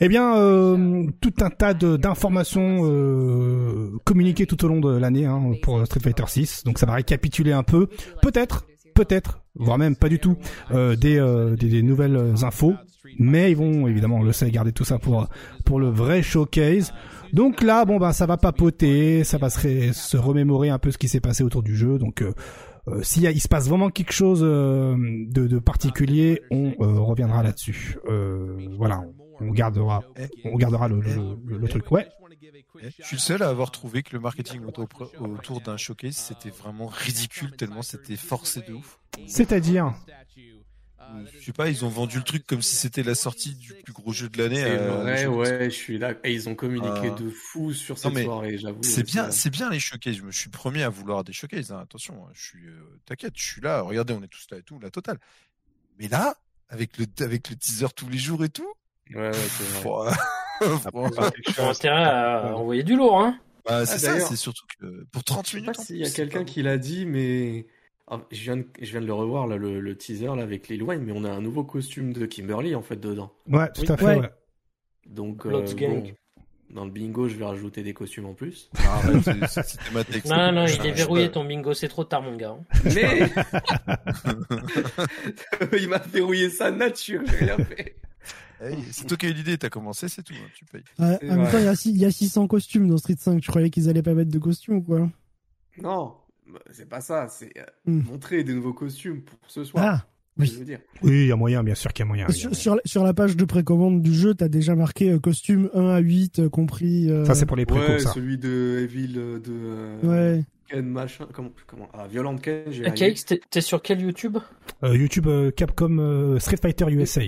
eh bien, euh, tout un tas de- d'informations euh, communiquées tout au long de l'année hein, pour Street Fighter 6. Donc ça va récapituler un peu, peut-être, peut-être, voire même pas du tout, euh, des, euh, des, des nouvelles infos. Mais ils vont évidemment, on le sait, garder tout ça pour pour le vrai showcase. Donc là, bon ben, ça va papoter, ça va se, remémorer un peu ce qui s'est passé autour du jeu. Donc euh, euh, s'il il se passe vraiment quelque chose euh, de, de particulier, on euh, reviendra là-dessus. Voilà, on, on gardera, on gardera le, le, le- le truc. Ouais. Eh, Je suis le seul à avoir trouvé que le marketing autour, autour d'un showcase c'était vraiment ridicule tellement c'était forcé de ouf. C'est-à-dire, Je sais pas, ils ont vendu le truc comme si c'était la sortie du plus gros jeu de l'année. C'est euh, vrai, le showcase. ouais, je suis là. Et ils ont communiqué Ah. de fou sur cette mais soirée, j'avoue. C'est bien, euh, c'est bien les showcases. Je me suis premier à vouloir des showcases. hein. Attention, hein, je suis, euh, t'inquiète, je suis là. Regardez, on est tous là et tout, la totale. Mais là, avec le, avec le teaser tous les jours et tout, Ouais, ouais, c'est vrai. C'est T'as chose- intérêt à envoyer du lourd, hein Bah, c'est ah, ça, c'est surtout que pour 30 minutes. Il y a quelqu'un qui l'a dit, mais ah, je, viens de, je viens de le revoir, là, le, teaser là, avec Lil Wayne, mais on a un nouveau costume de Kimberly en fait dedans. Ouais, tout à fait. Ouais. Donc, euh, dans le bingo, je vais rajouter des costumes en plus. Ah, non, non, il est verrouillé ton bingo, c'est trop tard, mon gars. Mais il m'a verrouillé sa nature, j'ai rien fait. C'est toi qui as eu l'idée, t'as commencé, c'est tout, hein, tu payes. en même temps, il y, a 600 costumes dans Street 5, tu croyais qu'ils allaient pas mettre de costumes ou quoi? Non, c'est pas ça, c'est euh, hmm. montrer des nouveaux costumes pour ce soir. Ah. Oui, il y a moyen, bien sûr qu'il y a moyen. Sur, la page de précommande du jeu, t'as déjà marqué euh, costume 1 à 8 euh, compris. Ça, c'est pour les ouais, ça. celui de Evil, de. ouais. Ken machin. Comment, comment Ah, Violent Ken, j'ai. KX, t'es sur quel YouTube? YouTube Capcom Street Fighter USA.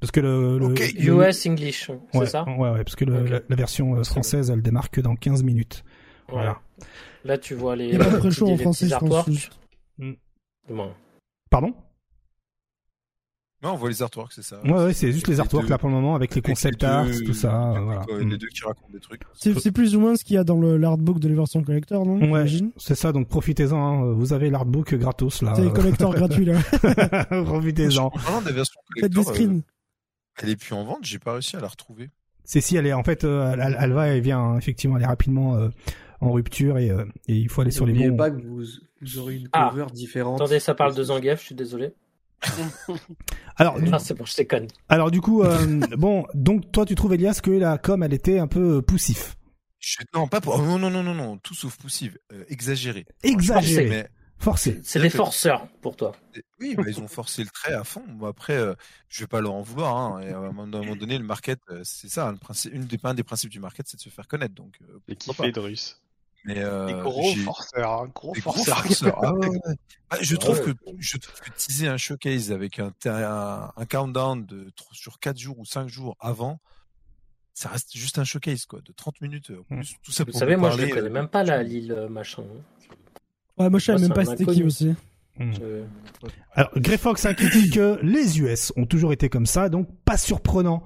Parce que le, US English, c'est ça Ouais, ouais, parce que la, version française, elle démarre que dans 15 minutes. Voilà. Là, tu vois les. Il y a pas très chaud en français, je pense. Hmm. Pardon? Non, on voit les artworks, c'est ça. Ouais, ouais, c'est juste les artworks là pour le moment avec les concept arts, tout ça. Voilà. Les hmm. deux qui racontent des trucs. C'est plus ou moins ce qu'il y a dans l'artbook de les versions collector, non? Ouais, c'est ça. Donc profitez-en. Hein. Vous avez l'artbook gratos là. C'est les collectors gratuits là. profitez-en. des versions collector. Faites des screens. Euh, elle est plus en vente. J'ai pas réussi à la retrouver. C'est si elle est en fait, euh, elle, va et vient effectivement aller rapidement. Euh, en rupture et, euh, et il faut aller sur les bons. pas que vous, vous aurez une ah. cover différente. Attendez, ça parle de Zangief, je suis désolé. Alors, ah, c'est bon, je déconne. Alors du coup, euh, bon, donc toi tu trouves Elias que la com elle était un peu euh, poussif? Non, pas pour... non, non, non, non, non, tout sauf poussif, exagéré. Exagéré. Forcé. C'est des forceurs pour toi. Oui, bah, ils ont forcé le trait à fond. après, euh, je vais pas leur en vouloir. Hein. Et à un moment donné, le market, c'est ça. Le principe, une des, un des principes du market, c'est de se faire connaître. Donc, euh, et kiffer de russe. Mais euh, gros forceurs, hein, gros forceurs. Ah bah, je trouve que je trouve que teaser un showcase avec un, un, countdown de sur 4 jours ou 5 jours avant, ça reste juste un showcase quoi, de 30 minutes. Tout ça Vous savez, moi je ne connais même pas la Lille euh, machin. Ouais, moi je savais même pas c'était qui aussi. Mmh. Alors, Greyfox a critique que les US ont toujours été comme ça, donc pas surprenant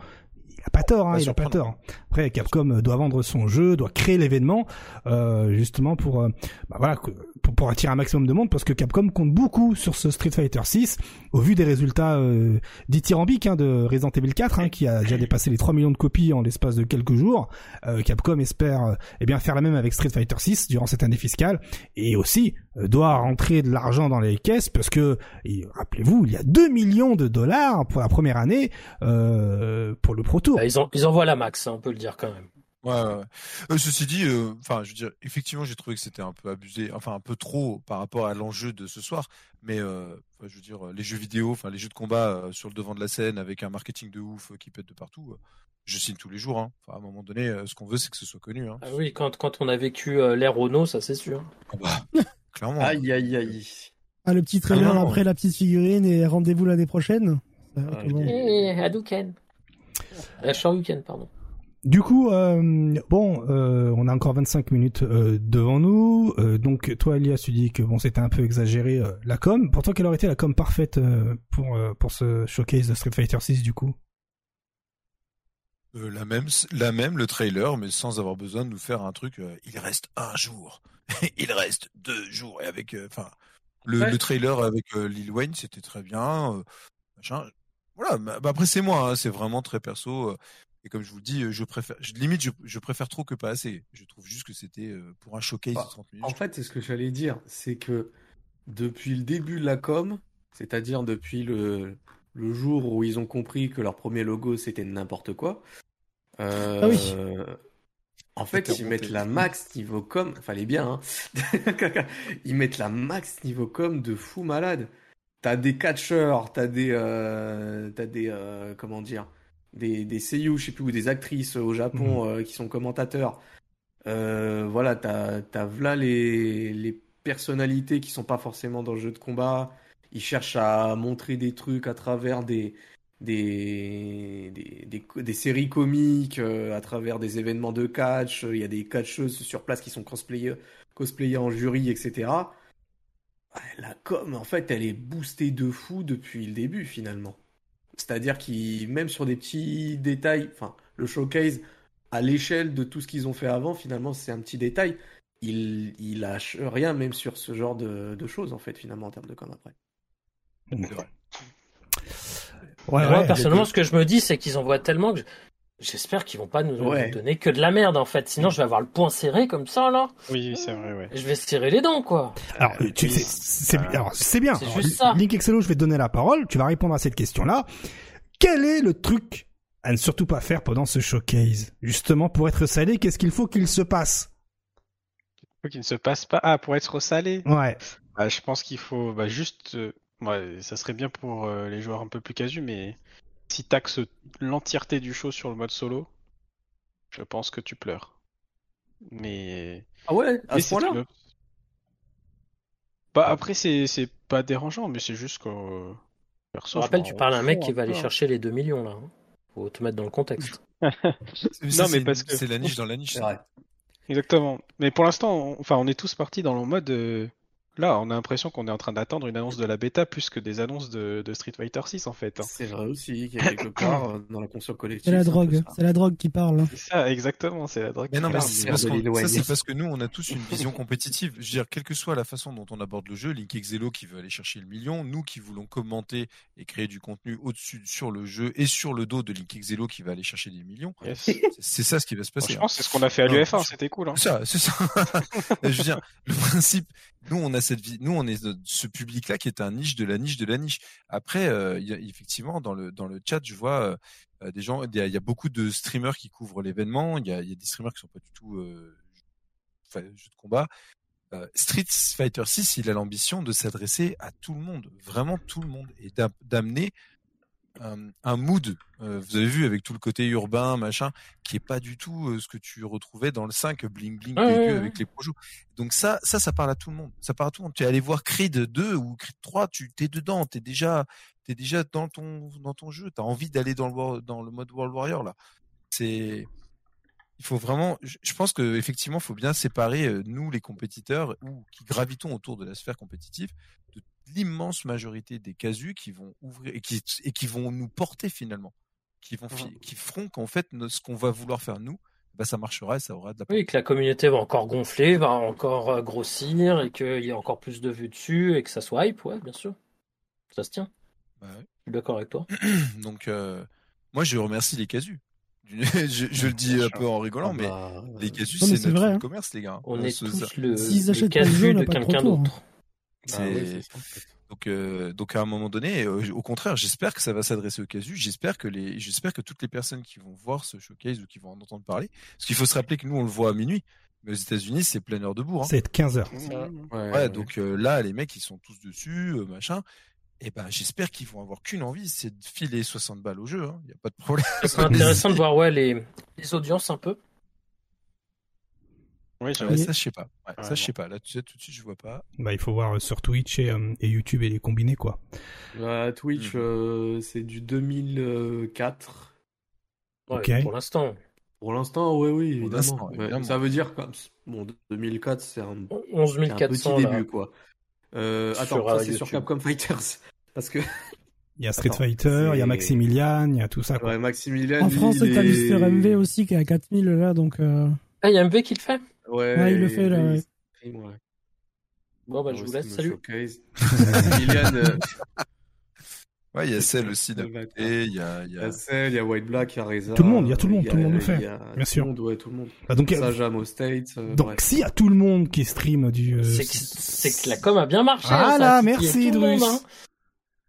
a pas tort, hein, il a pas tort. Après, Capcom doit vendre son jeu, doit créer l'événement, euh, justement pour, euh, bah voilà, pour, pour, attirer un maximum de monde, parce que Capcom compte beaucoup sur ce Street Fighter 6, au vu des résultats euh, dithyrambiques hein, de Resident Evil 4, hein, qui a déjà dépassé les 3 millions de copies en l'espace de quelques jours. Euh, Capcom espère euh, eh bien faire la même avec Street Fighter 6 durant cette année fiscale, et aussi euh, doit rentrer de l'argent dans les caisses, parce que, rappelez-vous, il y a 2 millions de dollars pour la première année pour le Pro Tour. Bah, ils, ont, ils envoient la max, hein, on peut le dire quand même. Ouais, ouais. Euh, ceci dit, euh, enfin, je veux dire, effectivement, j'ai trouvé que c'était un peu abusé, enfin un peu trop par rapport à l'enjeu de ce soir. Mais euh, je veux dire, les jeux vidéo, enfin les jeux de combat sur le devant de la scène avec un marketing de ouf qui pète de partout, je signe tous les jours. Hein. Enfin, à un moment donné, ce qu'on veut, c'est que ce soit connu. Hein. Ah oui, quand, quand on a vécu l'ère Renault, ça c'est sûr. Ah bah, clairement. Aïe, aïe, aïe. Ah, le petit trailer après la petite figurine et rendez-vous l'année prochaine? Ah, et Hadouken. La Shoryuken, pardon. Du coup, euh, bon, euh, on a encore 25 minutes euh, devant nous. donc, toi, Elias, tu dis que bon, c'était un peu exagéré la com. Pour toi, quelle aurait été la com parfaite pour pour ce showcase de Street Fighter 6 du coup? La même, la même, le trailer, mais sans avoir besoin de nous faire un truc. il reste un jour, il reste deux jours, et avec, enfin, le, trailer avec Lil Wayne, c'était très bien. machin. Voilà. Bah, après, c'est moi, hein, c'est vraiment très perso. Et comme je vous le dis, je préfère, je, limite, je, préfère trop que pas assez. Je trouve juste que c'était euh, pour un showcase de 30 minutes. En fait, c'est ce que j'allais dire, c'est que depuis le début de la com, c'est-à-dire depuis le, le jour où ils ont compris que leur premier logo c'était n'importe quoi. Euh, ah oui. En fait, ils mettent la max niveau com, fallait bien, hein. ils mettent la max niveau com de fou malade. T'as des catcheurs, t'as des, euh, t'as des, euh, comment dire, des, des seiyuu, je sais plus, ou des actrices au Japon mhm. euh, qui sont commentateurs. Euh, voilà, t'as as là les, les personnalités qui sont pas forcément dans le jeu de combat. Ils cherchent à montrer des trucs à travers des, des, des, des, séries comiques, euh, à travers des événements de catch. Il y a des catcheuses sur place qui sont cosplayées, cosplayées en jury, etc. La com, en fait, elle est boostée de fou depuis le début, finalement. C'est-à-dire qu'il, même sur des petits détails, enfin, le showcase à l'échelle de tout ce qu'ils ont fait avant, finalement, c'est un petit détail. Il, il lâche rien, même sur ce genre de, de choses, en fait, finalement, en termes de com après. C'est vrai. Ouais, Moi, personnellement, ce que je me dis, c'est qu'ils envoient tellement que j'espère qu'ils vont pas nous, donner que de la merde, en fait. Sinon, je vais avoir le poing serré comme ça, là. Oui, c'est vrai, ouais. Je vais serrer les dents, quoi. Alors, tu sais, c'est bien. C'est bien. C'est juste ça. Link Excello, je vais te donner la parole. Tu vas répondre à cette question-là. Quel est le truc à ne surtout pas faire pendant ce showcase? Justement, pour être salé, qu'est-ce qu'il faut qu'il se passe? Il faut qu'il ne se passe pas. Ah, pour être salé Ouais. Bah, je pense qu'il faut bah, juste euh, Ouais, ça serait bien pour euh, les joueurs un peu plus casus, mais si t'axes l'entièreté du show sur le mode solo, je pense que tu pleures. Mais. Ah ouais, à ce point-là Bah après, c'est pas dérangeant, mais c'est juste que. Perso, je rappelle, tu parles à un mec qui va aller chercher les 2 millions là. Hein. Faut te mettre dans le contexte. non, mais parce que. C'est la niche dans la niche. Exactement. Mais pour l'instant, on... enfin, on est tous partis dans le mode. Euh, Là, on a l'impression qu'on est en train d'attendre une annonce de la bêta plus que des annonces de, Street Fighter 6 en fait. Hein. C'est vrai aussi, qu'il y a quelque part euh, dans la console collective. C'est la drogue, c'est la drogue qui parle. Hein. C'est ça, exactement, c'est la drogue. Mais non, mais c'est parce, parce, que nous, on a tous une vision compétitive. Je veux dire, quelle que soit la façon dont on aborde le jeu, Link Exelo qui veut aller chercher le million, nous qui voulons commenter et créer du contenu au-dessus sur le jeu et sur le dos de Link Exelo qui va aller chercher des millions. C'est ça ce qui va se passer. Je pense c'est ce qu'on a fait à l'UFA, c'était cool. Hein. C'est ça, c'est ça. je veux dire, le principe, nous on a cette vie, nous on est ce public-là qui est un niche de la niche de la niche. Après, euh, y a, effectivement, dans le dans le chat, je vois euh, des gens, il y, a beaucoup de streamers qui couvrent l'événement. Il y a, y a, des streamers qui sont pas du tout euh, jeux de combat. Euh, Street Fighter 6, il a l'ambition de s'adresser à tout le monde, vraiment tout le monde, et d'amener un, mood. Euh, vous avez vu avec tout le côté urbain, machin, qui est pas du tout euh, ce que tu retrouvais dans le 5 bling bling avec les projets. Donc ça, ça, ça parle à tout le monde. Ça parle à tout le monde. Tu es allé voir Creed 2 ou Creed 3, tu t'es dedans, t'es déjà, t'es déjà dans ton dans ton jeu. T'as envie d'aller dans le dans le mode World Warrior là. C'est il faut vraiment, je pense que effectivement, il faut bien séparer euh, nous les compétiteurs ou qui gravitons autour de la sphère compétitive l'immense majorité des casus qui vont ouvrir et qui, et qui vont nous porter finalement, qui vont qui feront qu'en fait ce qu'on va vouloir faire nous, bah, ça marchera et ça aura de la. Oui, que la communauté va encore gonfler, va encore euh, grossir et qu'il y ait encore plus de vues dessus et que ça soit hype, ouais, bien sûr. Ça se tient. Bah Je suis d'accord avec toi. Donc, euh, moi, je remercie les casus. je, le dis un peu en rigolant, ah mais bah, les casus, c'est notre hein. commerce, les gars. On, est tous le, le casu de quelqu'un d'autre. Donc, euh, donc à un moment donné, euh, au contraire, j'espère que ça va s'adresser au casu. J'espère que les, j'espère que toutes les personnes qui vont voir ce showcase ou qui vont en entendre parler, parce qu'il faut se rappeler que nous on le voit à minuit, mais aux États-Unis c'est pleine heure de bourg. Hein. C'est 15 heures. Ouais, donc euh, là les mecs ils sont tous dessus, machin. Et ben j'espère qu'ils vont avoir qu'une envie, c'est de filer 60 balles au jeu. Il hein. n'y a pas de problème. C'est intéressant de voir ouais les, les audiences un peu. Oui, ça, je sais pas. ça, je sais pas. Là, tu sais, tout de suite, je vois pas. Bah, il faut voir euh, sur Twitch et, euh, et YouTube et les combiner, quoi. Bah, Twitch, mhm. euh, c'est du 2004. ok. Pour l'instant. Pour l'instant, oui, oui, évidemment. ça veut dire comme bon, 2004, c'est un, 11 un petit début, quoi. attends, ça c'est sur Capcom Fighters, parce que. Il y a Street Fighter, il y a Maximilian, il y a tout ça. Quoi. Ouais, Maximilian. En France, t'as Mister MV aussi qui est à 4000 là, donc. Ah, il y a MV qui le fait? Ouais, il le fait là. Ouais. Bon, bah, je vous laisse, salut. Euh, ouais, il y a Cell aussi Et il y a, il y a Cell, il y a White Black, il y a Reza. Tout le monde, il y a tout le monde, tout le monde le fait. Bien sûr. Tout le monde, ouais, tout le monde. Bah, donc, ça, Jam au States. Euh, donc, s'il y a tout le monde qui stream du. Euh, c'est que, que, la com a bien marché. Ah là, merci, Drus. Hein.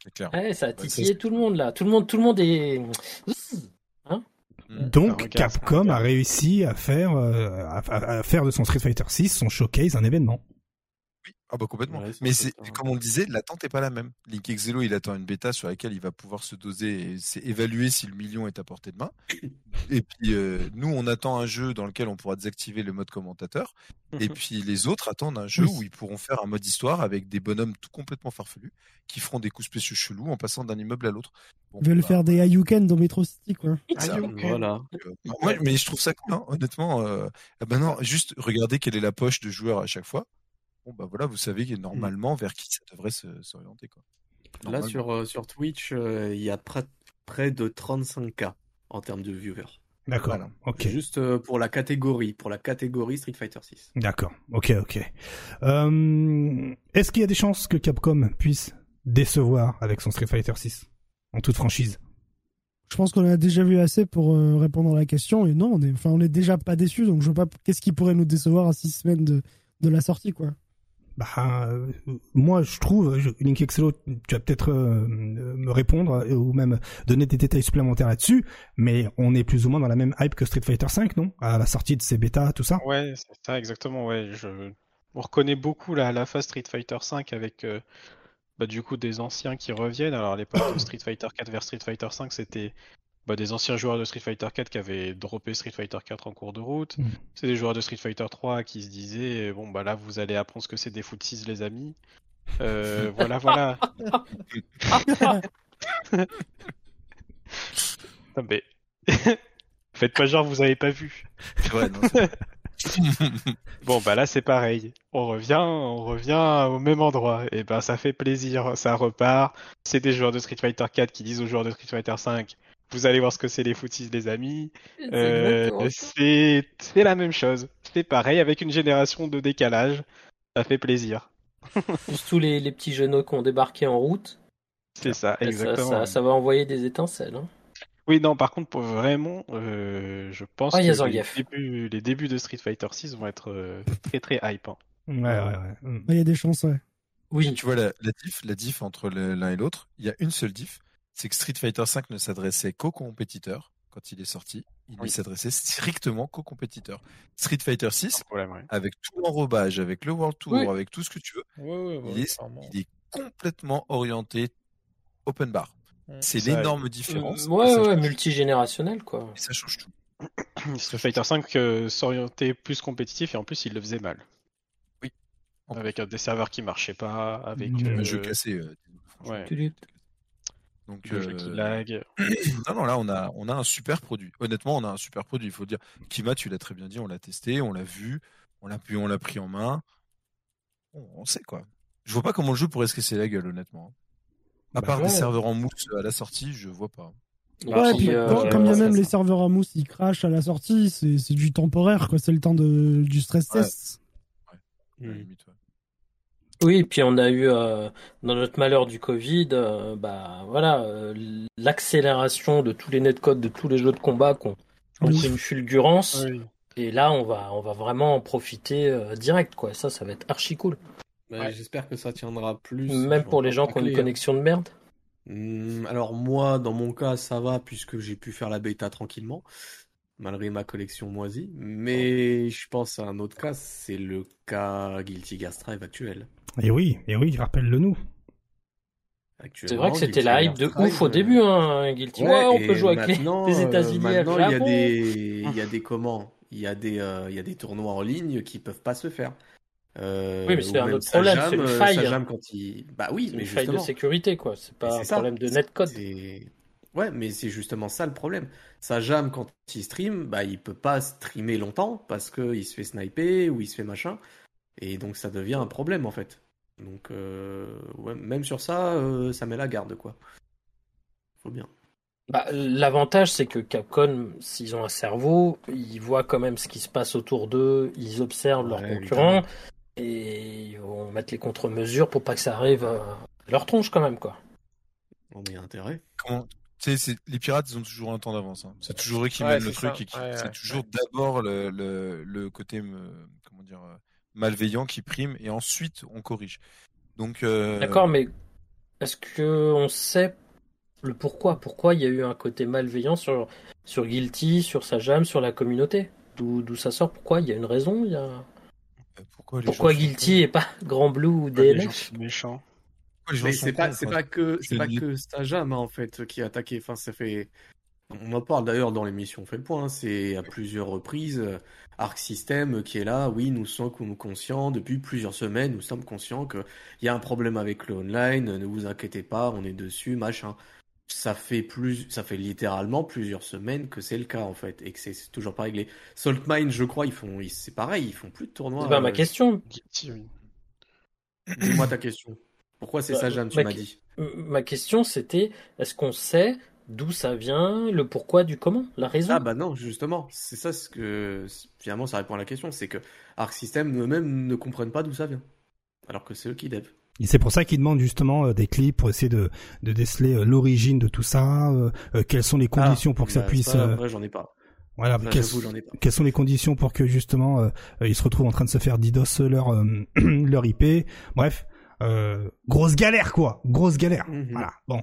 C'est clair. Ouais, ça a titillé tout le monde là. Tout le monde, tout le monde est. Donc Capcom a réussi à faire euh, à, faire de son Street Fighter 6 son showcase un événement. Ah bah complètement. mais c'est comme on le disait, l'attente est pas la même. Link Exelo, il attend une bêta sur laquelle il va pouvoir se doser et c'est évaluer si le million est à portée de main. Et puis euh, nous, on attend un jeu dans lequel on pourra désactiver le mode commentateur. Et puis les autres attendent un jeu où ils pourront faire un mode histoire avec des bonhommes tout complètement farfelus qui feront des coups spéciaux chelous en passant d'un immeuble à l'autre. ils veulent bah, faire des Ayuken dans Metro City quoi. voilà. Euh, mais je trouve ça cool, hein, honnêtement. Euh, maintenant, juste regardez quelle est la poche de joueurs à chaque fois bon bah voilà, vous savez mmh. normalement vers qui ça devrait s'orienter quoi. Là sur, euh, sur Twitch, euh, il y a près, près de 35K en termes de viewers. D'accord. Ok. Juste pour la catégorie, pour la catégorie Street Fighter 6. D'accord. Ok, ok. Est-ce qu'il y a des chances que Capcom puisse décevoir avec son Street Fighter 6 en toute franchise? Je pense qu'on a déjà vu assez pour répondre à la question et non, on est, enfin, on est déjà pas déçu donc je vois pas qu'est-ce qui pourrait nous décevoir à six semaines de, de la sortie, quoi. Bah, euh, moi, je trouve, Link Excello, tu vas peut-être euh, me répondre ou même donner des détails supplémentaires là-dessus, mais on est plus ou moins dans la même hype que Street Fighter V, non? À la sortie de ces bêtas, tout ça? Ouais, c'est ça, exactement, ouais. Je... On reconnaît beaucoup la, la phase Street Fighter V avec euh, bah, du coup des anciens qui reviennent. Alors à l'époque Street Fighter 4 vers Street Fighter 5, c'était bah, des anciens joueurs de Street Fighter 4 qui avaient droppé Street Fighter 4 en cours de route. Mm. C'est des joueurs de Street Fighter 3 qui se disaient bon bah là vous allez apprendre ce que c'est des foot 6 les amis. Euh, voilà voilà. non mais faites pas genre vous avez pas vu. bon bah là c'est pareil. On revient, on revient au même endroit. Et ben ça fait plaisir, ça repart. C'est des joueurs de Street Fighter 4 qui disent aux joueurs de Street Fighter 5 vous allez voir ce que c'est les footies, les amis. Euh, c'est la même chose. C'est pareil avec une génération de décalage. Ça fait plaisir. tous les, les petits jeunes qui ont débarqué en route. C'est ça, exactement. Ça, va envoyer des étincelles. Hein. Oui, non, par contre, pour vraiment, euh, je pense ah, que les débuts, les débuts, de Street Fighter 6 vont être euh, très très hype. Hein. Ouais, ouais, ouais. Mm. Il y a des chances, ouais. Oui. Tu vois la, la diff, la diff entre l'un et l'autre, il y a une seule diff, c'est que Street Fighter V ne s'adressait qu'aux compétiteurs quand il est sorti. Il ne s'adressait strictement qu'aux compétiteurs. Street Fighter 6, avec tout l'enrobage, avec le World Tour, avec tout ce que tu veux, il, est, complètement orienté open bar. C'est l'énorme différence. ouais, ouais, multigénérationnel, quoi. Et ça change tout. Street Fighter 5 euh, s'orientait plus compétitif et en plus il le faisait mal. Oui. Avec des serveurs qui marchaient pas, avec. Un jeu cassé. Euh, ouais. Donc, euh... non, non, là, on a, on a un super produit. Honnêtement, on a un super produit. Il faut dire, Kima, tu l'as très bien dit, on l'a testé, on l'a vu, on l'a pu, on l'a pris en main. on sait quoi. Je vois pas comment le jeu pourrait se casser la gueule, honnêtement. À bah part des serveurs en mousse à la sortie, je vois pas. Ouais, puis, euh, quand, il y a même les serveurs en mousse, ils crachent à la sortie, c'est du temporaire, quoi. C'est le temps de, du stress test. Ouais. Ouais, limite, oui, puis on a eu euh, dans notre malheur du Covid, euh, bah voilà, euh, l'accélération de tous les netcodes de tous les jeux de combat qui ont, pris une fulgurance. Et là, on va, on va vraiment en profiter direct, quoi. Ça, ça va être archi cool. Bah, j'espère que ça tiendra plus. Même pour les gens qui ont une connexion de merde. Mmh, alors moi, dans mon cas, ça va puisque j'ai pu faire la bêta tranquillement malgré ma collection moisie. Mais je pense à un autre cas, c'est le cas Guilty Gear Strive actuel. Et oui, et oui, rappelle-le nous. C'est vrai que c'était la hype de ouf au début, hein, Guilty. Ouais, on peut jouer avec les, États-Unis. Maintenant, il y a des, il y a des comment Il y a des, euh, il y a des tournois en ligne qui peuvent pas se faire. Euh, oui, mais c'est un autre problème, c'est une euh, faille. quand il... Bah oui, mais une faille de sécurité, quoi. C'est pas un problème de netcode. Ouais, mais c'est justement ça le problème. Ça jam quand il stream, bah il peut pas streamer longtemps parce qu'il se fait sniper ou il se fait machin. Et donc ça devient un problème en fait. Donc euh, ouais, même sur ça, euh, ça met la garde quoi. Faut bien. Bah, L'avantage c'est que Capcom, s'ils ont un cerveau, ils voient quand même ce qui se passe autour d'eux, ils observent leurs concurrents et ils vont mettre les contre-mesures pour pas que ça arrive à leur tronche quand même quoi. On y a intérêt. Comment les pirates, ils ont toujours un temps d'avance. Hein. C'est toujours eux qui mènent le truc c'est toujours d'abord le, le, côté comment dire euh, malveillant qui prime et ensuite on corrige. Donc. Euh, D'accord, mais est-ce que on sait le pourquoi? Pourquoi il y a eu un côté malveillant sur sur Guilty, sur Sajam, sur la communauté? D'où ça sort? Pourquoi? Il y a une raison Il y a... Euh, pourquoi, pourquoi Guilty et pas Grand Blue ou DNF Méchant c'est pas, c'est pas que, c'est pas que Stajam, en fait, qui a attaqué. Enfin, ça fait. On en parle d'ailleurs dans l'émission On fait le point. Hein. C'est à plusieurs reprises euh, Arc System qui est là. Oui, nous sommes conscients depuis plusieurs semaines. Nous sommes conscients qu'il y a un problème avec le online. Ne vous inquiétez pas, on est dessus, machin. Ça fait plus, ça fait littéralement plusieurs semaines que c'est le cas en fait et que c'est toujours pas réglé. Saltmine, je crois, ils font, c'est pareil, ils font plus de tournois. C'est pas ma euh, question. Dis-moi ta question. Pourquoi c'est bah, ça, Jeanne, tu m'as dit Ma question, c'était est-ce qu'on sait d'où ça vient, le pourquoi du comment, la raison? Ah bah non, justement, c'est ça ce que finalement ça répond à la question, c'est que Arc System eux-mêmes ne comprennent pas d'où ça vient, alors que c'est eux qui dev. Et c'est pour ça qu'ils demandent justement euh, des clips pour essayer de, de déceler euh, l'origine de tout ça, euh, quelles sont les conditions pour que ça bah, puisse. Ça, j'en ai pas. Voilà, quelles, quelles, sont les conditions pour que justement ils se retrouvent en train de se faire DDoS leur leur IP. Bref, euh, grosse galère quoi, grosse galère. Mhm. Voilà. Bon,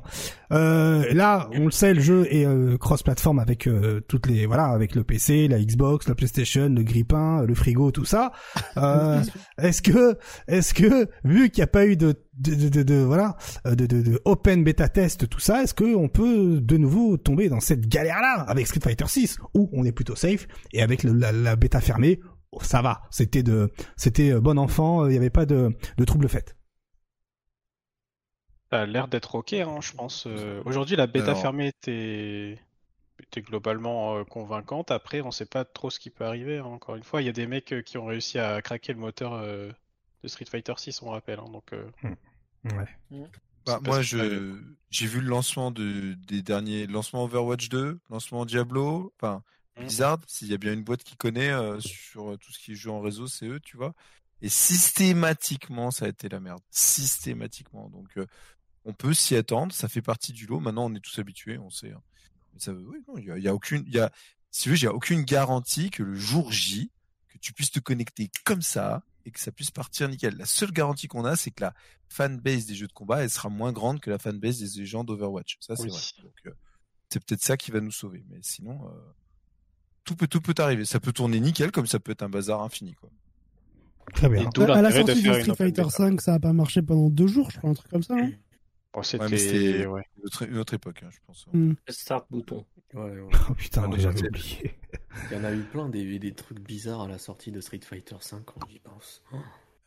euh, là, on le sait, le jeu est euh, cross-platform avec euh, toutes les voilà, avec le PC, la Xbox, la PlayStation, le grippin, le frigo, tout ça. est-ce que, est-ce que, vu qu'il n'y a pas eu de de, de, de, voilà, de, de, de, open beta test, tout ça, est-ce que on peut de nouveau tomber dans cette galère-là avec Street Fighter 6 où on est plutôt safe et avec la, la, bêta fermée, ça va, c'était de, c'était bon enfant, il n'y avait pas de, de troubles faits. Ça a l'air d'être ok, hein, je pense. Euh, aujourd'hui, la bêta fermée était... était globalement euh, convaincante. Après, on sait pas trop ce qui peut arriver. Hein. Encore une fois, il y a des mecs euh, qui ont réussi à craquer le moteur de Street Fighter 6, on rappelle. Hein, donc, hmm. ouais. Hmm. Bah, moi, je j'ai vu le lancement de... des derniers lancements Overwatch 2, lancement Diablo, enfin hmm. Blizzard. S'il y a bien une boîte qui connaît sur tout ce qui joue en réseau, c'est eux, tu vois. Et systématiquement, ça a été la merde. Systématiquement. Donc, on peut s'y attendre, ça fait partie du lot. Maintenant, on est tous habitués, on sait. Ça, il y, a, aucune, il y a, si veux, j'ai aucune garantie que le jour J, que tu puisses te connecter comme ça et que ça puisse partir nickel. La seule garantie qu'on a, c'est que la fanbase des jeux de combat, elle sera moins grande que la fanbase des gens d'Overwatch. Ça, c'est vrai. Euh, c'est peut-être ça qui va nous sauver. Mais sinon, euh, tout peut, tout peut arriver. Ça peut tourner nickel, comme ça peut être un bazar infini, quoi. Très bien. à la sortie de, Street Fighter 5, ça a pas marché pendant deux jours, je crois, un truc comme ça. Hein c'était ouais, une, autre, époque, hein, je pense. Mm. Start bouton. Ouais, oh putain, ah, j'avais oublié. Il y en a eu plein des, des trucs bizarres à la sortie de Street Fighter 5 quand j'y pense.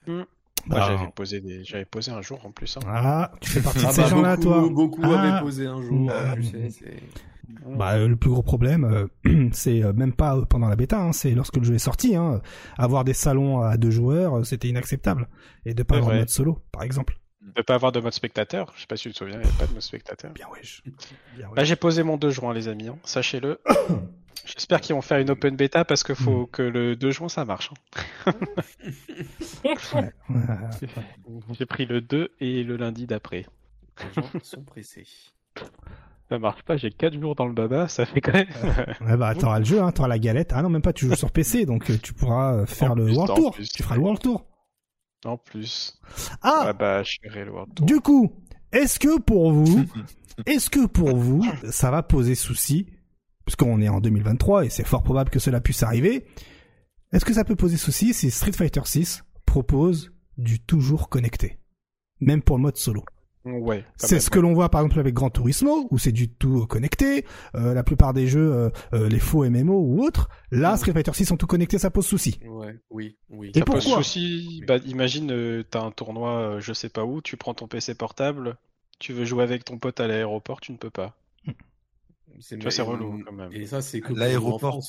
Mm. Bah, j'avais posé des... j'avais posé un jour en plus. Hein. Ah, tu fais partie de ah, ces bah, gens-là, toi. Beaucoup ah. avaient posé un jour. Bah, bah, le plus gros problème, euh, c'est euh, même pas pendant la bêta, hein, c'est lorsque le jeu est sorti. Hein, avoir des salons à deux joueurs, c'était inacceptable. Et de pas avoir mode solo, par exemple de pas avoir de mode spectateur. Je sais pas si tu te souviens, il n'y a pas de mode spectateur. Bien wesh. Bah, j'ai posé mon 2 juin, les amis. Hein. Sachez-le. J'espère qu'ils vont faire une open beta parce qu'il faut hmm. que le 2 juin ça marche. Hein. j'ai pris le 2 et le lundi d'après. Les gens sont pressés. Ça marche pas, j'ai 4 jours dans le baba, ça fait quand même. ouais, bah, t'auras le jeu, hein, t'auras la galette. Ah non, même pas, tu joues sur PC, donc euh, tu pourras euh, faire le World Tour. Tu feras le World Tour. En plus. Ah, bah, Du coup, est-ce que pour vous, est-ce que pour vous, ça va poser souci, parce qu'on est en 2023 et c'est fort probable que cela puisse arriver, est-ce que ça peut poser souci si Street Fighter 6 propose du toujours connecté, même pour le mode solo? Ouais. C'est ce que l'on voit par exemple avec Gran Turismo où c'est du tout connecté. Euh, la plupart des jeux, euh, euh, les faux MMO ou autres, là Street Fighter 6 sont tout connectés, ça pose souci. Ouais, oui, oui. Et ça pose souci. Bah, imagine, t'as un tournoi, je sais pas où, tu prends ton PC portable, tu veux jouer avec ton pote à l'aéroport, tu ne peux pas. C'est relou quand même. Et ça, c'est que l'aéroport.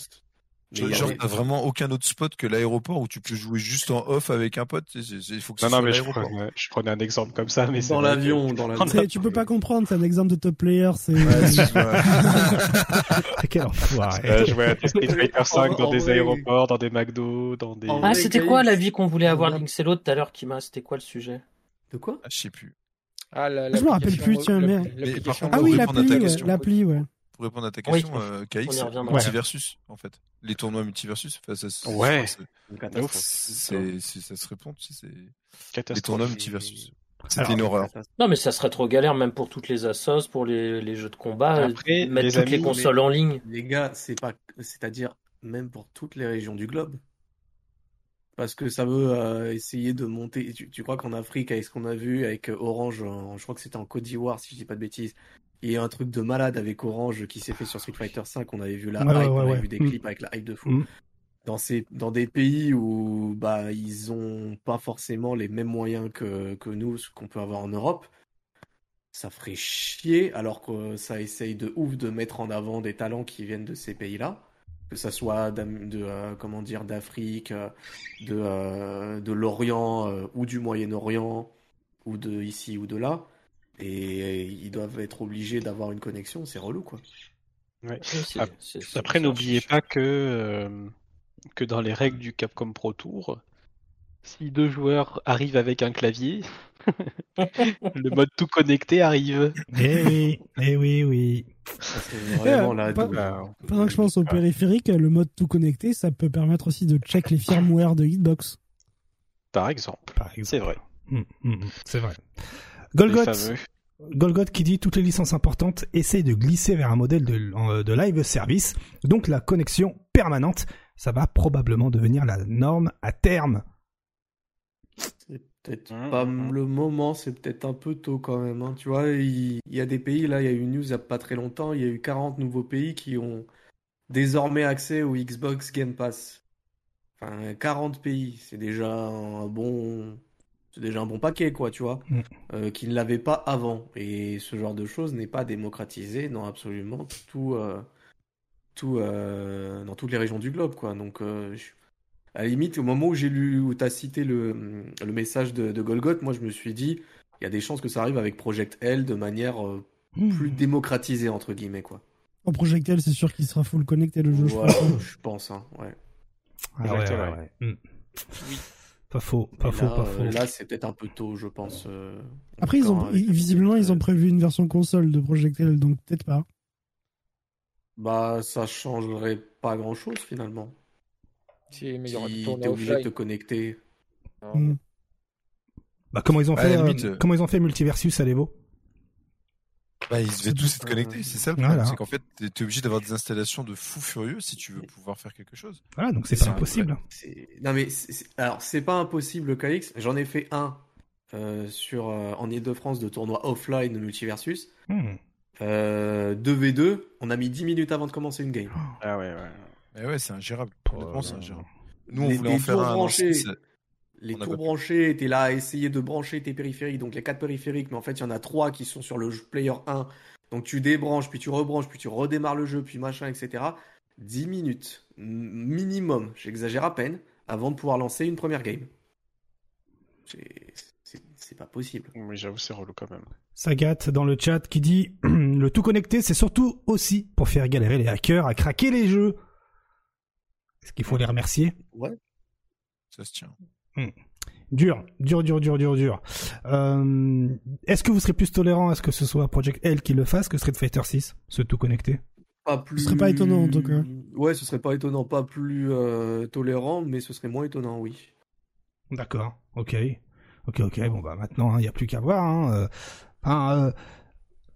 Genre, t'as vraiment aucun autre spot que l'aéroport où tu peux jouer juste en off avec un pote. Il faut que non, non, mais je prenais, je prenais, un exemple comme ça, mais dans l'avion, dans l'avion. Tu peux pas comprendre, c'est un exemple de top player. C'est. Quel enfoiré. je jouais à Street Fighter 5 dans des aéroports, dans des McDo, dans des. Ah, c'était quoi la vie qu'on voulait avoir Linksello tout à l'heure, Kima C'était quoi le sujet? De quoi? Ah, Je sais plus. Ah, la, je me rappelle plus, tiens, merde. Ah oui, l'appli, l'appli, ouais pour répondre à ta question, oui. euh, KX, multiversus, en fait. Les tournois multiversus, enfin, ça, ouais. c'est, ça se répond, tu sais, c'est les tournois multiversus. C'était une horreur. Non, mais ça serait trop galère, même pour toutes les assos, pour les, les jeux de combat, Après, mettre les toutes les consoles en ligne. Les gars, c'est pas, c'est-à-dire même pour toutes les régions du globe. Parce que ça veut euh, essayer de monter. Tu, tu crois qu'en Afrique, avec ce qu'on a vu avec Orange, je crois que c'était en Côte d'Ivoire, si je dis pas de bêtises, il y a un truc de malade avec Orange qui s'est fait sur Street Fighter 5. On avait vu la hype, on avait vu des mm. clips avec la hype de fou. Mm. Dans, ces, dans des pays où bah, ils ont pas forcément les mêmes moyens que, que nous, ce qu'on peut avoir en Europe, ça ferait chier alors que ça essaye de ouf de mettre en avant des talents qui viennent de ces pays-là que ça soit de, euh, comment dire d'Afrique, euh, de, euh, de l'Orient ou du Moyen-Orient ou de ici ou de là et ils doivent être obligés d'avoir une connexion, c'est relou quoi. Après, n'oubliez pas que, euh, que dans les règles du Capcom Pro Tour, si deux joueurs arrivent avec un clavier, le mode tout connecté arrive. Eh oui, eh oui, oui. pendant que je pense au périphérique, le mode tout connecté, ça peut permettre aussi de check les firmware de Hitbox. Par exemple. C'est vrai. Hum, hum, hum. c'est vrai. Golgoth, Golgoth qui dit toutes les licences importantes essayent de glisser vers un modèle de, de live service, donc la connexion permanente, ça va probablement devenir la norme à terme. C'est peut-être mmh, pas mmh. le moment, c'est peut-être un peu tôt quand même. Hein. Tu vois, il, y a des pays, là, il y a eu une news il n'y a pas très longtemps, il y a eu 40 nouveaux pays qui ont désormais accès au Xbox Game Pass. Enfin, 40 pays, c'est déjà un bon, c'est déjà un bon paquet, quoi, tu vois, mmh. euh, qui ne l'avait pas avant. Et ce genre de choses n'est pas démocratisé dans absolument tout, euh, tout, euh, dans toutes les régions du globe, quoi. Donc, je à la limite, au moment où j'ai lu, où tu as cité le, le message de, de, Golgoth, moi je me suis dit, il y a des chances que ça arrive avec Project L de manière euh, hmm. plus démocratisée, entre guillemets, quoi. En Project L, c'est sûr qu'il sera full connecté le jeu, je pense. Je pense, hein, ouais. Ah ouais, ouais. Oui. Pas faux, pas faux, pas faux. Euh, là, c'est peut-être un peu tôt, je pense. Euh, Après, ils ont, visiblement, ils ont prévu une version console de Project L, donc peut-être pas. Bah, ça changerait pas grand-chose finalement. Si, mais il y aura obligé de te connecter. Hmm. Bah, comment ils ont fait, euh, euh, comment ils ont fait Multiversus à l'Evo bah, ils devaient tous être connectés, c'est ça le problème. C'est qu'en fait, t'es obligé d'avoir des installations de fous furieux si tu veux pouvoir faire quelque chose. Voilà, donc c'est pas impossible. Non mais, alors c'est pas impossible, KX. J'en ai fait un euh, sur en Ile-de-France de tournoi offline de Multiversus. 2v2, hmm. on a mis 10 minutes avant de commencer une game. Ah ouais, ouais. Mais ouais, c'est ingérable. Honnêtement, c'est ingérable. Nous, on les, voulait en faire un branchés, Les tours branchés, étaient là à essayer de brancher tes périphériques. Donc, il y a quatre périphériques, mais en fait, il y en a trois qui sont sur le player 1. Donc, tu débranches, puis tu rebranches, puis tu redémarres le jeu, puis machin, etc. 10 minutes minimum, j'exagère à peine, avant de pouvoir lancer une première game. C'est pas possible. Oui, j'avoue, c'est relou quand même. Sagat dans le chat qui dit le tout connecté, c'est surtout aussi pour faire galérer les hackers à craquer les jeux. Est-ce qu'il faut les remercier? Ouais. Ça se tient. Hmm. Dur, dur, dur, dur, dur, dur. Euh, est-ce que vous serez plus tolérant à ce que ce soit Project L qui le fasse que Street Fighter 6, ce tout connecté? Pas plus. Ce serait pas étonnant en tout cas. Ouais, ce serait pas étonnant, pas plus euh, tolérant, mais ce serait moins étonnant, oui. D'accord, ok. Ok, ok, bon bah maintenant, il hein, n'y a plus qu'à voir. Hein. Euh,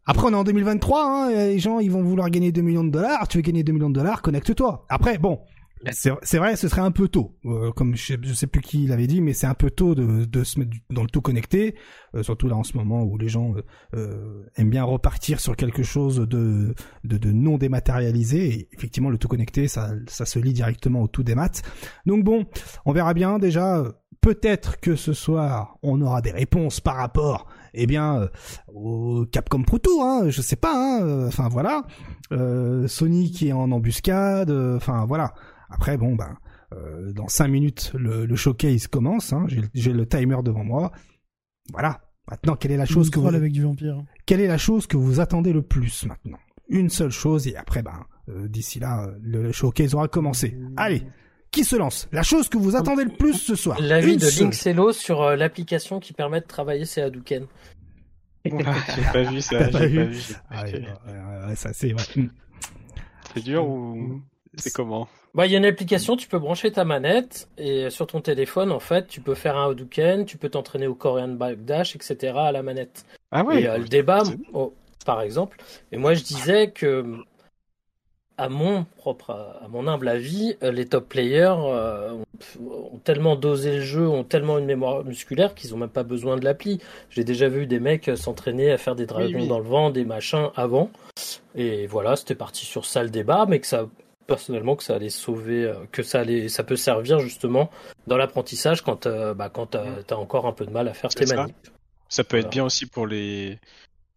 après, on est en 2023, hein, les gens ils vont vouloir gagner 2 millions de dollars. Tu veux gagner 2 millions de dollars, connecte-toi. Après, bon, c'est vrai, ce serait un peu tôt. Euh, comme je, je, sais plus qui l'avait dit, mais c'est un peu tôt de, de, se mettre dans le tout connecté, euh, surtout là en ce moment où les gens euh, aiment bien repartir sur quelque chose de, de, de, non dématérialisé. Et effectivement, le tout connecté, ça, ça se lit directement au tout des maths. Donc bon, on verra bien. Déjà, peut-être que ce soir, on aura des réponses par rapport, eh bien, au Capcom Pro Tour. Hein, je sais pas. Hein, voilà, Sony qui est en embuscade. Enfin voilà. Après, bon, ben, euh, dans 5 minutes, le, le showcase commence. Hein, J'ai le timer devant moi. Voilà. Maintenant, quelle est la chose que vous... avec du vampire. Quelle est la chose que vous attendez le plus maintenant? Une seule chose et après, ben, euh, d'ici là, le, showcase aura commencé. Allez, qui se lance? La chose que vous attendez le plus ce soir. L'avis de Linkcello sur euh, l'application qui permet de travailler ses Hadouken. j'ai pas vu ça. J'ai pas, vu? ça c'est C'est dur ou? C'est comment? Bah, il y a une application, tu peux brancher ta manette et sur ton téléphone, en fait, tu peux faire un Hadouken, tu peux t'entraîner au Korean Backdash, etc. à la manette. Ah oui. Et euh, le débat, oh, par exemple. Et moi, je disais que, à mon propre, à mon humble avis, euh, les top players euh, ont, tellement dosé le jeu, ont tellement une mémoire musculaire qu'ils ont même pas besoin de l'appli. J'ai déjà vu des mecs s'entraîner à faire des dragons dans le vent, des machins avant. Et voilà, c'était parti sur ça le débat, mais que ça personnellement que ça allait sauver, euh, que ça allait, ça peut servir justement dans l'apprentissage quand, euh, bah, quand mm. t'as as encore un peu de mal à faire tes manips. Ça peut être bien aussi pour les,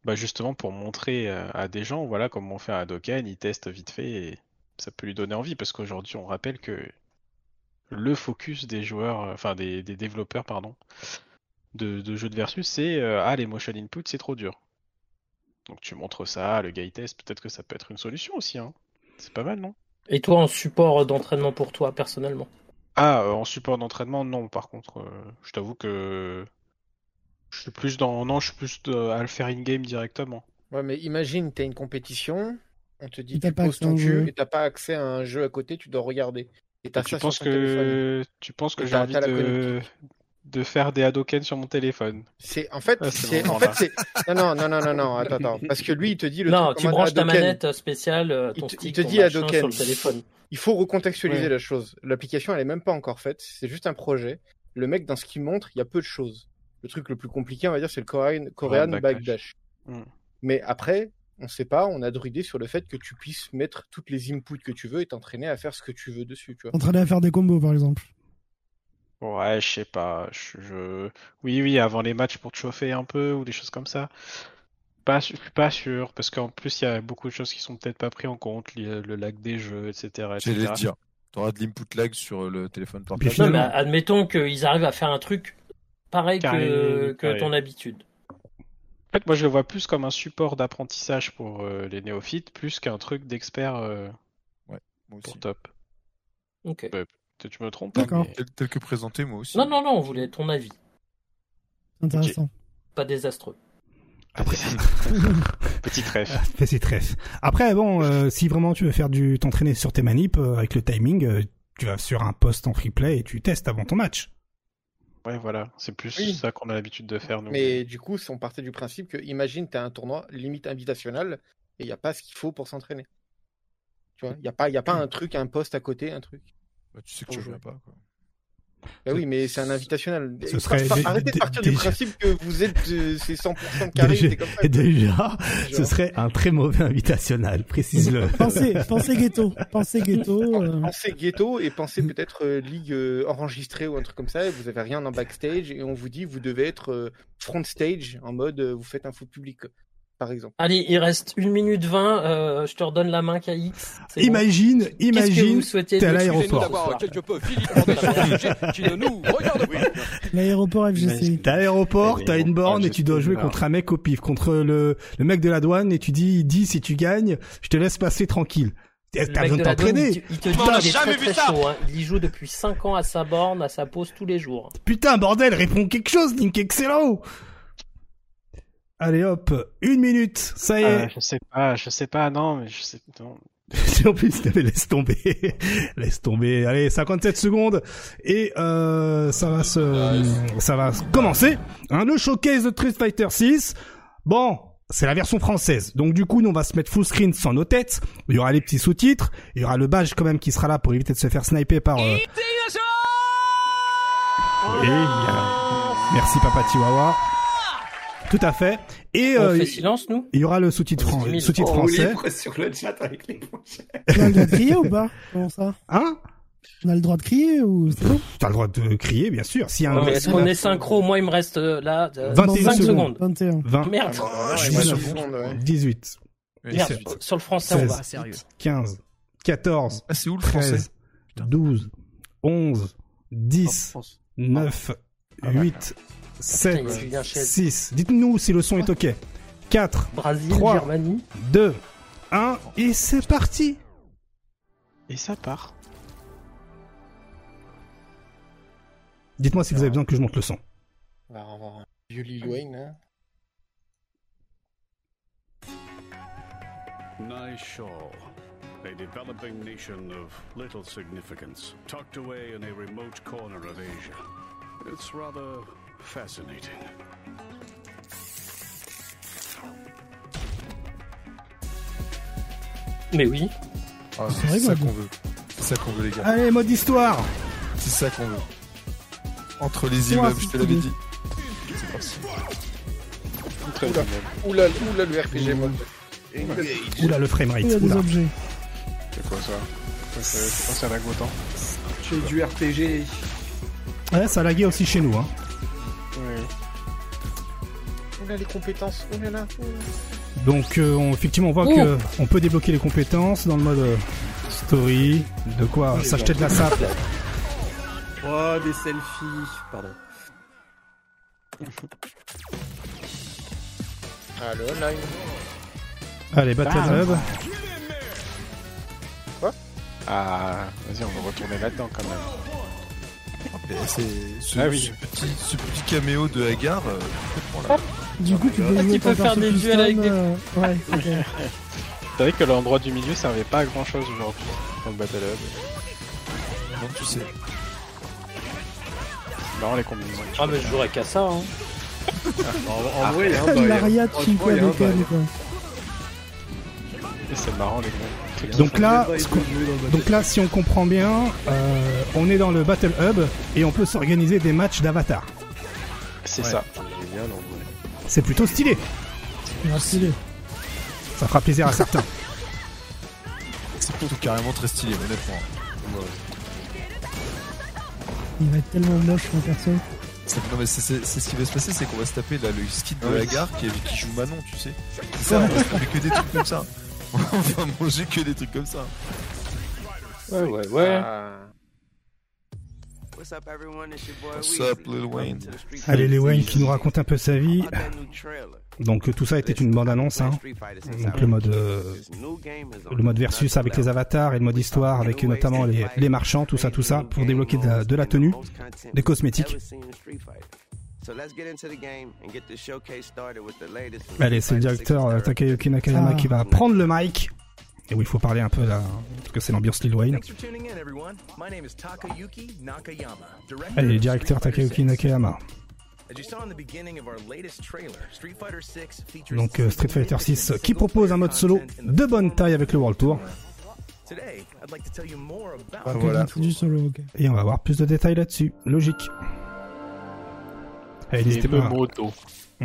bah justement pour montrer euh, à des gens, voilà, comment on fait un Dokken, ils testent vite fait et ça peut lui donner envie parce qu'aujourd'hui on rappelle que le focus des joueurs, enfin des, développeurs, pardon, de, jeux de versus, c'est ah les motion input c'est trop dur. Donc tu montres ça, le gars il teste, peut-être que ça peut être une solution aussi. Hein. C'est pas mal, non? Et toi, en support d'entraînement pour toi, personnellement Ah, euh, en support d'entraînement, non. Par contre, euh, je t'avoue que je suis plus dans, non, je suis plus à le faire in game directement. Ouais, mais imagine, t'as une compétition, on te dit tu poses ton cul et t'as pas accès à un jeu à côté, tu dois regarder. Et t'as tu, penses que... tu penses que j'ai envie de de faire des Hadoken sur mon téléphone. C'est en fait, ah, c'est en fait c'est non non non non non attends attends parce que lui il te dit le non tu branches ta manette spéciale euh, ton il, stick, te dit Hadoken sur le téléphone. Il faut recontextualiser la chose. L'application elle est même pas encore faite, c'est juste un projet. Le mec dans ce qu'il montre, il y a peu de choses. Le truc le plus compliqué on va dire c'est le Korean, Korean Backdash. Hmm. Mais après on sait pas, on a druidé sur le fait que tu puisses mettre toutes les inputs que tu veux et t'entraîner à faire ce que tu veux dessus, tu vois. Entraîner à faire des combos par exemple. Ouais, je sais pas. Je, Oui, oui, avant les matchs pour te chauffer un peu ou des choses comme ça. Pas, je suis pas sûr, parce qu'en plus, il y a beaucoup de choses qui sont peut-être pas prises en compte, le lag des jeux, etc. J'allais te dire, t'auras de l'input lag sur le téléphone portable. Non, mais admettons qu'ils arrivent à faire un truc pareil que, que ton habitude. En fait, moi, je le vois plus comme un support d'apprentissage pour euh, les néophytes, plus qu'un truc d'expert euh, ouais, moi aussi. pour top. Ok tu me trompes. D'accord. Tel, que présenté, moi aussi. Non, non, non, on voulait ton avis. Intéressant. Pas désastreux. Après... Petit trèfle. Petit trèfle. Après, bon, euh, si vraiment tu veux faire du t'entraîner sur tes manips euh, avec le timing, euh, tu vas sur un poste en free play et tu testes avant ton match. Ouais, voilà, c'est plus ça qu'on a l'habitude de faire. Nous. Mais du coup, on partait du principe que, imagine, tu as un tournoi limite invitationnel et il n'y a pas ce qu'il faut pour s'entraîner. Tu vois, il n'y a, pas, y a pas un truc, un poste à côté, un truc. Bah, tu sais que tu viens pas, quoi. Bah oui, mais c'est un invitationnel. Arrêtez de partir du principe que vous êtes euh, c'est 100% carré. Déjà, comme ça, déjà ce serait un très mauvais invitationnel, précise-le. pensez, pensez ghetto, pensez ghetto. Euh... Pensez ghetto et pensez peut-être euh, ligue euh, enregistrée ou un truc comme ça. Et vous avez rien en backstage et on vous dit vous devez être front stage en mode vous faites un foot public par exemple. Allez, il reste 1 minute 20, euh, je te redonne la main, KX. Imagine, bon imagine, t'es à l'aéroport. L'aéroport FGC. T'es à l'aéroport, t'as une borne et tu dois jouer contre un mec au pif, contre le, le mec de la douane et tu dis, dis si tu gagnes, je te laisse passer tranquille. T'as besoin de t'entraîner. Il te dit qu'il est très très chaud. Hein. Il y joue depuis 5 ans à sa borne, à sa pause tous les jours. Putain, bordel, réponds quelque chose, Link Excellent Allez hop, une minute, ça y est. Euh, je sais pas, je sais pas, non, mais je sais non. en plus, laisse tomber, laisse tomber. Allez, 57 secondes et euh, ça va se, ça va commencer. Hein, le showcase de Street Fighter 6. Bon, c'est la version française. Donc du coup, nous on va se mettre full screen sans nos têtes. Il y aura les petits sous-titres. Il y aura le badge quand même qui sera là pour éviter de se faire sniper par. Euh... Et, merci Papa Chihuahua. Tout à fait. Et on euh, fait silence, nous? Il y aura le sous-titre sous français. sur le chat avec les On a le droit de crier ou pas? Comment ça? Hein? On a le droit de crier ou T'as le droit de crier, bien sûr. Si un... Est-ce qu'on est synchro? Moi, il me reste euh, là 21 5 secondes. 21. 20. Merde. Ah, je suis 18. Merde. Sur le français, 16, on va. Sérieux. 15. 14. Ah, c'est où le français? 12. 11. 10. 9. 8. 7, 6. Dites-nous si le son est ok. 4, 3, 2, 1, et c'est parti Et ça part. Dites-moi si vous avez besoin que je monte le son. On va avoir un vieux Lil Wayne. Hein. Nice show. A developing nation of little significance, tucked away in a remote corner of Asia. It's rather Fascinating. Mais oui. Ah, c'est ça qu'on veut. C'est ça qu'on veut, les gars. Allez, mode histoire. C'est ça qu'on veut. Entre les immeubles, je te l'avais dit. C'est parti. Oula, oula, oula, le RPG mode. Oula, le framerate. Oula, des objets. C'est quoi ça? Je pense à la autant. C'est du RPG. Ouais, ça laguait aussi chez nous, hein. On a les compétences. On là. Donc euh, effectivement on voit qu'on que on peut débloquer les compétences dans le mode euh, story, de quoi s'acheter de la sap. Oh des selfies, pardon. Ah, le online. Allez, Battle Ah. Hub. Ah, vas-y, on va retourner là-dedans quand même. Ce, Ah oui. ce petit, ce petit caméo de Hagar. euh, complètement, là. Du coup, tu peux Ah, tu peux faire des duels avec des- euh, Ouais. C'est vrai que l'endroit du milieu servait pas à grand chose aujourd'hui dans le Battle Hub. Donc tu sais. Non, les combinaisons. Ah, mais je jouerais qu'à ça. Hein. En, en vrai, il y a un bail, hein. L'Ariat Franchement, Chico il y a un avec elle, bail. quoi. C'est marrant, les trucs. Donc là, donc si on comprend bien, euh, on est dans le Battle Hub et on peut s'organiser des matchs d'avatar. C'est Ouais. ça. C'est plutôt stylé. Stylé. Ça fera plaisir à certains. C'est plutôt carrément très stylé, honnêtement. Il va être tellement moche, mon perso. C'est- Non mais c'est ce qui va se passer, c'est qu'on va se taper là le ski de Ouais. Hagar qui, qui joue Manon, tu sais. C'est ça, on va se taper que des trucs comme ça. On va manger que des trucs comme ça. Ouais, ouais, ouais. Ah. What's up, everyone? It's your boy What's Weezy. up, Lil Wayne? Allez, Fighter Wayne qui nous raconte un peu sa vie. Donc euh, tout ça était une bande-annonce, hein. Donc I le mode, euh, le mode versus avec les avatars et le mode histoire avec notamment les, les marchands, tout ça, tout ça, pour débloquer de la, de la tenue, des cosmétiques. So let's get into the game and get the showcase started with the latest from Allez, c'est Street le Fighter directeur euh, 6's Takayuki Nakayama Ah. qui va prendre le mic. Et oui, il faut parler un peu là, parce que c'est l'ambiance Lil Wayne. Allez, directeur Takayuki 6. Nakayama. Trailer, Street Fighter 6 features Donc euh, Street Fighter 6 qui propose un mode solo de bonne taille avec le World Tour. Voilà. Et on va avoir plus de détails là-dessus. Logique. Allez, Et n'hésitez le pas. moto.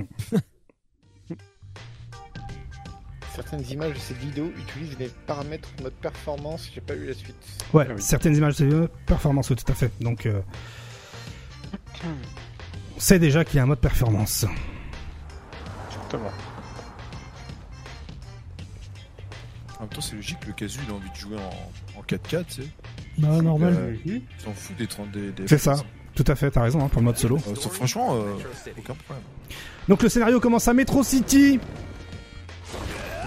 Certaines images de cette vidéo utilisent les paramètres mode performance. J'ai pas eu la suite. Ouais, certaines images de performance, ouais, tout à fait. Donc, euh, on sait déjà qu'il y a un mode performance. Exactement. En même temps, c'est logique, le casu il a envie de jouer en, en 4K, tu sais. Bah, normal. Euh, il s'en fout des 30 des, des C'est ça. Tout à fait, t'as raison hein, pour le mode solo. Euh, franchement, euh, aucun problème. Donc le scénario commence à Metro City.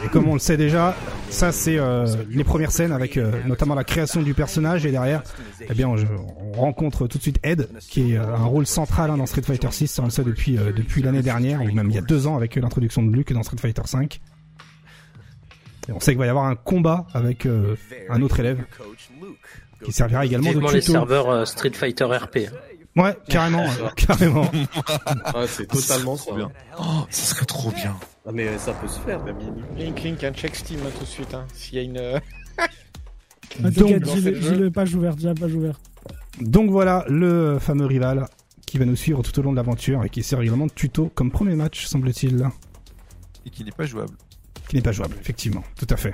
Et comme on le sait déjà, ça c'est euh, les premières scènes avec euh, notamment la création du personnage et derrière, eh bien on, on rencontre tout de suite Ed qui est euh, un rôle central hein, dans Street Fighter 6, on le sait depuis euh, depuis l'année dernière ou même il y a deux ans avec l'introduction de Luke dans Street Fighter 5. Et on sait qu'il va y avoir un combat avec euh, un autre élève qui servira également de Vivement les tuto. serveurs euh, Street Fighter RP. Ouais, carrément, euh, carrément. Ah, c'est totalement trop bien. Oh, ça serait trop bien. Ah, mais ça peut se faire. Link, Link, un check Steam hein, tout de suite. Hein, S'il y a une. euh, Donc- j'ai le j'ai le page ouverte, j'ai la page ouverte. Donc voilà le fameux rival qui va nous suivre tout au long de l'aventure et qui sert également de tuto comme premier match, semble-t-il, Et qui n'est pas jouable. qui n'est pas jouable, effectivement, tout à fait.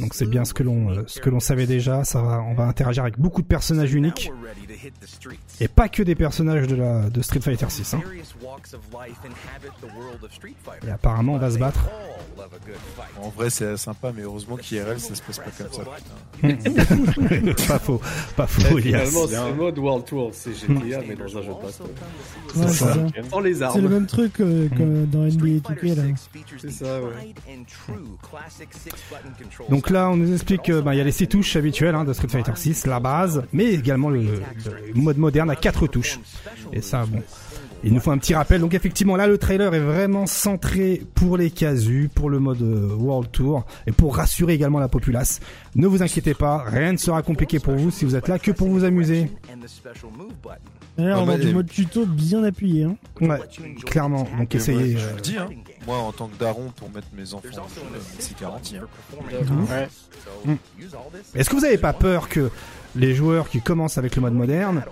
Donc c'est bien ce que l'on euh, ce que l'on savait déjà, ça va on va interagir avec beaucoup de personnages uniques et pas que des personnages de la de Street Fighter 6 hein. Et apparemment on va se battre. En vrai, c'est sympa, mais heureusement qu'IRL, ça se passe pas comme ça. pas faux, pas faux, Elias. Finalement, c'est le mode World Tour. C'est GTA, mais dans un jeu de baston. Ouais, c'est ça. ça. C'est le même truc euh, que dans NBA 2K là. C'est ça, ouais. Donc là, on nous explique qu'il y a les 6 touches habituelles hein, de Street Fighter 6, la base, mais également le, le mode moderne à 4 touches. Et ça, bon, il nous faut un petit rappel. Donc effectivement, là, le trailer est vraiment centré pour les casus, pour le mode euh, World Tour, et pour rassurer également la populace. Ne vous inquiétez pas, rien ne sera compliqué pour vous si vous êtes là que pour vous amuser. D'ailleurs, Ah, on bah, a du et- mode tuto bien appuyé. Hein. Ouais, clairement. Donc essayez. euh, moi, en tant que daron, pour mettre mes enfants en jeu, c'est garanti. Hein. Ouais. Est-ce que vous n'avez pas peur que les joueurs qui commencent avec le mode moderne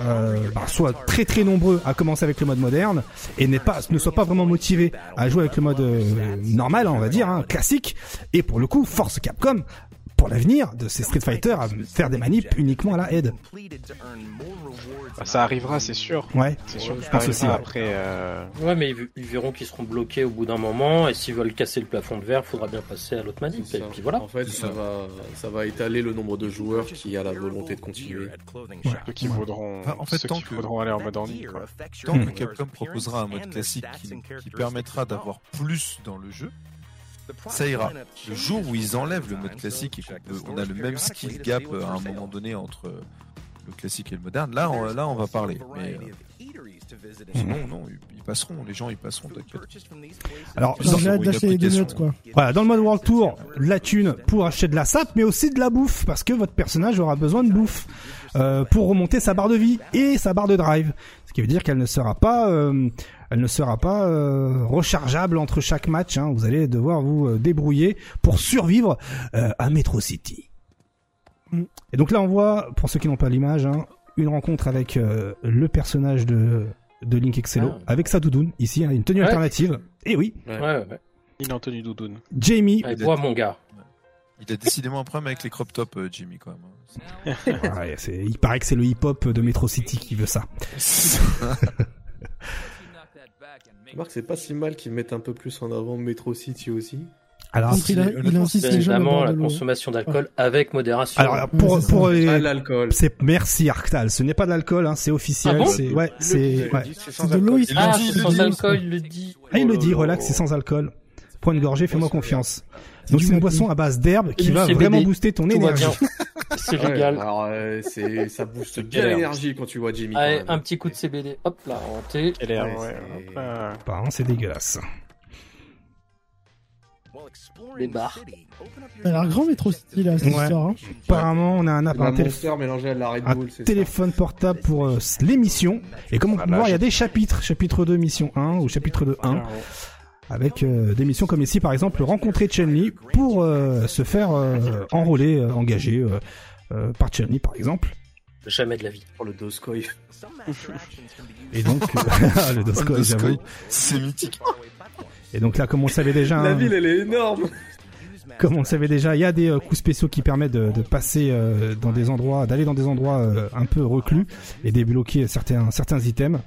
euh, bah, soient très très nombreux à commencer avec le mode moderne et pas, ne soient pas vraiment motivés à jouer avec le mode euh, normal, on va dire, hein, classique, et pour le coup, Force Capcom pour l'avenir de ces Street Fighter à faire des manips uniquement à la head. Bah, ça arrivera, c'est sûr. Ouais, c'est sûr. Je pense aussi. Après, euh... ouais, mais ils verront qu'ils seront bloqués au bout d'un moment, et s'ils veulent casser le plafond de verre, faudra bien passer à l'autre manip. Et puis voilà. En fait, ça va, ça va étaler le nombre de joueurs qui a la volonté de continuer. Ouais. Ceux qui voudront, enfin, en fait, ceux tant qui que, voudront aller en mode en ligne. Quoi. Tant que Capcom proposera un mode classique qui, qui permettra d'avoir plus dans le jeu, ça ira. Le jour où ils enlèvent le mode classique et qu'on a le même skill gap euh, à un moment donné entre le classique et le moderne, là, on, là, on va parler. Mais, euh, sinon, non, ils passeront, les gens, ils passeront. Alors, hâte d'acheter deux notes, quoi. Voilà, dans le mode World Tour, la thune pour acheter de la sap, mais aussi de la bouffe, parce que votre personnage aura besoin de bouffe euh, pour remonter sa barre de vie et sa barre de drive. Ce qui veut dire qu'elle ne sera pas, euh, elle ne sera pas euh, rechargeable entre chaque match. Hein. Vous allez devoir vous euh, débrouiller pour survivre euh, à Metro City. Et donc là, on voit, pour ceux qui n'ont pas l'image, hein, une rencontre avec euh, le personnage de de Link Excello Ah. avec sa doudoune ici, hein, une tenue Ouais. alternative. Et oui, Ouais, ouais, ouais. Il est en tenue doudoune. Jamie. Allez, bois, mon gars. Il a décidément un problème avec les crop tops, euh, Jimmy, quand même. Ouais, c'est- il paraît que c'est le hip-hop de Metro City qui veut ça. Remarque, c'est pas si mal qu'ils mettent un peu plus en avant Metro City aussi. Alors, Donc, il, a- il insiste évidemment, la consommation d'alcool avec modération. alors pour pour les- l'alcool. c'est merci Arctal, ce n'est pas de l'alcool, hein, c'est officiel. Ah bon c'est ouais, c'est ouais. dit, de l'eau, ah, dit, c'est sans le dit. alcool, il le dit. Ah, il le dit, Oh. relax, c'est sans alcool. Point de gorgée, fais-moi confiance. Donc c'est une boisson à base d'herbe qui va vraiment booster ton énergie. C'est Ouais, légal. alors, euh, c'est, ça booste bien l'énergie quand tu vois Jimmy. Allez, un petit coup de CBD. Hop là, est, Ouais, ouais, c'est- après, euh, Apparemment, c'est dégueulasse. Les bars. Ça a l'air grand Metro City là, cette Ouais. histoire. Hein. Apparemment, on a un app, un, télé- à la Red Bull, téléphone portable pour euh, l'émission. Et comme on peut Voilà, voir, il y a des chapitres, chapitre 2, mission 1 ou chapitre 2, 1, voilà, avec euh, des missions comme ici, par exemple, rencontrer Chen-Li pour euh, se faire euh, enrôler, euh, engager euh, euh, par Chen-Li, par exemple. Jamais de la vie. Pour le Doskoy. Et donc, euh, le Doskoy, j'avoue. C'est mythique. Et donc là, comme on le savait déjà, La hein, ville, elle est énorme. comme on le savait déjà, il y a des euh, coups spéciaux qui permettent de, de passer euh, dans des endroits, d'aller dans des endroits euh, un peu reclus et débloquer certains certains items.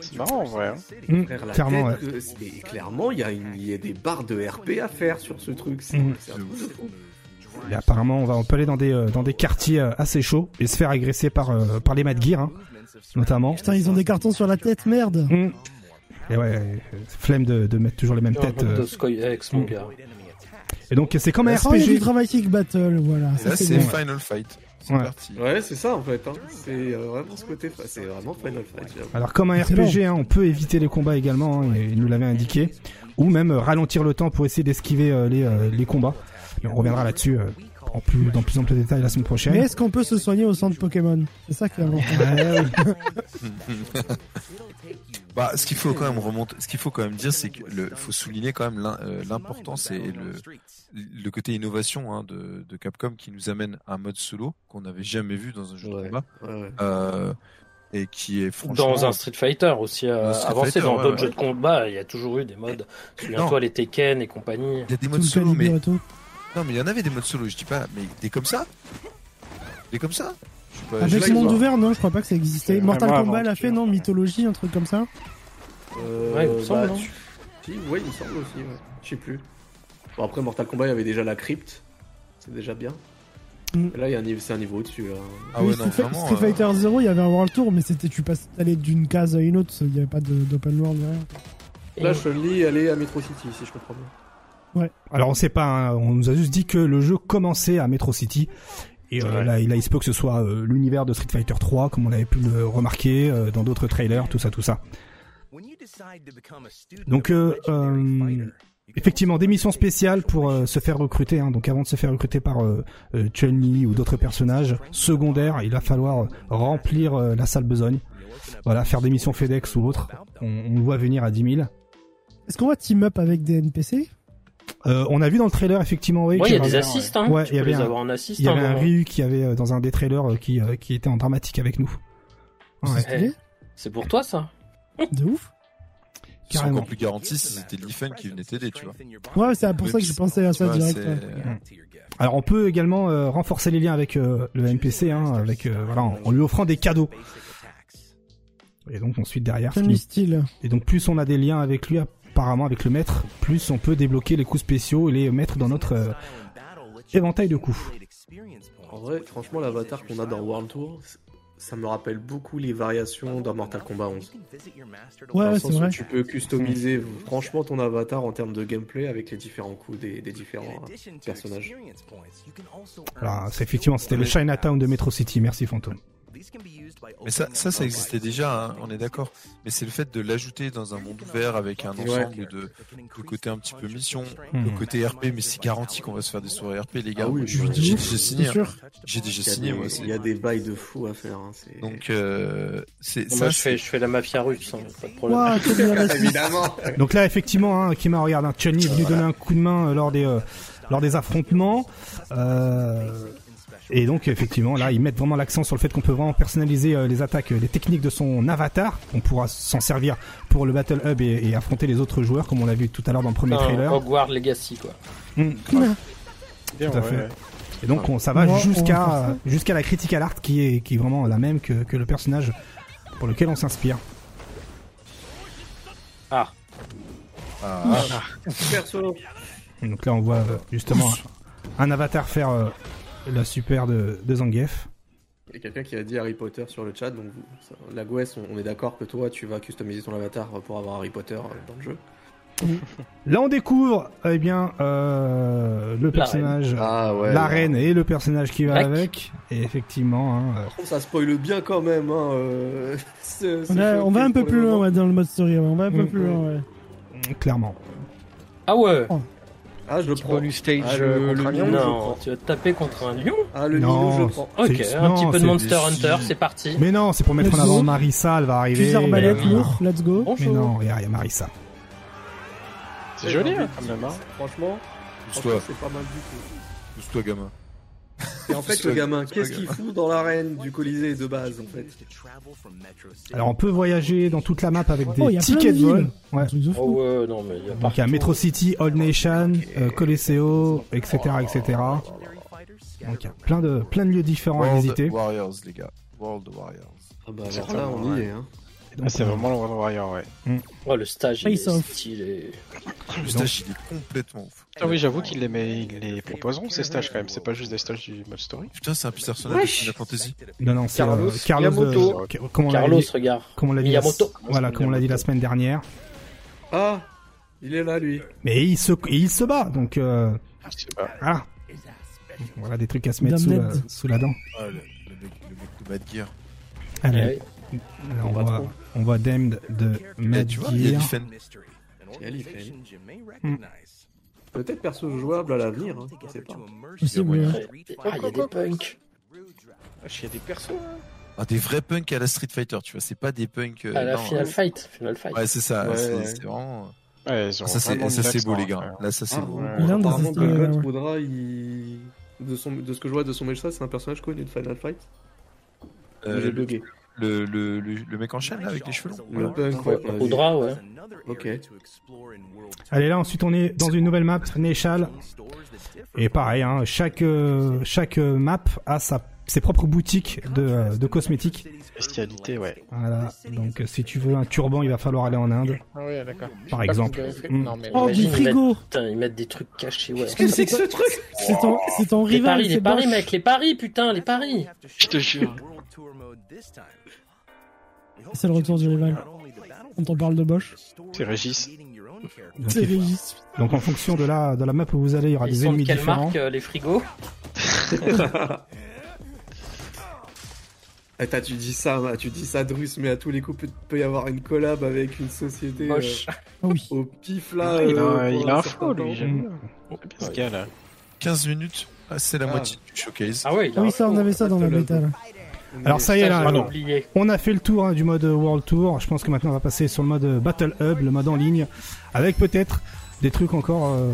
C'est marrant, en vrai. hein. La clairement, tête, euh, c'est- clairement, il y, a une- il y a des barres de RP à faire sur ce truc. C'est fou. Et apparemment, on va on peut aller dans des euh, dans des quartiers euh, assez chauds et se faire agresser par euh, par les Mad Gear, hein, notamment. Putain, ils ont des cartons sur la tête, merde. Hum. Et ouais, euh, flemme de, de mettre toujours les mêmes têtes. euh. Doskoy X, mon gars. Et donc c'est comme un Oh, a du RPG. dramatic battle, voilà. Et Ça, c'est. Final Fight. C'est Ouais. parti. Ouais, c'est ça en fait. Hein. C'est euh, vraiment ce côté. C'est vraiment Final Fight. Alors comme un. RPG, hein, on peut éviter les combats également, hein, et il nous l'avait indiqué, ou même euh, ralentir le temps pour essayer d'esquiver euh, les, euh, les combats. Mais on reviendra là-dessus euh, en plus, dans plus ample détail la semaine prochaine. Mais est-ce qu'on peut se soigner au centre Pokémon C'est ça qui est important. Ouais, oui. Bah, ce qu'il faut quand même remonter, ce qu'il faut quand même dire, c'est que le, faut souligner quand même euh, l'importance et le, le côté innovation hein, de, de Capcom qui nous amène un mode solo qu'on n'avait jamais vu dans un jeu de combat Ouais, ouais. euh, et qui est franchement Dans un Street Fighter aussi euh, Dans un Street avancé, Fighter, dans ouais, d'autres ouais. jeux de combat, il y a toujours eu des modes. Souviens-toi, les Tekken et compagnie. il y a des modes solo, mais. Non, mais il y en avait des modes solo. Je dis pas, mais des comme ça, des comme ça. Je sais pas, je Avec pas. monde ouvert, non, je crois pas que ça existait. Mortal vraiment Kombat l'a fait, non Mythologie, un truc comme ça Euh, Ouais, il me semble, bah, non tu- Si, ouais, il me semble aussi. Ouais. Je sais plus. Bon, après Mortal Kombat, il y avait déjà la crypte. C'est déjà bien. Mm. Et là, c'est un niveau au-dessus. Là. Ah ouais, Oui, non, Street, vraiment. Street euh, Fighter 0, il y avait un World Tour, mais c'était tu passes t'allais d'une case à une autre, il n'y avait pas d'open world. rien. Là, Chun-Li, elle est à Metro City, si je comprends bien. Alors on sait pas, hein, on nous a juste dit que le jeu commençait à Metro City. Et euh, Ouais. là, il, là, il se peut que ce soit euh, l'univers de Street Fighter 3, comme on avait pu le remarquer euh, dans d'autres trailers, tout ça, tout ça. Donc, euh, euh, effectivement, des missions spéciales pour euh, se faire recruter. Hein. Donc, avant de se faire recruter par euh, euh, Chun-Li ou d'autres personnages secondaires, il va falloir remplir euh, la salle besogne. Voilà, faire des missions FedEx ou autres. On, on le voit venir à 10 000. Est-ce qu'on va team up avec des NPC Euh, on a vu dans le trailer effectivement, oui, Ouais, il y a des assists, hein. Ouais, tu y peux avait les un- avoir en assist. Il y avait hein, un Ryu qui avait euh, dans un des trailers euh, qui, euh, qui était en dramatique avec nous. Ouais. C'est C'est pour toi, ça de ouf. Carrément. encore plus garantis si c'était l'IFN qui venait t'aider, tu vois. Ouais, c'est pour ça que j'ai pensé à ça vois, direct. c'est- ouais. Alors on peut également euh, renforcer les liens avec euh, le NPC, hein, avec euh, voilà, en, en lui offrant des cadeaux. Et donc ensuite derrière, style. et donc plus on a des liens avec lui, apparemment avec le maître, plus on peut débloquer les coups spéciaux et les mettre dans notre euh, éventail de coups. En vrai, franchement, l'avatar qu'on a dans World Tour, ça me rappelle beaucoup les variations dans Mortal Kombat 11. Ouais, Dans le ouais, sens c'est où vrai. tu peux customiser franchement ton avatar en termes de gameplay avec les différents coups des, des différents euh, personnages. Alors c'est effectivement c'était le Chinatown de Metro City. Merci Fantôme. Mais ça, ça, ça existait déjà, hein, on est d'accord. Mais c'est le fait de l'ajouter dans un monde ouvert avec un ensemble de, de côté un petit peu mission, Hmm. le côté RP, mais c'est garanti qu'on va se faire des soirées RP, les gars. Ah oui, J'ai oui. j'ai déjà signé. hein. J'ai déjà signé, moi. c'est- il y a des bails de fou à faire. hein, c'est- Donc, euh, c'est Moi, ça. je fais, je fais la mafia russe, hein, pas de problème. Évidemment. Donc là effectivement, hein, Kima regarde, hein, Chun-Li est venu donner un coup de main euh, lors des euh, lors des affrontements. Euh, et donc effectivement là ils mettent vraiment l'accent sur le fait qu'on peut vraiment personnaliser euh, les attaques, euh, les techniques de son avatar. On pourra s'en servir pour le Battle Hub et, et affronter les autres joueurs comme on l'a vu tout à l'heure dans le premier trailer. Hogwarts Legacy, quoi. Mm. Bien, Tout à ouais, fait. ouais. Et donc on, ça va jusqu'à jusqu'à la critical art qui est qui est vraiment la même que, que le personnage pour lequel on s'inspire. Ah, Ah, Perso. Donc là on voit euh, justement un, un avatar faire euh, la super de, de Zangief. Il y a quelqu'un qui a dit Harry Potter sur le chat, donc ça- la Gwes, on, on est d'accord que toi, tu vas customiser ton avatar pour avoir Harry Potter euh, dans le jeu. Là on découvre eh bien euh, le personnage, Ah ouais. la reine et le personnage qui va avec. Et effectivement, hein, euh, Ça spoil bien quand même. Hein, euh, ce- ce On, a- on va un peu showcase plus loin ouais, dans le mode story. On va un peu Mm. plus loin. Ouais. clairement. ah ouais Ah, je le prends. bonus stage Ah, le- euh, le lion, Non, tu vas te taper contre un lion Ah, le Non, Nino, je prends. Ok, un non, petit peu de Monster des- Hunter, c'est parti. Mais non, c'est pour mettre en Let's avant go. Marissa, elle va arriver. Fusil arbalète, Euh, lourd, let's go. Mais non, regarde, il y a Marissa. C'est joli, hein, quand même. hein. Franchement, franchement, c'est pas mal du tout. pousse-toi, gamin. Et en fait, le gamin, qu'est-ce qu'il fout dans l'arène du Colisée de base, en fait Alors on peut voyager dans toute la map avec des Oh, il y a plein tickets de vol. Ouais. Oh fou. ouais, non, mais il y a Donc il y a. Metro City, Old Nation, euh, Colosseo, etc., etc. Donc il y a plein de plein de lieux différents à World visiter. Warriors, les gars. World Warriors. Ah bah C'est alors là, on y est. Hein. Ah, c'est vraiment le World Warrior, ouais. Ouais, le stage, il Face est stylé. Le stage, il est complètement ouf. Ah oui, j'avoue qu'ils les, met- ils les proposeront, ces stages, quand même. C'est pas juste des stages du mode story. Putain, c'est un personnage de. Final Fantasy. Non non, c'est Carlos euh, Carlos Miyamoto. de- comme on l'a Carlos, dit, regarde. comme on l'a dit la- voilà, comme on l'a dit la semaine dernière. Ah, il est là, lui. Mais il se il se bat donc euh, Je sais pas. voilà. Voilà des trucs à se mettre sous la, sous la dent. Ah, le, le mec, le mec de Bad Gear. Allez, Ouais. là, on, On va voit, trop. on voit Damned de Eh, Mad tu vois, il y a Gear. l'IFN. Il y a. Peut-être perso jouable à l'avenir, hein, je sais pas. Possible. Ah, il y a des punks. Wesh, Il y a des persos. hein. Ah, des vrais punks à la Street Fighter, tu vois. C'est pas des punks. euh, À la non, Final euh, Fight. Final Fight. Ouais, c'est ça. Ouais, c'est ouais. c'est vraiment. Ouais, Ah, ça, c'est beau, les gars. ouais. Là, ça, c'est Ah, beau. Apparemment, ouais. Rudra, il... de, son... de ce que je vois de son méchant, c'est un personnage connu de Final Fight. Euh, J'ai bugué. Le, le, le, le mec en chaîne, là, avec les cheveux longs. Le punk, ouais. on a dit. Rudra, ouais. Ok. Allez là ensuite on est dans une nouvelle map Nechal et pareil hein, chaque euh, chaque euh, map a sa ses propres boutiques de, euh, de cosmétiques. Spécialité, ouais. Voilà. Donc si tu veux un turban, il va falloir aller en Inde, Ah ouais, d'accord. par exemple. Mm. Non, mais Oh, du frigo Putain, ils mettent des trucs cachés, ouais. que c'est ce truc C'est ton, c'est ton Les rival, paris, les paris, mec, les paris, putain, les paris. Je te jure. C'est le retour du rival. Quand on parle de Bosch. C'est Régis. Donc, C'est Régis. donc, en fonction de la de la map où vous allez, il y aura Ils des sont de ennemis quelle différents. marque, euh, les frigos Eh, t'as- tu dis ça, bah, tu dis ça, Drus, mais à tous les coups, peut, peut y avoir une collab avec une société euh, Ah oui. au pif là. il a, euh, il a un certain flow, temps. lui, j'aime bien. J'aime bien ce gars-là. 15 minutes, ah, c'est la Ah. moitié du showcase. Ah ouais, il a Oui, ça, on avait ça dans la bêta, là. On Alors ça y est là, alors, on a fait le tour hein, du mode World Tour. Je pense que maintenant on va passer sur le mode Battle Hub, le mode en ligne, avec peut-être des trucs encore euh,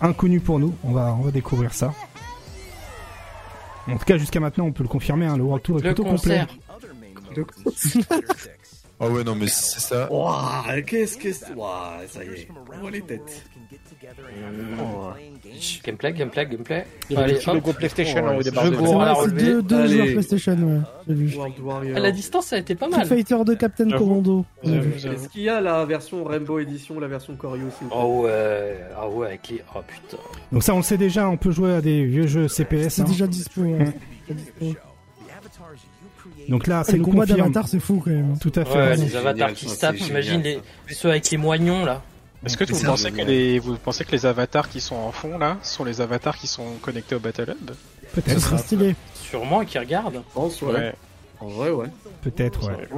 inconnus pour nous. On va on va découvrir ça. En tout cas, jusqu'à maintenant, on peut le confirmer. hein, le World Tour est Le plutôt complet. Ah ouais, non, mais c'est ça. Waouh, qu'est-ce que c'est? Waouh, ça y est, on voit les têtes. Gameplay, gameplay, gameplay. Il y a le logo PlayStation en haut des barres de C'est deux, deux Allez. joueurs PlayStation, ouais. J'ai vu. À la distance, ça a été pas Street mal. Fighter 2 Captain. Commando. Est-ce qu'il y a la version Rainbow Edition, la version Koryo aussi Oh ouais, ah ouais, avec les. Oh putain. Donc ça, on le sait déjà, on peut jouer à des vieux jeux CPS. C'est hein. déjà dispo. ouais. C'est. Donc là, Ah, nous combats confirme. d'avatar, c'est fou quand même. Tout à fait. Ouais, les avatars qui se tapent, c'est j'imagine les... ceux avec les moignons là. Est-ce que vous pensez c'est que les vous pensez que les avatars qui sont en fond là sont les avatars qui sont connectés au Battle Hub Ce Peut-être, serait stylé. Sûrement et qui regardent. Je pense, ouais. En vrai, ouais. peut-être, ouais.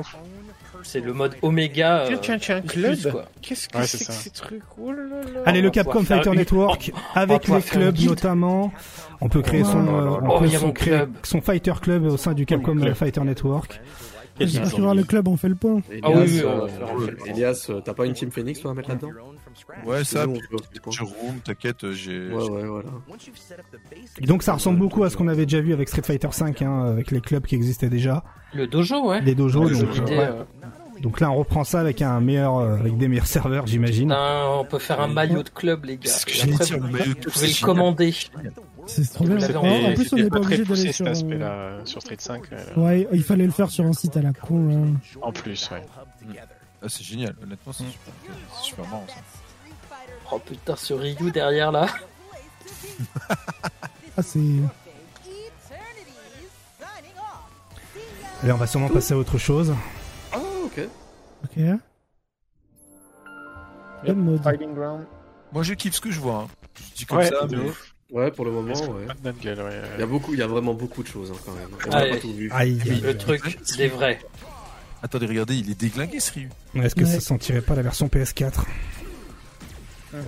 C'est le mode Oméga. euh, Tiens, tiens, tiens, plus, club. quoi. Qu'est-ce que Ouais, c'est c'est que ces trucs Oh là là. Allez, le Capcom Fighter une- Network, avec les clubs notamment. On peut créer son, Oh, euh, là, là. on Oh, a son mon créer club. son Fighter Club au sein du Capcom club. Fighter Network. J'espère qu'il y aura le club, on fait le point. Ah oui, oui, Elias, on va euh, faire film. Elias, euh, t'as pas une Team Phoenix toi à mettre là-dedans Ouais, ça. Jérôme, t'inquiète, j'ai. Ouais, ouais, voilà. Et donc ça ressemble beaucoup à ce qu'on avait déjà vu avec Street Fighter 5, hein, avec les clubs qui existaient déjà, Le dojo, ouais. les dojos. Ouais, donc, euh, ouais. euh, donc là, on reprend ça avec un meilleur, euh, avec des meilleurs serveurs, j'imagine. putain, on peut faire un maillot de club, les gars. C'est ce que après, dire, vous, le maillot de vous club, pouvez le génial. commander. C'est trop bien. En plus, on n'est pas pas obligé d'aller sur. aspect-là euh, sur Street 5. euh, Ouais, il fallait le faire sur un site à la con. là. En plus, ouais. Ah, c'est génial, honnêtement, c'est super, c'est super marrant ça. Oh putain, ce Ryu derrière là. Ah, c'est. Allez, on va sûrement passer à autre chose. Ah, ok. Ok. Fighting Ground. Moi, je kiffe ce que je vois. hein. Je dis comme Ouais, ça, de mais. ouf. Ouais, pour le moment, ouais. Gueule. Il y a beaucoup, il y a vraiment beaucoup de choses hein, quand même. On n'a pas tout vu. Aïe, aïe, Le aïe. truc des vrais. Attendez, regardez, il est déglingué ce Ryu. Est-ce que Ouais. ça sentirait pas la version PS4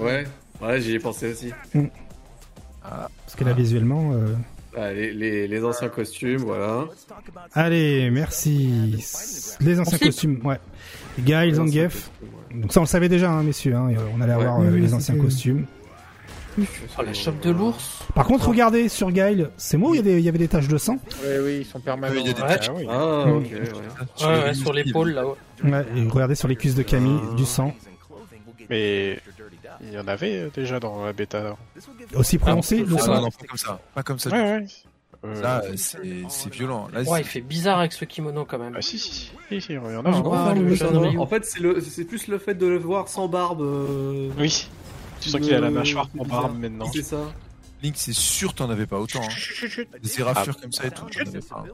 Ouais, ouais, j'y ai pensé aussi. Parce que là, visuellement... euh, Ah, les, les, les anciens costumes, voilà. Allez, merci. Les anciens Ensuite. costumes, ouais. Guy, Zangief. Donc ça, on le savait déjà, hein, messieurs. hein, On allait avoir Ouais. euh, Oui, les anciens c'était- Oh, la chope de l'ours. Par contre, regardez sur Guile, c'est moi où il y, il avait des taches de sang Oui, oui, ils sont permanents. Il y a des Ouais. taches Ah oui. Ah, Mm. ouais. sur Ouais, ouais, l'épaule là-haut. Ouais, et regardez sur les cuisses de Camille, du sang. Mais il y en avait euh, déjà dans la bêta. Aussi prononcé, le Ah non, non, pas comme ça. Pas comme ça. Ouais, ouais. Euh, Là, euh, c'est violent. Là, Ouais, il fait bizarre avec ce kimono quand même. Ah si, si, si, si, si, il y en a. Ah, fait, c'est le, c'est plus le fait de le voir sans barbe. euh, Oui. Tu sens qu'il a la euh, mâchoire en bizarre. barbe maintenant. C'est ça. Link, c'est sûr, t'en avais pas autant. Hein. Des comme ça et tout, t'en avais pas.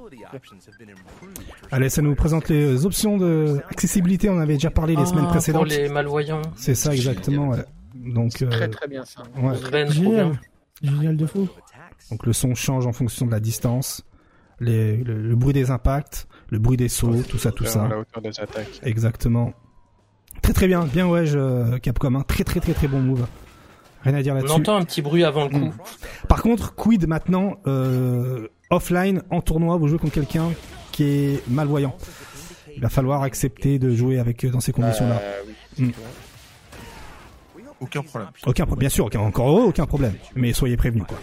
Allez, ça nous présente les options de accessibilité. On avait déjà parlé les Ah, semaines Pour précédentes. les malvoyants. C'est ça exactement. ouais. Donc, euh, Très très bien ça. ouais. Génial. Génial de fou. donc le son change en fonction de la distance, les- le, le bruit des impacts, le bruit des sauts, tout ça, tout ça. la hauteur des attaques. Exactement. Très très bien, bien ouais, je, Capcom, hein. très très très très bon move. Rien à dire On là-dessus. entend un petit bruit avant le coup. Mm. Par contre, quid maintenant euh, offline en tournoi, vous jouez contre quelqu'un qui est malvoyant. Il va falloir accepter de jouer avec eux dans ces conditions-là. Euh, oui. Mm. Aucun problème. Aucun problème, bien sûr, aucun, encore heureux, aucun problème. Mais soyez prévenus quoi.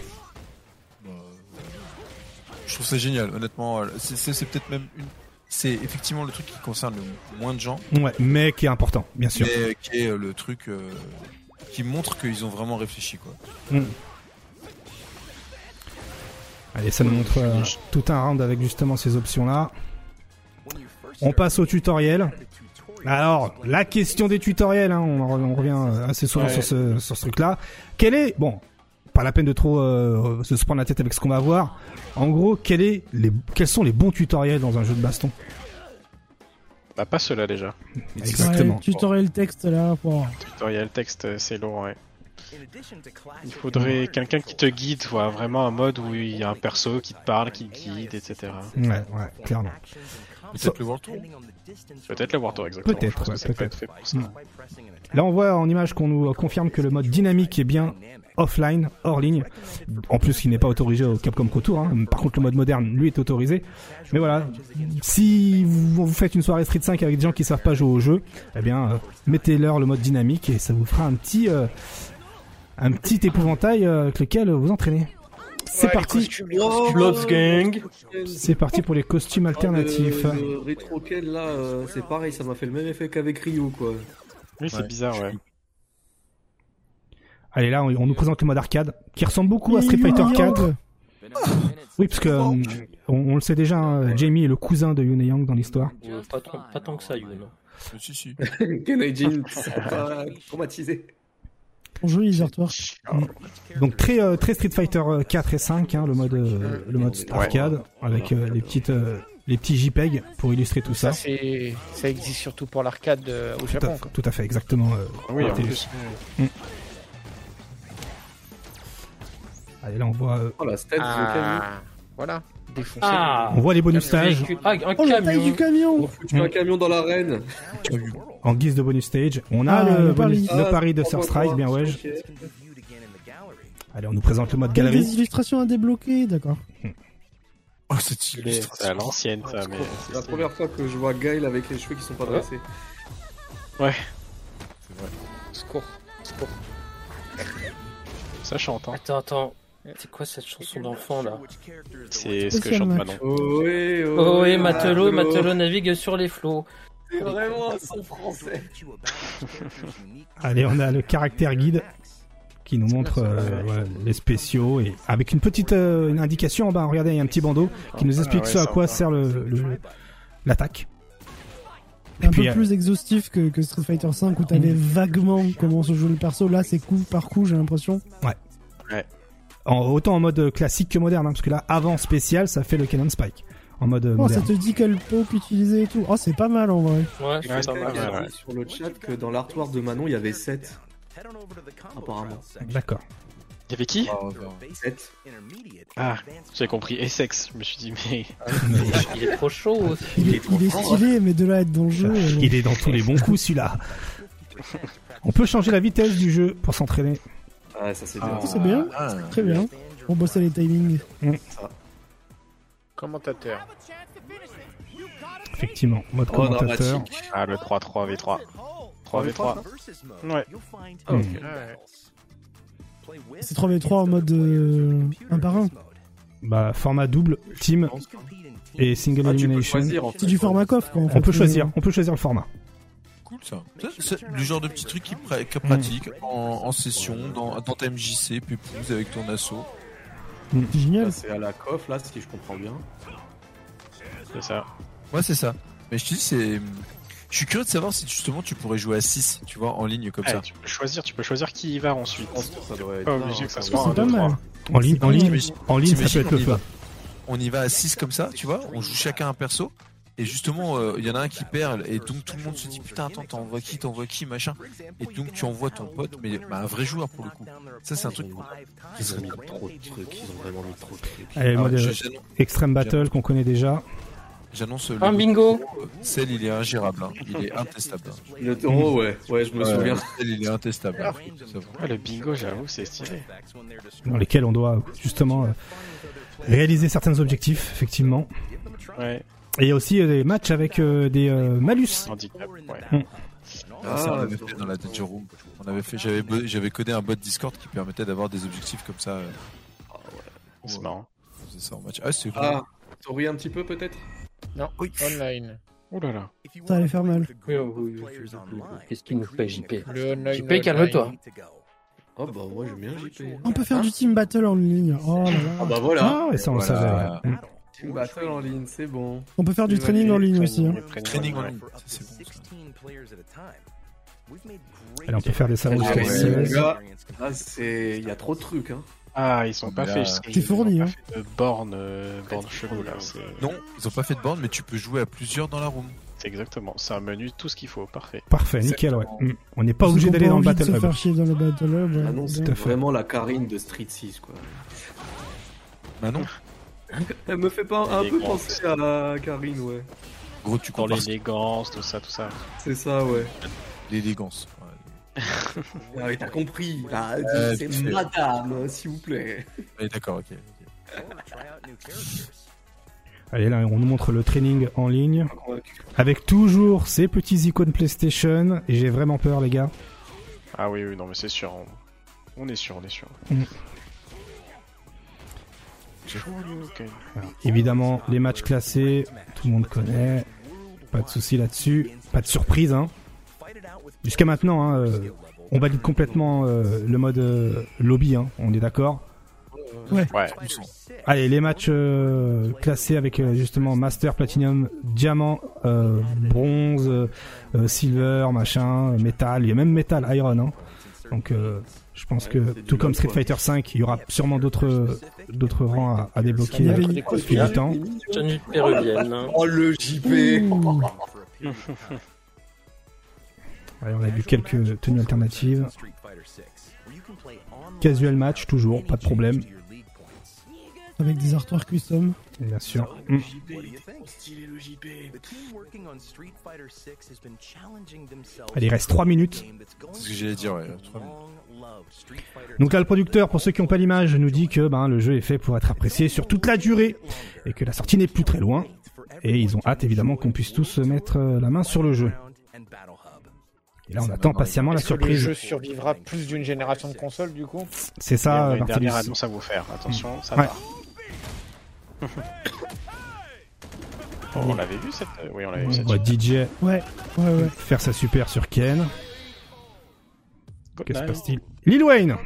Je trouve ça génial, honnêtement. C'est peut-être même une. C'est effectivement le truc qui concerne le moins de gens, Ouais, mais qui est important, bien sûr. mais qui est euh, le truc euh, qui montre qu'ils ont vraiment réfléchi, quoi. Mm. Allez, ça nous montre euh, tout un round avec justement ces options-là. On passe au tutoriel. Alors, la question des tutoriels, hein, on, on revient euh, assez souvent Ouais. sur ce, sur ce truc-là. Quel est, bon, pas la peine de trop euh, se prendre la tête avec ce qu'on va voir. En gros, quel est les, quels sont les bons tutoriels dans un jeu de baston Bah pas ceux-là déjà. Exactement. Ouais, tutoriel texte là. Pour... Tutoriel texte, c'est lourd, ouais. Il faudrait quelqu'un qui te guide, quoi. Vraiment un mode où il y a un perso qui te parle, qui te guide, etc. Ouais, ouais, clairement. Peut-être le World Tour. Peut-être le War Tour, exactement. Peut-être, ouais, peut peut-être. être fait pour ça. Mm. Là, on voit en image qu'on nous confirme que le mode dynamique est bien offline, hors ligne. En plus, il n'est pas autorisé au Capcom Pro Tour. hein. Par contre, le mode moderne, lui, est autorisé. Mais voilà, si vous, faites une soirée Street 5 avec des gens qui savent pas jouer au jeu, eh bien, euh, mettez-leur le mode dynamique et ça vous fera un petit, euh, un petit épouvantail euh, avec lequel vous entraînez. C'est parti. Bloods Gang. C'est parti pour les costumes alternatifs. Le, le là, euh, c'est pareil, ça m'a fait le même effet qu'avec Ryu quoi. Oui, c'est Ouais. bizarre, ouais. Allez là, on, on nous présente le mode arcade qui ressemble beaucoup à Street Fighter Yang. 4. Oui, parce que euh, on, on le sait déjà, hein, Jamie est le cousin de Yune Yang dans l'histoire. Euh, Pas, tant- pas tant que ça, Yoon. Euh, Si, si. Kenajin, pas traumatisé. Joli, gère-toi. Donc très euh, très Street Fighter euh, 4 et 5, hein, le mode euh, le mode arcade avec euh, les petites euh, les petits JPEG pour illustrer tout ça. Ça, ça existe surtout pour l'arcade euh, au Tout Japon. à, quoi. tout à fait, exactement. euh, Oui, en plus. Allez là, on voit euh, Oh la. Ah, voilà, défoncé. Ah on voit les bonus stages Ah, un Oh, la taille du camion On a foutu un camion dans l'arène. en guise de bonus stage. On a Ah, le, le bonus- pari. le pari de Sir Strike, bien ouais. Allez, on nous présente le mode Il y a galerie. des illustrations à débloquer, d'accord. Oh, C'est à l'ancienne, ça, mais. C'est la première fois que je vois Gail avec les cheveux qui sont pas dressés. Secours, secours. Ça chante, hein. Attends, attends. C'est quoi cette chanson d'enfant là C'est ce que chante. Manon. Oh oui, Oh oui, Matelot, Matelot navigue sur les flots. C'est vraiment un son français. Allez, on a le caractère guide qui nous montre euh, les spéciaux et avec une petite euh, une indication en bas. Regardez, il y a un petit bandeau qui nous explique Ah ouais, ce à quoi sert le le- l'attaque. Un puis, peu euh, plus exhaustif que, que Street Fighter 5 où t'avais vaguement comment se joue le perso. Là, c'est coup par coup, j'ai l'impression. En, autant en mode classique que moderne, hein, parce que là, avant spécial, ça fait le Cannon Spike en mode euh, Oh, ça te dit quelle pop utiliser et tout. Oh, c'est pas mal en vrai. Ouais, c'est pas mal. ouais, ouais. sur le chat que dans l'artoir de Manon, il y avait 7. Apparemment. D'accord. Il y avait qui? Oh, 7. Ah, j'ai compris. Essex. Je me suis dit, mais. Il est trop chaud aussi. Il est, il est stylé, mais de là à être dans le jeu. Il est dans tous les bons coups celui-là. On peut changer la vitesse du jeu pour s'entraîner. Ah, ça c'est Ah. bien. C'est bien, Ah, très bien. On bosser les timings. Commentateur. Effectivement, mode Oh, commentateur. dramatique. Ah, le 3-3 V3. 3v3. Ouais. Ah, ok. Ouais. C'est 3v3 en mode euh, un par un. Bah, format double, team et single Ah, tu peux elimination. choisir en fait. C'est du format coff quoi. en On fait. peut choisir, on peut choisir le format. Cool ça. Ça, C'est le genre de petit truc qui, pra- qui pratique en, en session, dans, dans ta MJC, Pépouze avec ton assaut. C'est génial. Là, c'est à la coff là, si je comprends bien. C'est ça. Ouais, c'est ça. Mais je te dis, c'est. Je suis curieux de savoir si justement tu pourrais jouer à 6, tu vois, en ligne comme Ouais, ça. tu peux choisir, tu peux choisir qui y va ensuite. Ça être Pas obligé que ça soit un, deux. En ligne, en ligne, en ligne, ça peut t'imagines, être le on y feu. va- On y va à 6 comme ça, tu vois, on joue chacun un perso. Et justement, euh, il y en a un qui perd, et donc tout le monde se dit putain, attends, t'envoies qui, t'envoies qui, machin. Et donc tu envoies ton pote, mais bah, un vrai joueur pour le coup. Ça, c'est un truc Ils serait ont mis cool. trop de trucs, ils ont vraiment mis trop de trucs. Allez, le Ah ouais, euh, je- Extreme Battle qu'on connaît déjà. J'annonce le. Un bingo. Celle, il est ingérable, hein. il est intestable. Le taureau, ouais, ouais, je me Ouais, souviens. Celle, il est intestable. Ça va. Ah, le bingo, j'avoue, c'est stylé. dans lesquels on doit justement euh, réaliser certains objectifs, effectivement. Ouais. Et il y a aussi euh, des matchs avec euh, des euh, malus. Handicap, ouais. Ah, ça, on Ah, l'avait fait dans la Danger Room. On avait fait, j'avais, j'avais codé un bot Discord qui permettait d'avoir des objectifs comme ça. euh, C'est marrant. on faisait ça en match. Ah, c'est cool. Ah, t'aurais un petit peu peut-être? Non, online. Oh là là. Ça allait faire mal. Oui, oui, oui, oui, oui. Qu'est-ce qu'il nous fait, JP Le online. JP, calme-toi. Oh bah moi j'aime bien JP. On peut faire du team battle en ligne. Oh là Ah là. bah voilà. Ah ouais, ça on Voilà. savait. Team Battle en ligne, c'est bon. On peut faire du training en ligne aussi. hein. Training en ligne. Ça, c'est bon, on peut faire des salons Ah jusqu'à ouais, 16. les gars, Là c'est, il y a trop de trucs hein. Ah, ils sont pas Là, fait. parce que c'est ils ont fourni, pas hein. fait de borne, euh, borne là. C'est Non, ils ont pas fait de borne, mais tu peux jouer à plusieurs dans la room. c'est exactement. C'est un menu, tout ce qu'il faut. Parfait. Parfait, nickel, ouais. On n'est pas obligé ont d'aller dans le Battle Hub. faire chier dans le Battle Hub. Ah non, c'est vraiment la Karine de Street 6 quoi. Bah non, Elle me fait pas un peu penser à Karine, ouais. gros, tu Dans l'élégance, tout ça, tout ça. C'est ça, ouais. l'élégance. Ouais. Ah oui, t'as compris. Ah, Euh, c'est madame, s'il vous plaît. Ouais, d'accord, ok. ok. Allez, là, on nous montre le training en ligne. Avec toujours ces petits icônes PlayStation. Et j'ai vraiment peur, les gars. Ah oui, oui, non, mais c'est sûr. On... on est sûr, on est sûr. Évidemment, les matchs classés, tout le monde connaît. Pas de souci là-dessus. Pas de surprise. Hein. Jusqu'à maintenant, hein, euh, on valide complètement euh, le mode euh, lobby. Hein, on est d'accord? Ouais. Ouais. Allez, les matchs euh, classés avec euh, justement Master, Platinum, Diamant, euh, Bronze, euh, Silver, machin, Metal, il y a même Metal, Iron. Hein. Donc euh, je pense que tout comme Street Fighter 5, il y aura sûrement d'autres d'autres rangs à, à débloquer euh, fil du temps. Tenue péruvienne. hein. Oh le JP. Allez, on a vu quelques tenues alternatives. Casual match toujours, pas de problème, Avec des artworks custom. Bien sûr. Mm. Allez, il reste 3 minutes. C'est ce que j'allais dire, ouais. trois minutes. Donc là, le producteur, pour ceux qui n'ont pas l'image, nous dit que ben, le jeu est fait pour être apprécié sur toute la durée et que la sortie n'est plus très loin. Et ils ont hâte évidemment qu'on puisse tous mettre euh, la main sur le jeu. Et là, on attend patiemment la que le surprise. jeu survivra plus d'une génération de consoles du coup? C'est Il y ça, a une Martellus. dernière annonce à vous faire. Attention, ça Ouais. Oh, on l'avait vu cette. euh, Oui, on l'avait vu On cette. voit DJ Ouais, ouais, ouais. faire sa super sur Ken. Que se night. passe-t-il Lil Wayne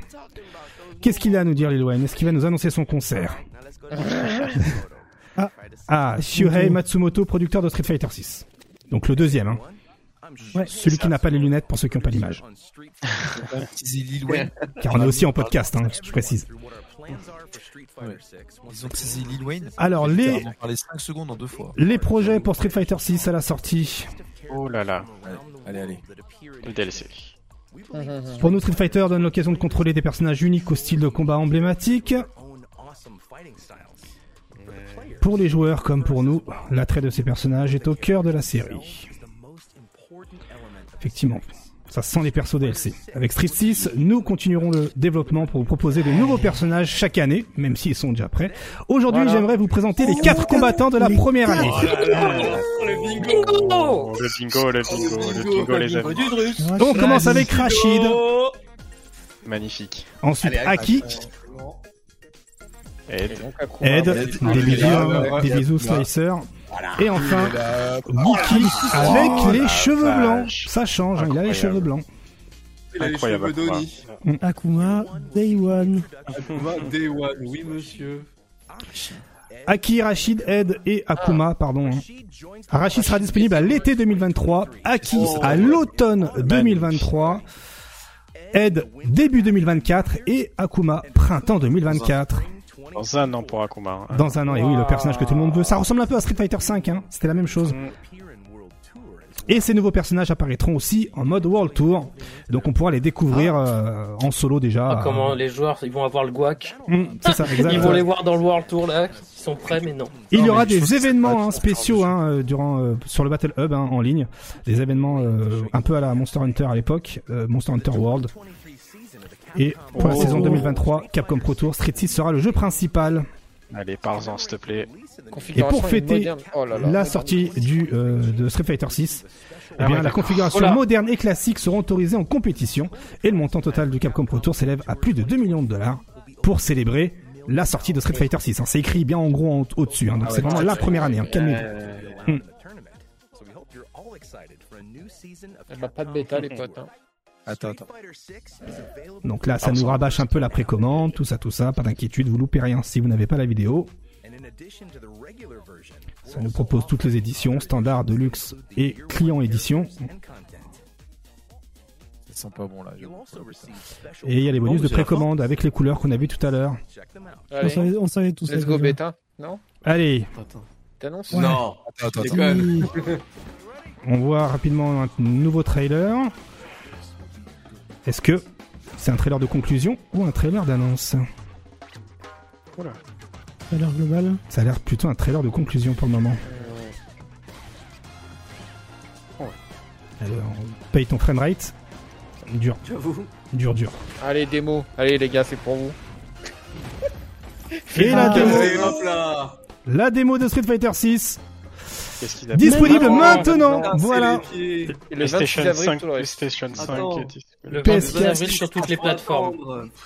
Qu'est-ce qu'il a à nous dire, Lil Wayne Est-ce qu'il va nous annoncer son concert Ah, Shuhei Matsumoto, producteur de Street Fighter 6. Donc le deuxième, hein. Ouais. Celui qui n'a pas les lunettes pour ceux qui n'ont pas l'image. Car on est aussi en podcast, hein, je précise. Ils ont teasé Lil Wayne. Alors, les- On en parlait 5 secondes en deux fois. Les projets pour Street Fighter 6 à la sortie. Oh là là, Allez, allez. le DLC. Pour nous, Street Fighter donne l'occasion de contrôler des personnages uniques au style de combat emblématique. Pour les joueurs comme pour nous, l'attrait de ces personnages est au cœur de la série. Effectivement, ça sent les persos DLC. Avec Street 6, nous continuerons le développement pour vous proposer de nouveaux personnages chaque année, même s'ils sont déjà prêts. Aujourd'hui, Voilà. j'aimerais vous présenter les quatre combattants de la Les première année. Le bingo Oh, le bingo, le bingo, le bingo, les amis. On commence avec Rachid, Magnifique. ensuite Allez, Aki, Ed. Ed, des bisous, des bisous Slicer. Et enfin, Wookie avec les cheveux la blancs. Ça change, hein, il a les cheveux blancs. Il a les Incroyable, cheveux d'Oni. Akuma, Day One. Akuma Day One, oui monsieur. Aki, Rachid, Ed et Akuma, pardon. hein. Rachid sera disponible à l'été 2023, Aki à l'automne 2023, Ed début 2024 et Akuma printemps 2024. Dans un an pour Akuma. hein. Dans un an, et oui, le personnage que tout le monde veut. Ça ressemble un peu à Street Fighter V, hein. c'était la même chose. Mm. Et ces nouveaux personnages apparaîtront aussi en mode World Tour. Donc on pourra les découvrir euh, en solo déjà. Ah, comment les joueurs ils vont avoir le guac c'est ça, exact. Ils vont les voir dans le World Tour là, ils sont prêts mais non. Il y aura des événements hein, spéciaux hein, euh, durant euh, sur le Battle Hub hein, en ligne, des événements euh, un peu à la Monster Hunter à l'époque, euh, Monster Hunter World. Et pour la Oh. saison 2023, Capcom Pro Tour Street 6 sera le jeu principal. Allez, parle-en, s'il te plaît. Et pour fêter. Oh là là. la sortie du euh, de Street Fighter 6, eh Ah bien ouais, la configuration moderne et classique seront autorisées en compétition et le montant total du Capcom Pro Tour s'élève à plus de 2 millions de dollars pour célébrer la sortie de Street Fighter 6. hein. C'est écrit bien en gros en- au-dessus, hein. donc c'est vraiment la première année. hein. Calmez-vous. Euh, ben, pas de bêta les potes. hein. Attends, attends. Donc là, ça nous rabâche un peu la précommande, tout ça, tout ça. Pas d'inquiétude, vous loupez rien si vous n'avez pas la vidéo. Ça nous propose toutes les éditions, standard, de luxe et client édition. Ça sent pas bon là. Et il y a les bonus de précommande avec les couleurs qu'on a vu tout à l'heure. On Allez, savait, on savait tout ça. let's go déjà. bêta. Non? Allez. T'annonces? Ouais. Non, Attends, attends, je attends. déconne. Oui. on voit rapidement un nouveau trailer. Est-ce que c'est un trailer de conclusion ou un trailer d'annonce Ça a l'air global. Ça a l'air plutôt un trailer de conclusion pour le moment. Allez, on paye ton framerate. Dur, J'avoue. dur, dur. Allez, démo. Allez, les gars, c'est pour vous. Et la Ah, démo, Allez, la démo de Street Fighter 6. Disponible maintenant, voilà. PlayStation 26 avril, 5, tout le reste. PlayStation 5 Attends. est disponible. Le PS4, 26 avril sur toutes les plateformes.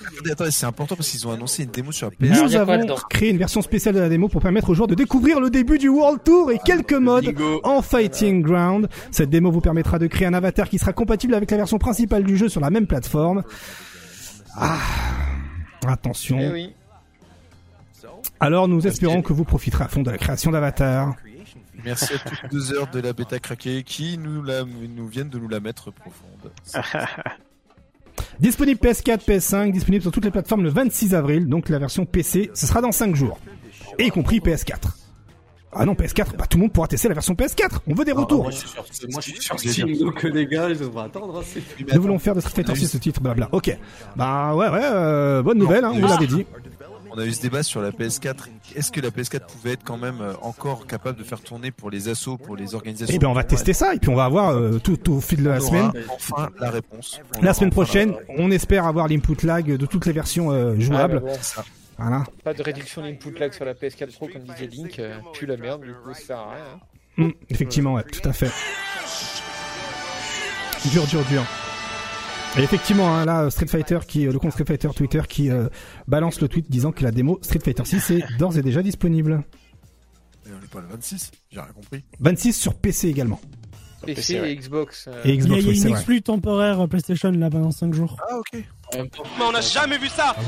Attendez, attendez, c'est important parce qu'ils ont annoncé une démo sur la Nous a avons créé une version spéciale de la démo pour permettre aux joueurs de découvrir le début du World Tour et quelques modes en Fighting Ground. Cette démo vous permettra de créer un avatar qui sera compatible avec la version principale du jeu sur la même plateforme. Ah, attention. Eh. Alors nous espérons que vous profiterez à fond de la création d'avatars. Merci à toutes deux heures de la bêta craquée qui nous, la, nous viennent de nous la mettre profonde. Disponible PS4, PS5, disponible sur toutes les plateformes le 26 avril, donc la version PC, ce sera dans 5 jours. Et y compris PS4. Ah non, PS4, bah tout le monde pourra tester la version PS4. On veut des Ah, retours. moi, je suis sur, Steam, donc les gars, ils vont attendre. hein, Nous voulons faire de Street Fighter 6 ce titre, blabla. Ok. Bah ouais, ouais, euh, bonne nouvelle, hein, vous l'avez dit. On a eu ce débat sur la PS4. Est-ce que la PS4 pouvait être quand même euh, encore capable de faire tourner pour les assauts, pour les organisations Eh bien, on va tester ça et puis on va avoir euh, tout au fil de la On semaine. Enfin, la réponse. On La semaine enfin prochaine, la- on espère avoir l'input lag de toutes les versions euh, Ah, jouables. bon, Voilà. pas de réduction d'input lag sur la PS4 Pro comme disait Link. euh, Pue la merde, du coup, ça sert à rien. hein. Hum, effectivement, ouais, tout à fait. Dur, dur, dur. Et effectivement, hein, là, Street Fighter, qui, euh, le compte Street Fighter Twitter, qui euh, balance le tweet disant que la démo Street Fighter 6 est d'ores et déjà disponible. Mais on n'est pas le 26, j'ai rien compris. 26 sur PC également. PC, et Xbox. euh, Et Il y a, Xbox, il y a oui, une vrai. exclue temporaire PlayStation là pendant 5 jours. Ah, ok.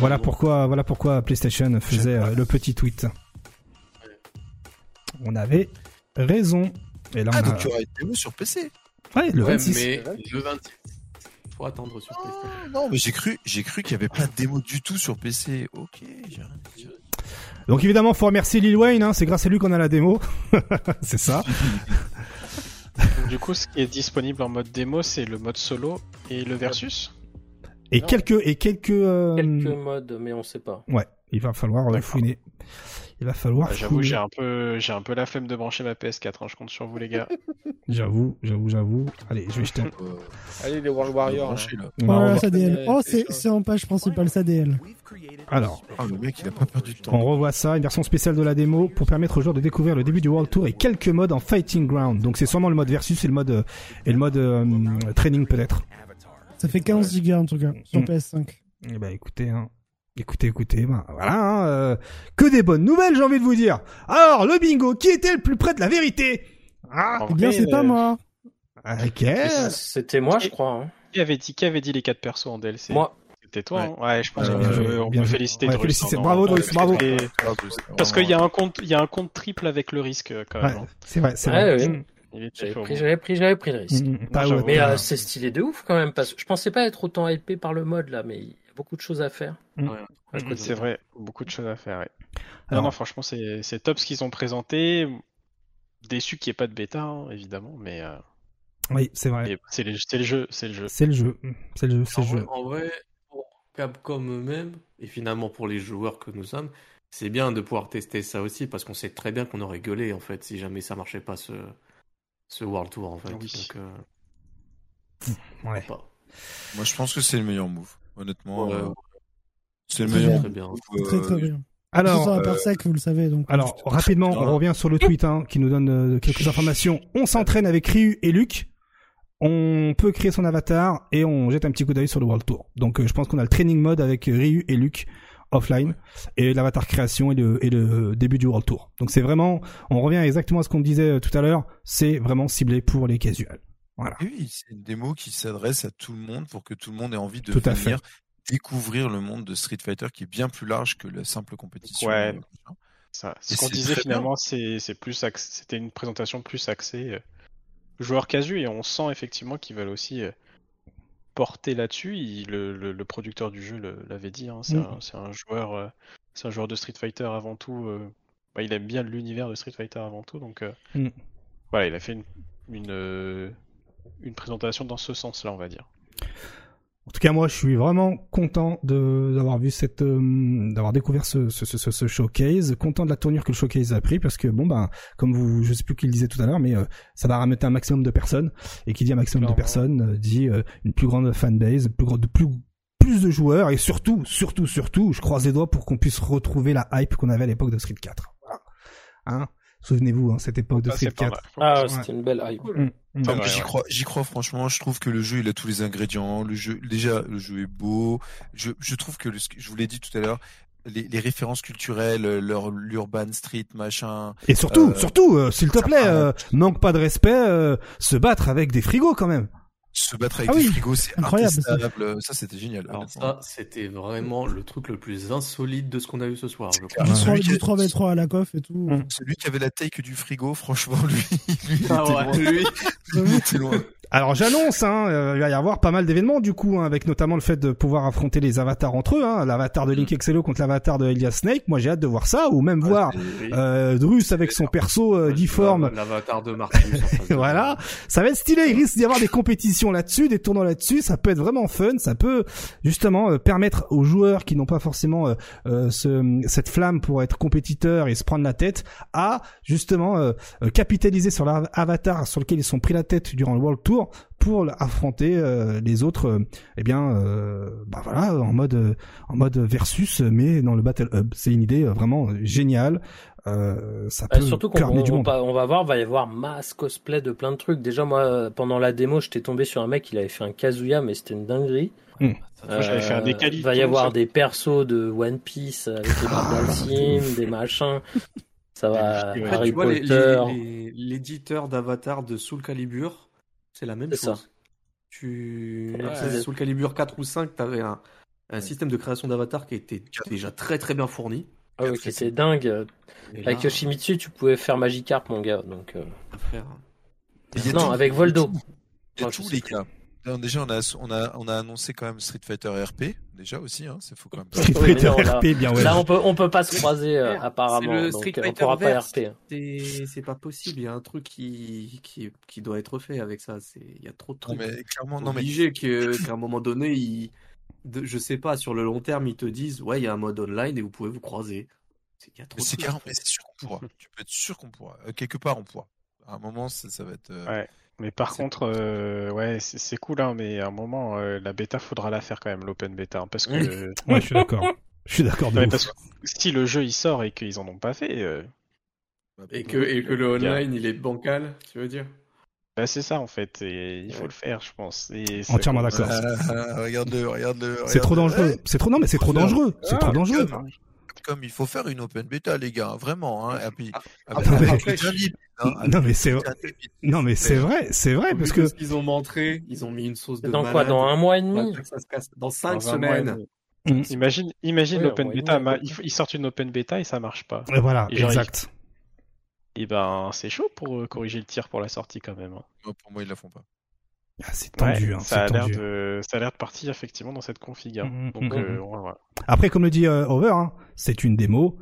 Voilà pourquoi, voilà pourquoi PlayStation faisait euh, le petit tweet. On avait raison. Et là, on Ah, a... donc il y aura une démo sur PC. Ouais, le Ouais, 26. mais le 26. Faut attendre sur PlayStation. Non, mais j'ai cru, j'ai cru qu'il y avait pas de démo du tout sur PC. Ok, j'ai rien dit. Donc évidemment, faut remercier Lil Wayne, hein, c'est grâce à lui qu'on a la démo. c'est ça. Du coup, ce qui est disponible en mode démo, c'est le mode solo et le versus. Et Non. quelques, et quelques, euh, Quelques modes, mais on sait pas. ouais, il va falloir fouiner. Il va falloir Bah, J'avoue, j'ai un peu, j'ai un peu la flemme de brancher ma PS4. hein, Je compte sur vous, les gars. J'avoue, j'avoue, j'avoue. Allez, je vais jeter un Euh, Allez, les World Warriors. hein. on va. Ouais, Oh, c'est ça. en page principale SADL. Alors, Ah, le mec, il a pas perdu de on temps. revoit ça, une version spéciale de la démo pour permettre aux joueurs de découvrir le début du World Tour et quelques modes en Fighting Ground. Donc c'est sûrement le mode versus et le mode, euh, et le mode euh, training peut-être. Ça fait 15 gigas en tout cas sur Mm. PS5. Eh ben écoutez, hein. Écoutez, écoutez, ben voilà, hein, euh, que des bonnes nouvelles, j'ai envie de vous dire. Alors, le bingo, qui était le plus près de la vérité? Ah, Eh bien, c'est pas euh, moi. ok. C'était moi, je crois. hein. Qui avait dit, qui avait dit les 4 persos en DLC Moi. C'était toi, Ouais. hein ouais, je pense Euh, bien joué, on bien peut joué. féliciter Ouais, Drus, Bravo, non, Drus, bravo. et- c'est Parce qu'il y a un compte, il y a un compte triple avec le risque quand même. Ouais, c'est vrai, c'est vrai. ouais. Mm, J'avais pris, j'avais pris, j'avais pris le risque. mm, ouais, Mais euh, c'est stylé de ouf quand même, parce que je pensais pas être autant hypé par le mode là, mais beaucoup de choses à faire. Mm. Côté. C'est vrai, beaucoup de choses à faire. ouais. Alors- Non, non, franchement, c'est top ce qu'ils ont présenté. Déçu qu'il n'y ait pas de bêta, hein, évidemment, mais euh, Oui, c'est vrai. c'est le, jeu, c'est le jeu. C'est le jeu. C'est le jeu, c'est En le vrai, jeu. en vrai, pour Capcom eux-mêmes, et finalement pour les joueurs que nous sommes, c'est bien de pouvoir tester ça aussi, parce qu'on sait très bien qu'on aurait gueulé, en fait, si jamais ça marchait pas ce, ce World Tour, en fait. Oui. Donc, euh, Ouais. pas. Moi, je pense que c'est le meilleur move. Honnêtement, Ouais, euh, c'est le meilleur bien. Très bien. Très euh, très bien. Alors, Alors, euh, par sec, vous le savez donc. alors rapidement, on revient sur le tweet hein, qui nous donne euh, quelques informations. On s'entraîne avec Ryu et Luke. On peut créer son avatar et on jette un petit coup d'œil sur le World Tour. Donc, euh, je pense qu'on a le training mode avec Ryu et Luke offline et l'avatar création et le, et le début du World Tour. Donc, c'est vraiment, on revient exactement à ce qu'on disait euh, tout à l'heure. C'est vraiment ciblé pour les casuals. Voilà. oui, c'est une démo qui s'adresse à tout le monde pour que tout le monde ait envie de Tout à venir découvrir le monde de Street Fighter qui est bien plus large que la simple compétition. Ouais. euh, Ça, ce qu'on disait finalement, c'est plus c'était une présentation plus axée euh, joueur casu et on sent effectivement qu'ils veulent aussi euh, porter là-dessus. Le, le- le producteur du jeu l'avait dit, hein, c'est Mm. un, c'est un joueur, euh, c'est un joueur de Street Fighter avant tout. euh, bah, il aime bien l'univers de Street Fighter avant tout, donc euh, Mm. voilà, il a fait une une, euh, une présentation dans ce sens-là, on va dire. En tout cas, moi, je suis vraiment content de d'avoir vu cette, euh, d'avoir découvert ce, ce, ce, ce showcase, content de la tournure que le showcase a pris, parce que bon ben, comme vous, je sais plus qui le disait tout à l'heure, mais euh, ça va ramener un maximum de personnes, et qui dit un maximum de personnes euh, dit euh, une plus grande fanbase, plus grande, de plus plus de joueurs, et surtout, surtout, surtout, je croise les doigts pour qu'on puisse retrouver la hype qu'on avait à l'époque de Street 4. Voilà. Hein? Souvenez-vous, hein, cette époque de Ah, Street c'est pas 4. mal. Ah, Ouais. c'était une belle hype. Mm, mm. Enfin, Ouais, j'y crois, j'y crois franchement. Je trouve que le jeu, il a tous les ingrédients. Le jeu, déjà, le jeu est beau. Je, je trouve que le, je vous l'ai dit tout à l'heure, les, les références culturelles, leur l'urban street, machin. Et surtout, Euh, surtout, euh, s'il te plaît, euh, manque pas de respect, euh, se battre avec des frigos quand même. Se battre avec Ah des oui, frigos, c'est incroyable, ça. intestable. Ça, c'était génial. Alors ça, c'était vraiment le truc le plus insolite de ce qu'on a eu ce soir, je crois. 3, Celui qui- du 3v3 à la coff et tout. Celui qui avait la que du frigo, franchement, lui, lui il Ah était ouais, loin. lui, Il était loin. Alors j'annonce, hein, euh, il va y avoir pas mal d'événements du coup, hein, avec notamment le fait de pouvoir affronter les avatars entre eux, hein, l'avatar de Link Excello contre l'avatar de Elias Snake. Moi j'ai hâte de voir ça, ou même voir Oui. euh, Drus avec son perso euh, difforme. L'avatar de Marcus. de- voilà, ça va être stylé. Il risque d'y avoir des compétitions là-dessus, des tournois là-dessus. Ça peut être vraiment fun. Ça peut justement euh, permettre aux joueurs qui n'ont pas forcément ce- cette flamme pour être compétiteurs et se prendre la tête à justement capitaliser sur l'avatar sur lequel ils sont pris la tête durant le World Tour pour affronter euh, les autres. euh, eh bien, euh, bah voilà, en mode en mode versus, mais dans le Battle Hub. C'est une idée vraiment géniale. Euh, ça peut Euh, surtout qu'on on, on va voir, va y avoir masse cosplay de plein de trucs. Déjà, moi, pendant la démo, j'étais tombé sur un mec, il avait fait un Kazuya, mais c'était une dinguerie. Moi, j'avais fait un décalito, va y avoir ça. des persos de One Piece avec barres d'Alcim, des machins. Ça va, fait, Harry tu vois, les- Potter. les- les- l'éditeur d'Avatar de Soul Calibur, c'est la même C'est chose. ça. Tu... Ouais. c'est Soul Calibur 4 ou 5, tu avais un, un système de création d'avatar qui était déjà très très bien fourni. Ah ouais, qui c'est dingue. Et Avec là, Yoshimitsu, tu pouvais faire Magikarp, mon gars. Donc, euh, frère, non, tout. avec Voldo. Il y a Moi, je tous les cas. Alors, déjà, on a, on a, on a annoncé quand même Street Fighter RP, déjà aussi, hein, c'est faux quand même. Street Oui, Fighter non, là- RP, bien ouais. Là, on peut, on peut pas se croiser euh, apparemment. c'est le Donc, Street on pourra pas. RP. C'est pas possible, il y a un truc qui, qui, qui doit être fait avec ça. C'est- Il y a trop de Non, trucs. mais clairement, non, mais obligé que- qu'à un moment donné, ils, de- je sais pas, sur le long terme, ils te disent ouais, il y a un mode online et vous pouvez vous croiser. C'est- Il y a trop Mais de c'est mais sûr qu'on pourra. Tu peux être sûr qu'on pourra. Euh, quelque part, on pourra. À un moment, ça, ça va être. euh, Ouais. Mais par contre, euh, ouais, c'est cool, hein, mais à un moment, euh, la bêta, faudra la faire quand même, l'open bêta, hein, parce que Ouais, je suis d'accord. Je suis d'accord de Ouais, ouf. parce que si le jeu il sort et qu'ils en ont pas fait, euh, bah, Et que, et que le online, il est bancal, tu veux dire? Bah, c'est ça en fait, et il faut le faire, je pense. Et Entièrement d'accord. Ah, ah, regarde-le, regarde-le. C'est trop dangereux. C'est trop non mais c'est trop dangereux. C'est Ah, trop dangereux. Comme, il faut faire une open bêta, les gars, vraiment. Hein, et puis, Ah, avec, après, hein, Non mais c'est dernier bit. non mais c'est vrai, c'est vrai parce que qu'ils ont montré, ils ont mis une sauce de Dans quoi. Dans un mois et Pour demi. Dans 5 Dans semaines. Mm. Imagine, imagine l'open ouais, bêta, ouais. ma- ils, sortent une open bêta et ça marche pas. Et voilà, Et genre, exact. Et ben, c'est chaud pour euh, corriger le tir pour la sortie quand même. hein. Pour moi, ils la font pas. Ah, c'est tendu, Ouais, hein, ça a l'air tendu. de, ça a l'air de partir effectivement dans cette config. hein. Mhm, Donc, mhm. euh, ouais, ouais. Après, comme le dit euh, Over, hein, c'est une démo.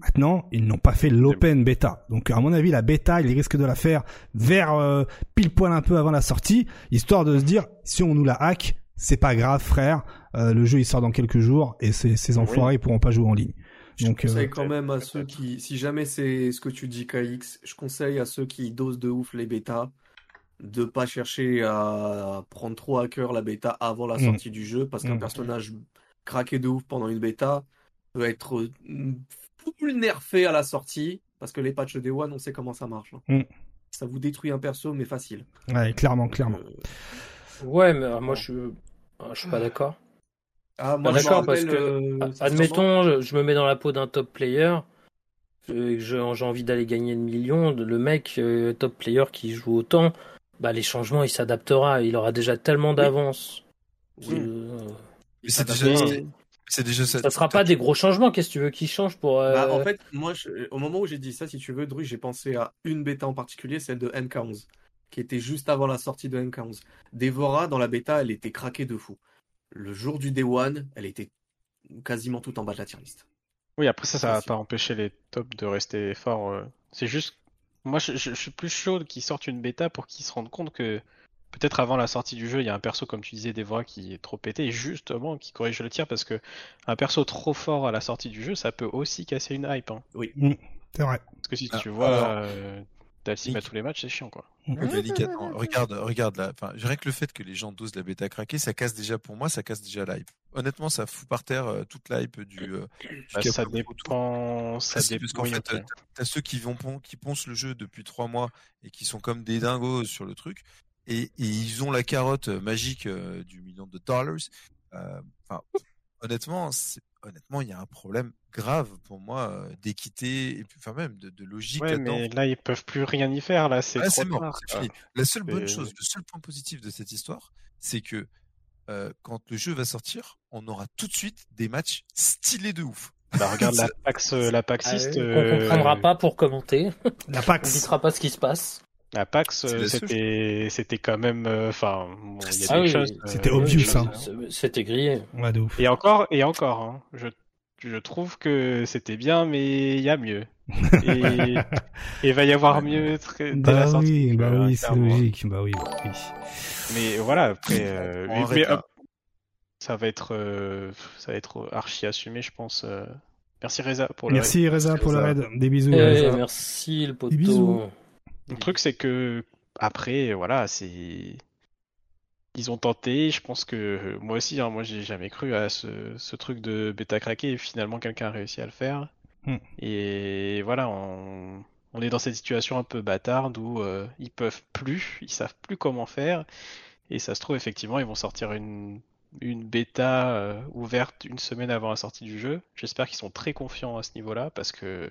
Maintenant, ils n'ont pas fait l'open bêta. Donc, à mon avis, la bêta, ils risquent de la faire vers euh, pile poil un peu avant la sortie, histoire de se dire, si on nous la hack, c'est pas grave, frère. Euh, le jeu, il sort dans quelques jours et ces, ces enfoirés, ils pourront pas jouer en ligne. Donc, Je conseille euh, quand même à ceux qui, si jamais c'est ce que tu dis KX, je conseille à ceux qui dosent de ouf les bêtas de pas chercher à prendre trop à cœur la bêta avant la Mm. sortie du jeu parce qu'un Mm. personnage craqué de ouf pendant une bêta peut être full nerfé à la sortie parce que les patchs Day One, on sait comment ça marche. hein. Mm. Ça vous détruit un perso, mais facile. ouais, clairement, clairement. Euh, Ouais, mais euh, moi, je suis, euh, je suis pas d'accord. Ah, moi, Pas d'accord, parce que, euh, admettons, je, je me mets dans la peau d'un top player, euh, j'ai j'ai envie d'aller gagner le million, le mec euh, top player qui joue autant, bah les changements, il s'adaptera, il aura déjà tellement d'avance. Oui. Euh, Mais c'est déjà, c'est- c'est déjà ça. ça sera pas des gros changements, qu'est-ce que tu veux qu'il change pour... euh, Bah, en fait, moi, je- au moment où j'ai dit ça, si tu veux, Dru, j'ai pensé à une bêta en particulier, celle de NK11, qui était juste avant la sortie de NK11. Devora, dans la bêta, elle était craquée de fou. Le jour du Day One, elle était quasiment tout en bas de la tier list. Oui, après ça, ça va Facile. pas empêcher les tops de rester forts. euh. C'est juste, moi, je, je- je suis plus chaud qu'ils sortent une bêta pour qu'ils se rendent compte que peut-être avant la sortie du jeu, il y a un perso comme tu disais, Devora, qui est trop pété, et justement qui corrige le tir parce que un perso trop fort à la sortie du jeu, ça peut aussi casser une hype. hein. C'est vrai. Parce que si Ah, tu vois, alors- euh, à tous les matchs, c'est chiant quoi. délicatement. regarde, regarde là. Enfin, je dirais que le fait que les gens dosent la bêta craquée, ça casse déjà pour moi, ça casse déjà l'hype. Honnêtement, ça fout par terre euh, toute l'hype du. Euh, bah, ça dépend. Ça dépend. Parce qu'en fait, t'as ceux qui vont qui poncent le jeu depuis trois mois et qui sont comme des dingos sur le truc, et, et ils ont la carotte magique du million de dollars. Enfin, honnêtement, honnêtement, il y a un problème grave pour moi euh, d'équité et puis enfin même de, de logique. Ouais, mais là ils peuvent plus rien y faire là, c'est ah, mort, fini. La seule bonne chose, le seul point positif de cette histoire, c'est que euh, quand le jeu va sortir, on aura tout de suite des matchs stylés de ouf. Bah regarde la Pax, euh, la Paxiste. Ah, on comprendra pas pour commenter. La Pax. on ne pas ce qui se passe. La PAX, c'était, c'était quand même, enfin, il y a des choses. C'était obvious, hein. C'était grillé. Ouais, de ouf. Et encore, et encore, hein. Je je trouve que c'était bien, mais il y a mieux. Et il va y avoir mieux très, dès bah la sortie. Oui, bah oui, c'est logique. Bah oui, oui. Mais voilà, après, euh, mais, ça va être, euh, ça va être archi assumé, je pense. Euh. Merci Reza pour le Merci Reza pour le raid. Des bisous. Eh, merci le poteau. Des bisous. Le truc c'est que après, voilà, c'est ils ont tenté. Je pense que moi aussi, hein, moi j'ai jamais cru à ce, truc de bêta craqué et finalement quelqu'un a réussi à le faire. Hmm. Et voilà, on, est dans cette situation un peu bâtarde où euh, ils peuvent plus, ils savent plus comment faire. Et ça se trouve, effectivement, ils vont sortir une, une bêta euh, ouverte une semaine avant la sortie du jeu. J'espère qu'ils sont très confiants à ce niveau-là parce que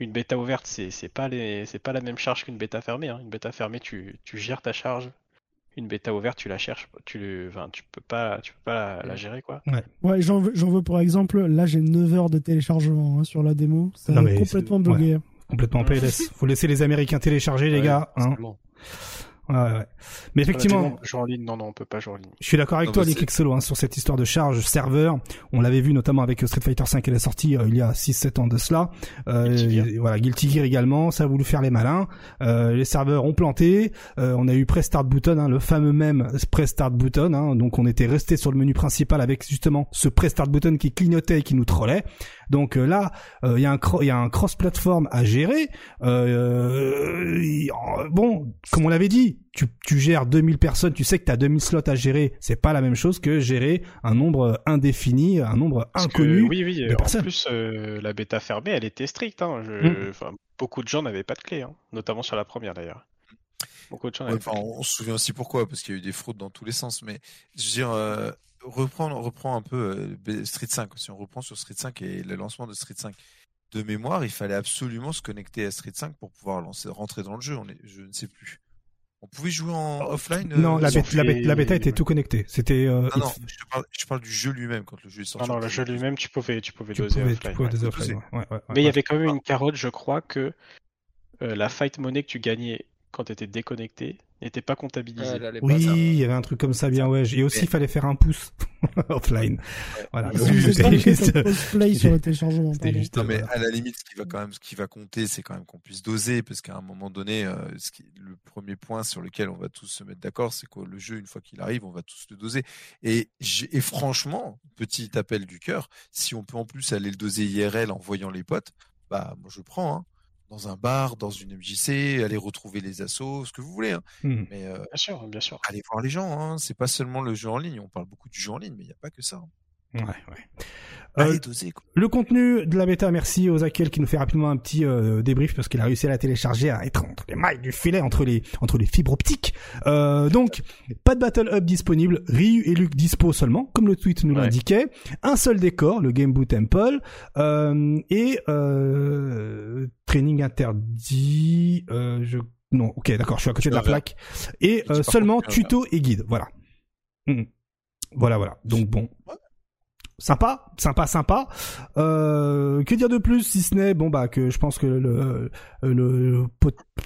une bêta ouverte, c'est pas, les, pas la même charge qu'une bêta fermée. Hein. Une bêta fermée, tu, tu gères ta charge une bêta ouverte, tu la cherches, tu, enfin, tu peux pas, tu peux pas la, gérer quoi. Ouais, ouais j'en veux, veux, pour exemple, là j'ai 9 heures de téléchargement hein, sur la démo, c'est complètement bugué. complètement PLS. Faut laisser les Américains télécharger les gars. Hein. Mais effectivement. Jouer en ligne, non, non, on peut pas jouer en ligne. Je suis d'accord avec toi, Nick Solo, hein, sur cette histoire de charge serveur. On l'avait vu notamment avec Street Fighter 5 qui est sortie euh, il y a 6-7 ans de cela. Euh, Guilty voilà, Guilty Gear également, ça a voulu faire les malins. Euh, les serveurs ont planté. Euh, on a eu Press Start Button, hein, le fameux même Press Start Button. Hein, donc on était resté sur le menu principal avec justement ce Press Start Button qui clignotait et qui nous trollait. Donc euh, là, il y a un il y a un cross platform à gérer. bon, comme on l'avait dit, tu, tu gères 2000 personnes, tu sais que tu as 2000 slots à gérer, c'est pas la même chose que gérer un nombre indéfini, un nombre inconnu oui, oui, de en plus, euh, la bêta fermée, elle était stricte. Hein. Mm. beaucoup de gens n'avaient pas de clé, hein. notamment sur la première d'ailleurs. Beaucoup de gens on, se souvient aussi pourquoi, parce qu'il y a eu des fraudes dans tous les sens. Mais je veux dire, euh, reprendre, reprend un peu euh, Street 5. Si on reprend sur Street 5 et le lancement de Street 5, de mémoire, il fallait absolument se connecter à Street 5 pour pouvoir lancer, rentrer dans le jeu. On est, je ne sais plus. On pouvait jouer en offline Non, la, bêta, était tout connectée. C'était. Euh, non, non je, parle, du jeu lui-même quand le jeu est sorti. Non, non, le jeu lui-même, tu pouvais, tu pouvais doser offline. Mais il y avait quand même une carotte, je crois, que euh, la fight money que tu gagnais quand tu étais déconnecté n'était pas comptabilisé. oui, il y avait un truc comme ça bien ouais. Et aussi il fallait faire un pouce offline. Voilà. C'était juste play sur le téléchargement. Juste, non, mais à la limite ce qui va quand même ce qui va compter c'est quand même qu'on puisse doser parce qu'à un moment donné euh, ce qui, le premier point sur lequel on va tous se mettre d'accord c'est que le jeu une fois qu'il arrive on va tous le doser et et franchement petit appel du cœur si on peut en plus aller le doser IRL en voyant les potes bah moi je prends hein dans un bar, dans une MJC, aller retrouver les assos, ce que vous voulez. Hein. Mmh. Mais euh, bien sûr, bien sûr. Allez voir les gens. Hein. C'est pas seulement le jeu en ligne. On parle beaucoup du jeu en ligne, mais il n'y a pas que ça. Hein. Ouais, ouais. Euh, le contenu de la bêta, merci aux Akel qui nous fait rapidement un petit euh, débrief parce qu'il a réussi à la télécharger, à être entre les mailles du filet, entre les entre les fibres optiques. Euh, donc, pas de Battle Hub disponible, Ryu et Luke dispo seulement, comme le tweet nous l'indiquait. Un seul décor, le Game Boot Temple, euh, et euh, training interdit. je non, ok, d'accord, je suis à côté de la plaque. Et seulement tuto et guide, voilà. Mmh. Voilà, voilà. Donc bon sympa, sympa, sympa. Euh, que dire de plus si ce n'est bon bah que je pense que le le,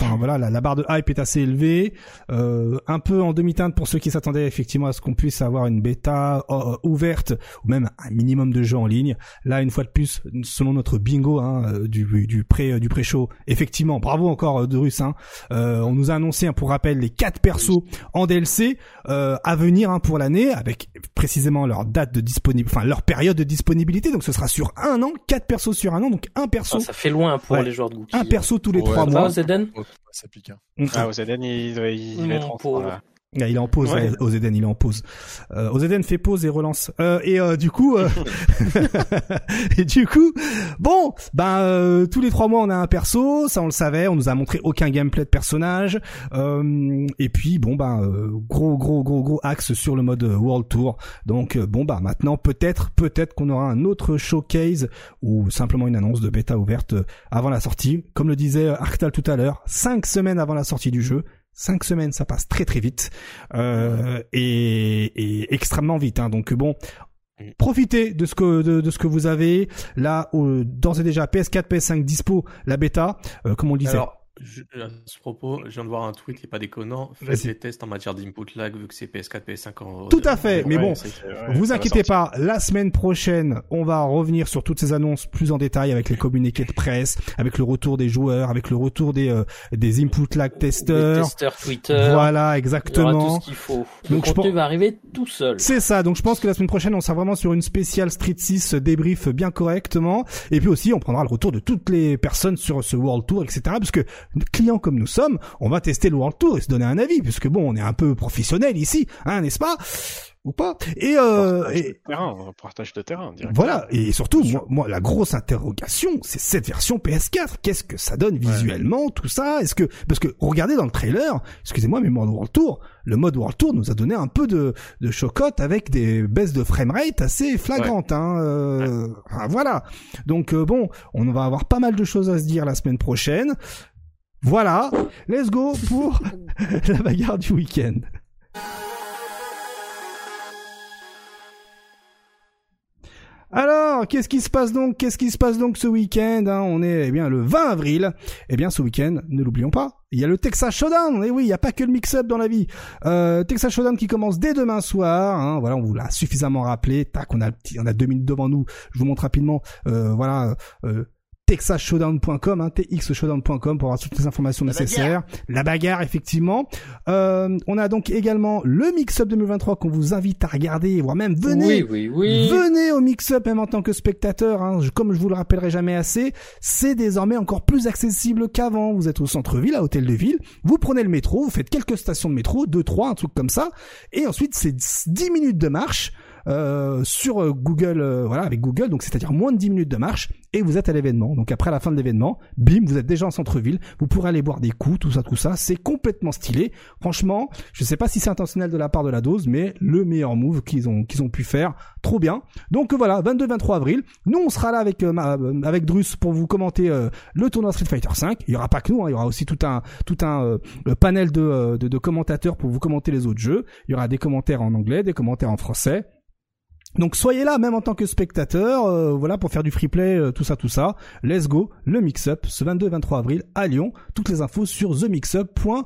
enfin, voilà la, barre de hype est assez élevée, euh, un peu en demi-teinte pour ceux qui s'attendaient effectivement à ce qu'on puisse avoir une bêta euh, ouverte ou même un minimum de jeux en ligne. Là une fois de plus, selon notre bingo hein, euh, du du pré du pré-show, effectivement, bravo encore de Russe. Hein, on nous a annoncé hein, pour rappel les quatre persos en DLC à venir hein, pour l'année avec précisément leur date de disponible, enfin leur période de disponibilité. Donc ce sera sur un an, quatre persos sur un an, donc un perso. ça fait loin pour les joueurs de Gookie. Un perso tous les trois mois. Va, Ça pique. Hein. Ah, Eden, il, il, il, être en ah, il est en pause, ouais. Eden, il est en pause. Euh, Eden fait pause et relance. Euh, et euh, du coup, euh, et du coup, bon, ben euh, tous les trois mois on a un perso, ça on le savait, on nous a montré aucun gameplay de personnage. Euh, et puis bon ben gros gros gros gros axe sur le mode World Tour. Donc bon bah maintenant peut-être peut-être qu'on aura un autre showcase ou simplement une annonce de bêta ouverte avant la sortie. Comme le disait Arctal tout à l'heure, cinq semaines avant la sortie du jeu cinq semaines, ça passe très très vite euh, et, et, extrêmement vite. Hein. Donc bon, profitez de ce que de, ce que vous avez là. d'ores et déjà PS4, PS5 dispo la bêta, euh, comme on le disait. Je, à ce propos, je viens de voir un tweet qui est pas déconnant. Faites des tests en matière d'input lag vu que c'est PS4, PS5 en. Tout à fait, mais bon, vous inquiétez pas. La semaine prochaine, on va revenir sur toutes ces annonces plus en détail avec les communiqués de presse, avec le retour des joueurs, avec le retour des euh, des input lag testeurs. testeurs Twitter. Voilà, exactement. Il y aura tout ce qu'il faut. Le donc contenu va arriver tout seul. C'est ça. Donc je pense que la semaine prochaine, on sera vraiment sur une spéciale Street 6 débrief bien correctement. Et puis aussi, on prendra le retour de toutes les personnes sur ce World Tour, etc. Parce que clients comme nous sommes, on va tester le World Tour et se donner un avis, puisque bon, on est un peu professionnel ici, hein, n'est-ce pas? Ou pas? Et euh partage de terrain, partage de terrain voilà et surtout moi, la grosse interrogation c'est cette version PS4 qu'est-ce que ça donne visuellement tout ça? Est-ce que parce que regardez dans le trailer excusez-moi mais mode World Tour le mode World Tour nous a donné un peu de de chocotte avec des baisses de framerate assez flagrantes hein euh, voilà. Donc euh, bon on va avoir pas mal de choses à se dire la semaine prochaine voilà, let's go pour la bagarre du week-end. Alors, qu'est-ce qui se passe donc Qu'est-ce qui se passe donc ce week-end hein? On est eh bien le 20 avril. Eh bien, ce week-end, ne l'oublions pas, il y a le Texas Showdown. Et eh oui, il n'y a pas que le mix-up dans la vie. Euh, Texas Showdown qui commence dès demain soir. Hein, voilà, on vous l'a suffisamment rappelé. Tac, on a, on a deux minutes devant nous. Je vous montre rapidement. Euh, voilà, euh, texasshowdown.com, hein, txshowdown.com pour avoir toutes les informations nécessaires. La bagarre, effectivement. Euh, on a donc également le Mix-Up 2023 qu'on vous invite à regarder, voire même venez, oui, oui, oui. venez au Mix-Up même en tant que spectateur. Hein, comme je vous le rappellerai jamais assez, c'est désormais encore plus accessible qu'avant. Vous êtes au centre-ville, à Hôtel de Ville, vous prenez le métro, vous faites quelques stations de métro, deux, trois, un truc comme ça, et ensuite c'est 10 minutes de marche euh, sur euh, Google, euh, voilà, avec Google, donc c'est-à-dire moins de 10 minutes de marche, et vous êtes à l'événement. Donc après la fin de l'événement, bim, vous êtes déjà en centre-ville, vous pourrez aller boire des coups, tout ça, tout ça, c'est complètement stylé. Franchement, je sais pas si c'est intentionnel de la part de la dose, mais le meilleur move qu'ils ont qu'ils ont pu faire, trop bien. Donc voilà, 22-23 avril, nous on sera là avec avec Drus pour vous commenter le tournoi Street Fighter 5. Il y aura pas que nous, hein, il y aura aussi tout un tout un panel de, de, de commentateurs pour vous commenter les autres jeux. Il y aura des commentaires en anglais, des commentaires en français. Donc soyez là même en tant que spectateur, euh, voilà pour faire du free play, euh, tout ça, tout ça. Let's go, le mix-up ce 22-23 avril à Lyon. Toutes les infos sur themixup.com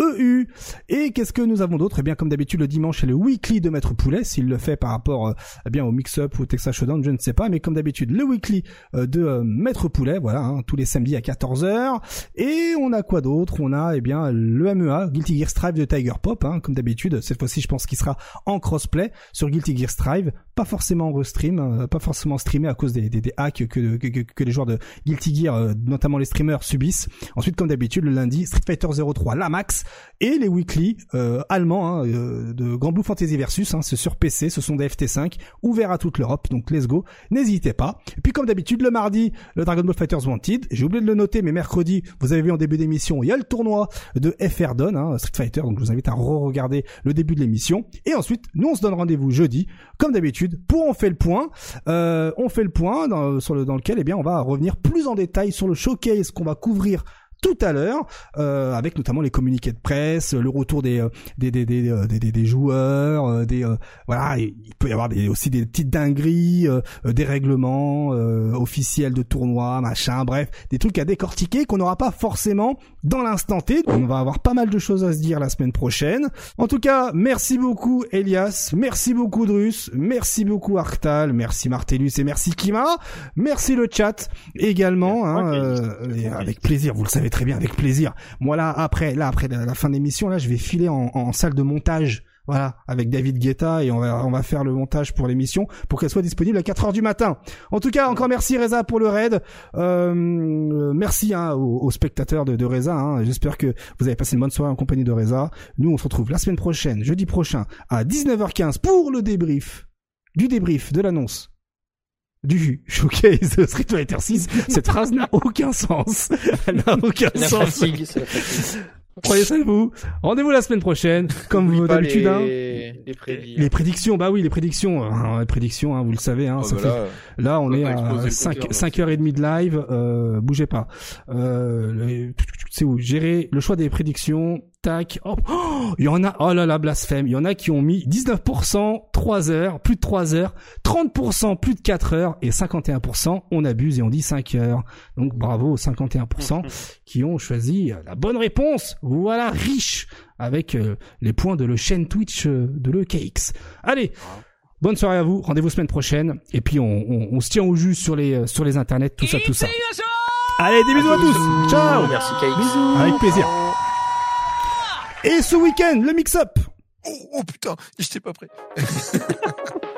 EU. Et qu'est-ce que nous avons d'autre? Eh bien, comme d'habitude, le dimanche, c'est le weekly de Maître Poulet. S'il le fait par rapport euh, eh bien au mix-up ou au Texas Showdown, je ne sais pas. Mais comme d'habitude, le weekly euh, de euh, Maître Poulet, voilà, hein, tous les samedis à 14h. Et on a quoi d'autre? On a eh bien le MEA, Guilty Gear Strive de Tiger Pop. Hein, comme d'habitude, cette fois-ci, je pense qu'il sera en crossplay sur Guilty Gear Strive. Pas forcément en restream, pas forcément streamé à cause des, hacks que, que, que, les joueurs de Guilty Gear, notamment les streamers, subissent. Ensuite, comme d'habitude, le lundi, Street Fighter 03 La Max et les weekly euh, allemands hein, euh, de Grand Blue Fantasy Versus, hein, c'est sur PC, ce sont des FT5 ouverts à toute l'Europe, donc let's go, n'hésitez pas. Et puis comme d'habitude le mardi, le Dragon Ball Fighters Wanted, j'ai oublié de le noter, mais mercredi, vous avez vu en début d'émission, il y a le tournoi de FR Don, hein, Street Fighter, donc je vous invite à re-regarder le début de l'émission. Et ensuite, nous on se donne rendez-vous jeudi, comme d'habitude, pour on fait le point. Euh, on fait le point dans, sur le, dans lequel, eh bien, on va revenir plus en détail sur le showcase qu'on va couvrir tout à l'heure, euh, avec notamment les communiqués de presse, le retour des euh, des des des, euh, des, des, joueurs, des voilà, il peut y avoir des, aussi des petites dingueries, des règlements officiels de tournois, machin, bref, des trucs à décortiquer qu'on n'aura pas forcément dans l'instant T. On va avoir pas mal de choses à se dire la semaine prochaine. En tout cas, merci beaucoup Elias, merci beaucoup Drus, merci beaucoup Arctal, merci Martellus et merci Kima, merci le chat également, hein, avec plaisir, vous le savez très bien, avec plaisir. Moi là, après, là, après la fin de l'émission, là, je vais filer en, salle de montage Voilà, avec David Guetta et on va on va faire le montage pour l'émission pour qu'elle soit disponible à 4 heures du matin. En tout cas, encore merci Reza pour le raid. Euh, merci hein, aux, spectateurs de, de Reza. Hein. J'espère que vous avez passé une bonne soirée en compagnie de Reza. Nous, on se retrouve la semaine prochaine, jeudi prochain, à 19h15 pour le débrief du débrief de l'annonce du showcase de Street Fighter 6. Cette phrase n'a aucun sens. Elle n'a aucun sens. Prenez soin de vous. Rendez-vous la semaine prochaine, comme d'habitude. Hein. Les... Les, prédictions, bah oui, les prédictions, hein, les prédictions, hein, vous le savez. Hein, oh, ça bah fait... Là, on est à 5, 5h30 de live. Euh, bougez pas. Euh, c'est où? Gérer le choix des prédictions tac, oh, il y en a, oh là là, blasphème, il y en a qui ont mis 19%, 3 heures, plus de 3 heures, 30%, plus de 4 heures, et 51%, on abuse et on dit 5 heures. Donc bravo aux 51% qui ont choisi la bonne réponse. Voilà, riche, avec euh, les points de le chaîne Twitch euh, de le KX. Allez Bonne soirée à vous, rendez-vous semaine prochaine, et puis on, on, se tient au jus sur les, euh, sur les internets, tout ça, tout ça. Allez, des bisous à tous. Ciao. Merci KX. Bisous. Avec plaisir. Et ce week-end, le mix-up. Oh, oh putain, j'étais pas prêt.